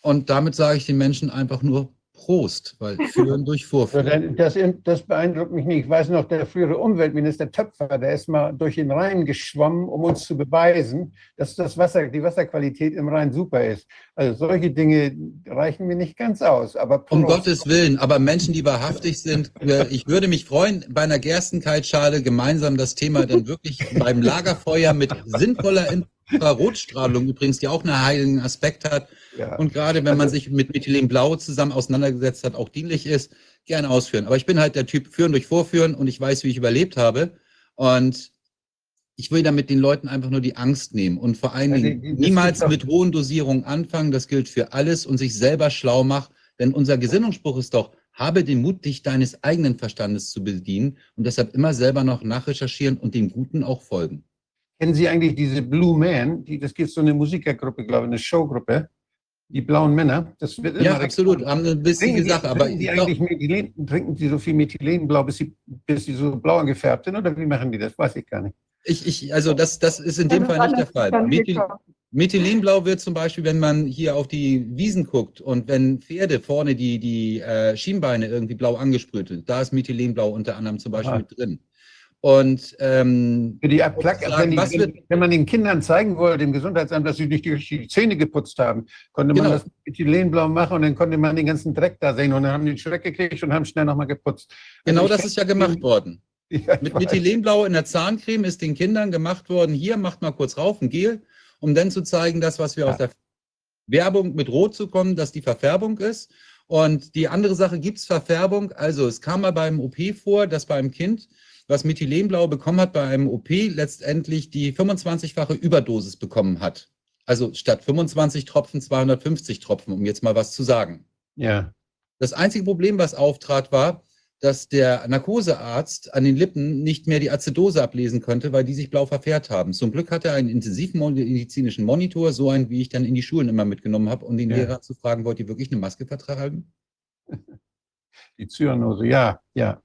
Und damit sage ich den Menschen einfach nur Prost, weil führen [laughs] durch Vorführen. Das, das, beeindruckt mich nicht. Ich weiß noch, der frühere Umweltminister Töpfer, der ist mal durch den Rhein geschwommen, um uns zu beweisen, dass das Wasser, die Wasserqualität im Rhein super ist. Also solche Dinge reichen mir nicht ganz aus. Aber Prost. um Gottes Willen, aber Menschen, die wahrhaftig sind, ich würde mich freuen, bei einer Gerstenkaltschale gemeinsam das Thema dann wirklich beim Lagerfeuer mit sinnvoller Infrarotstrahlung übrigens, die auch einen heiligen Aspekt hat, ja. Und gerade wenn man also sich mit Methylenblau zusammen auseinandergesetzt hat, auch dienlich ist, gerne ausführen. Aber ich bin halt der Typ Führen durch Vorführen und ich weiß, wie ich überlebt habe. Und ich will damit den Leuten einfach nur die Angst nehmen und vor allen Dingen also, niemals mit hohen Dosierungen anfangen. Das gilt für alles und sich selber schlau machen. Denn unser Gesinnungsspruch ist doch, habe den Mut, dich deines eigenen Verstandes zu bedienen und deshalb immer selber noch nachrecherchieren und dem Guten auch folgen. Kennen Sie eigentlich diese Blue Man? Die, das gibt so eine Musikergruppe, glaube ich, eine Showgruppe die blauen Männer. Das wird immer ja, absolut. Haben eine wichtige Sache. Aber trinken die eigentlich Methylen, trinken die so viel Methylenblau, bis sie, bis sie so blau gefärbt sind? Oder wie machen die das? Weiß ich gar nicht. Ich, ich, also das, das ist in dem Fall nicht der Fall. Methyl, Methylenblau wird zum Beispiel, wenn man hier auf die Wiesen guckt und wenn Pferde vorne die, die äh, Schienbeine irgendwie blau angesprüht sind, da ist Methylenblau unter anderem zum Beispiel ah. mit drin. Und ähm, Für die Plug, wenn, die, wenn, man den Kindern zeigen wollte, dem Gesundheitsamt, dass sie nicht die Zähne geputzt haben, konnte man genau. das mit Ethylenblau machen und dann konnte man den ganzen Dreck da sehen und dann haben die den Schreck gekriegt und haben schnell nochmal geputzt. Also genau das ist ja gemacht worden. [laughs] Ja, mit Methylenblau in der Zahncreme ist den Kindern gemacht worden, hier macht mal kurz rauf ein Gel, um dann zu zeigen, das, was wir ja. aus der Werbung mit Rot zu kommen, dass die Verfärbung ist. Und die andere Sache, gibt es Verfärbung? Also es kam mal beim OP vor, dass beim Kind was Methylenblau bekommen hat bei einem OP, letztendlich die 25-fache Überdosis bekommen hat. Also statt 25 Tropfen 250 Tropfen, um jetzt mal was zu sagen. Ja. Das einzige Problem, was auftrat, war, dass der Narkosearzt an den Lippen nicht mehr die Azidose ablesen konnte, weil die sich blau verfärbt haben. Zum Glück hatte er einen intensivmedizinischen Monitor, so einen, wie ich dann in die Schulen immer mitgenommen habe, um den ja. Lehrer zu fragen, wollt ihr wirklich eine Maske vertragen? [laughs] Die Zyanose, ja, ja.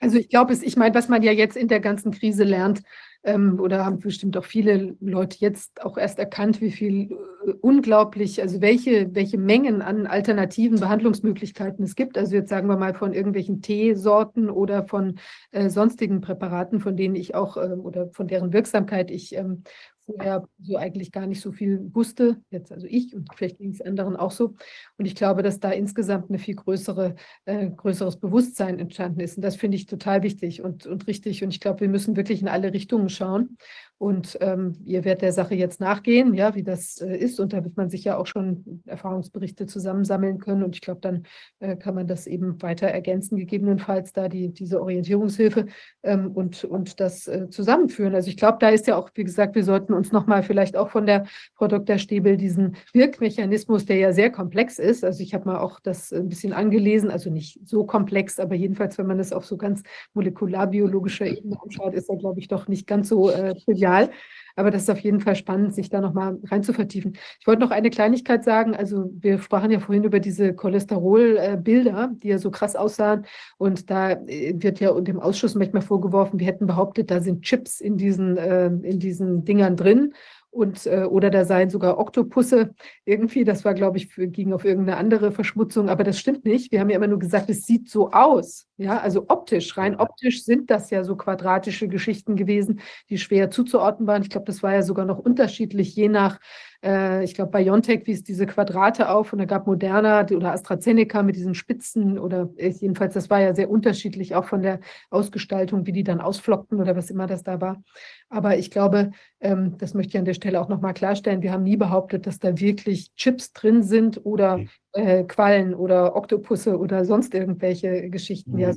Also ich glaube, ich meine, was man ja jetzt in der ganzen Krise lernt, ähm, oder haben bestimmt auch viele Leute jetzt auch erst erkannt, wie viel äh, unglaublich, also welche, welche Mengen an alternativen Behandlungsmöglichkeiten es gibt. Also jetzt sagen wir mal von irgendwelchen Teesorten oder von äh, sonstigen Präparaten, von denen ich auch äh, oder von deren Wirksamkeit ich ähm, vorher so eigentlich gar nicht so viel wusste, jetzt also ich und vielleicht ging es anderen auch so. Und ich glaube, dass da insgesamt eine viel größere, äh, größeres Bewusstsein entstanden ist. Und das finde ich total wichtig und, und richtig. Und ich glaube, wir müssen wirklich in alle Richtungen schauen. Und ähm, ihr werdet der Sache jetzt nachgehen, ja, wie das äh, ist. Und da wird man sich ja auch schon Erfahrungsberichte zusammensammeln können. Und ich glaube, dann äh, kann man das eben weiter ergänzen, gegebenenfalls da die, diese Orientierungshilfe ähm, und, und das äh, zusammenführen. Also ich glaube, da ist ja auch, wie gesagt, wir sollten uns nochmal vielleicht auch von der Frau Dr. Stäbel diesen Wirkmechanismus, der ja sehr komplex ist. Also ich habe mal auch das ein bisschen angelesen, also nicht so komplex, aber jedenfalls, wenn man das auf so ganz molekularbiologischer Ebene anschaut, ist er, glaube ich, doch nicht ganz so äh, trivial trivial, aber das ist auf jeden Fall spannend, sich da nochmal rein zu vertiefen. Ich wollte noch eine Kleinigkeit sagen. Also wir sprachen ja vorhin über diese Cholesterolbilder, die ja so krass aussahen. Und da äh, wird ja dem Ausschuss manchmal vorgeworfen, wir hätten behauptet, da sind Chips in diesen, äh, in diesen Dingern drin und äh, oder da seien sogar Oktopusse irgendwie. Das war, glaube ich, für, ging auf irgendeine andere Verschmutzung, aber das stimmt nicht. Wir haben ja immer nur gesagt, es sieht so aus. Ja, also optisch, rein optisch sind das ja so quadratische Geschichten gewesen, die schwer zuzuordnen waren. Ich glaube, das war ja sogar noch unterschiedlich, je nach äh, ich glaube, BioNTech wies diese Quadrate auf und da gab Moderna oder AstraZeneca mit diesen Spitzen oder äh, jedenfalls, das war ja sehr unterschiedlich, auch von der Ausgestaltung, wie die dann ausflockten oder was immer das da war. Aber ich glaube, ähm, das möchte ich an der Stelle auch nochmal klarstellen, wir haben nie behauptet, dass da wirklich Chips drin sind oder äh, Quallen oder Oktopusse oder sonst irgendwelche Geschichten. Mhm. Ja.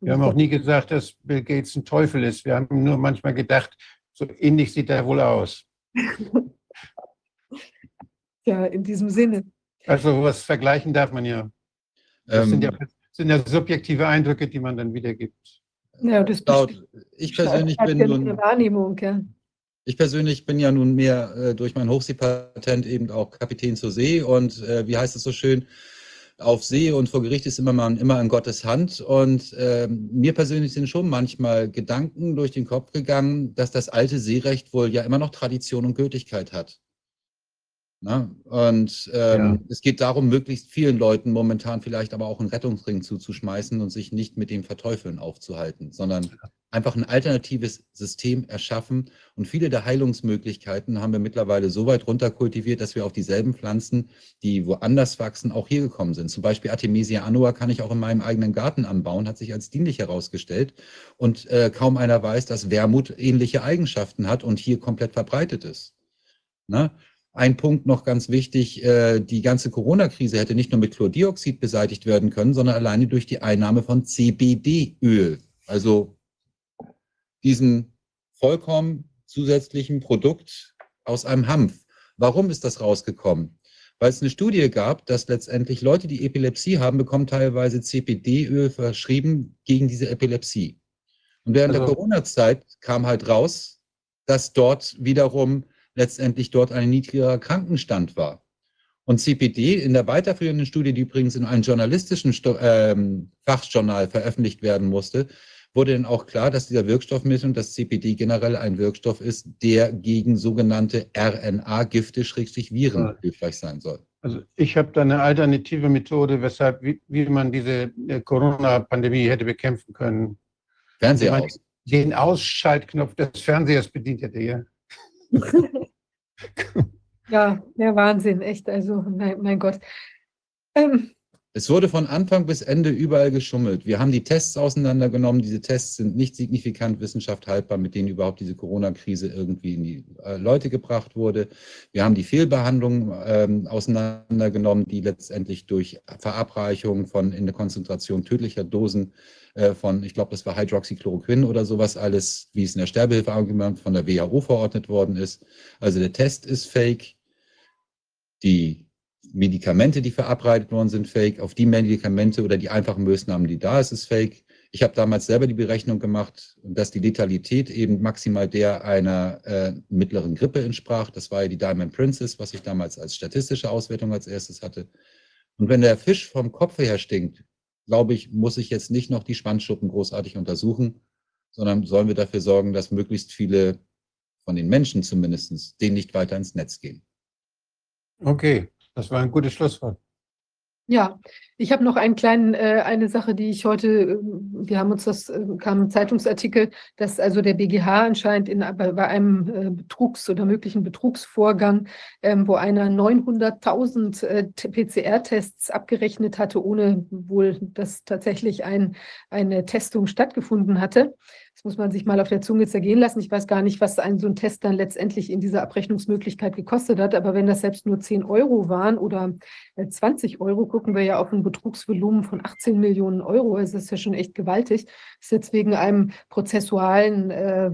Wir haben auch nie gesagt, dass Bill Gates ein Teufel ist. Wir haben nur manchmal gedacht, so ähnlich sieht er wohl aus. [laughs] Ja, in diesem Sinne. Also was vergleichen darf man ja. Das ähm, sind, ja sind ja subjektive Eindrücke, die man dann wiedergibt. Ja, das laut, ich persönlich bin ja nun, Wahrnehmung, ja. Ich persönlich bin ja nun mehr äh, durch mein Hochseepatent eben auch Kapitän zur See und äh, wie heißt es so schön, auf See und vor Gericht ist immer man immer in Gottes Hand. Und äh, mir persönlich sind schon manchmal Gedanken durch den Kopf gegangen, dass das alte Seerecht wohl ja immer noch Tradition und Gültigkeit hat. Ne? Und ähm, es geht darum, möglichst vielen Leuten momentan vielleicht aber auch einen Rettungsring zuzuschmeißen und sich nicht mit dem Verteufeln aufzuhalten, sondern einfach ein alternatives System erschaffen. Und viele der Heilungsmöglichkeiten haben wir mittlerweile so weit runterkultiviert, dass wir auf dieselben Pflanzen, die woanders wachsen, auch hier gekommen sind. Zum Beispiel Artemisia annua kann ich auch in meinem eigenen Garten anbauen, hat sich als dienlich herausgestellt. Und äh, kaum einer weiß, dass Wermut ähnliche Eigenschaften hat und hier komplett verbreitet ist. Ne? Ein Punkt noch ganz wichtig, äh, die ganze Corona-Krise hätte nicht nur mit Chlordioxid beseitigt werden können, sondern alleine durch die Einnahme von CBD-Öl. Also diesen vollkommen zusätzlichen Produkt aus einem Hanf. Warum ist das rausgekommen? Weil es eine Studie gab, dass letztendlich Leute, die Epilepsie haben, bekommen teilweise CBD-Öl verschrieben gegen diese Epilepsie. Und während also, der Corona-Zeit kam halt raus, dass dort wiederum letztendlich dort ein niedrigerer Krankenstand war. Und CPD in der weiterführenden Studie, die übrigens in einem journalistischen Sto ähm, Fachjournal veröffentlicht werden musste, wurde dann auch klar, dass dieser Wirkstoffmittel und das CPD generell ein Wirkstoff ist, der gegen sogenannte RNA-Gifte, Schrägstrich Viren, ja. hilfreich sein soll. Also ich habe da eine alternative Methode, weshalb, wie, wie man diese äh, Corona-Pandemie hätte bekämpfen können. Fernseher aus. Den Ausschaltknopf des Fernsehers bedient hätte hier. [laughs] ja, der Wahnsinn, echt. Also, mein, mein Gott. Ähm, es wurde von Anfang bis Ende überall geschummelt. Wir haben die Tests auseinandergenommen. Diese Tests sind nicht signifikant Wissenschaft haltbar, mit denen überhaupt diese Corona-Krise irgendwie in die äh, Leute gebracht wurde. Wir haben die Fehlbehandlung ähm, auseinandergenommen, die letztendlich durch Verabreichung von in der Konzentration tödlicher Dosen äh, von, ich glaube, das war Hydroxychloroquin oder sowas alles, wie es in der Sterbehilfeargument von der WHO verordnet worden ist. Also der Test ist fake. Die Medikamente, die verabreitet worden sind, fake. Auf die Medikamente oder die einfachen Maßnahmen, die da ist, ist fake. Ich habe damals selber die Berechnung gemacht, dass die Letalität eben maximal der einer äh, mittleren Grippe entsprach. Das war ja die Diamond Princess, was ich damals als statistische Auswertung als erstes hatte. Und wenn der Fisch vom Kopf her stinkt, glaube ich, muss ich jetzt nicht noch die Schwanzschuppen großartig untersuchen, sondern sollen wir dafür sorgen, dass möglichst viele von den Menschen zumindest denen nicht weiter ins Netz gehen. Okay, das war ein gutes Schlusswort. Ja, ich habe noch einen kleinen, äh, eine Sache, die ich heute, äh, wir haben uns das, äh, kam ein Zeitungsartikel, dass also der BGH anscheinend in, bei, bei einem äh, Betrugs- oder möglichen Betrugsvorgang, ähm, wo einer 900.000 äh, PCR-Tests abgerechnet hatte, ohne wohl, dass tatsächlich ein, eine Testung stattgefunden hatte. Das muss man sich mal auf der Zunge zergehen lassen. Ich weiß gar nicht, was ein so ein Test dann letztendlich in dieser Abrechnungsmöglichkeit gekostet hat. Aber wenn das selbst nur 10 Euro waren oder 20 äh, Euro, gucken wir ja auf ein Betrugsvolumen von 18 Millionen Euro. Also das ist ja schon echt gewaltig. Ist jetzt wegen einem prozessualen äh,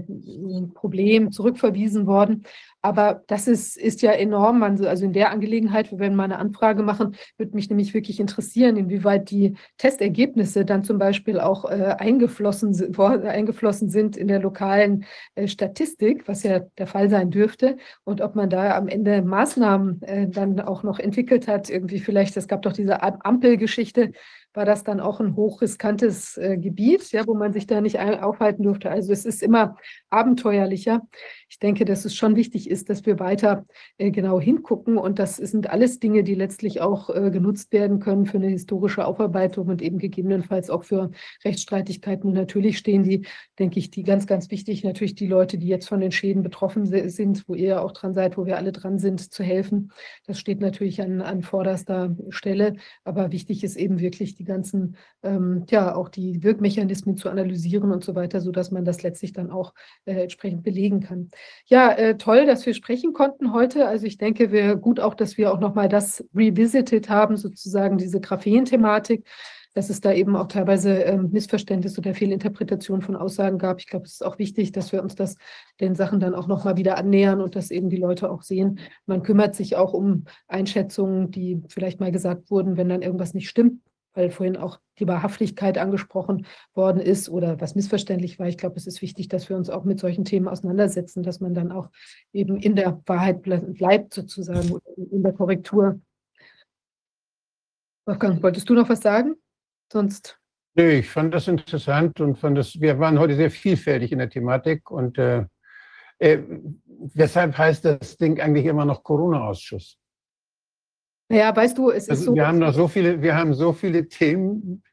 Problem zurückverwiesen worden. Aber das ist, ist ja enorm. Also in der Angelegenheit, wir werden mal eine Anfrage machen, würde mich nämlich wirklich interessieren, inwieweit die Testergebnisse dann zum Beispiel auch äh, eingeflossen, sind, eingeflossen sind in der lokalen äh, Statistik, was ja der Fall sein dürfte. Und ob man da am Ende Maßnahmen äh, dann auch noch entwickelt hat, irgendwie vielleicht, es gab doch diese Ampelgeschichte, war das dann auch ein hochriskantes äh, Gebiet, ja, wo man sich da nicht aufhalten durfte. Also es ist immer abenteuerlicher. Ich denke, dass es schon wichtig ist, dass wir weiter äh, genau hingucken. Und das sind alles Dinge, die letztlich auch äh, genutzt werden können für eine historische Aufarbeitung und eben gegebenenfalls auch für Rechtsstreitigkeiten. Und natürlich stehen die, denke ich, die ganz, ganz wichtig, natürlich die Leute, die jetzt von den Schäden betroffen sind, wo ihr ja auch dran seid, wo wir alle dran sind, zu helfen. Das steht natürlich an, an vorderster Stelle. Aber wichtig ist eben wirklich die die ganzen, ähm, ja, auch die Wirkmechanismen zu analysieren und so weiter, sodass man das letztlich dann auch äh, entsprechend belegen kann. Ja, äh, toll, dass wir sprechen konnten heute. Also ich denke, wir gut auch, dass wir auch nochmal das revisited haben, sozusagen diese Graphen-Thematik dass es da eben auch teilweise ähm, Missverständnisse oder Fehlinterpretation von Aussagen gab. Ich glaube, es ist auch wichtig, dass wir uns das den Sachen dann auch nochmal wieder annähern und dass eben die Leute auch sehen, man kümmert sich auch um Einschätzungen, die vielleicht mal gesagt wurden, wenn dann irgendwas nicht stimmt weil vorhin auch die Wahrhaftigkeit angesprochen worden ist oder was missverständlich war. Ich glaube, es ist wichtig, dass wir uns auch mit solchen Themen auseinandersetzen, dass man dann auch eben in der Wahrheit bleibt sozusagen, in der Korrektur. Wolfgang, wolltest du noch was sagen? Sonst. Nö, ich fand das interessant und fand das, wir waren heute sehr vielfältig in der Thematik und äh, äh, weshalb heißt das Ding eigentlich immer noch Corona-Ausschuss? Naja, weißt du, es ist Also so. wir haben noch so viele, wir haben so viele Themen.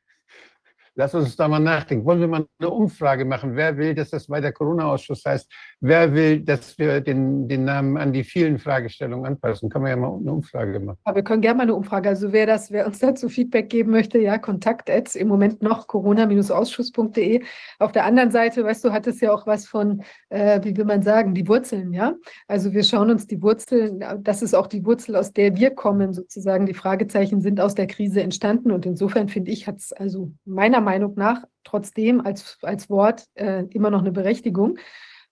Lass uns da mal nachdenken. Wollen wir mal eine Umfrage machen? Wer will, dass das weiter Corona-Ausschuss heißt? Wer will, dass wir den, den Namen an die vielen Fragestellungen anpassen? Kann man ja mal eine Umfrage machen. Aber wir können gerne mal eine Umfrage. Also wer das, wer uns dazu Feedback geben möchte, ja, Kontakt im Moment noch corona-ausschuss.de. Auf der anderen Seite, weißt du, hat es ja auch was von, äh, wie will man sagen, die Wurzeln, ja. Also wir schauen uns die Wurzeln, das ist auch die Wurzel, aus der wir kommen, sozusagen. Die Fragezeichen sind aus der Krise entstanden und insofern finde ich, hat es also meiner Meinung nach trotzdem als, als Wort äh, immer noch eine Berechtigung.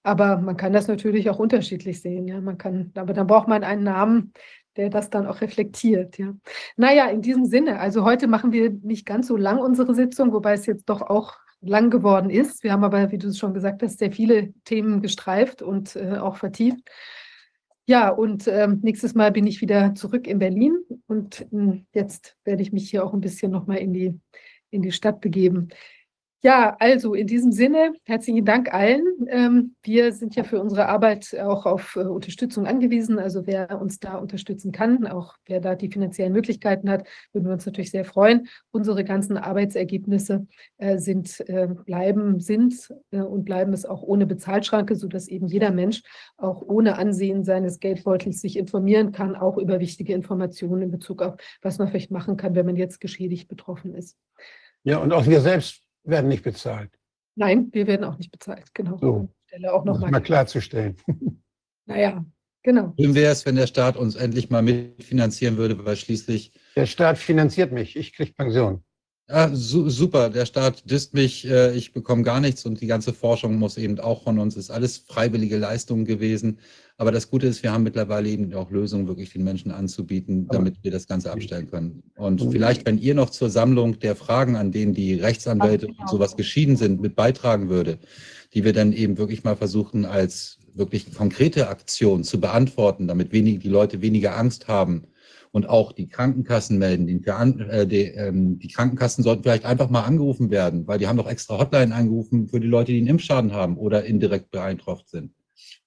Aber man kann das natürlich auch unterschiedlich sehen, ja. Man kann, aber dann braucht man einen Namen, der das dann auch reflektiert, ja. Naja, in diesem Sinne, also heute machen wir nicht ganz so lang unsere Sitzung, wobei es jetzt doch auch lang geworden ist. Wir haben aber, wie du es schon gesagt hast, sehr viele Themen gestreift und äh, auch vertieft. Ja, und ähm, nächstes Mal bin ich wieder zurück in Berlin und ähm, jetzt werde ich mich hier auch ein bisschen nochmal in die, in die Stadt begeben. Ja, also in diesem Sinne, herzlichen Dank allen. Ähm, wir sind ja für unsere Arbeit auch auf äh, Unterstützung angewiesen. Also wer uns da unterstützen kann, auch wer da die finanziellen Möglichkeiten hat, würden wir uns natürlich sehr freuen. Unsere ganzen Arbeitsergebnisse äh, sind, äh, bleiben, sind äh, und bleiben es auch ohne Bezahlschranke, sodass eben jeder Mensch auch ohne Ansehen seines Geldbeutels sich informieren kann, auch über wichtige Informationen in Bezug auf, was man vielleicht machen kann, wenn man jetzt geschädigt betroffen ist. Ja, und auch wir selbst werden nicht bezahlt. Nein, wir werden auch nicht bezahlt, genau. So. Stelle auch Um das nochmal. mal klarzustellen. [laughs] Naja, genau. Schön wäre es, wenn der Staat uns endlich mal mitfinanzieren würde, weil schließlich, Der Staat finanziert mich. Ich kriege Pension. ja, su super, der Staat disst mich, äh, ich bekomme gar nichts und die ganze Forschung muss eben auch von uns, ist alles freiwillige Leistungen gewesen. Aber das Gute ist, wir haben mittlerweile eben auch Lösungen wirklich den Menschen anzubieten, damit wir das Ganze abstellen können. Und Und- vielleicht, wenn ihr noch zur Sammlung der Fragen, an denen die Rechtsanwälte Ach, genau. und sowas geschieden sind, mit beitragen würde, die wir dann eben wirklich mal versuchen, als wirklich konkrete Aktion zu beantworten, damit wenig, die Leute weniger Angst haben und auch die Krankenkassen melden. Die, äh, ähm, die Krankenkassen sollten vielleicht einfach mal angerufen werden, weil die haben doch extra Hotline angerufen für die Leute, die einen Impfschaden haben oder indirekt beeinträchtigt sind,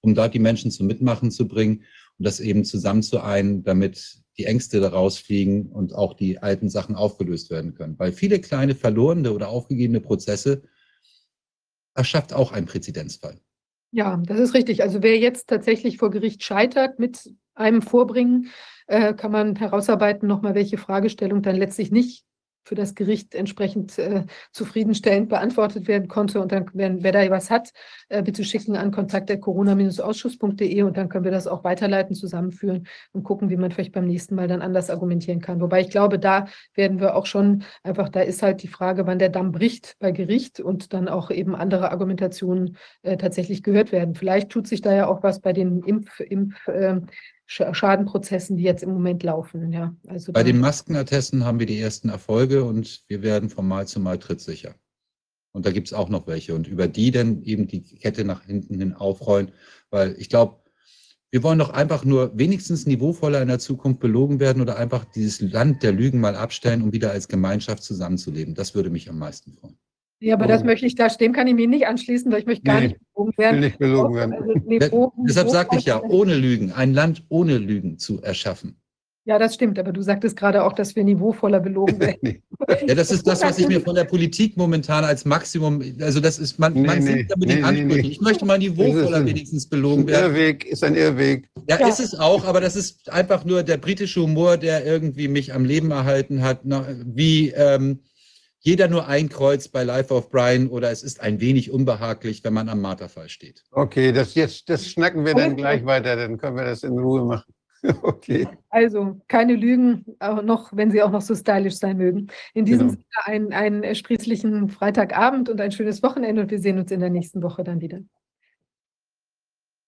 um dort die Menschen zum Mitmachen zu bringen und das eben zusammen zu ein, damit die Ängste da rausfliegen und auch die alten Sachen aufgelöst werden können. Weil viele kleine verlorene oder aufgegebene Prozesse erschafft auch einen Präzedenzfall. Ja, das ist richtig. Also wer jetzt tatsächlich vor Gericht scheitert mit einem Vorbringen, äh, kann man herausarbeiten, nochmal, welche Fragestellung dann letztlich nicht für das Gericht entsprechend äh, zufriedenstellend beantwortet werden konnte. Und dann, wenn, wer da was hat, äh, bitte schicken an kontakt.corona-ausschuss.de und dann können wir das auch weiterleiten, zusammenführen und gucken, wie man vielleicht beim nächsten Mal dann anders argumentieren kann. Wobei ich glaube, da werden wir auch schon einfach, da ist halt die Frage, wann der Damm bricht bei Gericht und dann auch eben andere Argumentationen äh, tatsächlich gehört werden. Vielleicht tut sich da ja auch was bei den Impf, Impf ähm, Schadenprozessen, die jetzt im Moment laufen. Ja, also Bei den Maskenattesten haben wir die ersten Erfolge und wir werden von Mal zu Mal trittsicher. Und da gibt es auch noch welche. Und über die dann eben die Kette nach hinten hin aufrollen, weil ich glaube, wir wollen doch einfach nur wenigstens niveauvoller in der Zukunft belogen werden oder einfach dieses Land der Lügen mal abstellen, um wieder als Gemeinschaft zusammenzuleben. Das würde mich am meisten freuen. Ja, aber das möchte ich, da dem kann ich mich nicht anschließen, weil ich möchte gar Nee, nicht belogen Ich will werden. nicht belogen werden. Also, nee, Bogen- Deshalb sagte ich ja, ohne Lügen, ein Land ohne Lügen zu erschaffen. Ja, das stimmt, aber du sagtest gerade auch, dass wir niveauvoller belogen werden. [laughs] Nee. Ja, das ist das, was ich mir von der Politik momentan als Maximum, also das ist, man, Nee, man nee, singt da mit nee, den Ansprüchen. nee. Ich möchte mal niveauvoller ein- wenigstens belogen werden. Irrweg ist ein Irrweg. Ja, Ja. ist es auch, aber das ist einfach nur der britische Humor, der irgendwie mich am Leben erhalten hat, na, wie ähm, jeder nur ein Kreuz bei Life of Brian oder es ist ein wenig unbehaglich, wenn man am Marterfall steht. Okay, das jetzt, das schnacken wir dann Okay. gleich weiter, dann können wir das in Ruhe machen. [laughs] Okay. Also keine Lügen, auch noch, wenn sie auch noch so stylisch sein mögen. In diesem Genau. Sinne einen, einen sprießlichen Freitagabend und ein schönes Wochenende und wir sehen uns in der nächsten Woche dann wieder.